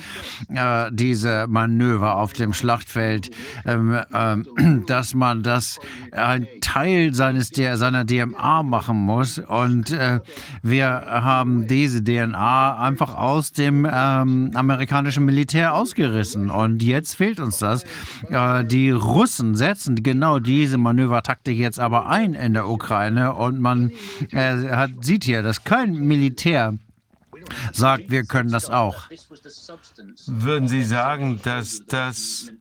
äh, diese Manöver auf dem Schlachtfeld, ähm, ähm, dass man das ein Teil seines, seiner DMA machen muss. Und äh, wir haben diese DNA einfach aus dem ähm, amerikanischen Militär ausgerissen. Und jetzt fehlt uns das. Äh, die Russen setzen genau diese Manövertaktik jetzt aber ein in der Ukraine. Und man äh, hat, sieht hier, dass kein Militär sagt, wir können das auch. Würden Sie sagen, dass das,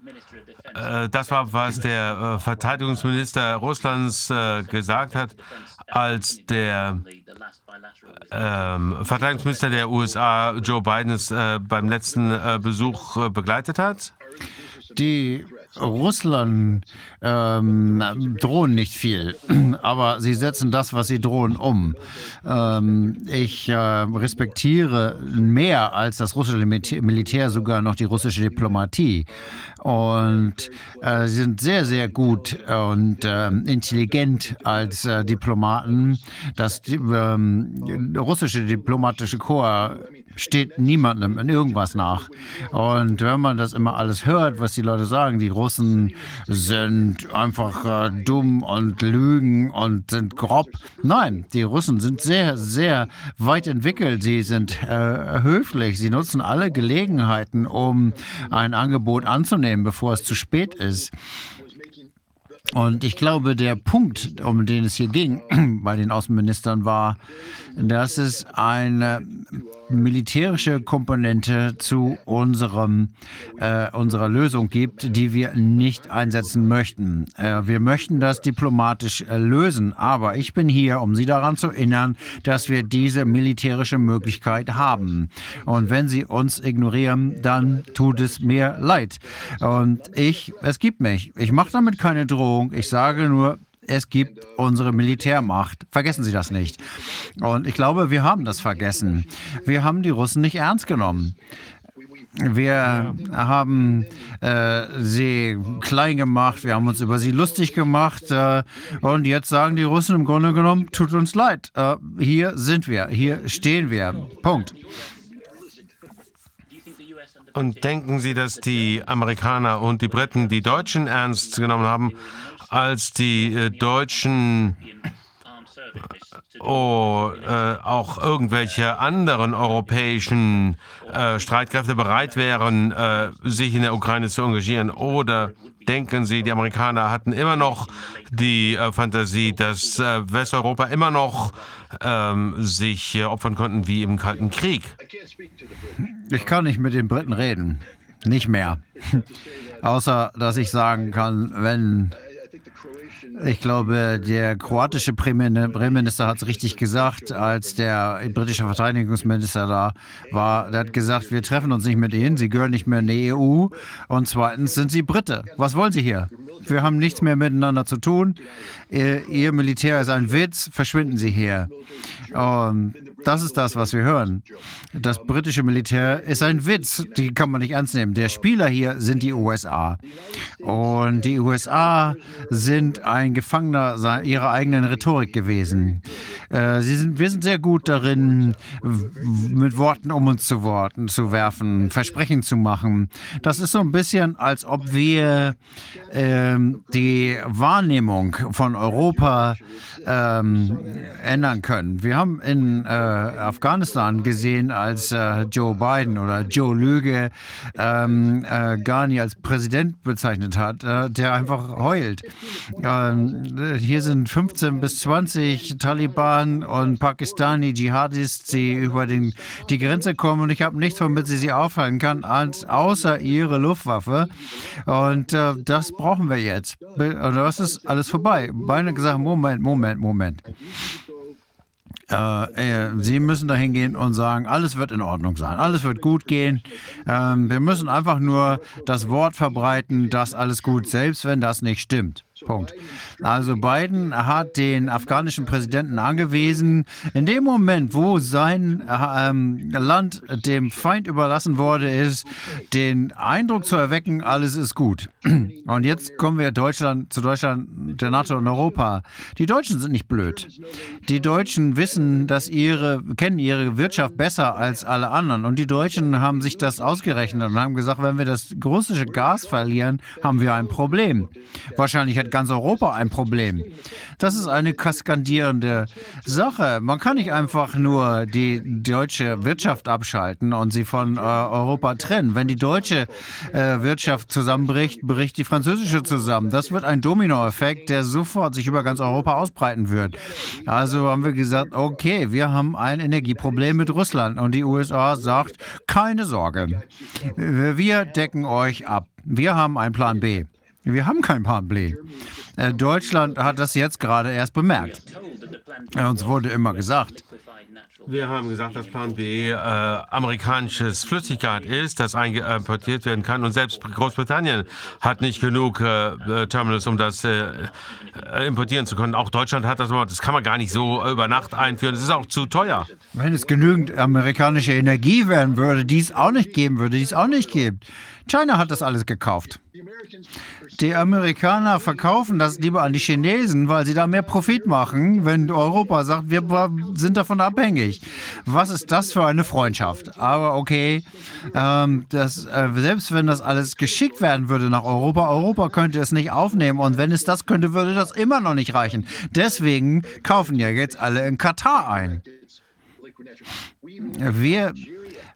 äh, das war, was der äh, Verteidigungsminister Russlands äh, gesagt hat, als der ähm, Verteidigungsminister der USA Joe Biden es äh, beim letzten äh, Besuch äh, begleitet hat? Die Russland ähm, drohen nicht viel, aber sie setzen das, was sie drohen, um. Ähm, ich äh, respektiere mehr als das russische Militär sogar noch die russische Diplomatie. Und äh, sie sind sehr, sehr gut und äh, intelligent als äh, Diplomaten. Das ähm, russische diplomatische Korps steht niemandem in irgendwas nach. Und wenn man das immer alles hört, was die Leute sagen, die Russen sind einfach äh, dumm und lügen und sind grob. Nein, die Russen sind sehr, sehr weit entwickelt. Sie sind äh, höflich. Sie nutzen alle Gelegenheiten, um ein Angebot anzunehmen, bevor es zu spät ist. Und ich glaube, der Punkt, um den es hier ging bei den Außenministern, war, dass es eine militärische Komponente zu unserem, äh, unserer Lösung gibt, die wir nicht einsetzen möchten. Äh, wir möchten das diplomatisch äh, lösen, aber ich bin hier, um Sie daran zu erinnern, dass wir diese militärische Möglichkeit haben. Und wenn Sie uns ignorieren, dann tut es mir leid. Und ich, es gibt mich. Ich mache damit keine Drohung. Ich sage nur, es gibt unsere Militärmacht. Vergessen Sie das nicht. Und ich glaube, wir haben das vergessen. Wir haben die Russen nicht ernst genommen. Wir haben äh, sie klein gemacht, wir haben uns über sie lustig gemacht äh, und jetzt sagen die Russen im Grunde genommen, tut uns leid, äh, hier sind wir, hier stehen wir. Punkt. Und denken Sie, dass die Amerikaner und die Briten die Deutschen ernst genommen haben, als die äh, Deutschen oh, äh, auch irgendwelche anderen europäischen äh, Streitkräfte bereit wären, äh, sich in der Ukraine zu engagieren? Oder denken Sie, die Amerikaner hatten immer noch die äh, Fantasie, dass äh, Westeuropa immer noch ähm, sich äh, opfern konnten wie im Kalten Krieg? Ich kann nicht mit den Briten reden. Nicht mehr. Außer, dass ich sagen kann, wenn Ich glaube, der kroatische Premierminister hat es richtig gesagt, als der britische Verteidigungsminister da war. Der hat gesagt, wir treffen uns nicht mit ihnen, sie gehören nicht mehr in die EU. Und zweitens sind sie Brite. Was wollen sie hier? Wir haben nichts mehr miteinander zu tun. Ihr, Militär ist ein Witz, verschwinden Sie hier. Und das ist das, was wir hören. Das britische Militär ist ein Witz, die kann man nicht ernst nehmen. Der Spieler hier sind die USA. Und die USA sind ein Gefangener ihrer eigenen Rhetorik gewesen. Äh, sie sind, wir sind sehr gut darin, mit Worten um uns zu Worten zu werfen, Versprechen zu machen. Das ist so ein bisschen, als ob wir ähm, die Wahrnehmung von Europa ähm, ändern können. Wir haben in äh, Afghanistan gesehen, als äh, Joe Biden oder Joe Lüge ähm, äh, Ghani als Präsident bezeichnet hat, äh, der einfach heult. Ähm, hier sind 15 bis 20 Taliban und Pakistani Dschihadis, die über den, die Grenze kommen und ich habe nichts, womit sie sie aufhalten kann, als, außer ihre Luftwaffe. Und äh, das brauchen wir jetzt. Und das ist alles vorbei. Beide gesagt, Moment, Moment, Moment. Äh, äh, Sie müssen dahin gehen und sagen, alles wird in Ordnung sein, alles wird gut gehen. Ähm, wir müssen einfach nur das Wort verbreiten, dass alles gut, selbst wenn das nicht stimmt. Punkt. Also Biden hat den afghanischen Präsidenten angewiesen, in dem Moment, wo sein ähm, Land dem Feind überlassen wurde, ist, den Eindruck zu erwecken, alles ist gut. Und jetzt kommen wir Deutschland, zu Deutschland, der NATO und Europa. Die Deutschen sind nicht blöd. Die Deutschen wissen, dass ihre, kennen ihre Wirtschaft besser als alle anderen. Und die Deutschen haben sich das ausgerechnet und haben gesagt, wenn wir das russische Gas verlieren, haben wir ein Problem. Wahrscheinlich hat ganz Europa ein Problem. Das ist eine kaskandierende Sache. Man kann nicht einfach nur die deutsche Wirtschaft abschalten und sie von äh, Europa trennen. Wenn die deutsche äh, Wirtschaft zusammenbricht, bricht die französische zusammen. Das wird ein Dominoeffekt, der sofort sich über ganz Europa ausbreiten wird. Also haben wir gesagt, okay, wir haben ein Energieproblem mit Russland und die USA sagt, keine Sorge, wir decken euch ab. Wir haben einen Plan B. Wir haben kein Plan B. Äh, Deutschland hat das jetzt gerade erst bemerkt. Uns wurde immer gesagt, wir haben gesagt, dass Plan B äh, amerikanisches Flüssigkeit ist, das importiert werden kann. Und selbst Großbritannien hat nicht genug äh, äh, Terminals, um das äh, äh, importieren zu können. Auch Deutschland hat das, das kann man gar nicht so über Nacht einführen. Das ist auch zu teuer. Wenn es genügend amerikanische Energie werden würde, die es auch nicht geben würde, die es auch nicht gibt. China hat das alles gekauft. Die Amerikaner verkaufen das lieber an die Chinesen, weil sie da mehr Profit machen, wenn Europa sagt, wir sind davon abhängig. Was ist das für eine Freundschaft? Aber okay, ähm, das, äh, selbst wenn das alles geschickt werden würde nach Europa, Europa könnte es nicht aufnehmen. Und wenn es das könnte, würde das immer noch nicht reichen. Deswegen kaufen ja jetzt alle in Katar ein. Wir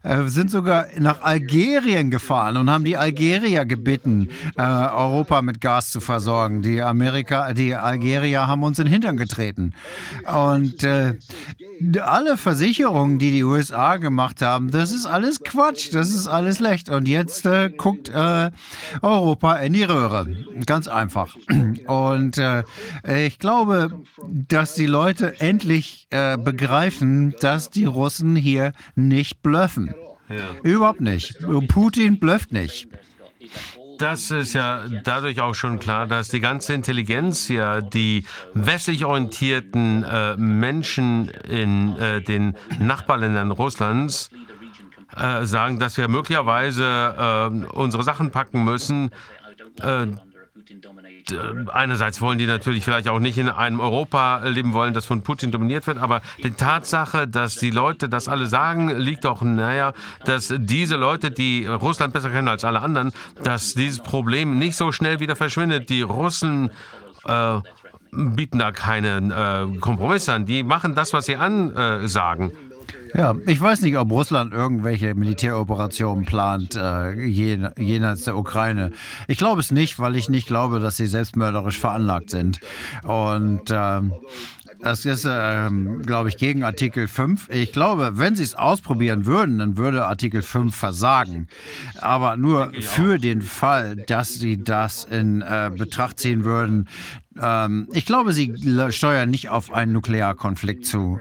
äh, sind sogar nach Algerien gefahren und haben die Algerier gebeten, äh, Europa mit Gas zu versorgen. Die Amerika, die Algerier haben uns in den Hintern getreten. Und äh, alle Versicherungen, die die USA gemacht haben, das ist alles Quatsch, das ist alles schlecht. Und jetzt äh, guckt äh, Europa in die Röhre. Ganz einfach. Und äh, ich glaube, dass die Leute endlich begreifen, dass die Russen hier nicht bluffen. Ja. Überhaupt nicht. Putin blufft nicht. Das ist ja dadurch auch schon klar, dass die ganze Intelligenz ja die westlich orientierten äh, Menschen in äh, den Nachbarländern Russlands äh, sagen, dass wir möglicherweise äh, unsere Sachen packen müssen, äh, einerseits wollen die natürlich vielleicht auch nicht in einem Europa leben wollen, das von Putin dominiert wird, aber die Tatsache, dass die Leute das alle sagen, liegt doch naja, dass diese Leute, die Russland besser kennen als alle anderen, dass dieses Problem nicht so schnell wieder verschwindet. Die Russen äh, bieten da keinen äh, Kompromiss an. Die machen das, was sie ansagen. Äh, ja, ich weiß nicht, ob Russland irgendwelche Militäroperationen plant, äh, jenseits der Ukraine. Ich glaube es nicht, weil ich nicht glaube, dass sie selbstmörderisch veranlagt sind. Und äh, Das ist, ähm, glaube ich, gegen Artikel 5. Ich glaube, wenn sie es ausprobieren würden, dann würde Artikel 5 versagen. Aber nur für den Fall, dass sie das in äh, Betracht ziehen würden. Ähm, ich glaube, sie steuern nicht auf einen Nuklearkonflikt zu.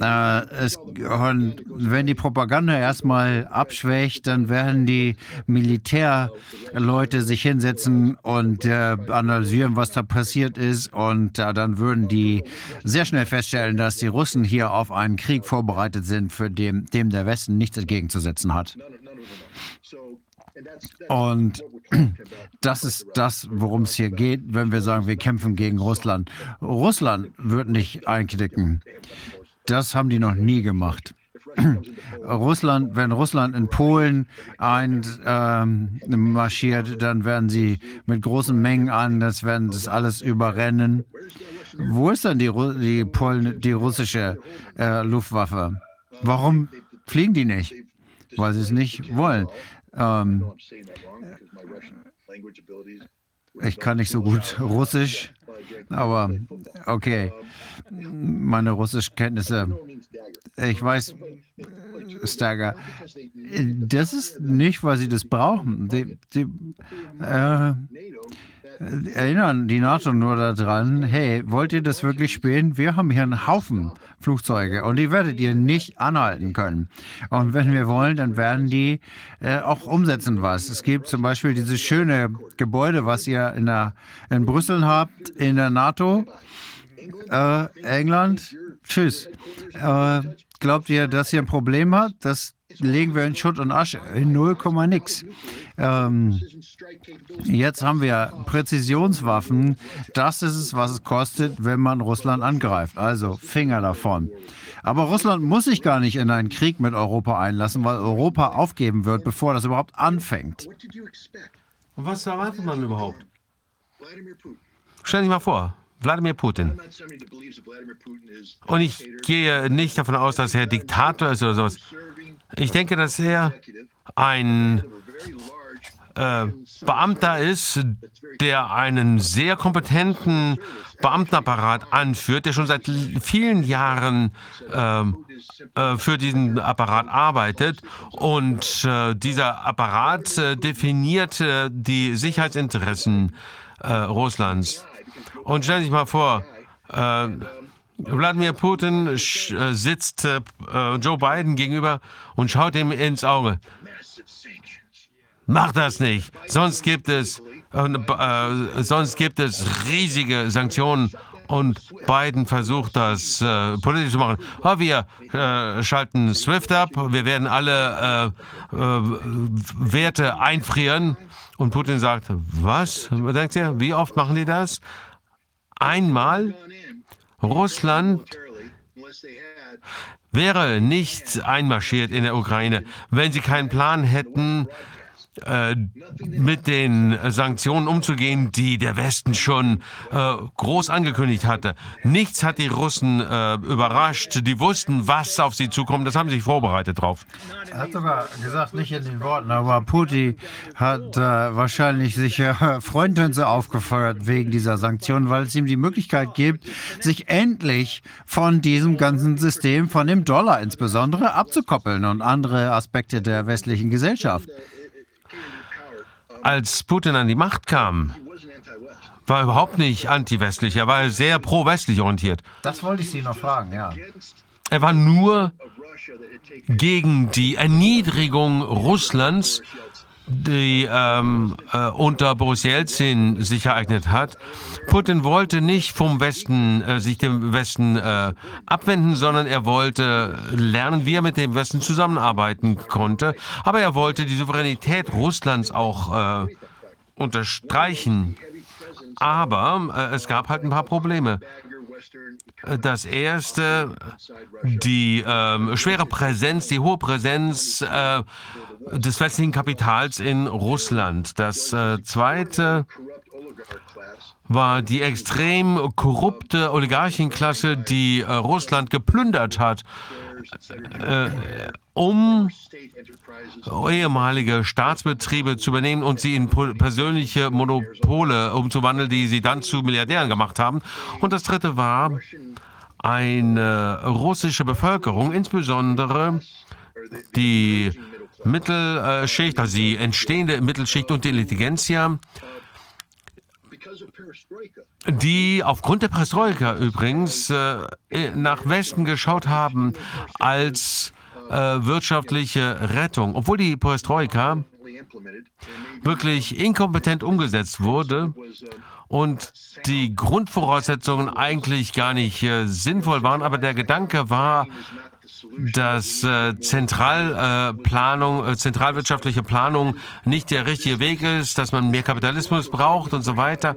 Äh, es, wenn die Propaganda erstmal abschwächt, dann werden die Militärleute sich hinsetzen und äh, analysieren, was da passiert ist. Und äh, dann würden die sehr schnell feststellen, dass die Russen hier auf einen Krieg vorbereitet sind, für dem, dem der Westen nichts entgegenzusetzen hat. Und das ist das, worum es hier geht, wenn wir sagen, wir kämpfen gegen Russland. Russland wird nicht einknicken. Das haben die noch nie gemacht. Russland, wenn Russland in Polen einmarschiert, ähm, dann werden sie mit großen Mengen an, das werden das alles überrennen. Wo ist dann die, die, Polen, die russische äh, Luftwaffe? Warum fliegen die nicht? Weil sie es nicht wollen. Ähm, ich kann nicht so gut Russisch, aber okay. Meine Russischkenntnisse, ich weiß, Stagger, das ist nicht, weil sie das brauchen. Die, die äh, erinnern die NATO nur daran, hey, wollt ihr das wirklich spielen? Wir haben hier einen Haufen Flugzeuge und die werdet ihr nicht anhalten können. Und wenn wir wollen, dann werden die äh, auch umsetzen was. Es gibt zum Beispiel dieses schöne Gebäude, was ihr in, der, in Brüssel habt, in der NATO. Äh, England, tschüss. Äh, glaubt ihr, dass ihr ein Problem habt? Das legen wir in Schutt und Asche. In 0, nix. Ähm, jetzt haben wir Präzisionswaffen. Das ist es, was es kostet, wenn man Russland angreift. Also Finger davon. Aber Russland muss sich gar nicht in einen Krieg mit Europa einlassen, weil Europa aufgeben wird, bevor das überhaupt anfängt. Was erwartet man überhaupt? Stell dich mal vor, Wladimir Putin. Und ich gehe nicht davon aus, dass er Diktator ist oder sowas. Ich denke, dass er ein äh, Beamter ist, der einen sehr kompetenten Beamtenapparat anführt, der schon seit vielen Jahren ähm, äh, für diesen Apparat arbeitet. Und äh, dieser Apparat äh, definiert die Sicherheitsinteressen äh, Russlands. Und stell dich mal vor, äh, Wladimir Putin äh, sitzt äh, Joe Biden gegenüber und schaut ihm ins Auge. Mach das nicht, sonst gibt es, äh, sonst gibt es riesige Sanktionen und Biden versucht das äh, politisch zu machen. Oh, wir äh, schalten SWIFT ab, wir werden alle äh, Werte einfrieren. Und Putin sagt, was? Denkt ihr, wie oft machen die das? Einmal Russland wäre nicht einmarschiert in der Ukraine, wenn sie keinen Plan hätten, mit den Sanktionen umzugehen, die der Westen schon äh, groß angekündigt hatte. Nichts hat die Russen äh, überrascht. Die wussten, was auf sie zukommt. Das haben sie sich vorbereitet drauf. Er hat sogar gesagt, nicht in den Worten, aber Putin hat äh, wahrscheinlich sich äh, Freundwänze aufgefeuert wegen dieser Sanktionen, weil es ihm die Möglichkeit gibt, sich endlich von diesem ganzen System, von dem Dollar insbesondere, abzukoppeln und andere Aspekte der westlichen Gesellschaft. Als Putin an die Macht kam, war er überhaupt nicht anti-westlich, er war sehr pro-westlich orientiert. Das wollte ich Sie noch fragen, ja. Er war nur gegen die Erniedrigung Russlands die ähm, äh, unter Boris Jelzin sich ereignet hat. Putin wollte nicht vom Westen, äh, sich dem Westen äh, abwenden, sondern er wollte lernen, wie er mit dem Westen zusammenarbeiten konnte. Aber er wollte die Souveränität Russlands auch äh, unterstreichen. Aber äh, es gab halt ein paar Probleme. Das erste, die äh, schwere Präsenz, die hohe Präsenz äh, des westlichen Kapitals in Russland. Das äh, zweite war die extrem korrupte Oligarchenklasse, die äh, Russland geplündert hat, äh, um ehemalige Staatsbetriebe zu übernehmen und sie in persönliche Monopole umzuwandeln, die sie dann zu Milliardären gemacht haben. Und das dritte war eine russische Bevölkerung, insbesondere die Mittelschicht, also die entstehende Mittelschicht und die Intelligenzia, die aufgrund der Perestroika übrigens äh, nach Westen geschaut haben als äh, wirtschaftliche Rettung. Obwohl die Perestroika wirklich inkompetent umgesetzt wurde und die Grundvoraussetzungen eigentlich gar nicht äh, sinnvoll waren, aber der Gedanke war, dass äh, Zentralplanung, äh, zentralwirtschaftliche Planung nicht der richtige Weg ist, dass man mehr Kapitalismus braucht und so weiter.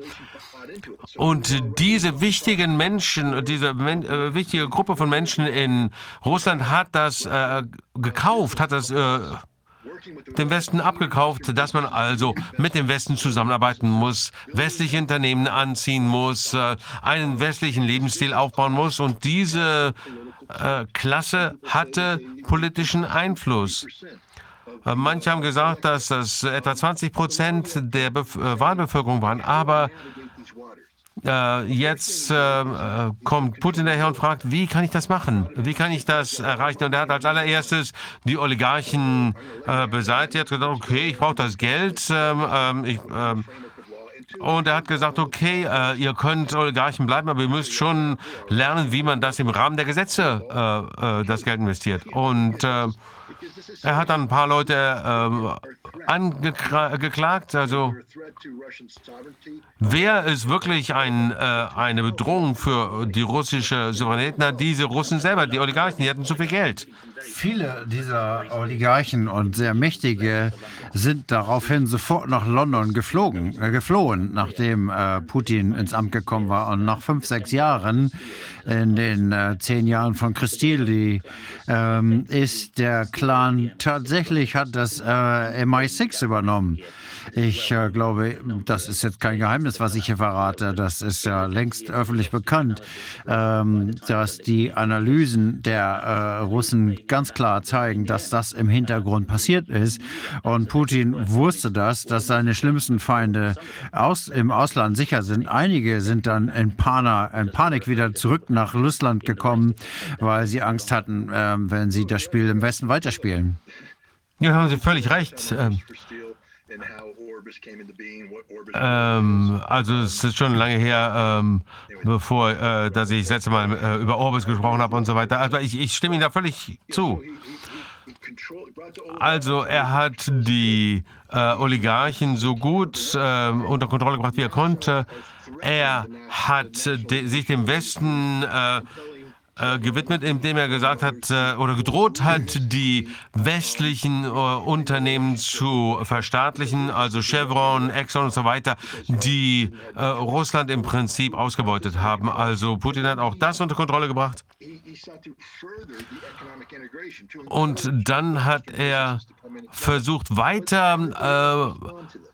Und diese wichtigen Menschen, diese äh, wichtige Gruppe von Menschen in Russland hat das äh, gekauft, hat das äh, dem Westen abgekauft, dass man also mit dem Westen zusammenarbeiten muss, westliche Unternehmen anziehen muss, äh, einen westlichen Lebensstil aufbauen muss und diese äh, Klasse hatte politischen Einfluss. Äh, manche haben gesagt, dass das etwa 20 Prozent der Bef Wahlbevölkerung waren, aber äh, jetzt äh, äh, kommt Putin daher und fragt, wie kann ich das machen? Wie kann ich das erreichen? Und er hat als allererstes die Oligarchen äh, beseitigt. Gesagt, okay, ich brauche das Geld. Ähm, ähm ich, ähm, und er hat gesagt, okay, äh, ihr könnt Oligarchen bleiben, aber ihr müsst schon lernen, wie man das im Rahmen der Gesetze äh, das Geld investiert. Und er hat dann ein paar Leute äh, angeklagt. Also wer ist wirklich ein, äh, eine Bedrohung für die russische Souveränität? Na, diese Russen selber, die Oligarchen, die hatten zu viel Geld. Viele dieser Oligarchen und sehr mächtige sind daraufhin sofort nach London geflogen, äh, geflohen, nachdem äh, Putin ins Amt gekommen war. Und nach fünf, sechs Jahren, in den äh, zehn Jahren von Christilli, ähm, ist der Clan tatsächlich, hat das äh, MI6 übernommen. Ich äh, glaube, das ist jetzt kein Geheimnis, was ich hier verrate. Das ist ja längst öffentlich bekannt, ähm, dass die Analysen der äh, Russen ganz klar zeigen, dass das im Hintergrund passiert ist. Und Putin wusste das, dass seine schlimmsten Feinde aus, im Ausland sicher sind. Einige sind dann in, Pana, in Panik wieder zurück nach Russland gekommen, weil sie Angst hatten, äh, wenn sie das Spiel im Westen weiterspielen. Ja, haben Sie völlig recht. Ähm, ähm, also es ist schon lange her, ähm, bevor, äh, dass ich das letzte Mal äh, über Orbis gesprochen habe und so weiter. Also ich, ich stimme Ihnen da völlig zu. Also er hat die äh, Oligarchen so gut äh, unter Kontrolle gebracht, wie er konnte. Er hat de sich dem Westen äh, äh, gewidmet, indem er gesagt hat äh, oder gedroht hat, die westlichen äh, Unternehmen zu verstaatlichen, also Chevron, Exxon und so weiter, die äh, Russland im Prinzip ausgebeutet haben. Also Putin hat auch das unter Kontrolle gebracht. Und dann hat er versucht, weiter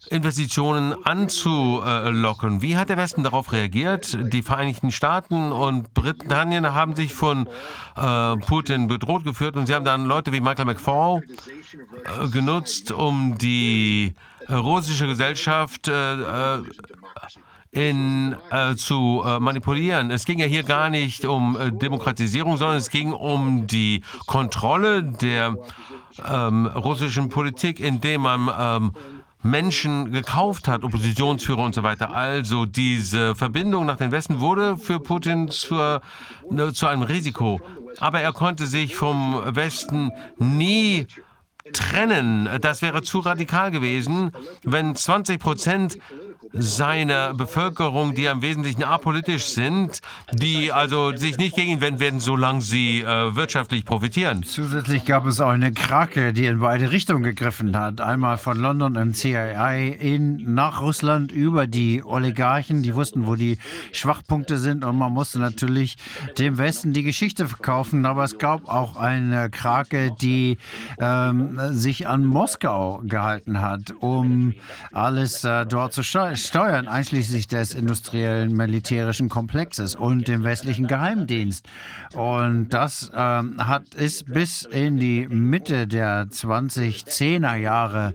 äh, Investitionen anzulocken. Wie hat der Westen darauf reagiert? Die Vereinigten Staaten und Britannien haben sich von äh, Putin bedroht geführt und sie haben dann Leute wie Michael McFaul äh, genutzt, um die russische Gesellschaft äh, äh, in, äh, zu äh, manipulieren. Es ging ja hier gar nicht um äh, Demokratisierung, sondern es ging um die Kontrolle der ähm, russischen Politik, indem man ähm, Menschen gekauft hat, Oppositionsführer und so weiter. Also diese Verbindung nach dem Westen wurde für Putin zur, ne, zu einem Risiko. Aber er konnte sich vom Westen nie trennen. Das wäre zu radikal gewesen, wenn 20 Prozent seiner Bevölkerung, die im Wesentlichen apolitisch sind, die also sich nicht gegen ihn wenden werden, solange sie äh, wirtschaftlich profitieren. Zusätzlich gab es auch eine Krake, die in beide Richtungen gegriffen hat. Einmal von London im CIA in, nach Russland über die Oligarchen, die wussten, wo die Schwachpunkte sind und man musste natürlich dem Westen die Geschichte verkaufen. Aber es gab auch eine Krake, die ähm, sich an Moskau gehalten hat, um alles äh, dort zu steuern Steuern einschließlich des industriellen militärischen Komplexes und dem westlichen Geheimdienst. Und das ähm, hat, ist bis in die Mitte der 2010er Jahre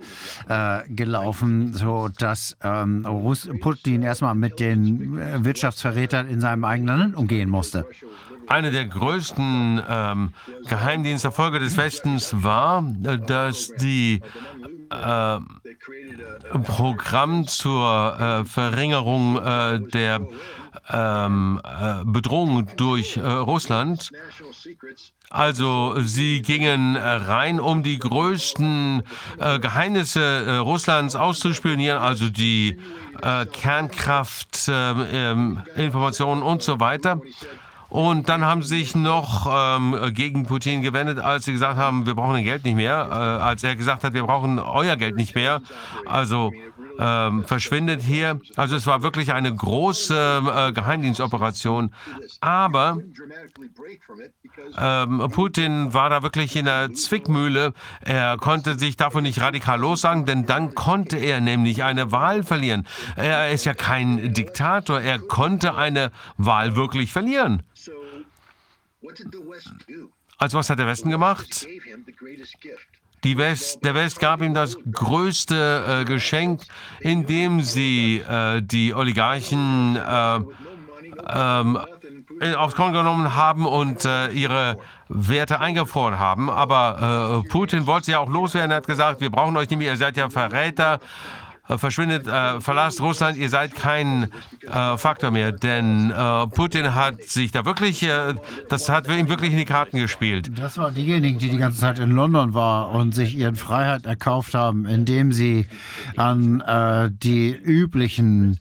äh, gelaufen, so dass ähm, Putin erstmal mit den Wirtschaftsverrätern in seinem eigenen Land umgehen musste. eine der größten ähm, Geheimdiensterfolge des Westens war, äh, dass die äh, Programm zur äh, Verringerung äh, der ähm, äh, Bedrohung durch äh, Russland. Also sie gingen äh, rein, um die größten Geheimnisse Russlands auszuspionieren, also die Kernkraftinformationen und so weiter. Und dann haben sie sich noch ähm, gegen Putin gewendet, als sie gesagt haben, wir brauchen Geld nicht mehr, äh, als er gesagt hat, wir brauchen euer Geld nicht mehr. Also ähm, verschwindet hier. Also es war wirklich eine große äh, Geheimdienstoperation. Aber ähm, Putin war da wirklich in der Zwickmühle. Er konnte sich davon nicht radikal lossagen, denn dann konnte er nämlich eine Wahl verlieren. Er ist ja kein Diktator. Er konnte eine Wahl wirklich verlieren. Also was hat der Westen gemacht? West, der West gab ihm das größte äh, Geschenk, indem sie äh, die Oligarchen äh, ähm, aufs Korn genommen haben und äh, ihre Werte eingefroren haben. Aber äh, Putin wollte sie ja auch loswerden. Er hat gesagt, wir brauchen euch nicht mehr, ihr seid ja Verräter. Äh, verschwindet, äh, verlasst Russland, ihr seid kein äh, Faktor mehr. Denn äh, Putin hat sich da wirklich, äh, das hat ihm wirklich in die Karten gespielt. Das waren diejenigen, die die ganze Zeit in London waren und sich ihren Freiheit erkauft haben, indem sie an äh, die üblichen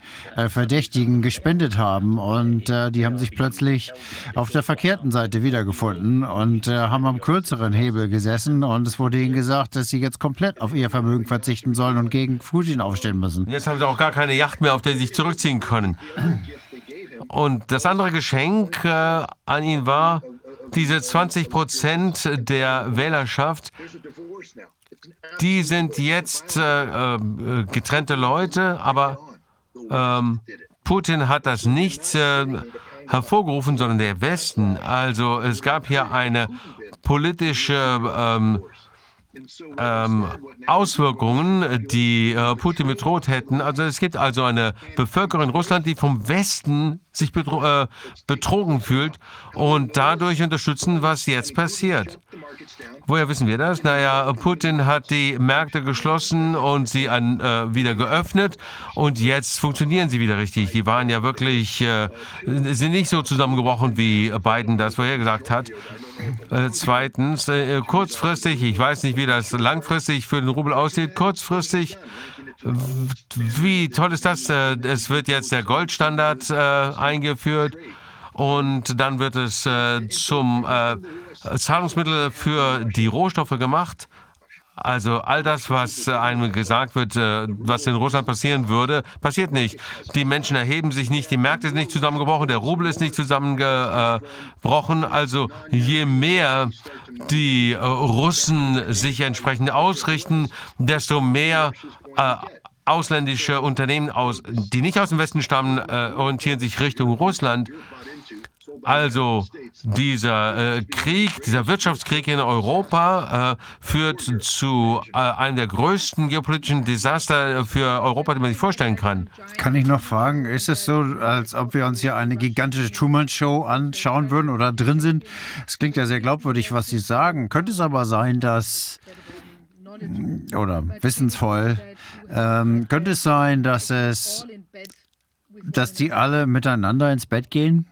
Verdächtigen gespendet haben. Und die haben sich plötzlich auf der verkehrten Seite wiedergefunden und haben am kürzeren Hebel gesessen. Und es wurde ihnen gesagt, dass sie jetzt komplett auf ihr Vermögen verzichten sollen und gegen Putin auf aufstellen müssen. Jetzt haben sie auch gar keine Yacht mehr, auf der sie sich zurückziehen können. Und das andere Geschenk äh, an ihn war, diese 20 Prozent der Wählerschaft, die sind jetzt äh, äh, getrennte Leute, aber ähm, Putin hat das nicht äh, hervorgerufen, sondern der Westen. Also es gab hier eine politische ähm, ähm, Auswirkungen, die äh, Putin bedroht hätten. Also es gibt also eine Bevölkerung in Russland, die vom Westen sich äh, betrogen fühlt und dadurch unterstützen, was jetzt passiert. Woher wissen wir das? Naja, Putin hat die Märkte geschlossen und sie an, äh, wieder geöffnet und jetzt funktionieren sie wieder richtig. Die waren ja wirklich, äh, sind nicht so zusammengebrochen, wie Biden das vorher gesagt hat. Äh, zweitens, äh, kurzfristig, ich weiß nicht, wie das langfristig für den Rubel aussieht, kurzfristig, wie toll ist das? Äh, es wird jetzt der Goldstandard äh, eingeführt und dann wird es zum Zahlungsmittel für die Rohstoffe gemacht. Also all das, was einem gesagt wird, äh, was in Russland passieren würde, passiert nicht. Die Menschen erheben sich nicht, die Märkte sind nicht zusammengebrochen, der Rubel ist nicht zusammengebrochen. Also je mehr die äh, Russen sich entsprechend ausrichten, desto mehr äh, ausländische Unternehmen, aus, die nicht aus dem Westen stammen, orientieren sich Richtung Russland. Also dieser äh, Krieg, dieser Wirtschaftskrieg in Europa äh, führt zu äh, einem der größten geopolitischen Desaster für Europa, die man sich vorstellen kann. Kann ich noch fragen, ist es so, als ob wir uns hier eine gigantische Truman-Show anschauen würden oder drin sind? Es klingt ja sehr glaubwürdig, was Sie sagen. Könnte es aber sein, dass oder wissensvoll, ähm, könnte es sein, dass es, dass die alle miteinander ins Bett gehen?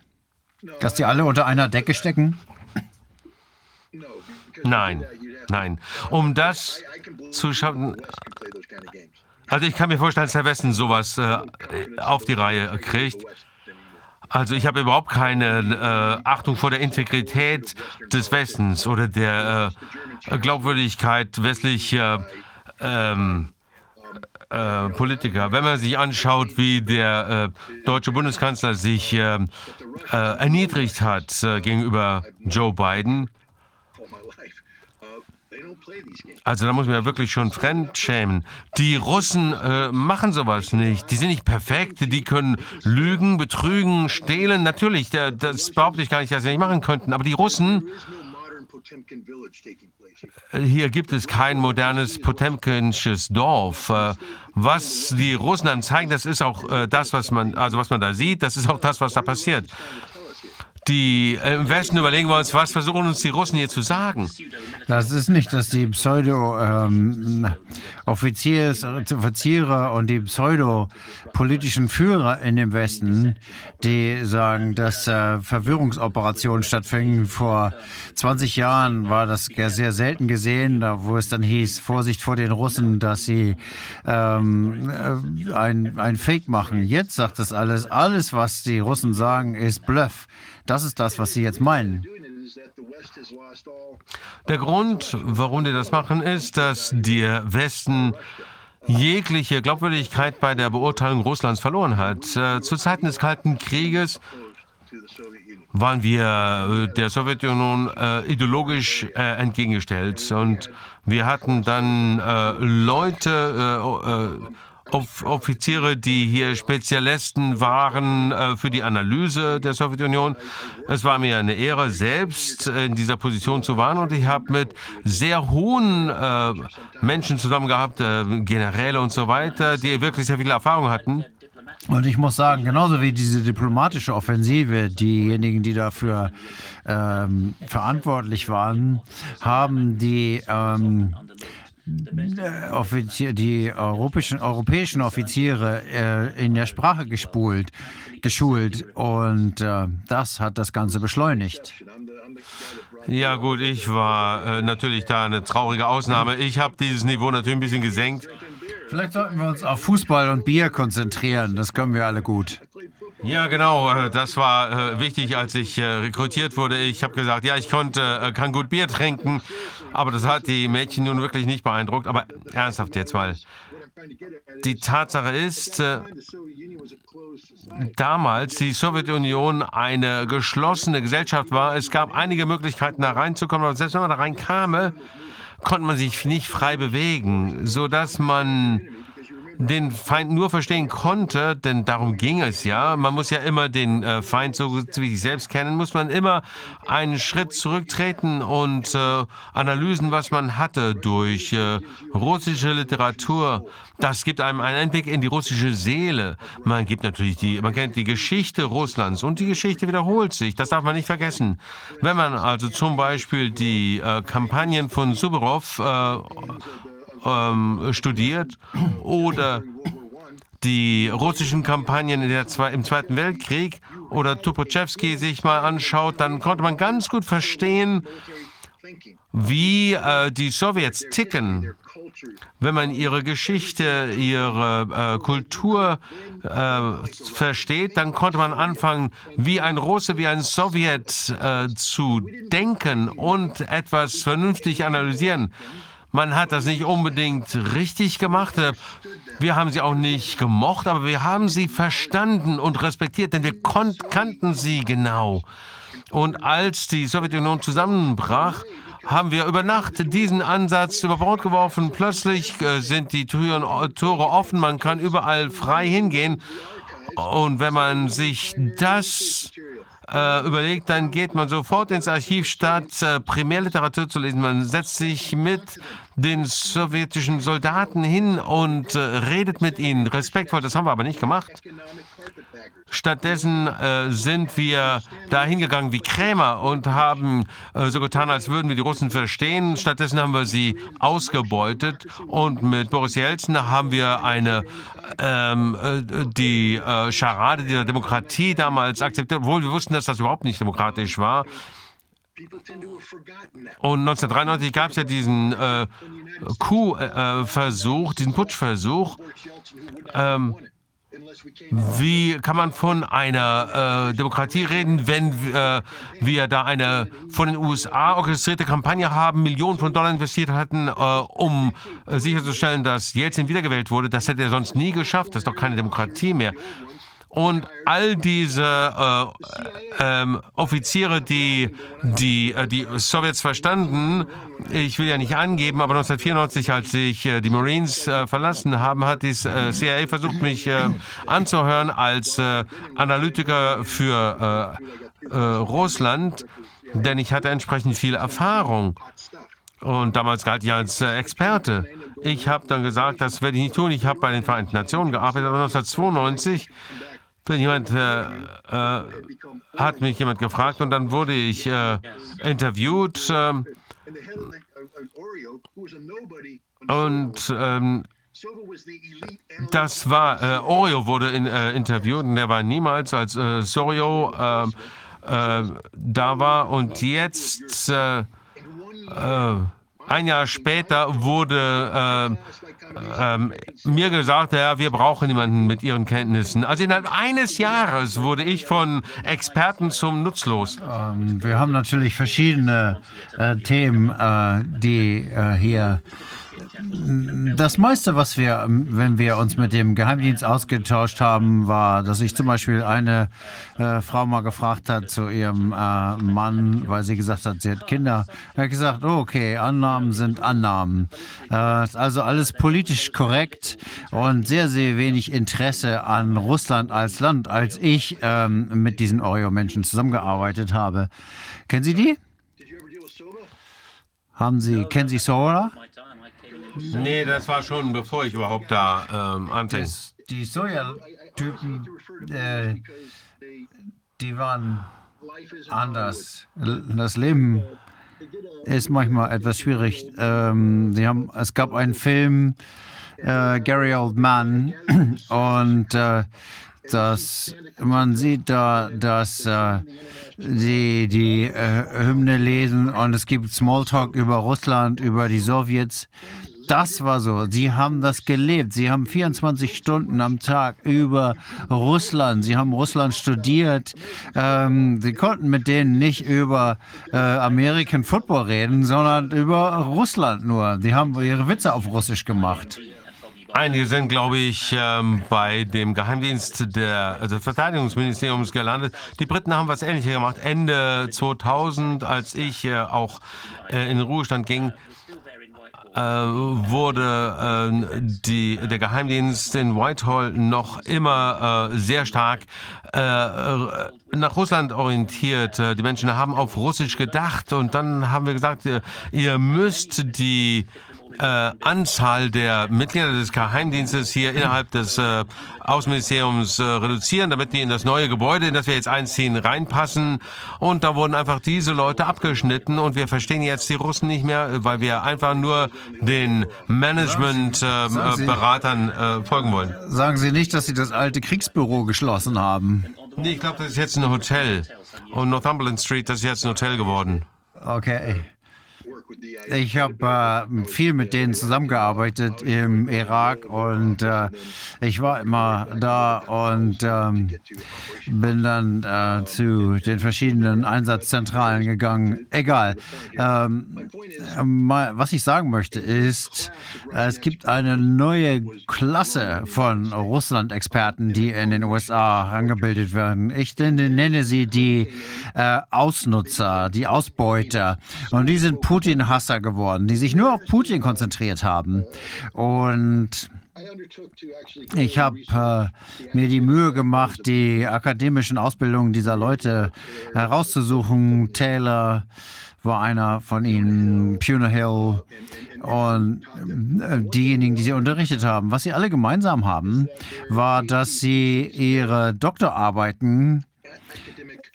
Dass die alle unter einer Decke stecken? Nein, nein. Um das zu schaffen. Also ich kann mir vorstellen, dass Herr Westen sowas äh, auf die Reihe kriegt. Also ich habe überhaupt keine äh, Achtung vor der Integrität des Westens oder der äh, Glaubwürdigkeit westlicher ähm, äh, Politiker. Wenn man sich anschaut, wie der äh, deutsche Bundeskanzler sich äh, äh erniedrigt hat äh, gegenüber Joe Biden, also da muss man ja wirklich schon fremdschämen. Die Russen äh, machen sowas nicht. Die sind nicht perfekt. Die können lügen, betrügen, stehlen. Natürlich, der, das behaupte ich gar nicht, dass sie nicht machen könnten. Aber die Russen hier gibt es kein modernes Potemkinsches Dorf. Äh, was die Russen dann zeigen, das ist auch äh, das, was man, also was man da sieht, das ist auch das, was da passiert. Die äh, im Westen überlegen wir uns, was versuchen uns die Russen hier zu sagen. Das ist nicht, dass die Pseudo-Offiziere ähm, und die pseudo-politischen Führer in dem Westen, die sagen, dass äh, Verwirrungsoperationen stattfinden. Vor 20 Jahren war das sehr selten gesehen, da, wo es dann hieß, Vorsicht vor den Russen, dass sie ähm, äh, ein, ein Fake machen. Jetzt sagt das alles, alles, was die Russen sagen, ist Bluff. Das ist das, was Sie jetzt meinen. Der Grund, warum die das machen, ist, dass der Westen jegliche Glaubwürdigkeit bei der Beurteilung Russlands verloren hat. Äh, zu Zeiten des Kalten Krieges waren wir äh, der Sowjetunion äh, ideologisch äh, entgegengestellt und wir hatten dann äh, Leute äh, Offiziere, die hier Spezialisten waren äh, für die Analyse der Sowjetunion. Es war mir eine Ehre, selbst in dieser Position zu waren und ich habe mit sehr hohen äh, Menschen zusammen gehabt, äh, Generäle und so weiter, die wirklich sehr viel Erfahrung hatten. Und ich muss sagen, genauso wie diese diplomatische Offensive, diejenigen, die dafür ähm, verantwortlich waren, haben die ähm, äh, Offizier, die europäischen, europäischen Offiziere äh, in der Sprache gespult, geschult und äh, das hat das Ganze beschleunigt. Ja gut, ich war äh, natürlich da eine traurige Ausnahme. Ich habe dieses Niveau natürlich ein bisschen gesenkt. Vielleicht sollten wir uns auf Fußball und Bier konzentrieren. Das können wir alle gut. Ja, genau. Äh, das war äh, wichtig, als ich äh, rekrutiert wurde. Ich habe gesagt, ja, ich konnte, kann gut Bier trinken, aber das hat die Mädchen nun wirklich nicht beeindruckt. Aber ernsthaft jetzt, weil die Tatsache ist, damals die Sowjetunion eine geschlossene Gesellschaft war. Es gab einige Möglichkeiten, da reinzukommen, aber selbst wenn man da reinkam, konnte man sich nicht frei bewegen, sodass man den Feind nur verstehen konnte, denn darum ging es ja. Man muss ja immer den äh, Feind so gut wie sich selbst kennen, muss man immer einen Schritt zurücktreten und äh, analysen, was man hatte durch äh, russische Literatur. Das gibt einem einen Einblick in die russische Seele. Man gibt natürlich die, man kennt die Geschichte Russlands und die Geschichte wiederholt sich. Das darf man nicht vergessen. Wenn man also zum Beispiel die äh, Kampagnen von Suborov äh, ähm, studiert oder die russischen Kampagnen im Zweiten Weltkrieg oder Tupochevsky sich mal anschaut, dann konnte man ganz gut verstehen, wie äh, die Sowjets ticken. Wenn man ihre Geschichte, ihre äh, Kultur äh, versteht, dann konnte man anfangen, wie ein Russe, wie ein Sowjet äh, zu denken und etwas vernünftig analysieren. Man hat das nicht unbedingt richtig gemacht. Wir haben sie auch nicht gemocht, aber wir haben sie verstanden und respektiert, denn wir kannten sie genau. Und als die Sowjetunion zusammenbrach, haben wir über Nacht diesen Ansatz über Bord geworfen. Plötzlich äh, sind die Türen, Tore offen, man kann überall frei hingehen. Und wenn man sich das äh, überlegt, dann geht man sofort ins Archiv, statt äh, Primärliteratur zu lesen. Man setzt sich mit den sowjetischen Soldaten hin und äh, redet mit ihnen respektvoll. Das haben wir aber nicht gemacht. Stattdessen äh, sind wir da hingegangen wie Krämer und haben äh, so getan, als würden wir die Russen verstehen. Stattdessen haben wir sie ausgebeutet und mit Boris Jelzin haben wir eine ähm, äh, die äh, Scharade der Demokratie damals akzeptiert, obwohl wir wussten, dass das überhaupt nicht demokratisch war. Und 1993 gab es ja diesen äh, Coup-Versuch, äh, diesen Putschversuch. Ähm, wie kann man von einer äh, Demokratie reden, wenn äh, wir da eine von den USA orchestrierte Kampagne haben, Millionen von Dollar investiert hatten, äh, um äh, sicherzustellen, dass Jelzin wiedergewählt wurde? Das hätte er sonst nie geschafft. Das ist doch keine Demokratie mehr. Und all diese äh, ähm, Offiziere, die die, äh, die Sowjets verstanden, ich will ja nicht angeben, aber 1994, als sich äh, die Marines äh, verlassen haben, hat die äh, CIA versucht, mich äh, anzuhören als äh, Analytiker für äh, äh, Russland, denn ich hatte entsprechend viel Erfahrung. Und damals galt ich als äh, Experte. Ich habe dann gesagt, das werde ich nicht tun. Ich habe bei den Vereinten Nationen gearbeitet. 1992 Jemand äh, äh, hat mich jemand gefragt und dann wurde ich äh, interviewt. Äh, und ähm, das war, äh, Oreo wurde in, äh, interviewt und der war niemals als äh, Sorio ähm, äh, da war und jetzt ein Jahr später wurde ähm, mir gesagt, ja, wir brauchen jemanden mit ihren Kenntnissen. Also innerhalb eines Jahres wurde ich von Experten zum Nutzlos. Ähm, wir haben natürlich verschiedene äh, Themen, äh, die äh, hier das meiste, was wir, wenn wir uns mit dem Geheimdienst ausgetauscht haben, war, dass ich zum Beispiel eine äh, Frau mal gefragt hat zu ihrem äh, Mann, weil sie gesagt hat, sie hat Kinder. Er hat gesagt, oh, okay, Annahmen sind Annahmen. Äh, also alles politisch korrekt und sehr, sehr wenig Interesse an Russland als Land, als ich ähm, mit diesen Oreo-Menschen zusammengearbeitet habe. Kennen Sie die? Haben Sie, kennen Sie Sora? Nee, das war schon bevor ich überhaupt da ähm, anfing. Die Soja-Typen, äh, die waren anders. Das Leben ist manchmal etwas schwierig. Ähm, sie haben, es gab einen Film, äh, Gary Oldman, und äh, das, man sieht da, dass äh, die die äh, Hymne lesen und es gibt Smalltalk über Russland, über die Sowjets. Das war so. Sie haben das gelebt. Sie haben 24 Stunden am Tag über Russland. Sie haben Russland studiert. Ähm, sie konnten mit denen nicht über äh, American Football reden, sondern über Russland nur. Sie haben ihre Witze auf Russisch gemacht. Einige sind, glaube ich, ähm, bei dem Geheimdienst der, also des Verteidigungsministeriums gelandet. Die Briten haben was Ähnliches gemacht. Ende 2000, als ich äh, auch äh, in den Ruhestand ging, wurde äh, die, der Geheimdienst in Whitehall noch immer äh, sehr stark äh, nach Russland orientiert. Äh, die Menschen haben auf Russisch gedacht und dann haben wir gesagt, ihr müsst die äh, Anzahl der Mitglieder des Geheimdienstes hier innerhalb des äh, Außenministeriums äh, reduzieren, damit die in das neue Gebäude, in das wir jetzt einziehen, reinpassen. Und da wurden einfach diese Leute abgeschnitten und wir verstehen jetzt die Russen nicht mehr, weil wir einfach nur den Management-Beratern äh, äh, folgen wollen. Sagen Sie nicht, dass Sie das alte Kriegsbüro geschlossen haben. Nee, ich glaube, das ist jetzt ein Hotel. Und Northumberland Street, das ist jetzt ein Hotel geworden. Okay. Ich habe äh, viel mit denen zusammengearbeitet im Irak und äh, ich war immer da und ähm, bin dann äh, zu den verschiedenen Einsatzzentralen gegangen. Egal. Ähm, was ich sagen möchte ist, es gibt eine neue Klasse von Russland-Experten, die in den USA angebildet werden. Ich nenne sie die äh, Ausnutzer, die Ausbeuter. Und die sind Putin-Hasser geworden, die sich nur auf Putin konzentriert haben. Und ich habe äh, mir die Mühe gemacht, die akademischen Ausbildungen dieser Leute herauszusuchen. Taylor war einer von ihnen, Puna Hill und äh, diejenigen, die sie unterrichtet haben. Was sie alle gemeinsam haben, war, dass sie ihre Doktorarbeiten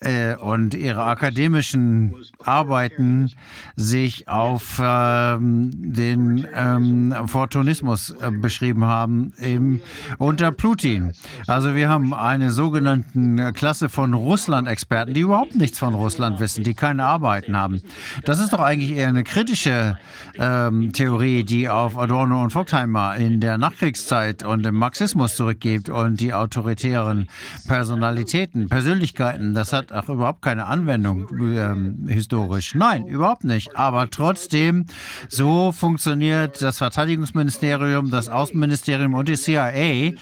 äh, und ihre akademischen Arbeiten sich auf ähm, den ähm, Fortunismus äh, beschrieben haben im, unter Putin. Also wir haben eine sogenannte Klasse von Russland-Experten, die überhaupt nichts von Russland wissen, die keine Arbeiten haben. Das ist doch eigentlich eher eine kritische ähm, Theorie, die auf Adorno und Vogtheimer in der Nachkriegszeit und im Marxismus zurückgeht und die autoritären Personalitäten, Persönlichkeiten. Das hat auch überhaupt keine Anwendung ähm, historisch. Nein, überhaupt nicht. Aber trotzdem, so funktioniert das Verteidigungsministerium, das Außenministerium und die CIA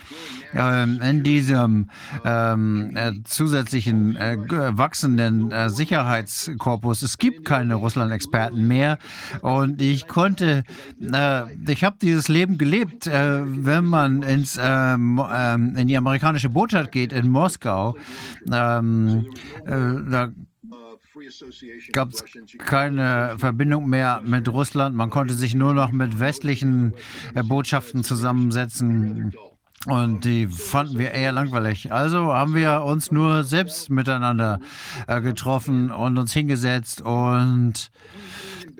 ähm, in diesem ähm, äh, zusätzlichen äh, wachsenden äh, Sicherheitskorpus. Es gibt keine Russland-Experten mehr und ich konnte, äh, ich habe dieses Leben gelebt, äh, wenn man ins, ähm, ähm, in die amerikanische Botschaft geht in Moskau. Äh, da gab es keine Verbindung mehr mit Russland. Man konnte sich nur noch mit westlichen Botschaften zusammensetzen. Und die fanden wir eher langweilig. Also haben wir uns nur selbst miteinander äh, getroffen und uns hingesetzt und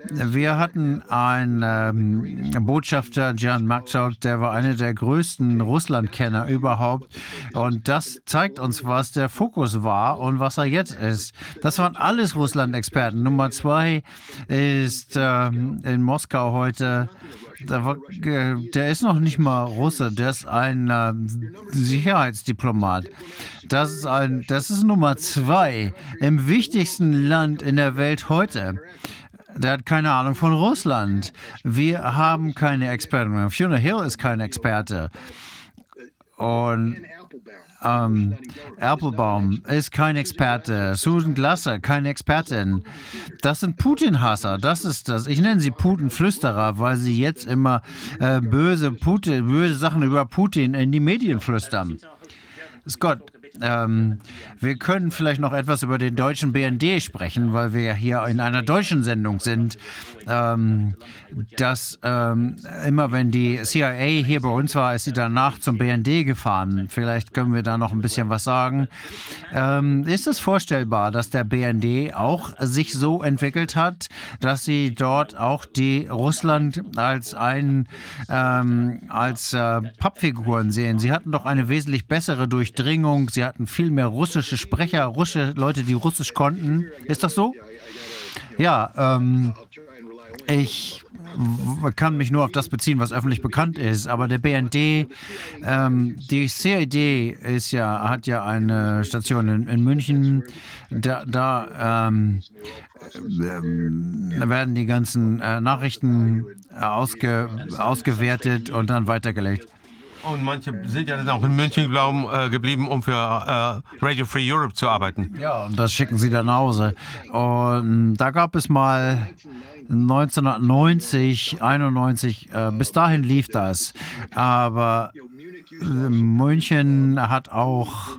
wir hatten einen ähm, Botschafter, Jan Maktok, der war einer der größten Russlandkenner überhaupt. Und das zeigt uns, was der Fokus war und was er jetzt ist. Das waren alles Russland-Experten. Nummer zwei ist ähm, in Moskau heute war, der ist noch nicht mal Russe, der ist ein äh, Sicherheitsdiplomat. Das ist, ein, das ist Nummer zwei im wichtigsten Land in der Welt heute. Der hat keine Ahnung von Russland. Wir haben keine Experten. Fiona Hill ist kein Experte. Und ähm, Erpelbaum ist kein Experte. Susan Glasser, keine Expertin. Das sind Putin-Hasser. Das ist das. Ich nenne sie Putin-Flüsterer, weil sie jetzt immer äh, böse, Putin, böse Sachen über Putin in die Medien flüstern. Scott, ähm, wir können vielleicht noch etwas über den deutschen BND sprechen, weil wir ja hier in einer deutschen Sendung sind. Ähm, dass ähm, immer wenn die CIA hier bei uns war, ist sie danach zum BND gefahren. Vielleicht können wir da noch ein bisschen was sagen. Ähm, ist es vorstellbar, dass der BND auch sich so entwickelt hat, dass sie dort auch die Russland als ein ähm, als äh, Pappfiguren sehen? Sie hatten doch eine wesentlich bessere Durchdringung. Sie hatten viel mehr russische Sprecher, russische Leute, die Russisch konnten. Ist das so? Ja, ähm, ich kann mich nur auf das beziehen, was öffentlich bekannt ist. Aber der BND, ähm, die CID ist ja, hat ja eine Station in, in München. Da, da ähm, äh, werden die ganzen äh, Nachrichten ausge, ausgewertet und dann weitergelegt. Und manche sind ja dann auch in München glauben, äh, geblieben, um für äh, Radio Free Europe zu arbeiten. Ja, und das schicken sie dann nach Hause. Und da gab es mal 1990, 91, äh, bis dahin lief das. Aber München hat auch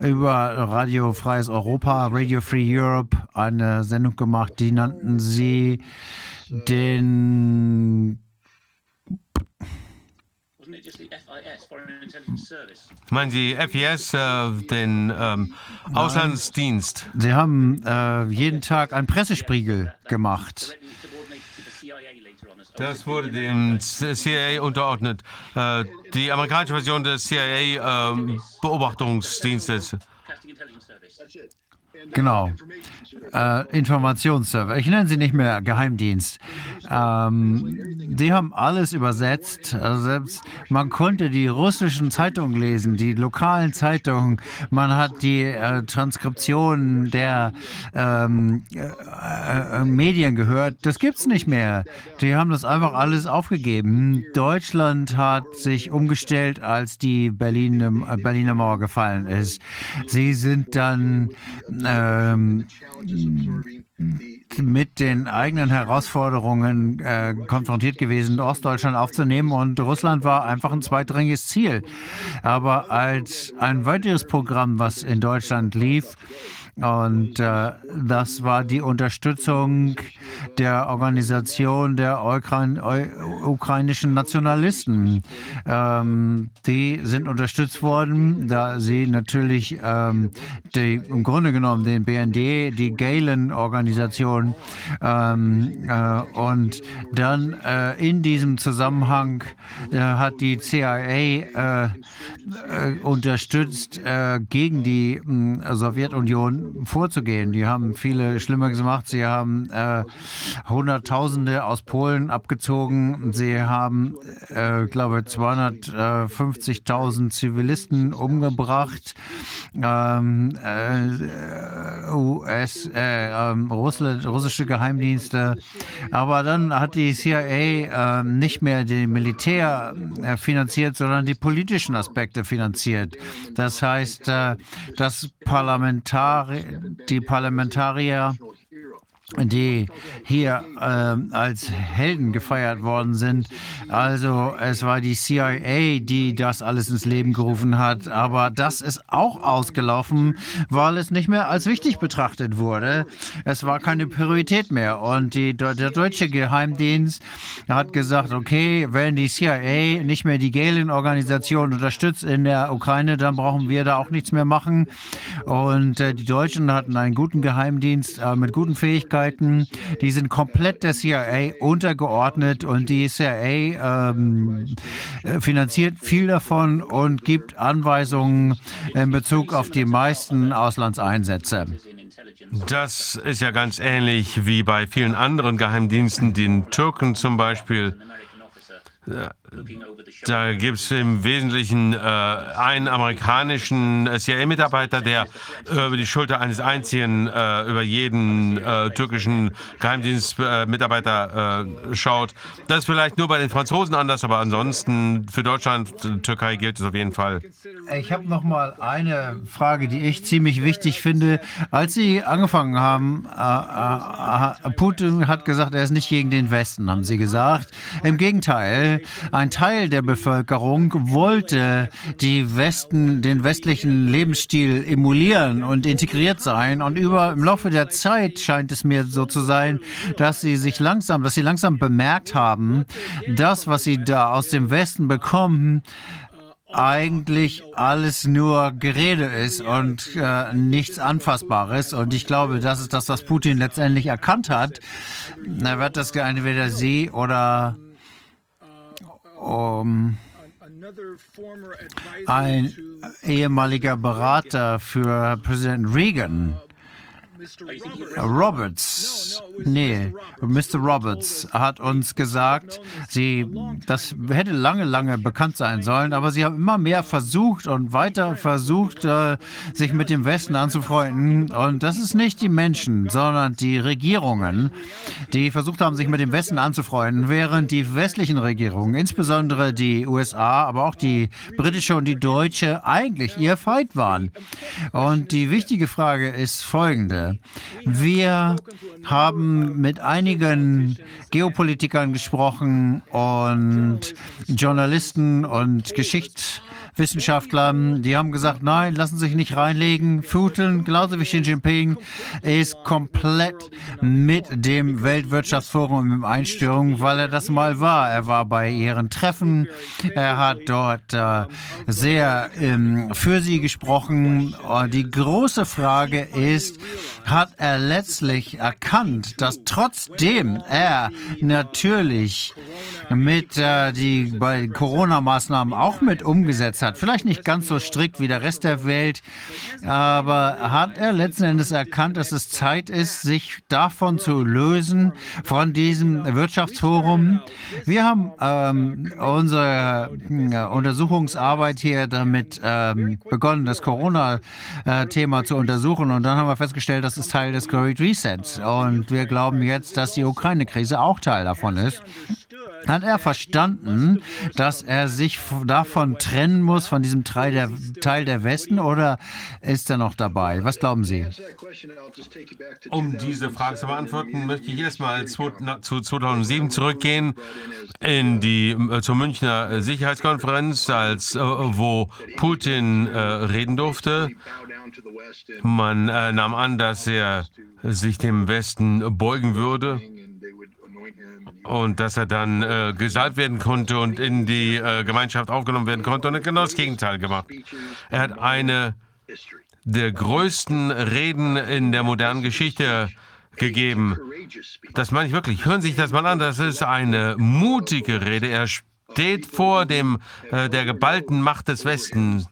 über Radio Freies Europa, Radio Free Europe, eine Sendung gemacht, die nannten sie den Meinen Sie FIS, äh, den ähm, Auslandsdienst? Sie haben äh, jeden Tag einen Pressespiegel gemacht. Das wurde dem CIA unterordnet. Äh, die amerikanische Version des CIA-Beobachtungsdienstes. Ähm, Genau. Äh, Informationsserver. Ich nenne sie nicht mehr Geheimdienst. Ähm, die haben alles übersetzt. Also selbst man konnte die russischen Zeitungen lesen, die lokalen Zeitungen. Man hat die äh, Transkriptionen der ähm, äh, äh Medien gehört. Das gibt's nicht mehr. Die haben das einfach alles aufgegeben. Deutschland hat sich umgestellt, als die Berlin, äh, Berliner Mauer gefallen ist. Sie sind dann ähm, mit den eigenen Herausforderungen äh, konfrontiert gewesen, Ostdeutschland aufzunehmen und Russland war einfach ein zweitrangiges Ziel. Aber als ein weiteres Programm, was in Deutschland lief, und äh, das war die Unterstützung der Organisation der Ukrain ukrainischen Nationalisten. Ähm, die sind unterstützt worden, da sie natürlich ähm, die, im Grunde genommen den BND, die Galen-Organisation ähm, äh, und dann äh, in diesem Zusammenhang äh, hat die CIA äh, äh, unterstützt gegen die Sowjetunion vorzugehen. Die haben viele Schlimmer gemacht. Sie haben äh, Hunderttausende aus Polen abgezogen. Sie haben, äh, glaube 250.000 Zivilisten umgebracht. Ähm, äh, US, äh, ähm, Russland, russische Geheimdienste. Aber dann hat die CIA äh, nicht mehr den Militär äh, finanziert, sondern die politischen Aspekte finanziert. Das heißt, äh, das Parlamentari die Parlamentarier die hier äh, als Helden gefeiert worden sind. Also es war die CIA, die das alles ins Leben gerufen hat. Aber das ist auch ausgelaufen, weil es nicht mehr als wichtig betrachtet wurde. Es war keine Priorität mehr. Und die, der deutsche Geheimdienst hat gesagt, okay, wenn die CIA nicht mehr die Gehlen-Organisation unterstützt in der Ukraine, dann brauchen wir da auch nichts mehr machen. Und äh, die Deutschen hatten einen guten Geheimdienst äh, mit guten Fähigkeiten Möglichkeiten. Die sind komplett der CIA untergeordnet und die CIA ähm, äh, finanziert viel davon und gibt Anweisungen in Bezug auf die meisten Auslandseinsätze. Das ist ja ganz ähnlich wie bei vielen anderen Geheimdiensten, den Türken zum Beispiel. Da gibt es im Wesentlichen äh, einen amerikanischen CIA-Mitarbeiter, der äh, über die Schulter eines einzigen äh, über jeden äh, türkischen Geheimdienstmitarbeiter äh, schaut. Das ist vielleicht nur bei den Franzosen anders, aber ansonsten für Deutschland, Türkei gilt es auf jeden Fall. Ich habe noch mal eine Frage, die ich ziemlich wichtig finde. Als Sie angefangen haben, äh, Putin hat gesagt, er ist nicht gegen den Westen, haben Sie gesagt. Im Gegenteil, ein Teil der Bevölkerung wollte die Westen, den westlichen Lebensstil emulieren und integriert sein. Und über im Laufe der Zeit scheint es mir so zu sein, dass sie sich langsam, dass sie langsam bemerkt haben, das, was sie da aus dem Westen bekommen, eigentlich alles nur Gerede ist und äh, nichts Anfassbares. Und ich glaube, das ist das, was Putin letztendlich erkannt hat. Er wird das entweder sie oder um, ein ehemaliger Berater für Präsident Reagan Roberts, nee, Mr. Roberts hat uns gesagt, sie, das hätte lange, lange bekannt sein sollen, aber sie haben immer mehr versucht und weiter versucht, äh, sich mit dem Westen anzufreunden. Und das ist nicht die Menschen, sondern die Regierungen, die versucht haben, sich mit dem Westen anzufreunden, während die westlichen Regierungen, insbesondere die USA, aber auch die britische und die deutsche, eigentlich ihr Feind waren. Und die wichtige Frage ist folgende. Wir haben mit einigen Geopolitikern gesprochen und Journalisten und Geschichts Wissenschaftler, die haben gesagt, nein, lassen sich nicht reinlegen. Putin, genauso wie Xi Jinping, ist komplett mit dem Weltwirtschaftsforum im Einstörung, weil er das mal war. Er war bei ihren Treffen, er hat dort äh, sehr ähm, für sie gesprochen. Und die große Frage ist, hat er letztlich erkannt, dass trotzdem er natürlich mit äh, die bei Corona-Maßnahmen auch mit umgesetzt hat, vielleicht nicht ganz so strikt wie der Rest der Welt, aber hat er letzten Endes erkannt, dass es Zeit ist, sich davon zu lösen, von diesem Wirtschaftsforum. Wir haben ähm, unsere äh, Untersuchungsarbeit hier damit ähm, begonnen, das Corona-Thema zu untersuchen und dann haben wir festgestellt, das ist Teil des Great Resets und wir glauben jetzt, dass die Ukraine-Krise auch Teil davon ist. Hat er verstanden, dass er sich davon trennen muss, von diesem Teil der, Teil der Westen, oder ist er noch dabei? Was glauben Sie? Um diese Frage zu beantworten, möchte ich erstmal zu, zu 2007 zurückgehen in die äh, zur Münchner Sicherheitskonferenz, als äh, wo Putin äh, reden durfte. Man äh, nahm an, dass er sich dem Westen beugen würde und dass er dann äh, gesalbt werden konnte und in die äh, Gemeinschaft aufgenommen werden konnte und hat genau das Gegenteil gemacht. Er hat eine der größten Reden in der modernen Geschichte gegeben. Das meine ich wirklich. Hören Sie sich das mal an. Das ist eine mutige Rede. Er steht vor dem, äh, der geballten Macht des Westens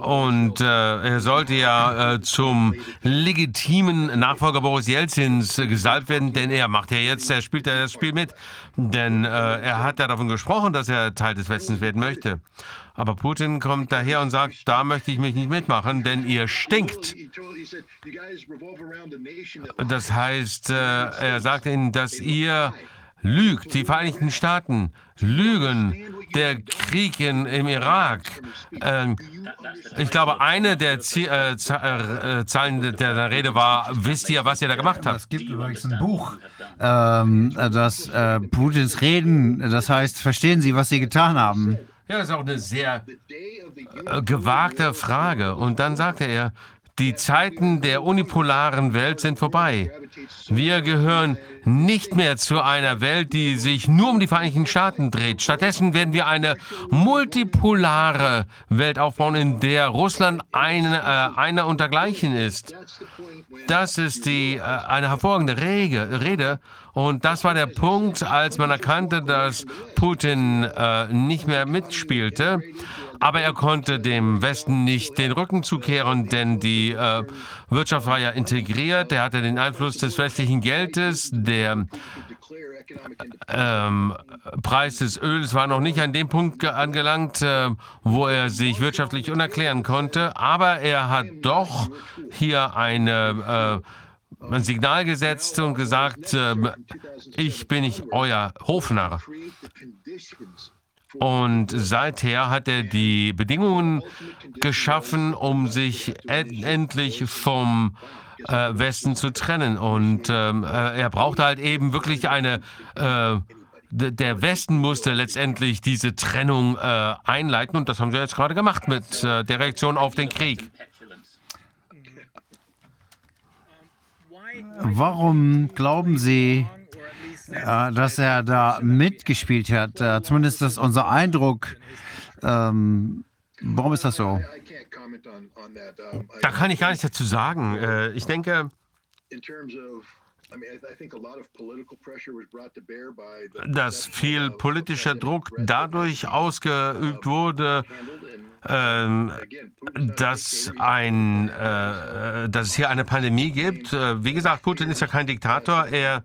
und äh, er sollte ja äh, zum legitimen Nachfolger Boris Jelzins äh, gesalbt werden, denn er macht ja jetzt, er spielt ja das Spiel mit, denn äh, er hat ja davon gesprochen, dass er Teil des Westens werden möchte. Aber Putin kommt daher und sagt, da möchte ich mich nicht mitmachen, denn ihr stinkt. Das heißt, äh, er sagt ihnen, dass ihr lügt. Die Vereinigten Staaten lügen. Der Krieg in, im Irak. Ähm, ich glaube, eine der Zie äh, äh, Zahlen der, der, Rede war, wisst ihr, was ihr da gemacht habt? Es gibt übrigens ein Buch, ähm, das äh, Putins Reden, das heißt, verstehen Sie, was Sie getan haben? Ja, das ist auch eine sehr äh, gewagte Frage. Und dann sagte er, die Zeiten der unipolaren Welt sind vorbei. Wir gehören nicht mehr zu einer Welt, die sich nur um die Vereinigten Staaten dreht. Stattdessen werden wir eine multipolare Welt aufbauen, in der Russland ein, äh, einer untergleichen ist. Das ist die, äh, eine hervorragende Rege, Rede. Und das war der Punkt, als man erkannte, dass Putin äh, nicht mehr mitspielte. Aber er konnte dem Westen nicht den Rücken zukehren, denn die äh, Wirtschaft war ja integriert. Er hatte den Einfluss des westlichen Geldes. Der ähm, Preis des Öls war noch nicht an dem Punkt angelangt, äh, wo er sich wirtschaftlich unerklären konnte. Aber er hat doch hier eine äh, ein Signal gesetzt und gesagt, äh, ich bin nicht euer Hofnarr. Und seither hat er die Bedingungen geschaffen, um sich endlich vom äh, Westen zu trennen. Und ähm, äh, er brauchte halt eben wirklich eine äh, der Westen musste letztendlich diese Trennung äh, einleiten und das haben sie jetzt gerade gemacht mit äh, der Reaktion auf den Krieg. Warum glauben Sie, dass er da mitgespielt hat. Äh, zumindest ist unser Eindruck. Ähm, warum ist das so? Da kann ich gar nichts dazu sagen. Äh, ich denke, dass viel politischer Druck dadurch ausgeübt wurde, ähm, dass, ein, äh, dass es hier eine Pandemie gibt. Äh, wie gesagt, Putin ist ja kein Diktator. Er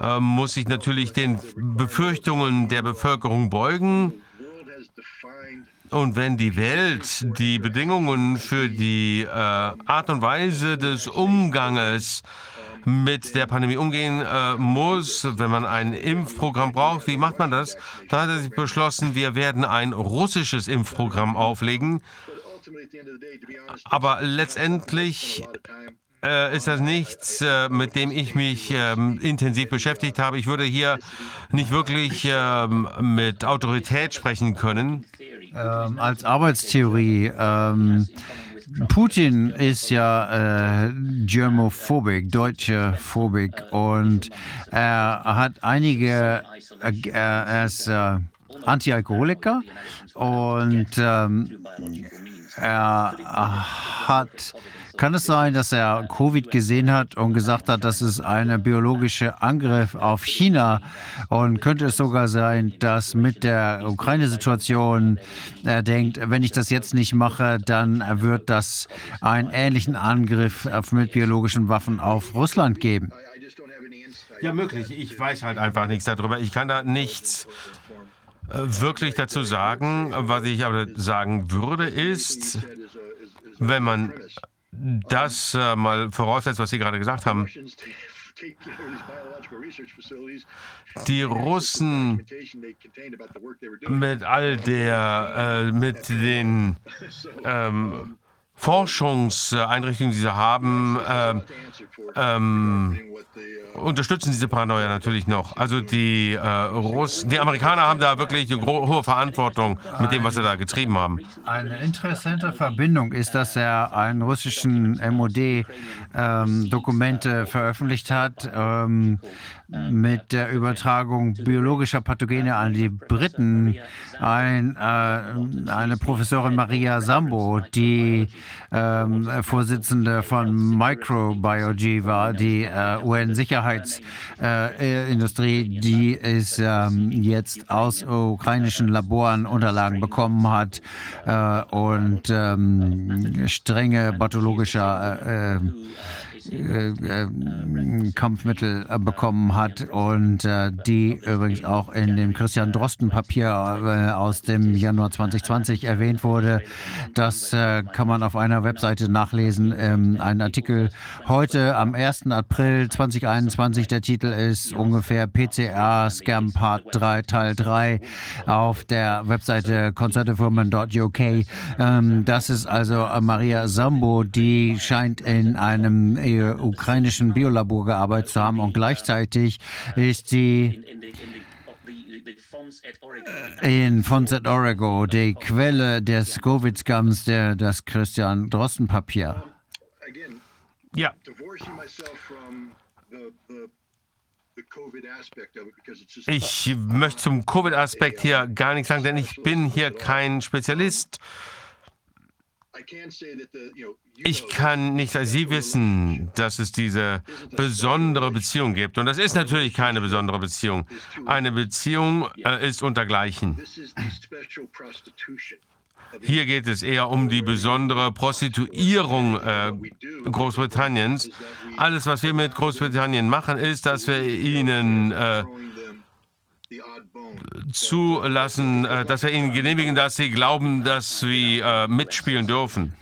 äh, muss sich natürlich den Befürchtungen der Bevölkerung beugen. Und wenn die Welt die Bedingungen für die äh, Art und Weise des Umganges mit der Pandemie umgehen äh, muss, wenn man ein Impfprogramm braucht, wie macht man das? Da hat er sich beschlossen, wir werden ein russisches Impfprogramm auflegen. Aber letztendlich äh, ist das nichts, äh, mit dem ich mich ähm, intensiv beschäftigt habe. Ich würde hier nicht wirklich ähm, mit Autorität sprechen können. Ähm, als Arbeitstheorie. Ähm, Putin ist ja äh, deutsche Phobik und er hat einige, äh, er ist äh, Antialkoholiker und ähm, er hat kann es sein, dass er Covid gesehen hat und gesagt hat, das ist ein biologischer Angriff auf China? Und könnte es sogar sein, dass mit der Ukraine-Situation er denkt, wenn ich das jetzt nicht mache, dann wird das einen ähnlichen Angriff mit biologischen Waffen auf Russland geben? Ja, möglich. Ich weiß halt einfach nichts darüber. Ich kann da nichts äh, wirklich dazu sagen. Was ich aber sagen würde, ist, wenn man das äh, mal voraussetzt, was Sie gerade gesagt haben. Die Russen mit all der, äh, mit den ähm, Forschungseinrichtungen, die sie haben, äh, ähm, unterstützen diese Paranoia natürlich noch. Also die äh, Russen, die Amerikaner haben da wirklich eine hohe Verantwortung mit dem, was sie da getrieben haben. Eine interessante Verbindung ist, dass er einen russischen MOD ähm, veröffentlicht hat. Mit der Übertragung biologischer Pathogene an die Briten. Ein, äh, eine Professorin Maria Sambo, die ähm, Vorsitzende von Microbiology war, die äh, UN-Sicherheitsindustrie, äh, die ist ähm, jetzt aus ukrainischen Laboren Unterlagen bekommen hat äh, und ähm, strenge pathologischer äh, äh, Kampfmittel äh, bekommen hat und die übrigens auch in dem Christian Drosten Papier aus dem Januar 2020 erwähnt wurde. Das kann man auf einer Webseite nachlesen. Ähm, ein Artikel heute am 1. April 2021. Der Titel ist ungefähr PCR Scam Part 3 Teil 3 auf der Webseite conservativewoman.uk. Ähm, das ist also Maria Sambo, die scheint in einem ukrainischen Biolabor gearbeitet zu haben und gleichzeitig ist sie in Fonset Orego, die Quelle des Covid-Scams, das Christian Drosten-Papier. Ja, ich möchte zum Covid-Aspekt hier gar nichts sagen, denn ich bin hier kein Spezialist. Ich kann nicht als Sie wissen, dass es diese besondere Beziehung gibt. Und das ist natürlich keine besondere Beziehung. Eine Beziehung äh, ist untergleichen. Hier geht es eher um die besondere Prostituierung äh, Großbritanniens. Alles, was wir mit Großbritannien machen, ist, dass wir ihnen äh, zulassen, äh, dass wir ihnen genehmigen, dass sie glauben, dass sie äh, mitspielen dürfen.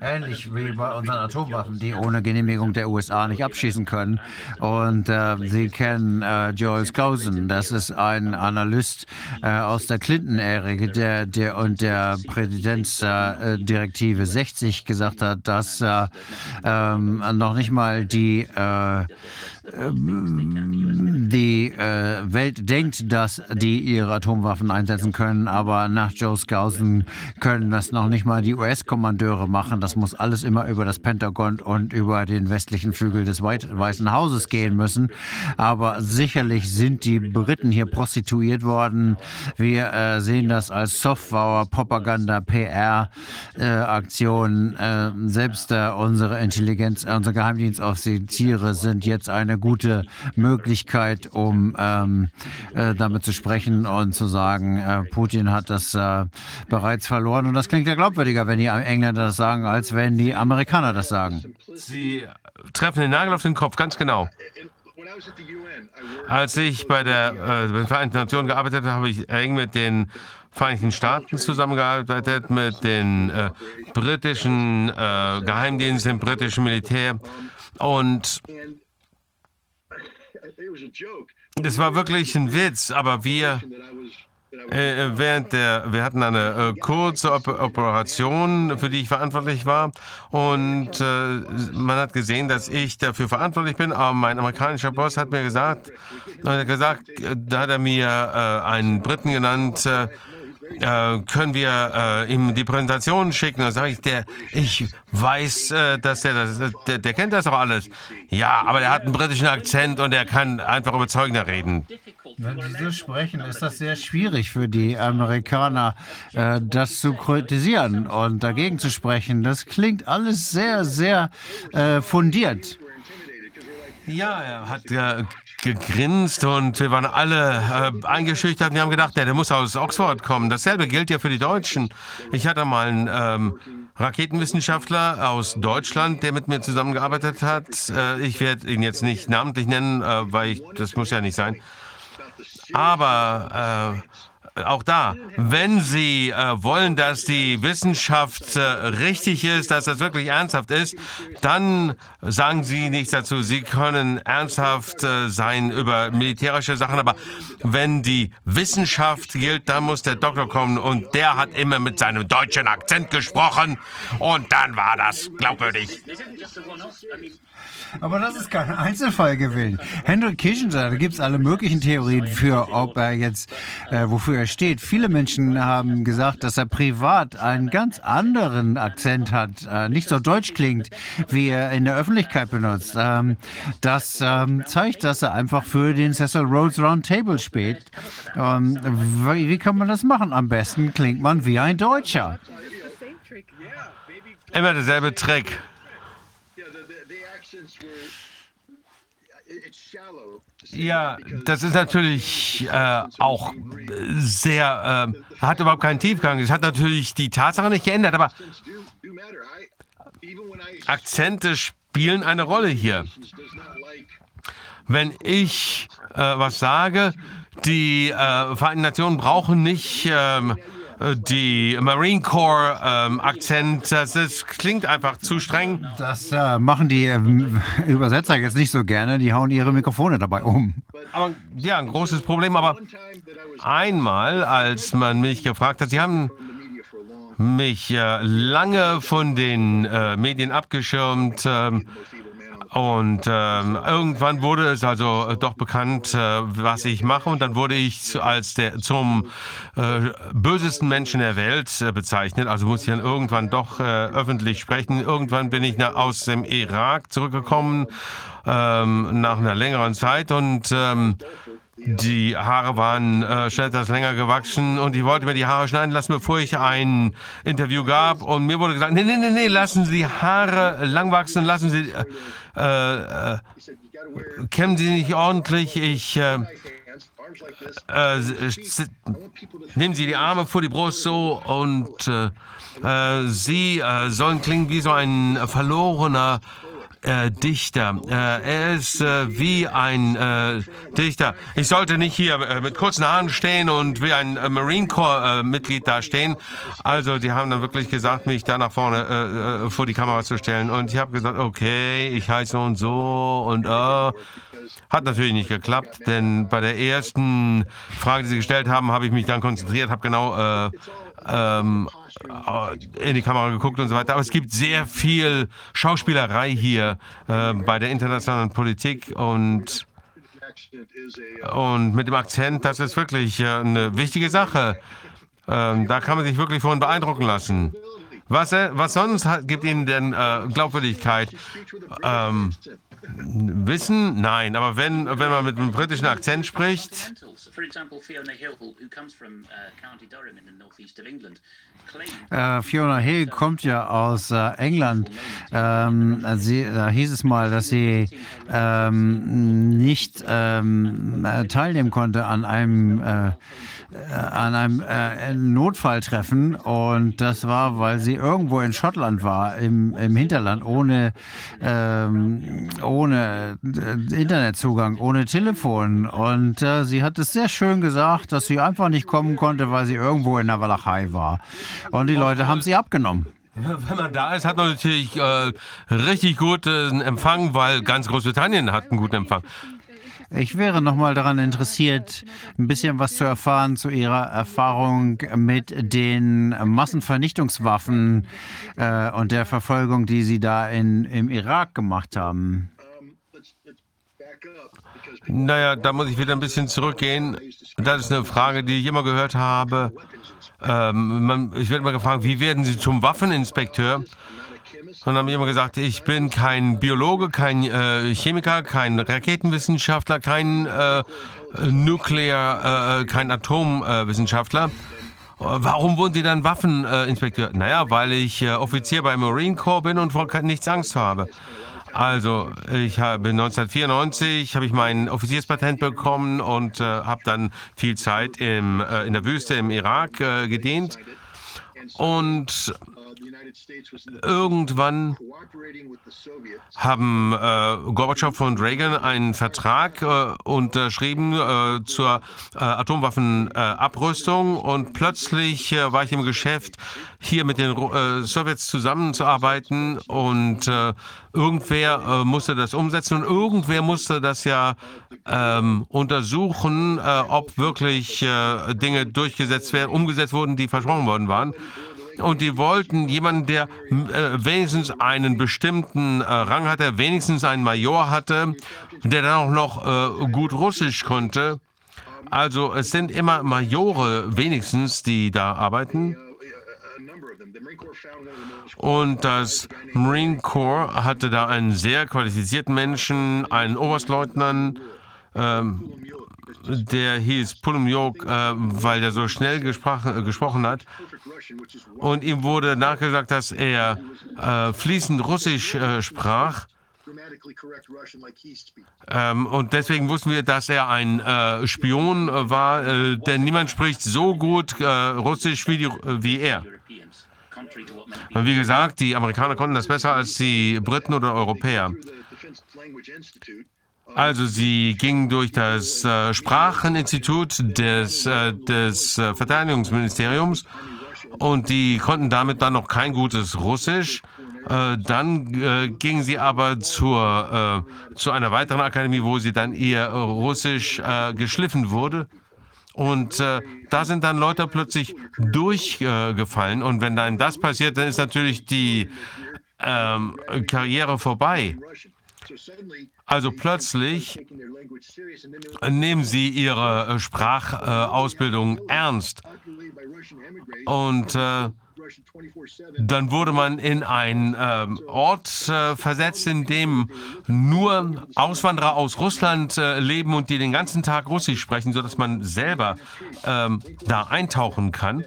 Ähnlich wie bei unseren Atomwaffen, die ohne Genehmigung der USA nicht abschießen können. Und äh, Sie kennen äh, Joel Skousen, das ist ein Analyst äh, aus der Clinton-Ära, der, der und der Präsidentsdirektive 60 gesagt hat, dass äh, ähm, noch nicht mal die die äh, Welt denkt, dass die ihre Atomwaffen einsetzen können, aber nach Joe Skousen können das noch nicht mal die US-Kommandeure machen. Das muss alles immer über das Pentagon und über den westlichen Flügel des Weißen Hauses gehen müssen. Aber sicherlich sind die Briten hier prostituiert worden. Wir äh, sehen das als Software, Propaganda, PR-Aktion. Äh, selbst äh, unsere Intelligenz, unsere Geheimdienstoffiziere sind jetzt eine gute Möglichkeit, um ähm, äh, damit zu sprechen und zu sagen, äh, Putin hat das äh, bereits verloren. Und das klingt ja glaubwürdiger, wenn die Engländer das sagen, als wenn die Amerikaner das sagen. Sie treffen den Nagel auf den Kopf, ganz genau. Als ich bei der äh, Vereinten Nationen gearbeitet habe, habe ich eng mit den Vereinigten Staaten zusammengearbeitet, mit den äh, britischen äh, Geheimdiensten, dem britischen Militär. Und das war wirklich ein Witz, aber wir äh, während der, wir hatten eine äh, kurze Op Operation, für die ich verantwortlich war. Und äh, man hat gesehen, dass ich dafür verantwortlich bin. Aber mein amerikanischer Boss hat mir gesagt, hat gesagt da hat er mir äh, einen Briten genannt, äh, äh, können wir äh, ihm die Präsentation schicken? Dann sage ich, der, ich weiß, äh, dass der, das, der, der kennt das doch alles. Ja, aber der hat einen britischen Akzent und er kann einfach überzeugender reden. Wenn Sie so sprechen, ist das sehr schwierig für die Amerikaner, äh, das zu kritisieren und dagegen zu sprechen. Das klingt alles sehr, sehr äh, fundiert. Ja, er hat ja gegrinst und wir waren alle äh, eingeschüchtert wir haben gedacht, der, der muss aus Oxford kommen. Dasselbe gilt ja für die Deutschen. Ich hatte mal einen ähm, Raketenwissenschaftler aus Deutschland, der mit mir zusammengearbeitet hat. Äh, ich werde ihn jetzt nicht namentlich nennen, äh, weil ich, das muss ja nicht sein. Aber äh, auch da, wenn Sie äh, wollen, dass die Wissenschaft äh, richtig ist, dass das wirklich ernsthaft ist, dann sagen Sie nichts dazu. Sie können ernsthaft äh, sein über militärische Sachen, aber wenn die Wissenschaft gilt, dann muss der Doktor kommen und der hat immer mit seinem deutschen Akzent gesprochen und dann war das glaubwürdig. Aber das ist kein Einzelfall gewesen. Henry Kissinger, da gibt es alle möglichen Theorien für, ob er jetzt, äh, wofür er steht. Viele Menschen haben gesagt, dass er privat einen ganz anderen Akzent hat, äh, nicht so deutsch klingt, wie er in der Öffentlichkeit benutzt. Ähm, das ähm, zeigt, dass er einfach für den Cecil Rhodes Round Table spielt. Ähm, wie, wie kann man das machen? Am besten klingt man wie ein Deutscher. Immer derselbe Trick. Ja, das ist natürlich äh, auch sehr, äh, hat überhaupt keinen Tiefgang. Es hat natürlich die Tatsache nicht geändert, aber Akzente spielen eine Rolle hier. Wenn ich äh, was sage, die äh, Vereinten Nationen brauchen nicht ähm, die Marine Corps ähm, Akzent, das, das, klingt einfach zu streng. Das äh, machen die ähm, Übersetzer jetzt nicht so gerne, die hauen ihre Mikrofone dabei um. Aber ja, ein großes Problem. Aber einmal, als man mich gefragt hat, sie haben mich äh, lange von den äh, Medien abgeschirmt. Und ähm, irgendwann wurde es also äh, doch bekannt, äh, was ich mache. Und dann wurde ich als der zum äh, bösesten Menschen der Welt äh, bezeichnet. Also muss ich dann irgendwann doch äh, öffentlich sprechen. Irgendwann bin ich nach, aus dem Irak zurückgekommen ähm, nach einer längeren Zeit und ähm, die Haare waren äh, etwas länger gewachsen und ich wollte mir die Haare schneiden lassen, bevor ich ein Interview gab. Und mir wurde gesagt, nee, nee, nee, nee, lassen Sie die Haare lang wachsen, lassen Sie, äh, äh, kämmen Sie nicht ordentlich. Ich, äh, äh, nehmen Sie die Arme vor die Brust so und äh, äh, Sie äh, sollen klingen wie so ein verlorener äh, Dichter. Äh, er ist äh, wie ein äh, Dichter. Ich sollte nicht hier äh, mit kurzen Haaren stehen und wie ein äh, Marine Corps Mitglied da stehen. Also die haben dann wirklich gesagt, mich da nach vorne vor die Kamera zu stellen. Und ich habe gesagt, okay, ich heiße und so und äh, hat natürlich nicht geklappt, denn bei der ersten Frage, die Sie gestellt haben, habe ich mich dann konzentriert, habe genau äh, ähm, äh, in die Kamera geguckt und so weiter. Aber es gibt sehr viel Schauspielerei hier äh, bei der internationalen Politik und und mit dem Akzent, das ist wirklich äh, eine wichtige Sache. Ähm, da kann man sich wirklich von beeindrucken lassen. Was, äh, was sonst hat, gibt Ihnen denn äh, Glaubwürdigkeit? Ähm, Wissen? Nein, aber wenn, wenn man mit einem britischen Akzent spricht. Uh, Fiona Hill kommt ja aus äh, England. Ähm, sie, da hieß es mal, dass sie ähm, nicht ähm, teilnehmen konnte an einem äh, äh, an einem äh, Notfalltreffen und das war, weil sie irgendwo in Schottland war, im, im Hinterland, ohne, ähm, ohne äh, Internetzugang, ohne Telefon. Und äh, sie hat es sehr schön gesagt, dass sie einfach nicht kommen konnte, weil sie irgendwo in der Walachei war. Und die Leute haben sie abgenommen. Wenn man da ist, hat man natürlich äh, richtig guten Empfang, weil ganz Großbritannien hat einen guten Empfang. Ich wäre noch mal daran interessiert, ein bisschen was zu erfahren zu Ihrer Erfahrung mit den Massenvernichtungswaffen äh, und der Verfolgung, die Sie da in, im Irak gemacht haben. Naja, da muss ich wieder ein bisschen zurückgehen. Das ist eine Frage, die ich immer gehört habe. Ähm, man, ich werde immer gefragt, wie werden Sie zum Waffeninspekteur? Und haben immer gesagt, ich bin kein Biologe, kein äh, Chemiker, kein Raketenwissenschaftler, kein äh, Nuklear, äh, kein Atomwissenschaftler. Warum wurden Sie dann Waffeninspekteur? naja, weil ich äh, Offizier beim Marine Corps bin und vor nichts Angst habe. Also, ich habe 1994 habe ich mein Offizierspatent bekommen und äh, habe dann viel Zeit im, äh, in der Wüste im Irak äh, gedient. Und Irgendwann haben äh, Gorbatschow und Reagan einen Vertrag äh, unterschrieben äh, zur äh, Atomwaffenabrüstung und plötzlich äh, war ich im Geschäft, hier mit den äh, Sowjets zusammenzuarbeiten und irgendwer musste das umsetzen und irgendwer musste das ja ähm, untersuchen, ob wirklich Dinge durchgesetzt werden, umgesetzt wurden, die versprochen worden waren. Und die wollten jemanden, der äh, wenigstens einen bestimmten äh, Rang hatte, wenigstens einen Major hatte, der dann auch noch äh, gut Russisch konnte. Also es sind immer Majore wenigstens, die da arbeiten. Und das Marine Corps hatte da einen sehr qualifizierten Menschen, einen Oberstleutnant, ähm, der hieß Pulumjok, äh, weil er so schnell gesprochen, äh, gesprochen hat. Und ihm wurde nachgesagt, dass er äh, fließend Russisch äh, sprach. Ähm, und deswegen wussten wir, dass er ein äh, Spion äh, war, denn niemand spricht so gut Russisch wie, die, wie er. Und wie gesagt, die Amerikaner konnten das besser als die Briten oder Europäer. Also sie gingen durch das äh, Spracheninstitut des, äh, des äh, Verteidigungsministeriums und die konnten damit dann noch kein gutes Russisch. Äh, dann äh, gingen sie aber zur, äh, zu einer weiteren Akademie, wo sie dann ihr Russisch äh, geschliffen wurde. Und äh, da sind dann Leute plötzlich durchgefallen. und wenn dann das passiert, dann ist natürlich die ähm, Karriere vorbei. Also plötzlich nehmen sie ihre Sprachausbildung ernst. Und äh, dann wurde man in einen äh, Ort äh, versetzt, in dem nur Auswanderer aus Russland äh, leben und die den ganzen Tag Russisch sprechen, sodass man selber ähm, da eintauchen kann.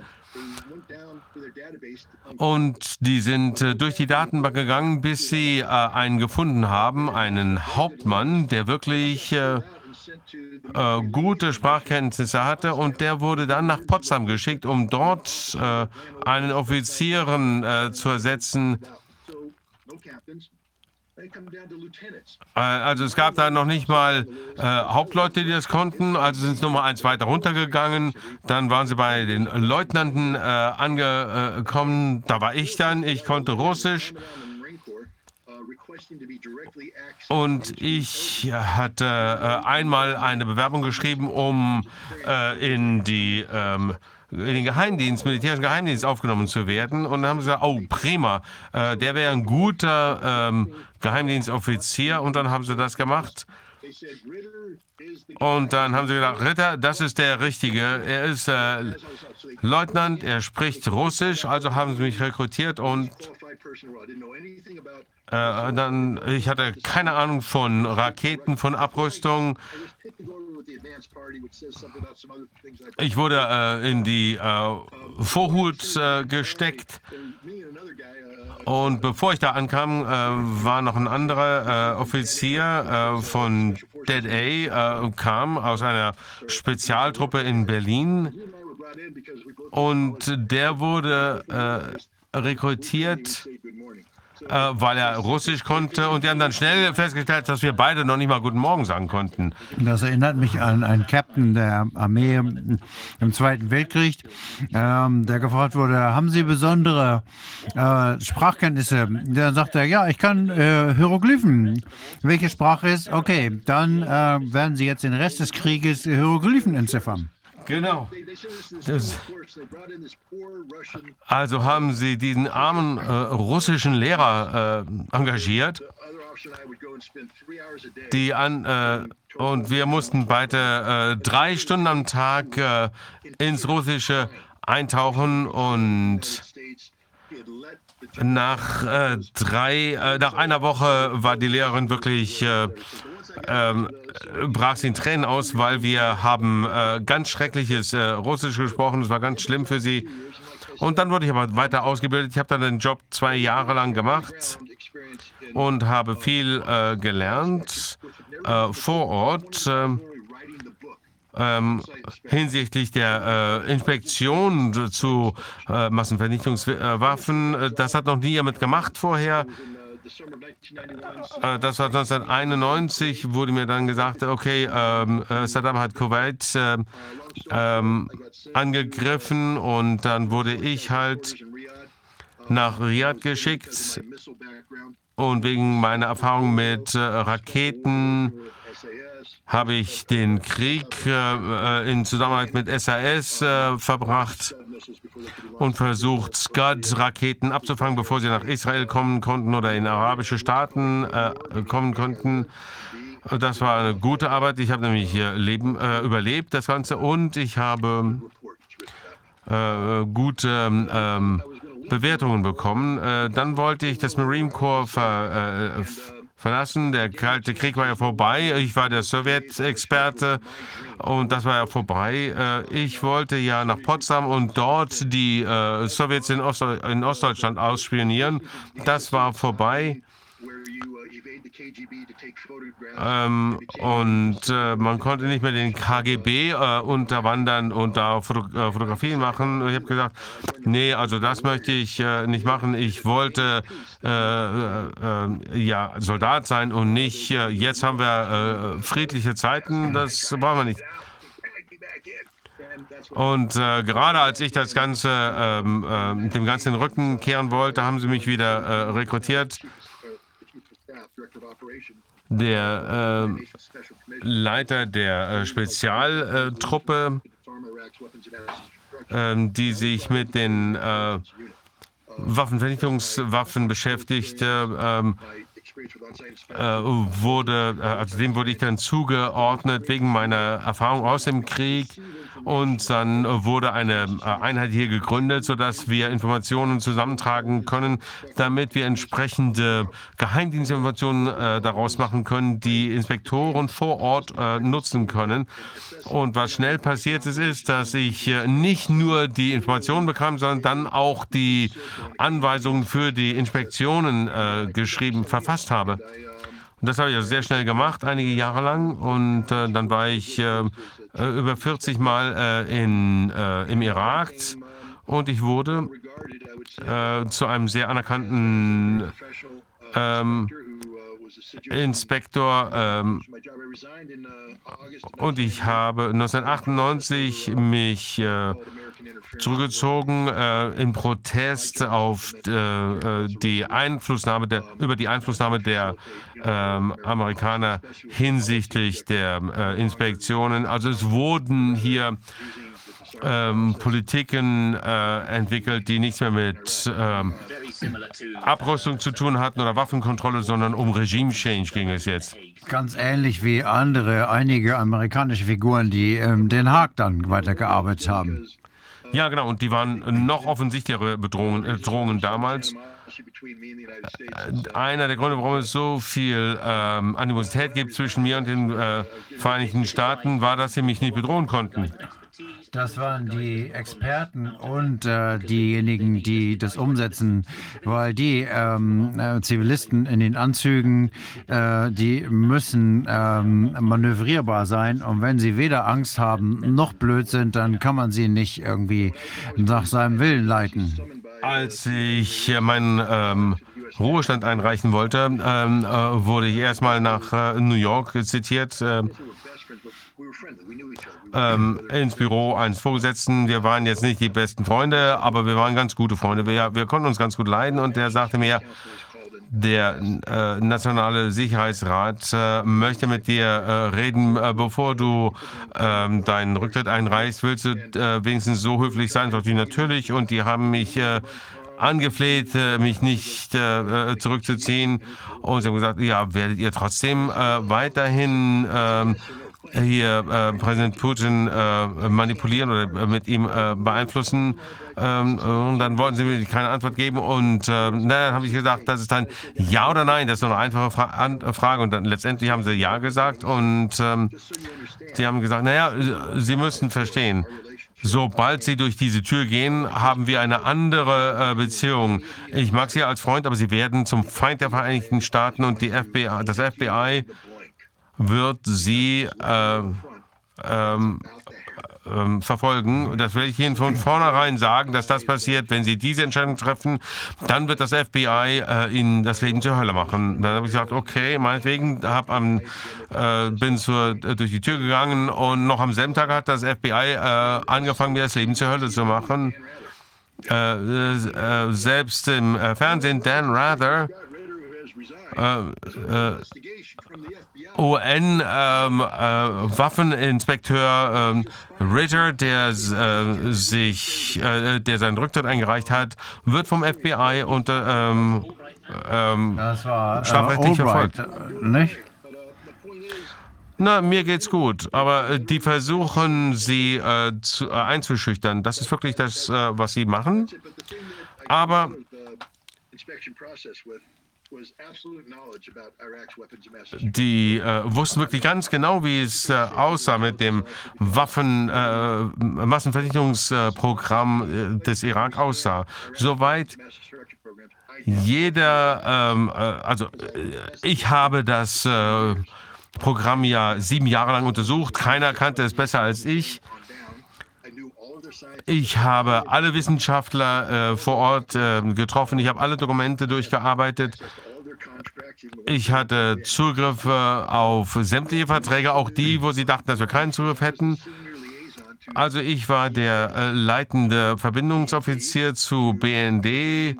Und die sind äh, durch die Datenbank gegangen, bis sie äh, einen gefunden haben, einen Hauptmann, der wirklich äh, äh, gute Sprachkenntnisse hatte und der wurde dann nach Potsdam geschickt, um dort äh, einen Offizieren äh, zu ersetzen. Äh, also es gab da noch nicht mal äh, Hauptleute, die das konnten, also sind sie nochmal eins weiter runtergegangen. Dann waren sie bei den Leutnanten äh, angekommen, da war ich dann, ich konnte Russisch. Und ich hatte äh, einmal eine Bewerbung geschrieben, um äh, in die ähm, in den Geheimdienst, militärischen Geheimdienst aufgenommen zu werden. Und dann haben sie gesagt, oh, prima, äh, der wäre ein guter ähm, Geheimdienstoffizier. Und dann haben sie das gemacht. Und dann haben sie gedacht, Ritter, das ist der Richtige. Er ist äh, Leutnant, er spricht Russisch, also haben sie mich rekrutiert und äh, dann, ich hatte keine Ahnung von Raketen, von Abrüstung. Ich wurde äh, in die äh, Vorhut äh, gesteckt. Und bevor ich da ankam, äh, war noch ein anderer äh, Offizier von Dead A, kam aus einer Spezialtruppe in Berlin. Und der wurde rekrutiert äh, weil er Russisch konnte. Und die haben dann schnell festgestellt, dass wir beide noch nicht mal Guten Morgen sagen konnten. Das erinnert mich an einen Captain der Armee im Zweiten Weltkrieg, ähm, der gefragt wurde, haben Sie besondere äh, Sprachkenntnisse? Dann sagt er, ja, ich kann äh, Hieroglyphen. Welche Sprache ist? Okay, dann äh, werden Sie jetzt den Rest des Krieges Hieroglyphen entziffern. Genau. Also haben sie diesen armen äh, russischen Lehrer äh, engagiert, die an, äh, und wir mussten beide äh, drei Stunden am Tag äh, ins Russische eintauchen und nach äh, drei, nach einer Woche war die Lehrerin wirklich ähm, brach sie in Tränen aus, weil wir haben äh, ganz schreckliches äh, Russisch gesprochen. Es war ganz schlimm für sie. Und dann wurde ich aber weiter ausgebildet. Ich habe dann den Job zwei Jahre lang gemacht und habe viel äh, gelernt äh, vor Ort. Ähm, ähm, hinsichtlich der äh, Inspektion zu äh, Massenvernichtungswaffen. Das hat noch nie jemand gemacht vorher. Äh, das war 1991, wurde mir dann gesagt, okay, ähm, äh, Saddam hat Kuwait äh, ähm, angegriffen und dann wurde ich halt nach Riyadh geschickt und wegen meiner Erfahrung mit äh, Raketen habe ich den Krieg äh, in Zusammenarbeit mit SAS äh, verbracht und versucht, Scud-Raketen abzufangen, bevor sie nach Israel kommen konnten oder in arabische Staaten äh, kommen konnten. Das war eine gute Arbeit. Ich habe nämlich hier leben, äh, überlebt, das Ganze, und ich habe äh, gute ähm, Bewertungen bekommen. Äh, dann wollte ich das Marine Corps ver, äh, verlassen. Der Kalte Krieg war ja vorbei. Ich war der Sowjetexperte und das war ja vorbei. Äh, ich wollte ja nach Potsdam und dort die äh, Sowjets in, Ost in Ostdeutschland ausspionieren. Das war vorbei. Ähm, und äh, man konnte nicht mehr den KGB äh, unterwandern und da Foto äh, Fotografien machen. Ich habe gesagt, nee, also das möchte ich äh, nicht machen. Ich wollte äh, ja Soldat sein und nicht, jetzt haben wir friedliche Zeiten, das brauchen wir nicht. Und äh, gerade als ich das Ganze ähm, äh, dem Ganzen den Rücken kehren wollte, haben sie mich wieder äh, rekrutiert. Der äh, Leiter der äh, Spezialtruppe, ähm, die sich mit den äh, Waffenvernichtungswaffen beschäftigte, ähm, äh, wurde, äh, also dem wurde ich dann zugeordnet wegen meiner Erfahrung aus dem Krieg. Und dann wurde eine äh, Einheit hier gegründet, sodass wir Informationen zusammentragen können, damit wir entsprechende Geheimdienstinformationen äh, daraus machen können, die Inspektoren vor Ort äh, nutzen können. Und was schnell passiert ist, ist, dass ich nicht nur die Informationen bekam, sondern dann auch die Anweisungen für die Inspektionen äh, geschrieben, verfasst habe. Und das habe ich also sehr schnell gemacht, einige Jahre lang. Und äh, dann war ich äh, äh über 40 Mal äh, in, äh, im Irak. Und ich wurde zu einem sehr anerkannten ähm, Inspektor ähm, und ich habe 1998 mich äh, zurückgezogen äh, im Protest auf äh, äh, die Einflussnahme der, über die Einflussnahme der ähm, Amerikaner hinsichtlich der äh, Inspektionen. Also es wurden hier ähm, Politiken äh, entwickelt, die nichts mehr mit ähm, Abrüstung zu tun hatten oder Waffenkontrolle, sondern um Regime Change ging es jetzt. Ganz ähnlich wie andere, einige amerikanische Figuren, die in Den Haag dann weitergearbeitet haben. Ja, genau, und die waren noch offensichtlichere Bedrohungen, äh, Drohungen damals. Einer der Gründe, warum es so viel ähm, Animosität gibt zwischen mir und den äh, Vereinigten Staaten, war, dass sie mich nicht bedrohen konnten. Das waren die Experten und äh, diejenigen, die das umsetzen, weil die ähm, äh, Zivilisten in den Anzügen, äh, die müssen ähm, manövrierbar sein. Und wenn sie weder Angst haben noch blöd sind, dann kann man sie nicht irgendwie nach seinem Willen leiten. Als ich meinen ähm, Ruhestand einreichen wollte, ähm, äh, wurde ich erstmal nach äh, New York zitiert. Äh, ähm, ins Büro eines Vorgesetzten. Wir waren jetzt nicht die besten Freunde, aber wir waren ganz gute Freunde. Wir, wir konnten uns ganz gut leiden und der sagte mir, der äh, Nationale Sicherheitsrat äh, möchte mit dir äh, reden, äh, bevor du ähm, deinen Rücktritt einreichst. Willst du äh, wenigstens so höflich sein? Doch die natürlich. Und die haben mich äh, angefleht, mich nicht zurückzuziehen. Und sie haben gesagt, ja, werdet ihr trotzdem weiterhin ähm, hier äh, Präsident Putin äh, manipulieren oder äh, mit ihm äh, beeinflussen. Ähm, und dann wollten sie mir keine Antwort geben. Und äh, dann habe ich gesagt, das ist dann Ja oder Nein. Das ist so eine einfache Fra Frage. Und dann letztendlich haben sie Ja gesagt. Und ähm, sie haben gesagt, naja, Sie müssen verstehen. Sobald Sie durch diese Tür gehen, haben wir eine andere äh, Beziehung. Ich mag Sie als Freund, aber Sie werden zum Feind der Vereinigten Staaten und die FBI, das FBI wird sie äh, ähm, ähm, verfolgen. Das will ich Ihnen von vornherein sagen, dass das passiert. Wenn Sie diese Entscheidung treffen, dann wird das FBI äh, Ihnen das Leben zur Hölle machen. Dann habe ich gesagt, okay, meinetwegen, hab am, äh, bin zur, äh, durch die Tür gegangen und noch am selben Tag hat das FBI äh, angefangen, mir das Leben zur Hölle zu machen. Äh, äh, selbst im Fernsehen, Dan Rather, UN-Waffeninspekteur ähm, äh, ähm, Ritter, der äh, sich, äh, der seinen Rücktritt eingereicht hat, wird vom FBI unter ähm, ähm, das war, äh, strafrechtlich verfolgt. Nicht? Na, mir geht's gut, aber äh, die versuchen, sie äh, zu, äh, einzuschüchtern. Das ist wirklich das, äh, was sie machen. Aber die äh, wussten wirklich ganz genau, wie es äh, aussah mit dem Waffen, äh, Massenvernichtungsprogramm äh, des Irak aussah. Soweit jeder, ähm, äh, also äh, ich habe das Programm ja sieben Jahre lang untersucht. Keiner kannte es besser als ich. Ich habe alle Wissenschaftler äh, vor Ort äh, getroffen. Ich habe alle Dokumente durchgearbeitet. Ich hatte Zugriff auf sämtliche Verträge, auch die, wo sie dachten, dass wir keinen Zugriff hätten. Also ich war der äh, leitende Verbindungsoffizier zu BND,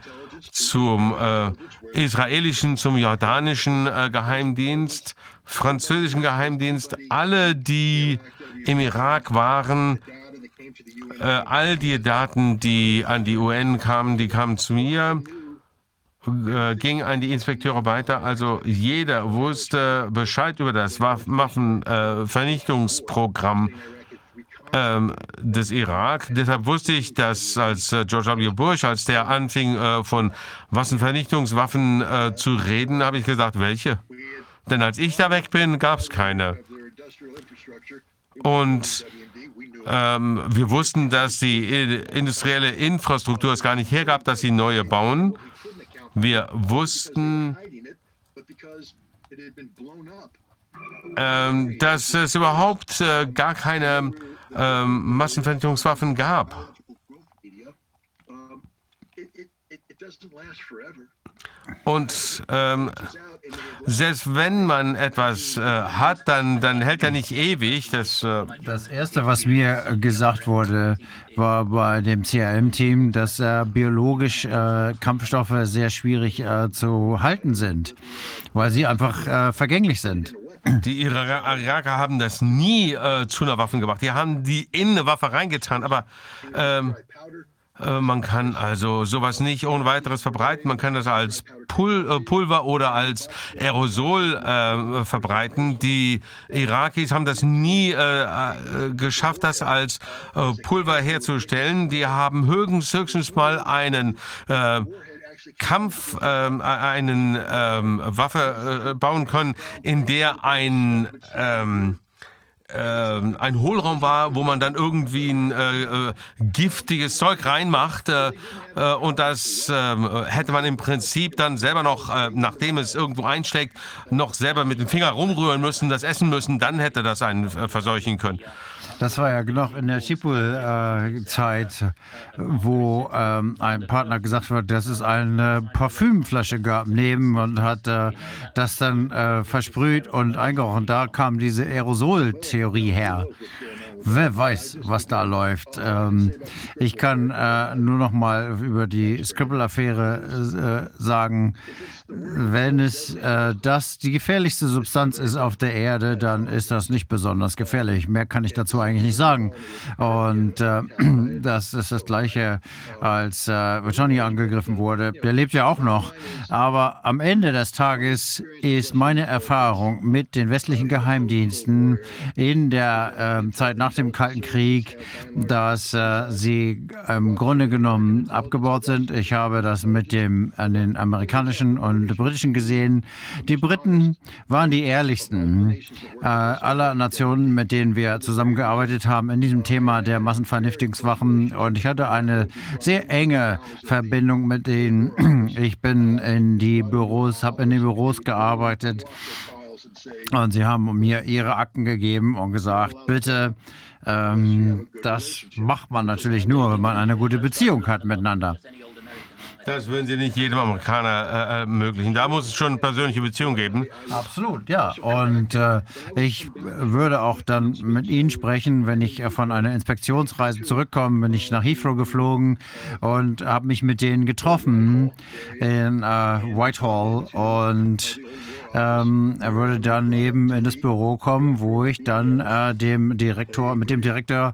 zum äh, israelischen, zum jordanischen äh, Geheimdienst, französischen Geheimdienst. Alle, die im Irak waren, äh, all die Daten, die an die UN kamen, die kamen zu mir, äh, ging an die Inspekteure weiter. Also jeder wusste Bescheid über das Waffenvernichtungsprogramm ähm, des Irak. Deshalb wusste ich, dass als äh, George W. Bush, als der anfing äh, von Waffenvernichtungswaffen äh, zu reden, habe ich gesagt, welche? Denn als ich da weg bin, gab es keine. Und ähm, wir wussten, dass die industrielle Infrastruktur es gar nicht hergab, dass sie neue bauen. Wir wussten, ähm, dass es überhaupt äh, gar keine ähm, Massenvernichtungswaffen gab. Und ähm, selbst wenn man etwas äh, hat, dann, dann hält er nicht ewig. Das, äh das Erste, was mir gesagt wurde, war bei dem CRM-Team, dass äh, biologisch äh, Kampfstoffe sehr schwierig äh, zu halten sind, weil sie einfach äh, vergänglich sind. Die Iraker haben das nie zu einer Waffe gemacht. Die haben die in eine Waffe reingetan, aber ähm, äh, man kann also sowas nicht ohne weiteres verbreiten. Man kann das als Pul äh, Pulver oder als Aerosol äh, verbreiten. Die Irakis haben das nie äh, äh geschafft, das als äh, Pulver herzustellen. Die haben höchstens, höchstens mal einen Kampf, ähm, einen ähm, Waffe bauen können, in der ein ähm, äh, ein Hohlraum war, wo man dann irgendwie ein äh, äh, giftiges Zeug reinmacht äh, äh und das ähm, hätte man im Prinzip dann selber noch, äh, nachdem es irgendwo einschlägt, noch selber mit dem Finger rumrühren müssen, das essen müssen, dann hätte das einen verseuchen können. Das war ja noch in der Chipul-Zeit, äh, wo ähm, ein Partner gesagt hat, dass es eine Parfümflasche gab neben und hat äh, das dann äh, versprüht und eingerochen. Da kam diese Aerosol-Theorie her. Wer weiß, was da läuft. Ähm, ich kann äh, nur noch mal über die Scribble-Affäre äh, sagen, wenn es äh, das die gefährlichste Substanz ist auf der Erde, dann ist das nicht besonders gefährlich. Mehr kann ich dazu eigentlich nicht sagen. Und äh, das ist das Gleiche, als äh, Johnny angegriffen wurde. Der lebt ja auch noch. Aber am Ende des Tages ist meine Erfahrung mit den westlichen Geheimdiensten in der ähm, Zeit nach dem Kalten Krieg, dass äh, sie im Grunde genommen abgebaut sind. Ich habe das mit dem an den amerikanischen und und britischen gesehen. Die Briten waren die ehrlichsten äh, aller Nationen, mit denen wir zusammengearbeitet haben in diesem Thema der Massenvernichtungswaffen. Und ich hatte eine sehr enge Verbindung mit denen. Ich bin in die Büros, habe in den Büros gearbeitet. Und sie haben mir ihre Akten gegeben und gesagt, bitte, ähm, das macht man natürlich nur, wenn man eine gute Beziehung hat miteinander. Das würden Sie nicht jedem Amerikaner äh, ermöglichen. Da muss es schon eine persönliche Beziehung geben. Absolut, ja. Und äh, ich würde auch dann mit Ihnen sprechen, wenn ich von einer Inspektionsreise zurückkomme, bin ich nach Heathrow geflogen und habe mich mit denen getroffen in äh, Whitehall und ähm, er würde dann eben in das Büro kommen, wo ich dann äh, dem Direktor, mit dem Direktor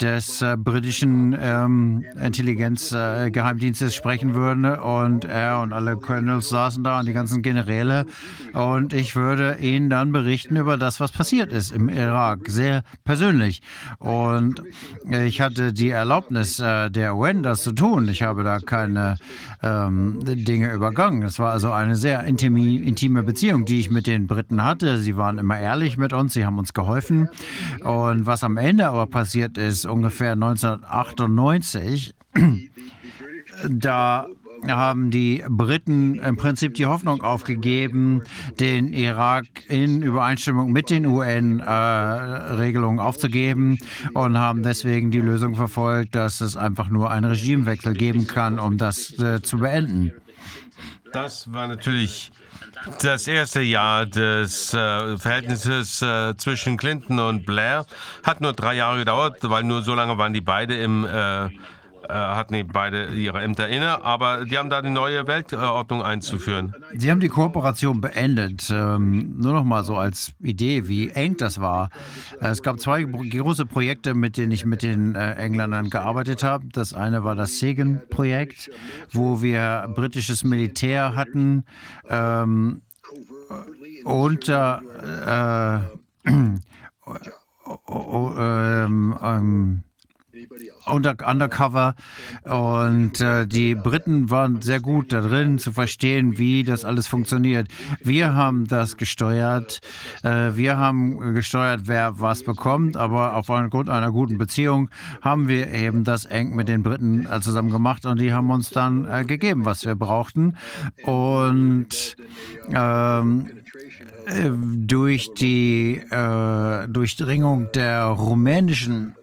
des äh, britischen ähm, Intelligenzgeheimdienstes äh, sprechen würde. Und er und alle Colonels saßen da und die ganzen Generäle. Und ich würde ihnen dann berichten über das, was passiert ist im Irak, sehr persönlich. Und ich hatte die Erlaubnis äh, der UN, das zu tun. Ich habe da keine ähm, Dinge übergangen. Es war also eine sehr intime, intime Beziehung, die ich mit den Briten hatte. Sie waren immer ehrlich mit uns, sie haben uns geholfen. Und was am Ende aber passiert ist, ungefähr 1998, da haben die Briten im Prinzip die Hoffnung aufgegeben, den Irak in Übereinstimmung mit den UN-Regelungen äh, aufzugeben und haben deswegen die Lösung verfolgt, dass es einfach nur einen Regimewechsel geben kann, um das äh, zu beenden. Das war natürlich das erste Jahr des äh, Verhältnisses äh, zwischen Clinton und Blair. Hat nur drei Jahre gedauert, weil nur so lange waren die beide im äh, äh, hatten beide ihre Ämter inne, aber die haben da die neue Weltordnung einzuführen. Sie haben die Kooperation beendet. Ähm, nur noch mal so als Idee, wie eng das war. Äh, es gab zwei große Projekte, mit denen ich mit den äh, Engländern gearbeitet habe. Das eine war das Segen-Projekt, wo wir britisches Militär hatten ähm, unter äh, ähm, ähm, unter, undercover. Und äh, die Briten waren sehr gut da drin zu verstehen, wie das alles funktioniert. Wir haben das gesteuert, äh, wir haben gesteuert, wer was bekommt, aber aufgrund einer guten Beziehung haben wir eben das eng mit den Briten äh, zusammen gemacht. Und die haben uns dann äh, gegeben, was wir brauchten. Und ähm, äh, durch die äh, Durchdringung der rumänischen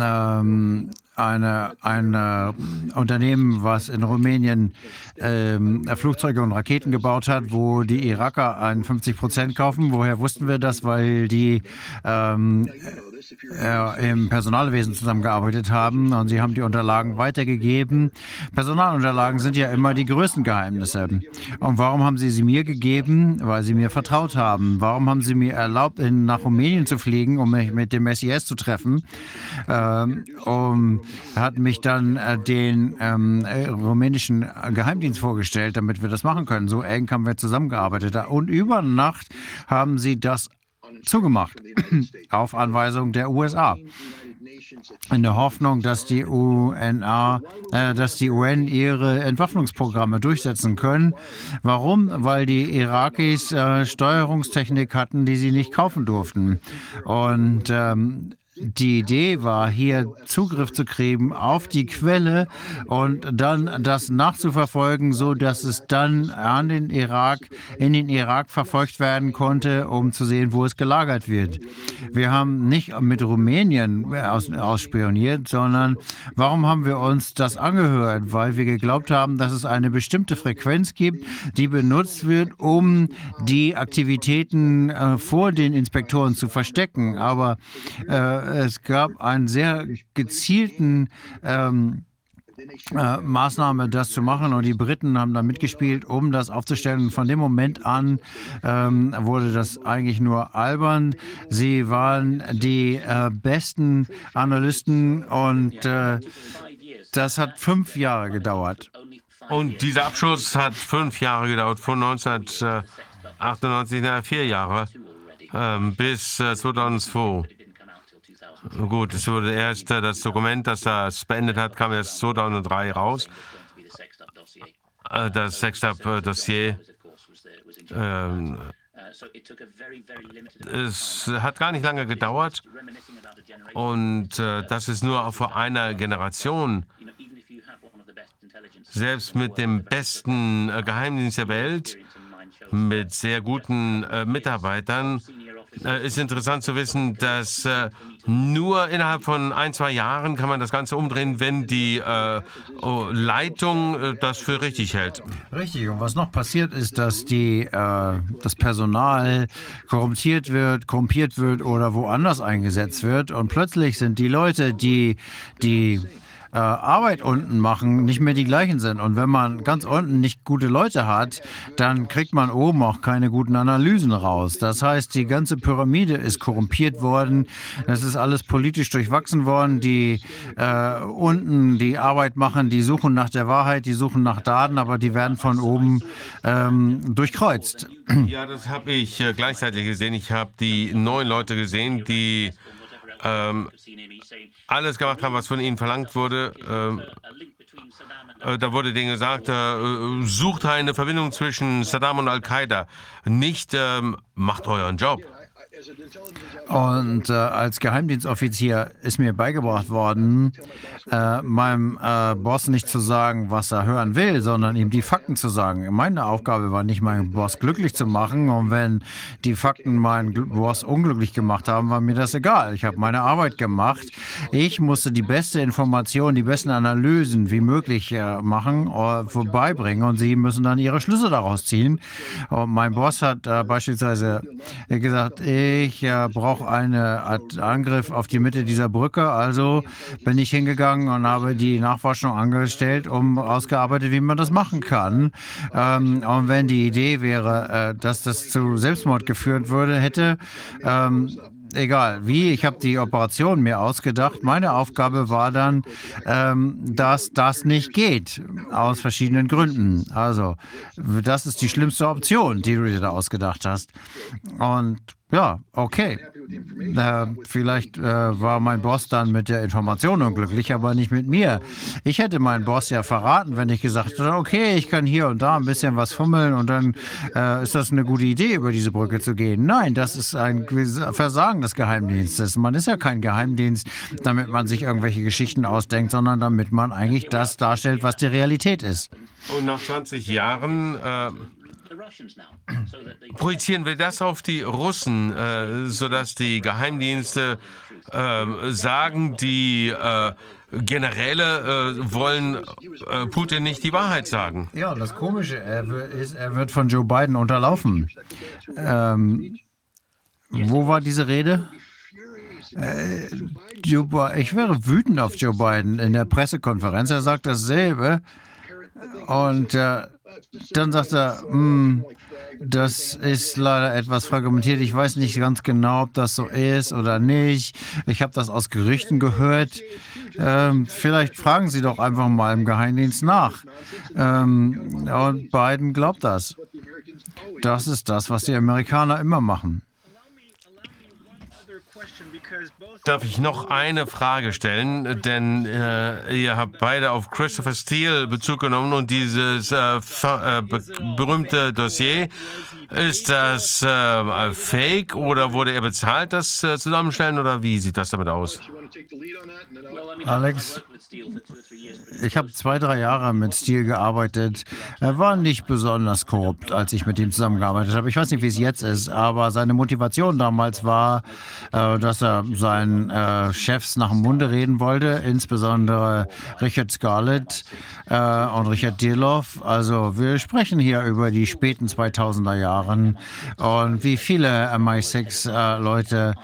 ähm, eine, ein äh, Unternehmen, was in Rumänien ähm, Flugzeuge und Raketen gebaut hat, wo die Iraker 51 Prozent kaufen. Woher wussten wir das? Weil die ähm, äh, im Personalwesen zusammengearbeitet haben und sie haben die Unterlagen weitergegeben. Personalunterlagen sind ja immer die größten Geheimnisse. Und warum haben sie sie mir gegeben? Weil sie mir vertraut haben. Warum haben sie mir erlaubt, nach Rumänien zu fliegen, um mich mit dem SIS zu treffen? Ähm, um, hat mich dann äh, den ähm, äh, rumänischen Geheimdienst vorgestellt, damit wir das machen können. So eng haben wir zusammengearbeitet. Und über Nacht haben sie das zugemacht, auf Anweisung der USA. In der Hoffnung, dass die UNA, äh, dass die UN ihre Entwaffnungsprogramme durchsetzen können. Warum? Weil die Irakis äh, Steuerungstechnik hatten, die sie nicht kaufen durften. Und ähm, die Idee war, hier Zugriff zu kriegen auf die Quelle und dann das nachzuverfolgen, so dass es dann an den Irak, in den Irak verfolgt werden konnte, um zu sehen, wo es gelagert wird. Wir haben nicht mit Rumänien aus, ausspioniert, sondern warum haben wir uns das angehört? Weil wir geglaubt haben, dass es eine bestimmte Frequenz gibt, die benutzt wird, um die Aktivitäten äh, vor den Inspektoren zu verstecken. Aber äh, es gab einen sehr gezielten ähm, äh, Maßnahme, das zu machen. Und die Briten haben da mitgespielt, um das aufzustellen. Von dem Moment an ähm, wurde das eigentlich nur albern. Sie waren die äh, besten Analysten und äh, das hat fünf Jahre gedauert. Und dieser Abschluss hat fünf Jahre gedauert, von 1998, na, vier Jahre, ähm, bis 2002. Gut, es wurde erst äh, das Dokument, das das beendet hat, kam erst 2003 raus. Äh, das Sextab-Dossier. Ähm, es hat gar nicht lange gedauert und äh, das ist nur vor einer Generation. Selbst mit dem besten äh, Geheimdienst der Welt, mit sehr guten äh, Mitarbeitern, äh, ist interessant zu wissen, dass äh, nur innerhalb von ein, zwei Jahren kann man das Ganze umdrehen, wenn die äh, oh, Leitung äh, das für richtig hält. Richtig. Und was noch passiert ist, dass die, äh, das Personal korrumpiert wird, korrumpiert wird oder woanders eingesetzt wird. Und plötzlich sind die Leute, die die äh, Arbeit unten machen, nicht mehr die gleichen sind. Und wenn man ganz unten nicht gute Leute hat, dann kriegt man oben auch keine guten Analysen raus. Das heißt, die ganze Pyramide ist korrumpiert worden. Das ist alles politisch durchwachsen worden. Die äh, unten die Arbeit machen, die suchen nach der Wahrheit, die suchen nach Daten, aber die werden von oben ähm, durchkreuzt. Ja, das habe ich äh, gleichzeitig gesehen. Ich habe die neun Leute gesehen, die ähm, alles gemacht haben, was von ihnen verlangt wurde. Ähm, äh, da wurde denen gesagt, äh, sucht eine Verbindung zwischen Saddam und Al-Qaida. Nicht ähm, macht euren Job. Und äh, als Geheimdienstoffizier ist mir beigebracht worden, äh, meinem äh, Boss nicht zu sagen, was er hören will, sondern ihm die Fakten zu sagen. Meine Aufgabe war nicht, meinen Boss glücklich zu machen. Und wenn die Fakten meinen Boss unglücklich gemacht haben, war mir das egal. Ich habe meine Arbeit gemacht. Ich musste die beste Information, die besten Analysen wie möglich äh, machen, äh, vorbeibringen. Und sie müssen dann ihre Schlüsse daraus ziehen. Und mein Boss hat äh, beispielsweise gesagt, ich brauche einen Angriff auf die Mitte dieser Brücke. Also bin ich hingegangen und habe die Nachforschung angestellt, um ausgearbeitet, wie man das machen kann. Ähm, und wenn die Idee wäre, äh, dass das zu Selbstmord geführt würde, hätte, ähm, egal wie, ich habe die Operation mir ausgedacht. Meine Aufgabe war dann, ähm, dass das nicht geht, aus verschiedenen Gründen. Also, das ist die schlimmste Option, die du dir da ausgedacht hast. Und ja, okay. Äh, vielleicht äh, war mein Boss dann mit der Information unglücklich, aber nicht mit mir. Ich hätte meinen Boss ja verraten, wenn ich gesagt hätte, okay, ich kann hier und da ein bisschen was fummeln und dann äh, ist das eine gute Idee, über diese Brücke zu gehen. Nein, das ist ein Versagen des Geheimdienstes. Man ist ja kein Geheimdienst, damit man sich irgendwelche Geschichten ausdenkt, sondern damit man eigentlich das darstellt, was die Realität ist. Und nach 20 Jahren äh Projizieren wir das auf die Russen, äh, sodass die Geheimdienste äh, sagen, die äh, Generäle äh, wollen äh, Putin nicht die Wahrheit sagen. Ja, das Komische er ist, er wird von Joe Biden unterlaufen. Ähm, wo war diese Rede? Äh, Joe, ich wäre wütend auf Joe Biden in der Pressekonferenz. Er sagt dasselbe. Und äh, dann sagt er, hm, das ist leider etwas fragmentiert. Ich weiß nicht ganz genau, ob das so ist oder nicht. Ich habe das aus Gerüchten gehört. Ähm, vielleicht fragen Sie doch einfach mal im Geheimdienst nach. Ähm, und Biden glaubt das. Das ist das, was die Amerikaner immer machen. Darf ich noch eine Frage stellen? Denn äh, ihr habt beide auf Christopher Steele Bezug genommen und dieses äh, äh, berühmte Dossier. Ist das äh, fake oder wurde er bezahlt, das äh, zusammenstellen oder wie sieht das damit aus? Alex, ich habe zwei, drei Jahre mit Steele gearbeitet. Er war nicht besonders korrupt, als ich mit ihm zusammengearbeitet habe. Ich weiß nicht, wie es jetzt ist, aber seine Motivation damals war, äh, dass er seinen äh, Chefs nach dem Munde reden wollte, insbesondere Richard Scarlett äh, und Richard Dirloff. Also wir sprechen hier über die späten 2000er Jahren und wie viele MI6-Leute,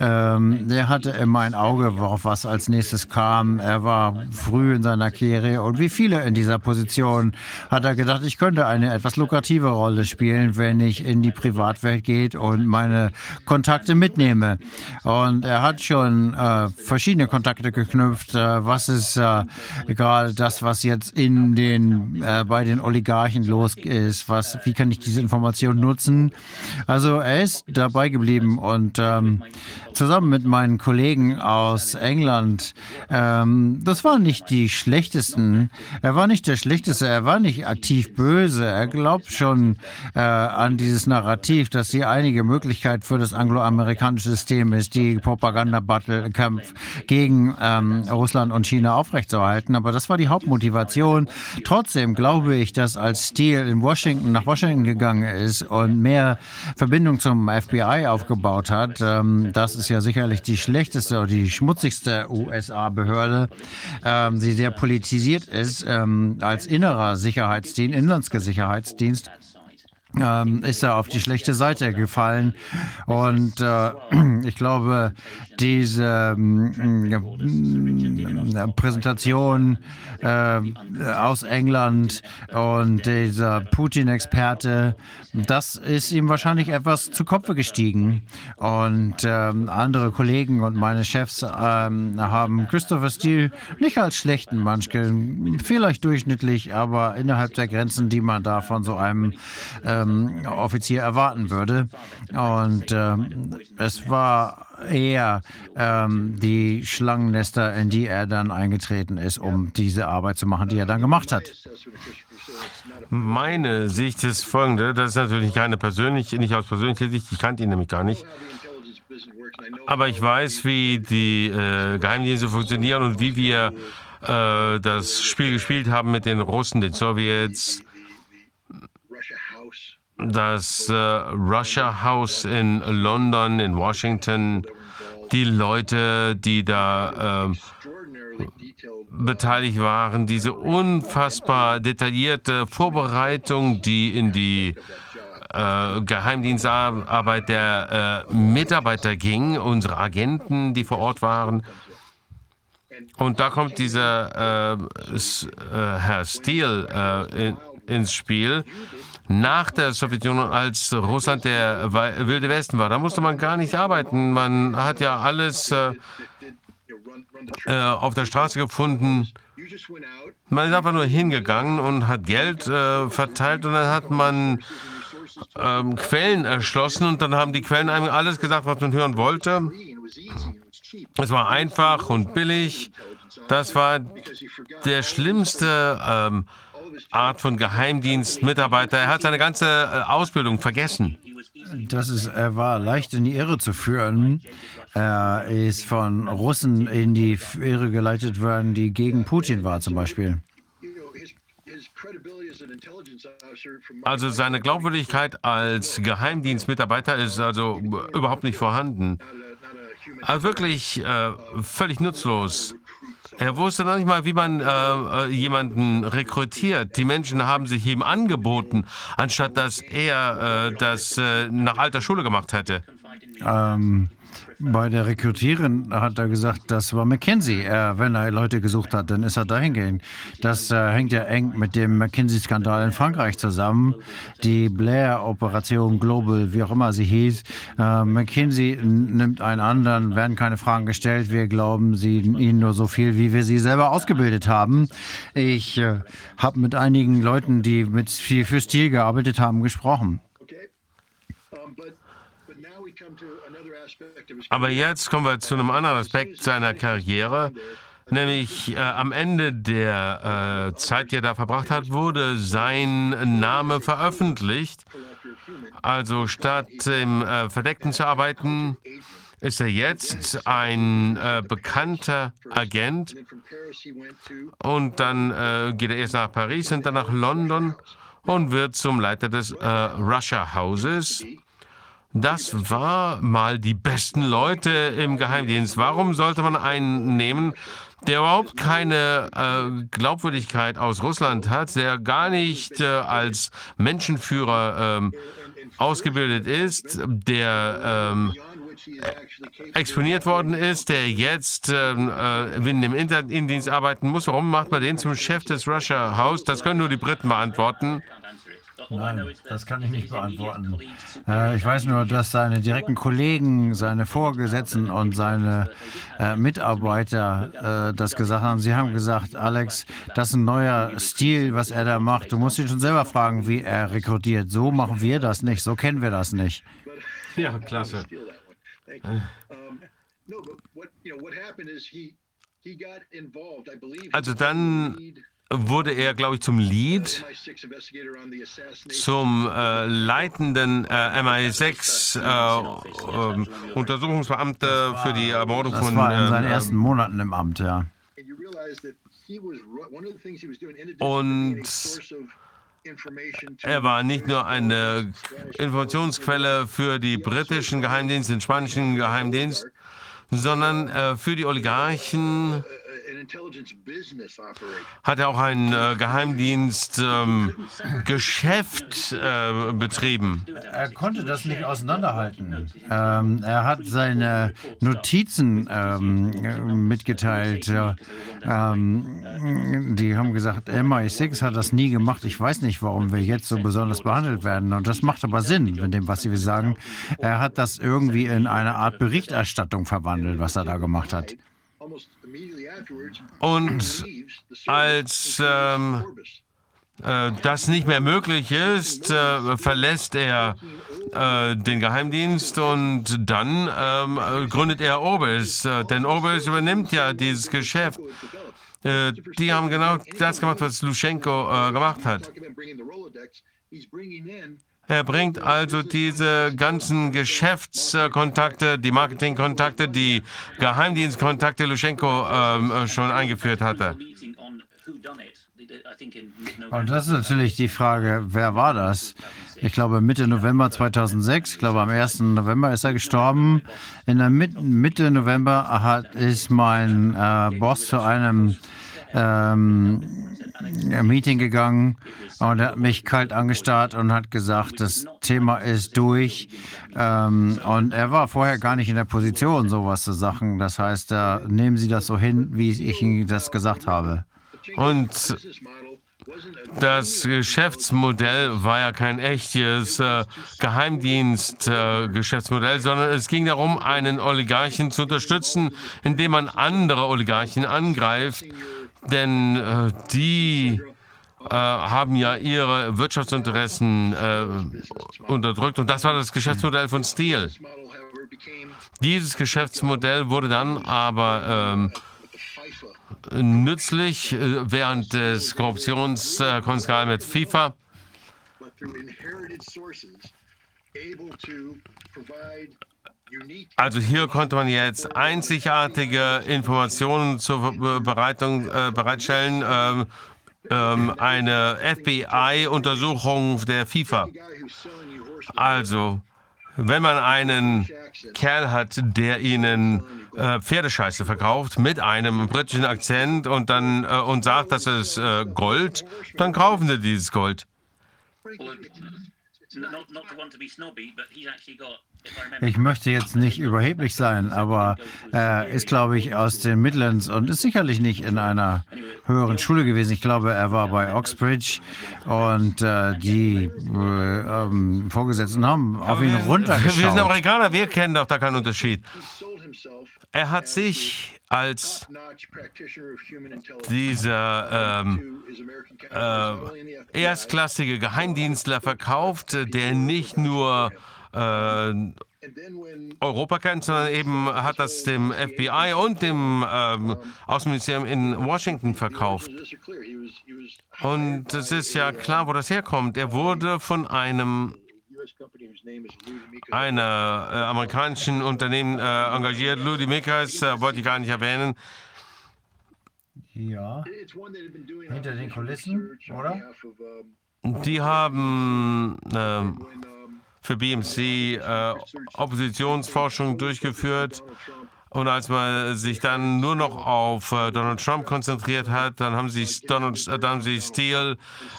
ähm, der hatte immer ein Auge, worauf was als nächstes kam. Er war früh in seiner Karriere und wie viele in dieser Position hat er gedacht, ich könnte eine etwas lukrative Rolle spielen, wenn ich in die Privatwelt gehe und meine Kontakte mitnehme. Und er hat schon äh, verschiedene Kontakte geknüpft. Äh, was ist äh, gerade das, was jetzt in den, äh, bei den Oligarchen los ist? Was, wie kann ich diese Information nutzen? Also er ist dabei geblieben und ähm, zusammen mit meinen Kollegen aus England, ähm, das waren nicht die schlechtesten. Er war nicht der Schlechteste, er war nicht aktiv böse. Er glaubt schon äh, an dieses Narrativ, dass die einige Möglichkeit für das angloamerikanische System ist, die Propaganda-Battle-Kampf gegen ähm, Russland und China aufrechtzuerhalten. Aber das war die Hauptmotivation. Trotzdem glaube ich, dass als Steele in Washington nach Washington gegangen ist und mehr Verbindung zum FBI aufgebaut hat, ähm, das ist ja sicherlich die schlechteste oder die schmutzigste USA-Behörde, ähm, die sehr politisiert ist, ähm, als innerer Sicherheitsdienst, Inlandssicherheitsdienst ähm, ist er auf die schlechte Seite gefallen. Und äh, ich glaube, diese äh, Präsentation äh, aus England und dieser Putin-Experte, das ist ihm wahrscheinlich etwas zu Kopfe gestiegen. Und ähm, andere Kollegen und meine Chefs ähm, haben Christopher Steele nicht als schlechten Manschke, vielleicht durchschnittlich, aber innerhalb der Grenzen, die man da von so einem ähm, Offizier erwarten würde. Und ähm, es war eher ähm, die Schlangennester, in die er dann eingetreten ist, um diese Arbeit zu machen, die er dann gemacht hat. Meine Sicht ist folgende, das ist natürlich keine persönliche, nicht aus persönlicher Sicht, ich kannte ihn nämlich gar nicht. Aber ich weiß, wie die äh, Geheimdienste funktionieren und wie wir äh, das Spiel gespielt haben mit den Russen, den Sowjets, das äh, Russia House in London, in Washington, die Leute, die da äh, beteiligt waren, diese unfassbar detaillierte Vorbereitung, die in die äh, Geheimdienstarbeit der äh, Mitarbeiter ging, unsere Agenten, die vor Ort waren. Und da kommt dieser äh, äh, Herr Steele äh, in, ins Spiel. Nach der Sowjetunion, als Russland der wilde Westen war, da musste man gar nicht arbeiten. Man hat ja alles äh, auf der Straße gefunden. Man ist einfach nur hingegangen und hat Geld äh, verteilt und dann hat man ähm, Quellen erschlossen und dann haben die Quellen einem alles gesagt, was man hören wollte. Es war einfach und billig. Das war der schlimmste ähm, Art von Geheimdienstmitarbeiter. Er hat seine ganze äh, Ausbildung vergessen. Das ist, er war leicht in die Irre zu führen. Er ist von Russen in die Irre geleitet worden, die gegen Putin war zum Beispiel. Also seine Glaubwürdigkeit als Geheimdienstmitarbeiter ist also überhaupt nicht vorhanden. Also wirklich äh, völlig nutzlos. Er wusste noch nicht mal, wie man äh, äh, jemanden rekrutiert. Die Menschen haben sich ihm angeboten, anstatt dass er äh, das äh, nach alter Schule gemacht hätte. Ähm, bei der Rekrutierin hat er gesagt, das war McKinsey. Er, wenn er Leute gesucht hat, dann ist er dahin gegangen. Das äh, hängt ja eng mit dem McKinsey-Skandal in Frankreich zusammen. Die Blair-Operation Global, wie auch immer sie hieß. Äh, McKinsey nimmt einen anderen, werden keine Fragen gestellt. Wir glauben sie ihnen nur so viel, wie wir sie selber ausgebildet haben. Ich äh, habe mit einigen Leuten, die mit viel für Stil gearbeitet haben, gesprochen. Aber jetzt kommen wir zu einem anderen Aspekt seiner Karriere. Nämlich äh, am Ende der äh, Zeit, die er da verbracht hat, wurde sein Name veröffentlicht. Also statt im äh, Verdeckten zu arbeiten, ist er jetzt ein äh, bekannter Agent. Und dann äh, geht er erst nach Paris und dann nach London und wird zum Leiter des äh, Russia Houses. Das war mal die besten Leute im Geheimdienst. Warum sollte man einen nehmen, der überhaupt keine äh, Glaubwürdigkeit aus Russland hat, der gar nicht äh, als Menschenführer ähm, ausgebildet ist, der ähm, exponiert worden ist, der jetzt ähm, äh, in dem Innendienst arbeiten muss. Warum macht man den zum Chef des Russia House? Das können nur die Briten beantworten. Nein, das kann ich nicht beantworten. Äh, ich weiß nur, dass seine direkten Kollegen, seine Vorgesetzten und seine äh, Mitarbeiter äh, das gesagt haben. Sie haben gesagt, Alex, das ist ein neuer Stil, was er da macht. Du musst ihn schon selber fragen, wie er rekrutiert. So machen wir das nicht, so kennen wir das nicht. Ja, klasse. Also dann wurde er, glaube ich, zum Lead, zum äh, leitenden äh, MI6 äh, ähm, Untersuchungsbeamte für die Ermordung Das von. war in seinen ähm, ersten Monaten im Amt, ja. Und er war nicht nur eine Informationsquelle für die britischen Geheimdienste, den spanischen Geheimdienst, sondern äh, für die Oligarchen hat er auch ein äh, Geheimdienstgeschäft äh, betrieben. Er konnte das nicht auseinanderhalten. Ähm, er hat seine Notizen ähm, mitgeteilt. Ähm, die haben gesagt, MI6 hat das nie gemacht. Ich weiß nicht, warum wir jetzt so besonders behandelt werden. Und das macht aber Sinn, mit dem, was Sie sagen. Er hat das irgendwie in eine Art Berichterstattung verwandelt, was er da gemacht hat. Und als ähm, äh, das nicht mehr möglich ist, äh, verlässt er äh, den Geheimdienst und dann ähm, äh, gründet er Orbis. Äh, denn Orbis übernimmt ja dieses Geschäft. Äh, die haben genau das gemacht, was Luschenko äh, gemacht hat. Er bringt also diese ganzen Geschäftskontakte, die Marketingkontakte, die Geheimdienstkontakte Luschenko ähm, schon eingeführt hatte. Und das ist natürlich die Frage, wer war das? Ich glaube Mitte November 2006, ich glaube am 1. November ist er gestorben. In der Mitte, Mitte November hat, ist mein äh, Boss zu einem ähm, Meeting gegangen und hat mich kalt angestarrt und hat gesagt, das Thema ist durch. Ähm, und er war vorher gar nicht in der Position, sowas zu sagen. Das heißt, äh, nehmen Sie das so hin, wie ich Ihnen das gesagt habe. Und das Geschäftsmodell war ja kein echtes äh, Geheimdienst-Geschäftsmodell, äh, sondern es ging darum, einen Oligarchen zu unterstützen, indem man andere Oligarchen angreift, denn äh, die äh, haben ja ihre Wirtschaftsinteressen äh, unterdrückt und das war das Geschäftsmodell von Steele. Dieses Geschäftsmodell wurde dann aber ähm, nützlich äh, während des Korruptionsskandals mit FIFA. Also hier konnte man jetzt einzigartige Informationen zur Bereitung, äh, bereitstellen. Ähm, ähm, eine FBI-Untersuchung der FIFA. Also, wenn man einen Kerl hat, der ihnen äh, Pferdescheiße verkauft mit einem britischen Akzent und dann äh, und sagt, das ist äh, Gold, dann kaufen sie dieses Gold. Ich möchte jetzt nicht überheblich sein, aber er ist, glaube ich, aus den Midlands und ist sicherlich nicht in einer höheren Schule gewesen. Ich glaube, er war bei Oxbridge und äh, die äh, ähm, Vorgesetzten haben auf ihn runtergeschaut. Wir sind Amerikaner, wir kennen doch da keinen Unterschied. Er hat sich als dieser ähm, äh, erstklassige Geheimdienstler verkauft, der nicht nur äh, Europa kennt, sondern eben hat das dem FBI und dem ähm, Außenministerium in Washington verkauft. Und es ist ja klar, wo das herkommt. Er wurde von einem einer äh, amerikanischen Unternehmen äh, engagiert. Ludi Mikas äh, wollte ich gar nicht erwähnen. Ja, hinter den Kulissen, oder? Die haben äh, für BMC äh, Oppositionsforschung durchgeführt. Und als man sich dann nur noch auf äh, Donald Trump konzentriert hat, dann haben sich, Donald, äh, dann haben sich Steele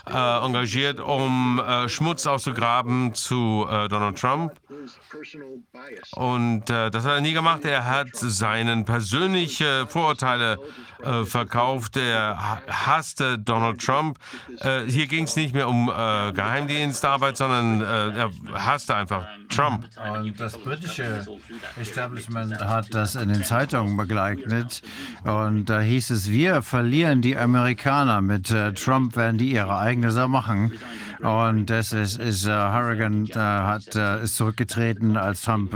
äh, engagiert, um äh, Schmutz auszugraben zu äh, Donald Trump. Und äh, das hat er nie gemacht. Er hat seine persönlichen Vorurteile verkauft. Er hasste Donald Trump. Hier ging es nicht mehr um Geheimdienstarbeit, sondern er hasste einfach Trump. Und das britische Establishment hat das in den Zeitungen begleitet. Und da hieß es, wir verlieren die Amerikaner. Mit äh, Trump werden die ihre eigene Sache machen. Und das ist, ist uh, Harrigan uh, hat, uh, ist zurückgetreten, als Trump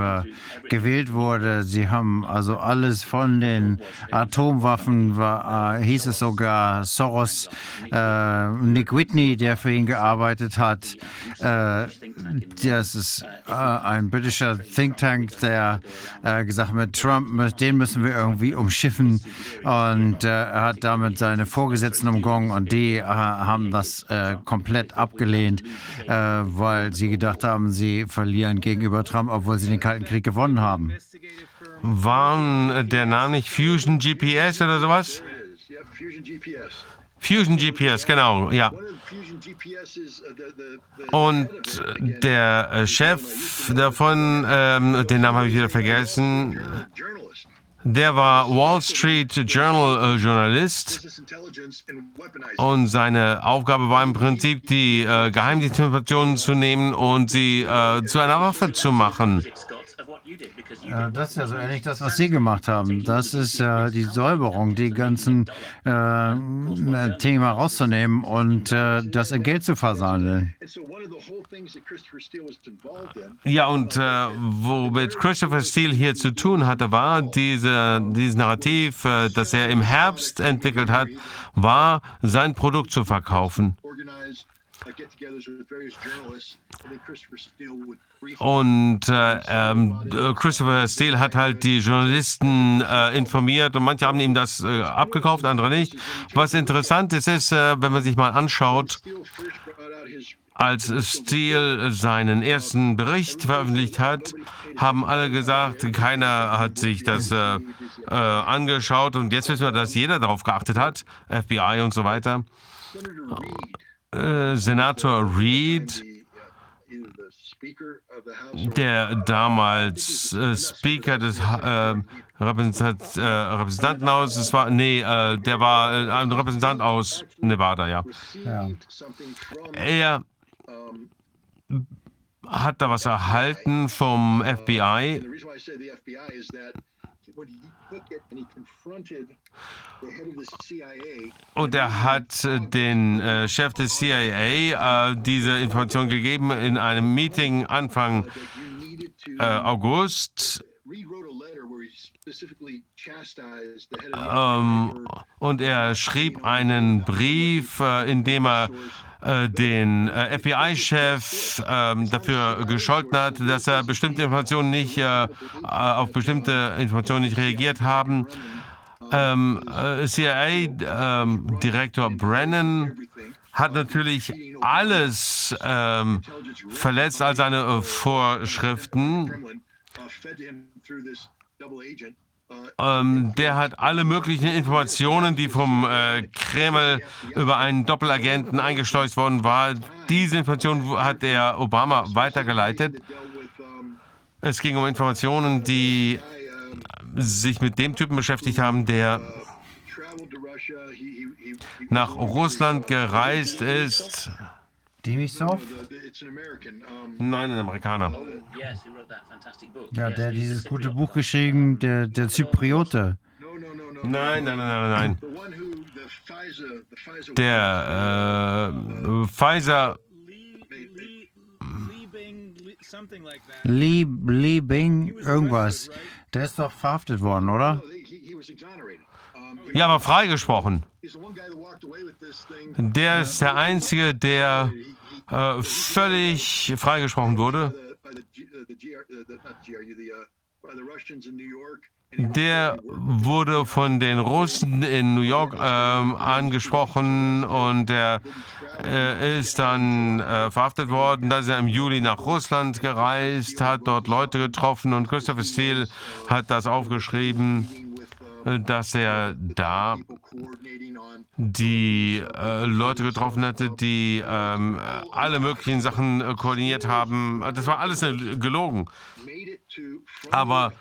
gewählt wurde. Sie haben also alles von den Atomwaffen, war, hieß es sogar Soros, Nick Whitney, der für ihn gearbeitet hat. das ist ein britischer Think Tank, der gesagt hat, mit Trump, den müssen wir irgendwie umschiffen. Und er hat damit seine Vorgesetzten umgangen und die haben das komplett abgelehnt abgelehnt, äh, weil sie gedacht haben, sie verlieren gegenüber Trump, obwohl sie den Kalten Krieg gewonnen haben. Waren der Name nicht Fusion GPS oder sowas? Fusion GPS, genau, ja. Und der Chef davon, ähm, den Namen habe ich wieder vergessen, der war Wall Street Journal äh, Journalist und seine Aufgabe war im Prinzip, die äh, Geheimdienstinformationen zu nehmen und sie äh, zu einer Waffe zu machen. Ja, das ist ja so ähnlich das, was Sie gemacht haben. Das ist ja die Säuberung, die ganzen äh, Themen rauszunehmen und äh, das in Geld zu versandeln. Ja, und äh, womit Christopher Steele hier zu tun hatte, war diese, dieses Narrativ, äh, das er im Herbst entwickelt hat, war sein Produkt zu verkaufen. Und äh, ähm, Christopher Steele hat halt die Journalisten äh, informiert und manche haben ihm das äh, abgekauft, andere nicht. Was interessant ist, ist, äh, wenn man sich mal anschaut, als Steele seinen ersten Bericht veröffentlicht hat, haben alle gesagt, keiner hat sich das äh, äh, angeschaut und jetzt wissen wir, dass jeder darauf geachtet hat, FBI und so weiter. Äh, Senator Reid, der damals äh, Speaker des äh, Repräsentant, äh, Repräsentantenhauses war, nee, äh, der war äh, ein Repräsentant aus Nevada, ja. Ja. Er hat da was erhalten vom FBI. Und er hat äh, den äh, Chef des CIA äh, diese Information gegeben in einem Meeting Anfang August. Ähm, und er schrieb einen Brief, in dem er den FBI-Chef ähm, dafür gescholten hat, dass er bestimmte Informationen nicht auf bestimmte Informationen nicht reagiert haben. Ähm, äh, CIA-Direktor ähm, Brennan hat natürlich alles ähm, verletzt, all seine äh, Vorschriften. Ähm, der hat alle möglichen Informationen, die vom äh, Kreml über einen Doppelagenten eingeschleust worden war. Diese Informationen hat der Obama weitergeleitet. Es ging um Informationen, die sich mit dem Typen beschäftigt haben, der nach Russland gereist ist. Demisov? Nein, ein Amerikaner. Ja, der hat dieses gute Buch geschrieben, der, der Zypriote. Nein, nein, nein, nein, nein. Der äh, Pfizer. Lee, Lee Bing, irgendwas. Der ist doch verhaftet worden, oder? Ja, aber freigesprochen. Der ist der Einzige, der äh, völlig freigesprochen wurde. Der wurde von den Russen in New York ähm, angesprochen und der äh, ist dann äh, verhaftet worden. Da ist er im Juli nach Russland gereist, hat dort Leute getroffen und Christopher Steele hat das aufgeschrieben, äh, dass er da die äh, Leute getroffen hatte, die ähm, alle möglichen Sachen äh, koordiniert haben. Das war alles gelogen. Aber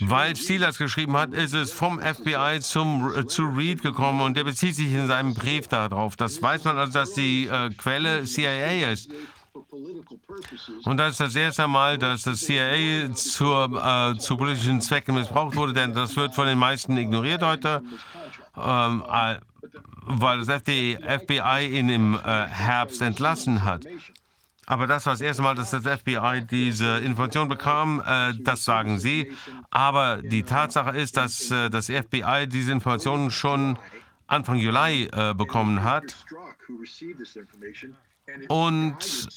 weil Steele das geschrieben hat, ist es vom FBI zum, zu Reed gekommen und der bezieht sich in seinem Brief darauf. Das weiß man also, dass die äh, Quelle CIA ist. Und das ist das erste Mal, dass das CIA zur, äh, zu politischen Zwecken missbraucht wurde, denn das wird von den meisten ignoriert heute, ähm, äh, weil das FBI ihn im äh, Herbst entlassen hat. Aber das war das erste Mal, dass das FBI diese Information bekam. Äh, das sagen Sie. Aber die Tatsache ist, dass äh, das FBI diese Informationen schon Anfang Juli äh, bekommen hat. Und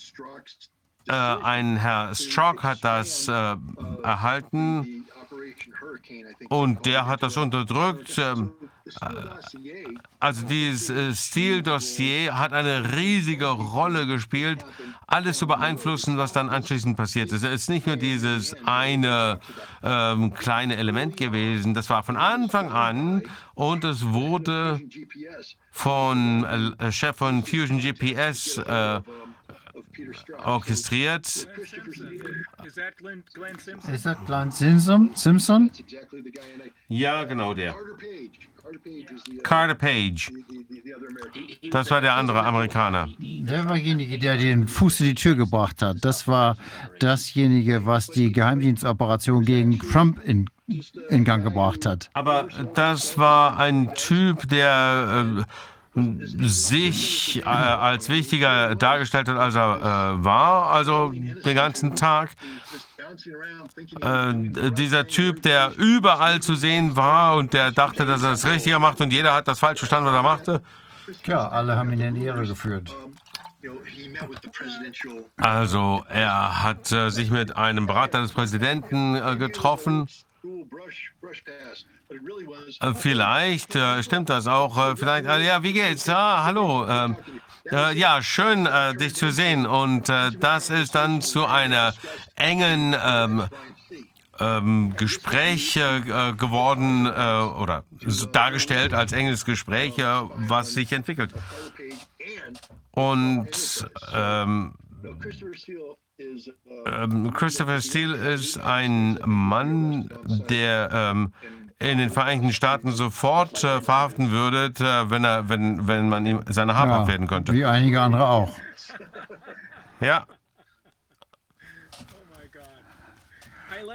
äh, ein Herr Strzok hat das äh, erhalten und der hat das unterdrückt. Ähm, also dieses äh, Stil-Dossier hat eine riesige Rolle gespielt, alles zu beeinflussen, was dann anschließend passiert ist. Es ist nicht nur dieses eine ähm, kleine Element gewesen, das war von Anfang an und es wurde von äh, Chef von Fusion GPS äh, orchestriert. Ist das Glenn Simpson? Simpson? Ja, genau der. Carter Page. Das war der andere Amerikaner. Der war derjenige, der den Fuß in die Tür gebracht hat. Das war dasjenige, was die Geheimdienstoperation gegen Trump in, in Gang gebracht hat. Aber das war ein Typ, der äh, sich äh, als wichtiger dargestellt hat, als er äh, war, also den ganzen Tag. Äh, dieser Typ, der überall zu sehen war und der dachte, dass er das Richtige macht und jeder hat das falsch verstanden, was er machte. Tja, alle haben ihn in die Ehre geführt. Also er hat äh, sich mit einem Berater des Präsidenten äh, getroffen. Äh, vielleicht äh, stimmt das auch. Äh, vielleicht, äh, ja, wie geht's? Ah, hallo. Ähm, äh, ja, schön, äh, dich zu sehen. Und das ist dann zu einer engen ähm, ähm, Gespräch geworden oder dargestellt als enges Gespräch, was sich entwickelt. Und ähm, ähm, Christopher Steele ist ein Mann, der ähm, in den Vereinigten Staaten sofort äh, verhaften würde, äh, wenn, er, wenn, wenn man ihm seine Haare Ja, abwerten könnte. wie einige andere auch. Ja,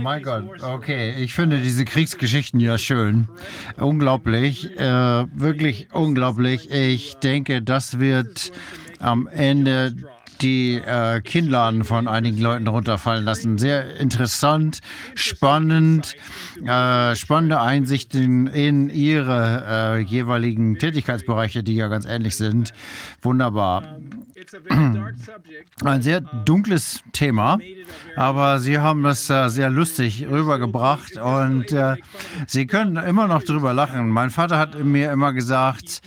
Mein Gott, okay. Ich finde diese Kriegsgeschichten ja schön. Unglaublich, äh, wirklich unglaublich. Ich denke, das wird am Ende die äh, Kinnladen von einigen Leuten runterfallen lassen. Sehr interessant, spannend, äh, spannende Einsichten in ihre äh, jeweiligen Tätigkeitsbereiche, die ja ganz ähnlich sind. Wunderbar. Ein sehr dunkles Thema, aber Sie haben das äh, sehr lustig rübergebracht und äh, Sie können immer noch drüber lachen. Mein Vater hat mir immer gesagt,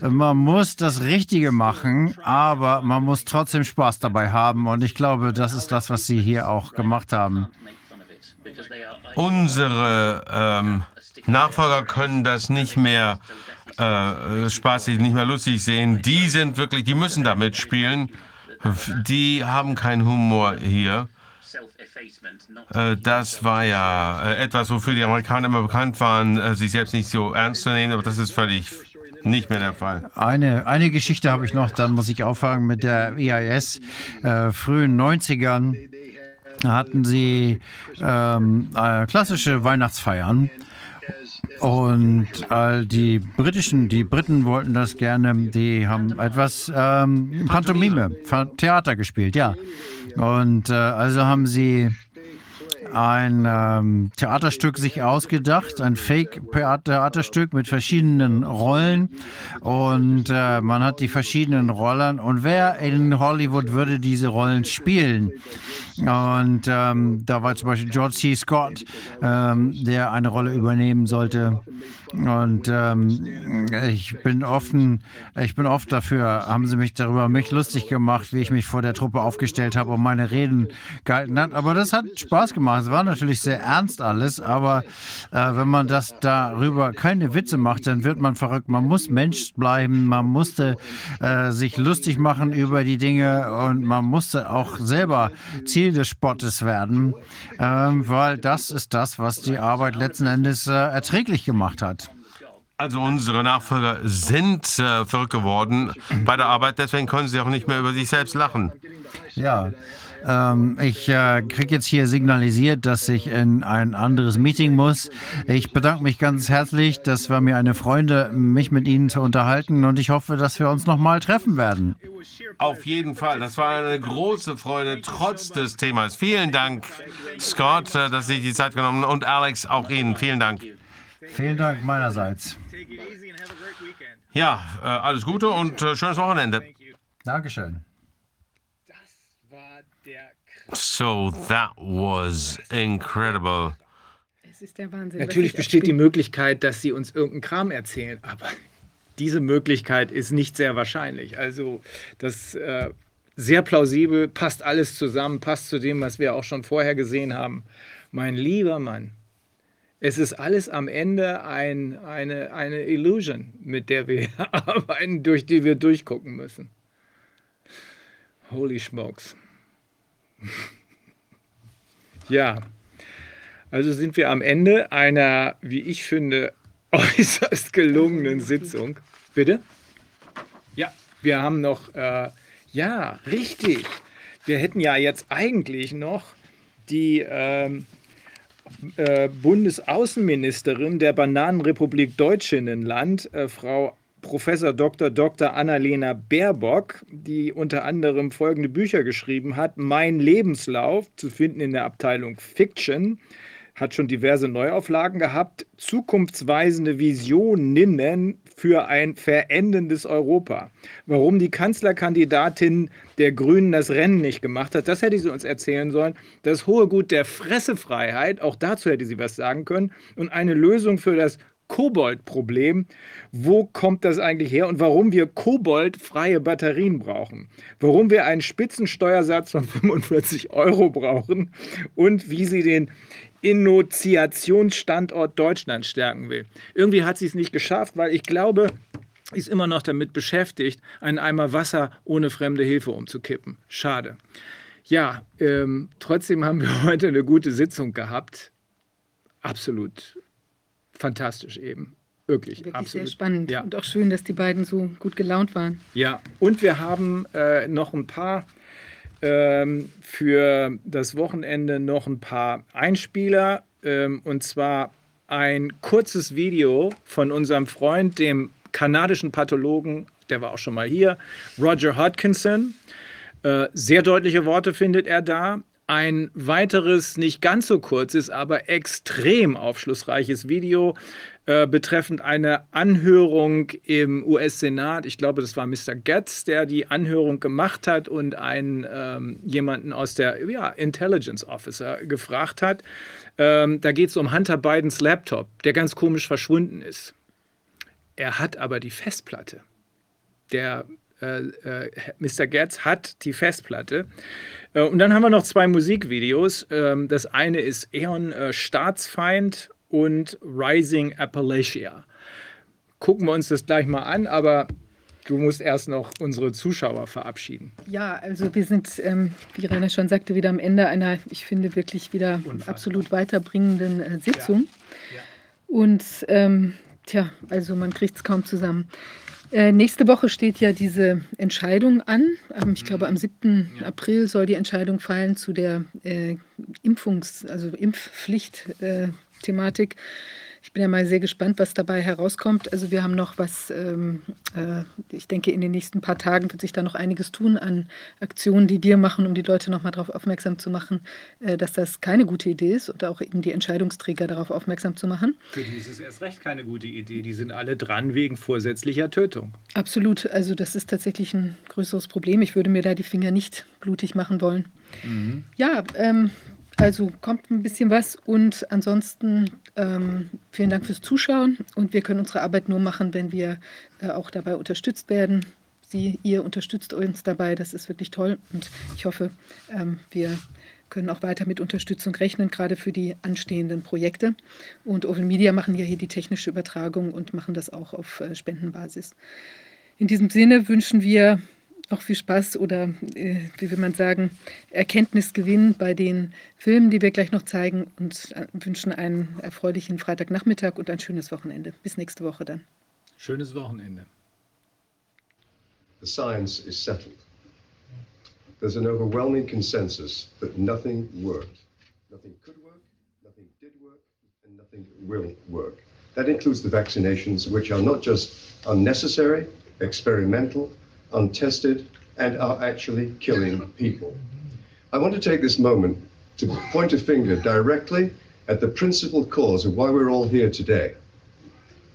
man muss das Richtige machen, aber man muss trotzdem Spaß dabei haben. Und ich glaube, das ist das, was Sie hier auch gemacht haben. unsere ähm, Nachfolger können das nicht mehr äh, spaßig, nicht mehr lustig sehen. Die sind wirklich, die müssen da mitspielen. Die haben keinen Humor hier. Äh, das war ja äh, etwas, wofür die Amerikaner immer bekannt waren, äh, sich selbst nicht so ernst zu nehmen, aber das ist völlig nicht mehr der Fall. Eine, eine Geschichte habe ich noch, dann muss ich auffangen mit der EIS. Äh, frühen 90ern hatten sie ähm, äh, klassische Weihnachtsfeiern. Und all die britischen, die Briten wollten das gerne, die haben etwas ähm, Pantomime, Theater gespielt, ja. Und äh, also haben sie ein ähm, Theaterstück sich ausgedacht, ein Fake-Theaterstück mit verschiedenen Rollen. Und äh, man hat die verschiedenen Rollen. Und wer in Hollywood würde diese Rollen spielen? Und ähm, da war zum Beispiel George C. Scott, ähm, der eine Rolle übernehmen sollte. Und ähm, ich bin offen, ich bin oft dafür, haben sie mich darüber mich lustig gemacht, wie ich mich vor der Truppe aufgestellt habe und meine Reden gehalten hat. Aber das hat Spaß gemacht. Es war natürlich sehr ernst alles, aber äh, wenn man das darüber keine Witze macht, dann wird man verrückt. Man muss Mensch bleiben, man musste äh, sich lustig machen über die Dinge und man musste auch selber Ziel des Spottes werden, ähm, weil das ist das, was die Arbeit letzten Endes äh, erträglich gemacht hat. Also unsere Nachfolger sind äh, verrückt geworden bei der Arbeit, deswegen können sie auch nicht mehr über sich selbst lachen. Ja, ähm, ich äh, kriege jetzt hier signalisiert, dass ich in ein anderes Meeting muss. Ich bedanke mich ganz herzlich. Das war mir eine Freude, mich mit Ihnen zu unterhalten und ich hoffe, dass wir uns nochmal treffen werden. Auf jeden Fall, das war eine große Freude, trotz des Themas. Vielen Dank, Scott, äh, dass Sie die Zeit genommen haben und Alex, auch Ihnen. Vielen Dank. Vielen Dank meinerseits. Ja, äh, alles Gute und äh, schönes Wochenende. Dankeschön. So, that was incredible. Es ist der Wahnsinn. Natürlich besteht die. Möglichkeit, dass sie uns irgendeinen Kram erzählen, aber diese Möglichkeit ist nicht sehr wahrscheinlich. Also das äh, sehr plausibel, passt alles zusammen, passt zu dem, was wir auch schon vorher gesehen haben. Mein lieber Mann, es ist alles am Ende ein, eine, eine Illusion, mit der wir arbeiten, durch die wir durchgucken müssen. Holy smokes. ja. Also sind wir am Ende einer, wie ich finde, äußerst gelungenen Sitzung. Bitte? Ja, wir haben noch, äh, ja, richtig. Wir hätten ja jetzt eigentlich noch die ähm, äh, Bundesaußenministerin der Bananenrepublik Deutschinnenland, äh, Frau Professor Dr. Dr. Annalena Baerbock, die unter anderem folgende Bücher geschrieben hat: Mein Lebenslauf, zu finden in der Abteilung Fiction, hat schon diverse Neuauflagen gehabt. Zukunftsweisende Visionen für ein verendendes Europa. Warum die Kanzlerkandidatin der Grünen das Rennen nicht gemacht hat, das hätte sie uns erzählen sollen. Das hohe Gut der Fressefreiheit, auch dazu hätte sie was sagen können. Und eine Lösung für das Koboldproblem. Wo kommt das eigentlich her und warum wir koboldfreie Batterien brauchen? Warum wir einen Spitzensteuersatz von 45 Euro brauchen und wie sie den Innotiationsstandort Deutschland stärken will. Irgendwie hat sie es nicht geschafft, weil ich glaube, sie ist immer noch damit beschäftigt, einen Eimer Wasser ohne fremde Hilfe umzukippen. Schade. Ja, ähm, trotzdem haben wir heute eine gute Sitzung gehabt. Absolut fantastisch eben. Wirklich, Wirklich absolut. sehr spannend Ja. und auch schön, dass die beiden so gut gelaunt waren. Ja, und wir haben äh, noch ein paar ähm, für das Wochenende noch ein paar Einspieler ähm, und zwar ein kurzes Video von unserem Freund, dem kanadischen Pathologen, der war auch schon mal hier, Roger Hodkinson. Äh, sehr deutliche Worte findet er da. Ein weiteres, nicht ganz so kurzes, aber extrem aufschlussreiches Video äh, betreffend eine Anhörung im US-Senat. Ich glaube, das war Mr. Getz, der die Anhörung gemacht hat und einen ähm, jemanden aus der ja, Intelligence Officer gefragt hat. Ähm, da geht es um Hunter Bidens Laptop, der ganz komisch verschwunden ist. Er hat aber die Festplatte. Der äh, äh, Mr. Getz hat die Festplatte. Äh, und dann haben wir noch zwei Musikvideos. Ähm, das eine ist Eon äh, Staatsfeind und Rising Appalachia. Gucken wir uns das gleich mal an, aber du musst erst noch unsere Zuschauer verabschieden. Ja, also wir sind, ähm, wie Rainer schon sagte, wieder am Ende einer, ich finde, wirklich wieder Unfassbar. absolut weiterbringenden äh, Sitzung. Ja. Und ähm, tja, also man kriegt es kaum zusammen. Äh, nächste Woche steht ja diese Entscheidung an. Ähm, ich glaube, am 7. Mhm. Ja. April soll die Entscheidung fallen zu der äh, Impfungs-, also Impfpflicht-Thematik. ich bin ja mal sehr gespannt, was dabei herauskommt. Also wir haben noch was, ähm, äh, ich denke, in den nächsten paar Tagen wird sich da noch einiges tun an Aktionen, die wir machen, um die Leute nochmal darauf aufmerksam zu machen, äh, dass das keine gute Idee ist oder auch eben die Entscheidungsträger darauf aufmerksam zu machen. Für die ist es erst recht keine gute Idee. Die sind alle dran wegen vorsätzlicher Tötung. Absolut, also das ist tatsächlich ein größeres Problem. Ich würde mir da die Finger nicht blutig machen wollen. Ja, ähm, also kommt ein bisschen was und ansonsten ähm, vielen Dank fürs Zuschauen und wir können unsere Arbeit nur machen, wenn wir äh, auch dabei unterstützt werden. Sie, ihr unterstützt uns dabei, das ist wirklich toll und ich hoffe, ähm, wir können auch weiter mit Unterstützung rechnen, gerade für die anstehenden Projekte. Und Oval Media machen ja hier die technische Übertragung und machen das auch auf äh, Spendenbasis. In diesem Sinne wünschen wir noch viel Spaß oder, äh, wie will man sagen, Erkenntnisgewinn bei den Filmen, die wir gleich noch zeigen und äh, wünschen einen erfreulichen Freitagnachmittag und ein schönes Wochenende. Bis nächste Woche dann. Schönes Wochenende. the science is settled. There's an overwhelming consensus that nothing worked. Nothing could work, nothing did work, and nothing will work. That includes the vaccinations, which are not just unnecessary, experimental, untested, and are actually killing people. I want to take this moment to point a finger directly at the principal cause of why we're all here today.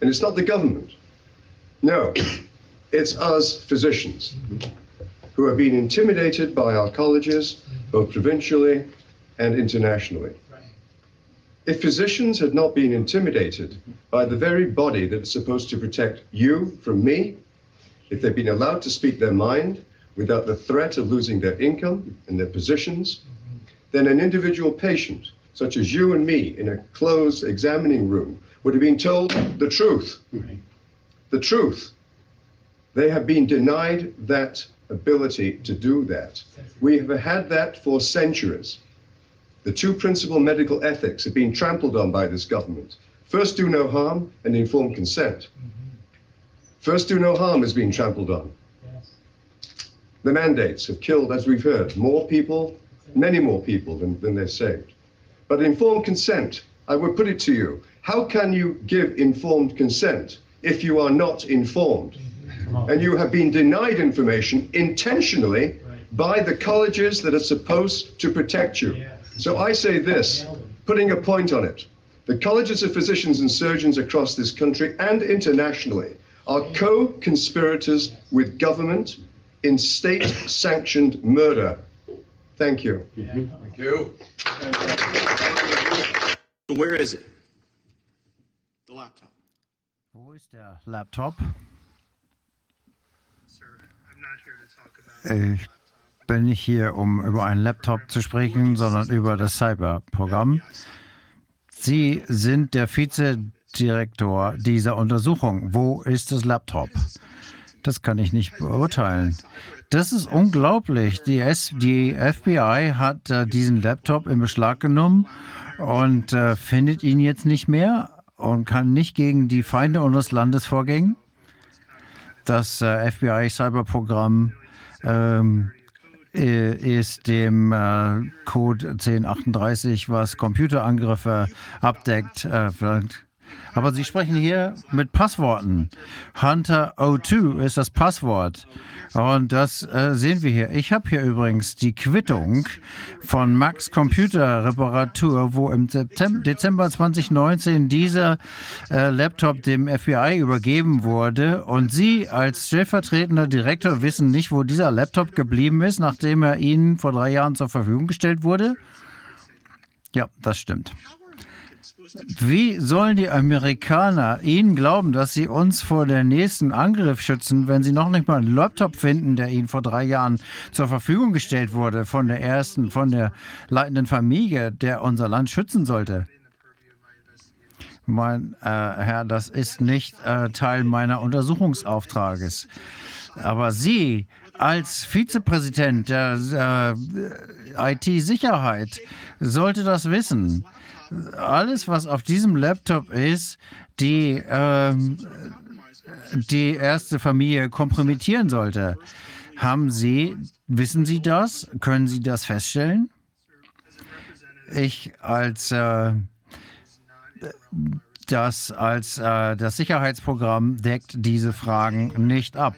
And it's not the government. No, it's us physicians who have been intimidated by our colleges, both provincially and internationally. If physicians had not been intimidated by the very body that is supposed to protect you from me, if they've been allowed to speak their mind without the threat of losing their income and their positions, then an individual patient, such as you and me, in a closed examining room, would have been told the truth. The truth. They have been denied that ability to do that. We have had that for centuries. The two principal medical ethics have been trampled on by this government. First, do no harm and informed consent. First, do no harm has been trampled on. The mandates have killed, as we've heard, more people, many more people than, than they've saved. But informed consent, I would put it to you how can you give informed consent if you are not informed? And you have been denied information intentionally by the colleges that are supposed to protect you. So I say this putting a point on it. The colleges of physicians and surgeons across this country and internationally are co conspirators with government in state sanctioned murder. Thank you. Thank you. So where is it? The laptop. Wo ist der Laptop? Ich bin nicht hier, um über einen Laptop zu sprechen, sondern über das Cyberprogramm. Sie sind der Vizedirektor dieser Untersuchung. Wo ist das Laptop? Das kann ich nicht beurteilen. Das ist unglaublich. Die, S die FBI hat äh, diesen Laptop in Beschlag genommen und äh, findet ihn jetzt nicht mehr und kann nicht gegen die Feinde unseres Landes vorgehen. Das äh, FBI-Cyberprogramm ähm, äh, ist dem äh, Code 1038, was Computerangriffe abdeckt. Aber Sie sprechen hier mit Passworten. Hunter O2 ist das Passwort. Und das äh, sehen wir hier. Ich habe hier übrigens die Quittung von Max Computer Reparatur, wo im Dezember 2019 dieser äh, Laptop dem FBI übergeben wurde. Und Sie als stellvertretender Direktor wissen nicht, wo dieser Laptop geblieben ist, nachdem er Ihnen vor drei Jahren zur Verfügung gestellt wurde? Ja, das stimmt. Wie sollen die Amerikaner Ihnen glauben, dass sie uns vor der nächsten Angriff schützen, wenn sie noch nicht mal einen Laptop finden, der Ihnen vor drei Jahren zur Verfügung gestellt wurde von der ersten, von der leitenden Familie, der unser Land schützen sollte? Mein äh, Herr, das ist nicht äh, Teil meiner Untersuchungsauftrages. Aber Sie als Vizepräsident der äh, IT-Sicherheit sollte das wissen alles, was auf diesem Laptop ist, die ähm, die erste Familie kompromittieren sollte. Haben Sie, wissen Sie das? Können Sie das feststellen? Ich als äh, das als äh, das Sicherheitsprogramm deckt diese Fragen nicht ab.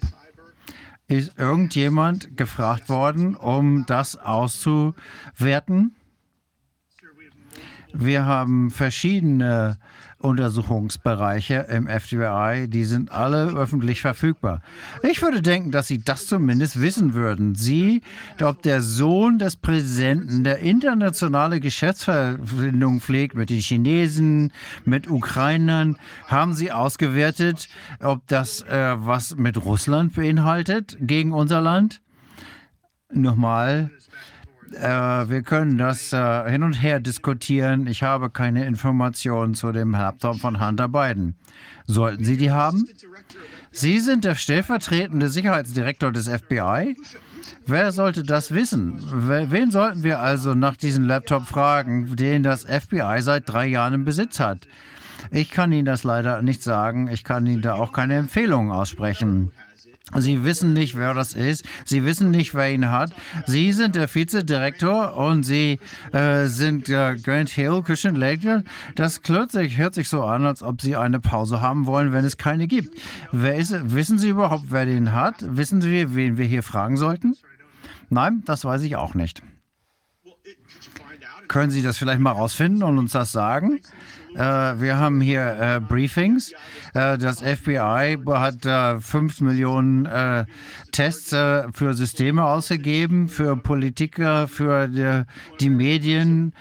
Ist irgendjemand gefragt worden, um das auszuwerten? Wir haben verschiedene Untersuchungsbereiche im FBI, die sind alle öffentlich verfügbar. Ich würde denken, dass Sie das zumindest wissen würden. Sie, ob der Sohn des Präsidenten, der internationale Geschäftsverbindungen pflegt mit den Chinesen, mit Ukrainern, haben Sie ausgewertet, ob das äh, was mit Russland beinhaltet gegen unser Land? Nochmal, äh, wir können das äh, hin und her diskutieren. Ich habe keine Informationen zu dem Laptop von Hunter Biden. Sollten Sie die haben? Sie sind der stellvertretende Sicherheitsdirektor des FBI. Wer sollte das wissen? Wen sollten wir also nach diesem Laptop fragen, den das FBI seit drei Jahren im Besitz hat? Ich kann Ihnen das leider nicht sagen. Ich kann Ihnen da auch keine Empfehlungen aussprechen. Sie wissen nicht, wer das ist. Sie wissen nicht, wer ihn hat. Sie sind der Vizedirektor und Sie äh, sind äh, Grant Hill, Christian Laker. Das sich, hört sich so an, als ob Sie eine Pause haben wollen, wenn es keine gibt. Wer ist, wissen Sie überhaupt, wer den hat? Wissen Sie, wen wir hier fragen sollten? Nein, das weiß ich auch nicht. Können Sie das vielleicht mal rausfinden und uns das sagen? Äh, wir haben hier äh, Briefings. Äh, das FBI hat 5 Millionen Tests für Systeme ausgegeben, für Politiker, für die, die Medien.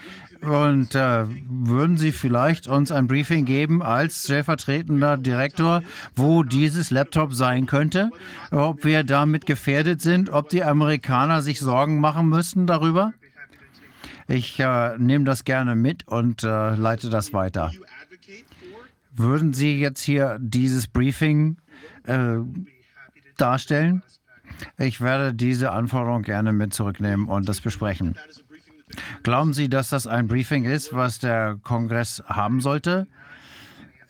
Und äh, würden Sie vielleicht uns ein Briefing geben als stellvertretender Direktor, wo dieses Laptop sein könnte? Ob wir damit gefährdet sind? Ob die Amerikaner sich Sorgen machen müssten darüber? Ich äh, nehme das gerne mit und äh, leite das weiter. Würden Sie jetzt hier dieses Briefing äh, darstellen? Ich werde diese Anforderung gerne mit zurücknehmen und das besprechen. Glauben Sie, dass das ein Briefing ist, was der Kongress haben sollte?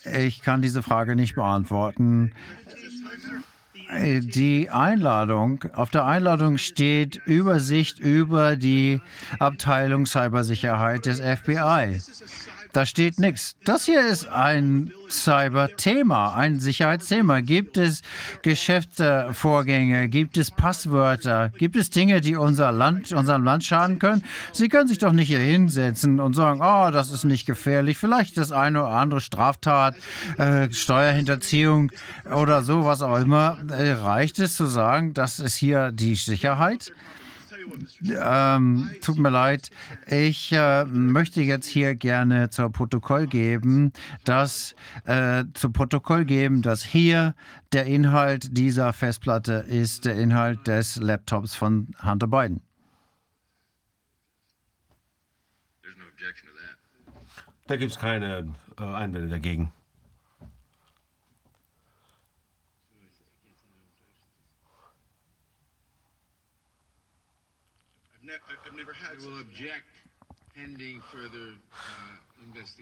Ich kann diese Frage nicht beantworten. Die Einladung, auf der Einladung steht Übersicht über die Abteilung Cybersicherheit des FBI. Da steht nichts. Das hier ist ein Cyber-Thema, ein Sicherheitsthema. Gibt es Geschäftsvorgänge? Gibt es Passwörter? Gibt es Dinge, die unser Land, unserem Land schaden können? Sie können sich doch nicht hier hinsetzen und sagen, oh, das ist nicht gefährlich. Vielleicht das eine oder andere Straftat, äh, Steuerhinterziehung oder so, was auch immer. Äh, reicht es zu sagen, das ist hier die Sicherheit? Ähm, tut mir leid. Ich äh, möchte jetzt hier gerne zur Protokoll geben, dass äh, zu Protokoll geben, dass hier der Inhalt dieser Festplatte ist der Inhalt des Laptops von Hunter Biden. Da gibt es keine äh, Einwände dagegen.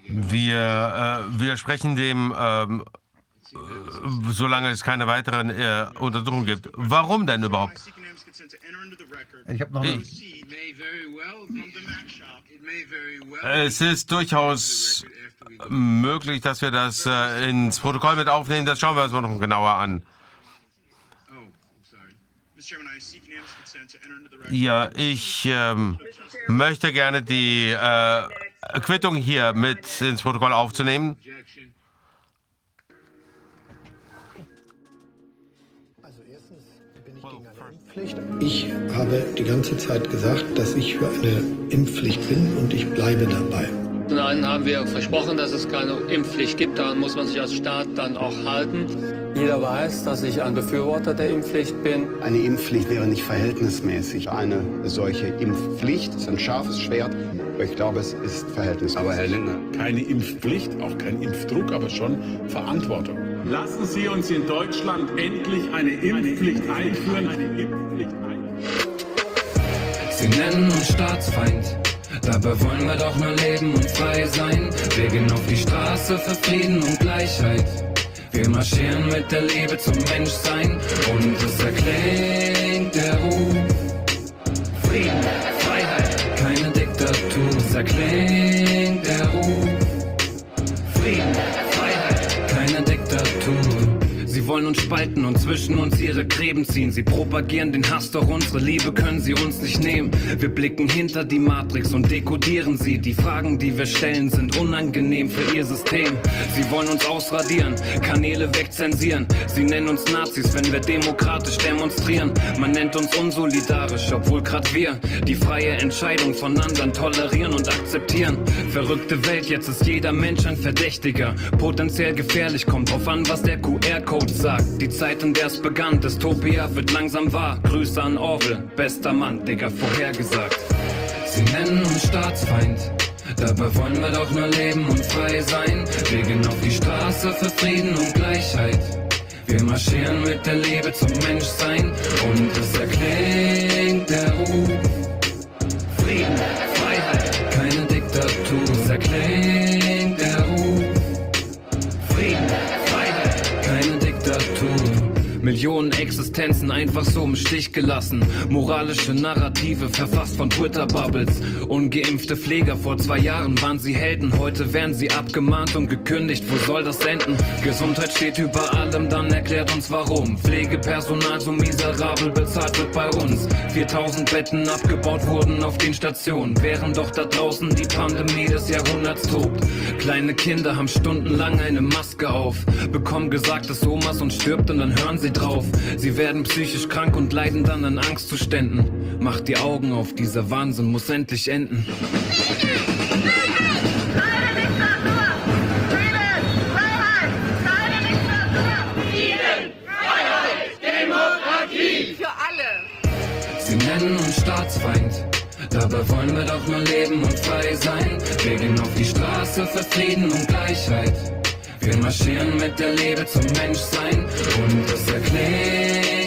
Wir äh, widersprechen dem, ähm, äh, solange es keine weiteren äh, Untersuchungen gibt. Warum denn überhaupt? Seeking Am's consent to enter into the record. Ich habe noch eine. Es ist durchaus möglich, dass wir das äh, ins Protokoll mit aufnehmen. Das schauen wir uns mal noch genauer an. Oh. Ja, ich ähm, möchte gerne die äh, Quittung hier mit ins Protokoll aufzunehmen. Also. Ich habe die ganze Zeit gesagt, dass ich für eine Impfpflicht bin und ich bleibe dabei. Zum einen haben wir versprochen, dass es keine Impfpflicht gibt. Daran muss man sich als Staat dann auch halten. Jeder weiß, dass ich ein Befürworter der Impfpflicht bin. Eine Impfpflicht wäre nicht verhältnismäßig. Eine solche Impfpflicht ist ein scharfes Schwert. Aber ich glaube, es ist verhältnismäßig. Aber Herr Lindner, keine Impfpflicht, auch kein Impfdruck, aber schon Verantwortung. Lassen Sie uns in Deutschland endlich eine Impfpflicht einführen. Eine Impfpflicht einführen. Sie nennen uns Staatsfeind. Dabei wollen wir doch nur leben und frei sein. Wir gehen auf die Straße für Frieden und Gleichheit. Wir marschieren mit der Liebe zum Menschsein und es erklingt der Ruf. Wollen uns spalten und zwischen uns ihre Gräben ziehen. Sie propagieren den Hass, doch unsere Liebe können sie uns nicht nehmen. Wir blicken hinter die Matrix und dekodieren sie. Die Fragen, die wir stellen, sind unangenehm für ihr System. Sie wollen uns ausradieren, Kanäle wegzensieren. Sie nennen uns Nazis, wenn wir demokratisch demonstrieren. Man nennt uns unsolidarisch, obwohl grad wir die freie Entscheidung von anderen tolerieren und akzeptieren. Verrückte Welt, jetzt ist jeder Mensch ein Verdächtiger. Potenziell gefährlich, kommt drauf an, was der QR-Code sagt. Die Zeit, in der es begann, Dystopia wird langsam wahr. Grüße an Orwell, bester Mann, Digga, vorhergesagt. Sie nennen uns Staatsfeind. Dabei wollen wir doch nur leben und frei sein. Wir gehen auf die Straße für Frieden und Gleichheit. Wir marschieren mit der Liebe zum Menschsein und es erklingt der Ruf. Frieden, Freiheit, keine Diktatur. Es erklingt Millionen Existenzen einfach so im Stich gelassen. Moralische Narrative verfasst von Twitter-Bubbles. Ungeimpfte Pfleger vor zwei Jahren waren sie Helden. Heute werden sie abgemahnt und gekündigt. Wo soll das enden? Gesundheit steht über allem, dann erklärt uns warum. Pflegepersonal so miserabel bezahlt wird bei uns. 4000 Betten abgebaut wurden auf den Stationen. Während doch da draußen die Pandemie des Jahrhunderts tobt. Kleine Kinder haben stundenlang eine Maske auf. Bekommen gesagt, dass Omas und stirbt und dann hören sie drauf. Sie werden psychisch krank und leiden dann an Angstzuständen. Macht die Augen auf, dieser Wahnsinn muss endlich enden. Sie nennen uns Staatsfeind. Dabei wollen wir doch nur leben und frei sein. Wir gehen auf die Straße für Frieden und Gleichheit. Wir marschieren mit der Liebe zum Menschsein und es erklingt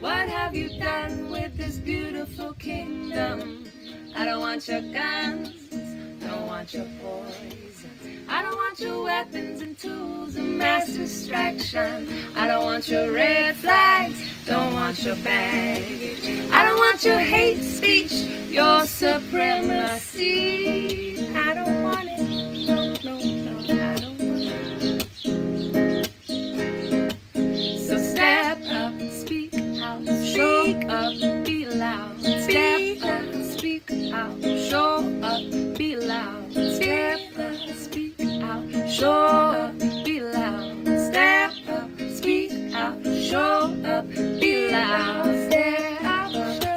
What have you done with this beautiful kingdom? I don't want your guns, don't want your poison. I don't want your weapons and tools of mass distraction. I don't want your red flags, don't want your baggage. I don't want your hate speech, your supremacy. I don't want it. Show up, be loud. Step up, speak out. Show up, be loud. Step up, speak out. Show up, be loud. Step up, speak out. Show up, be loud. Step up,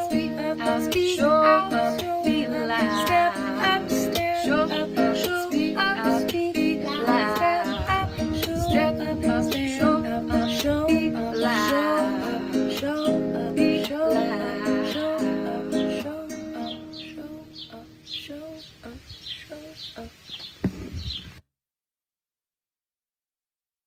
speak out. Show up, be loud.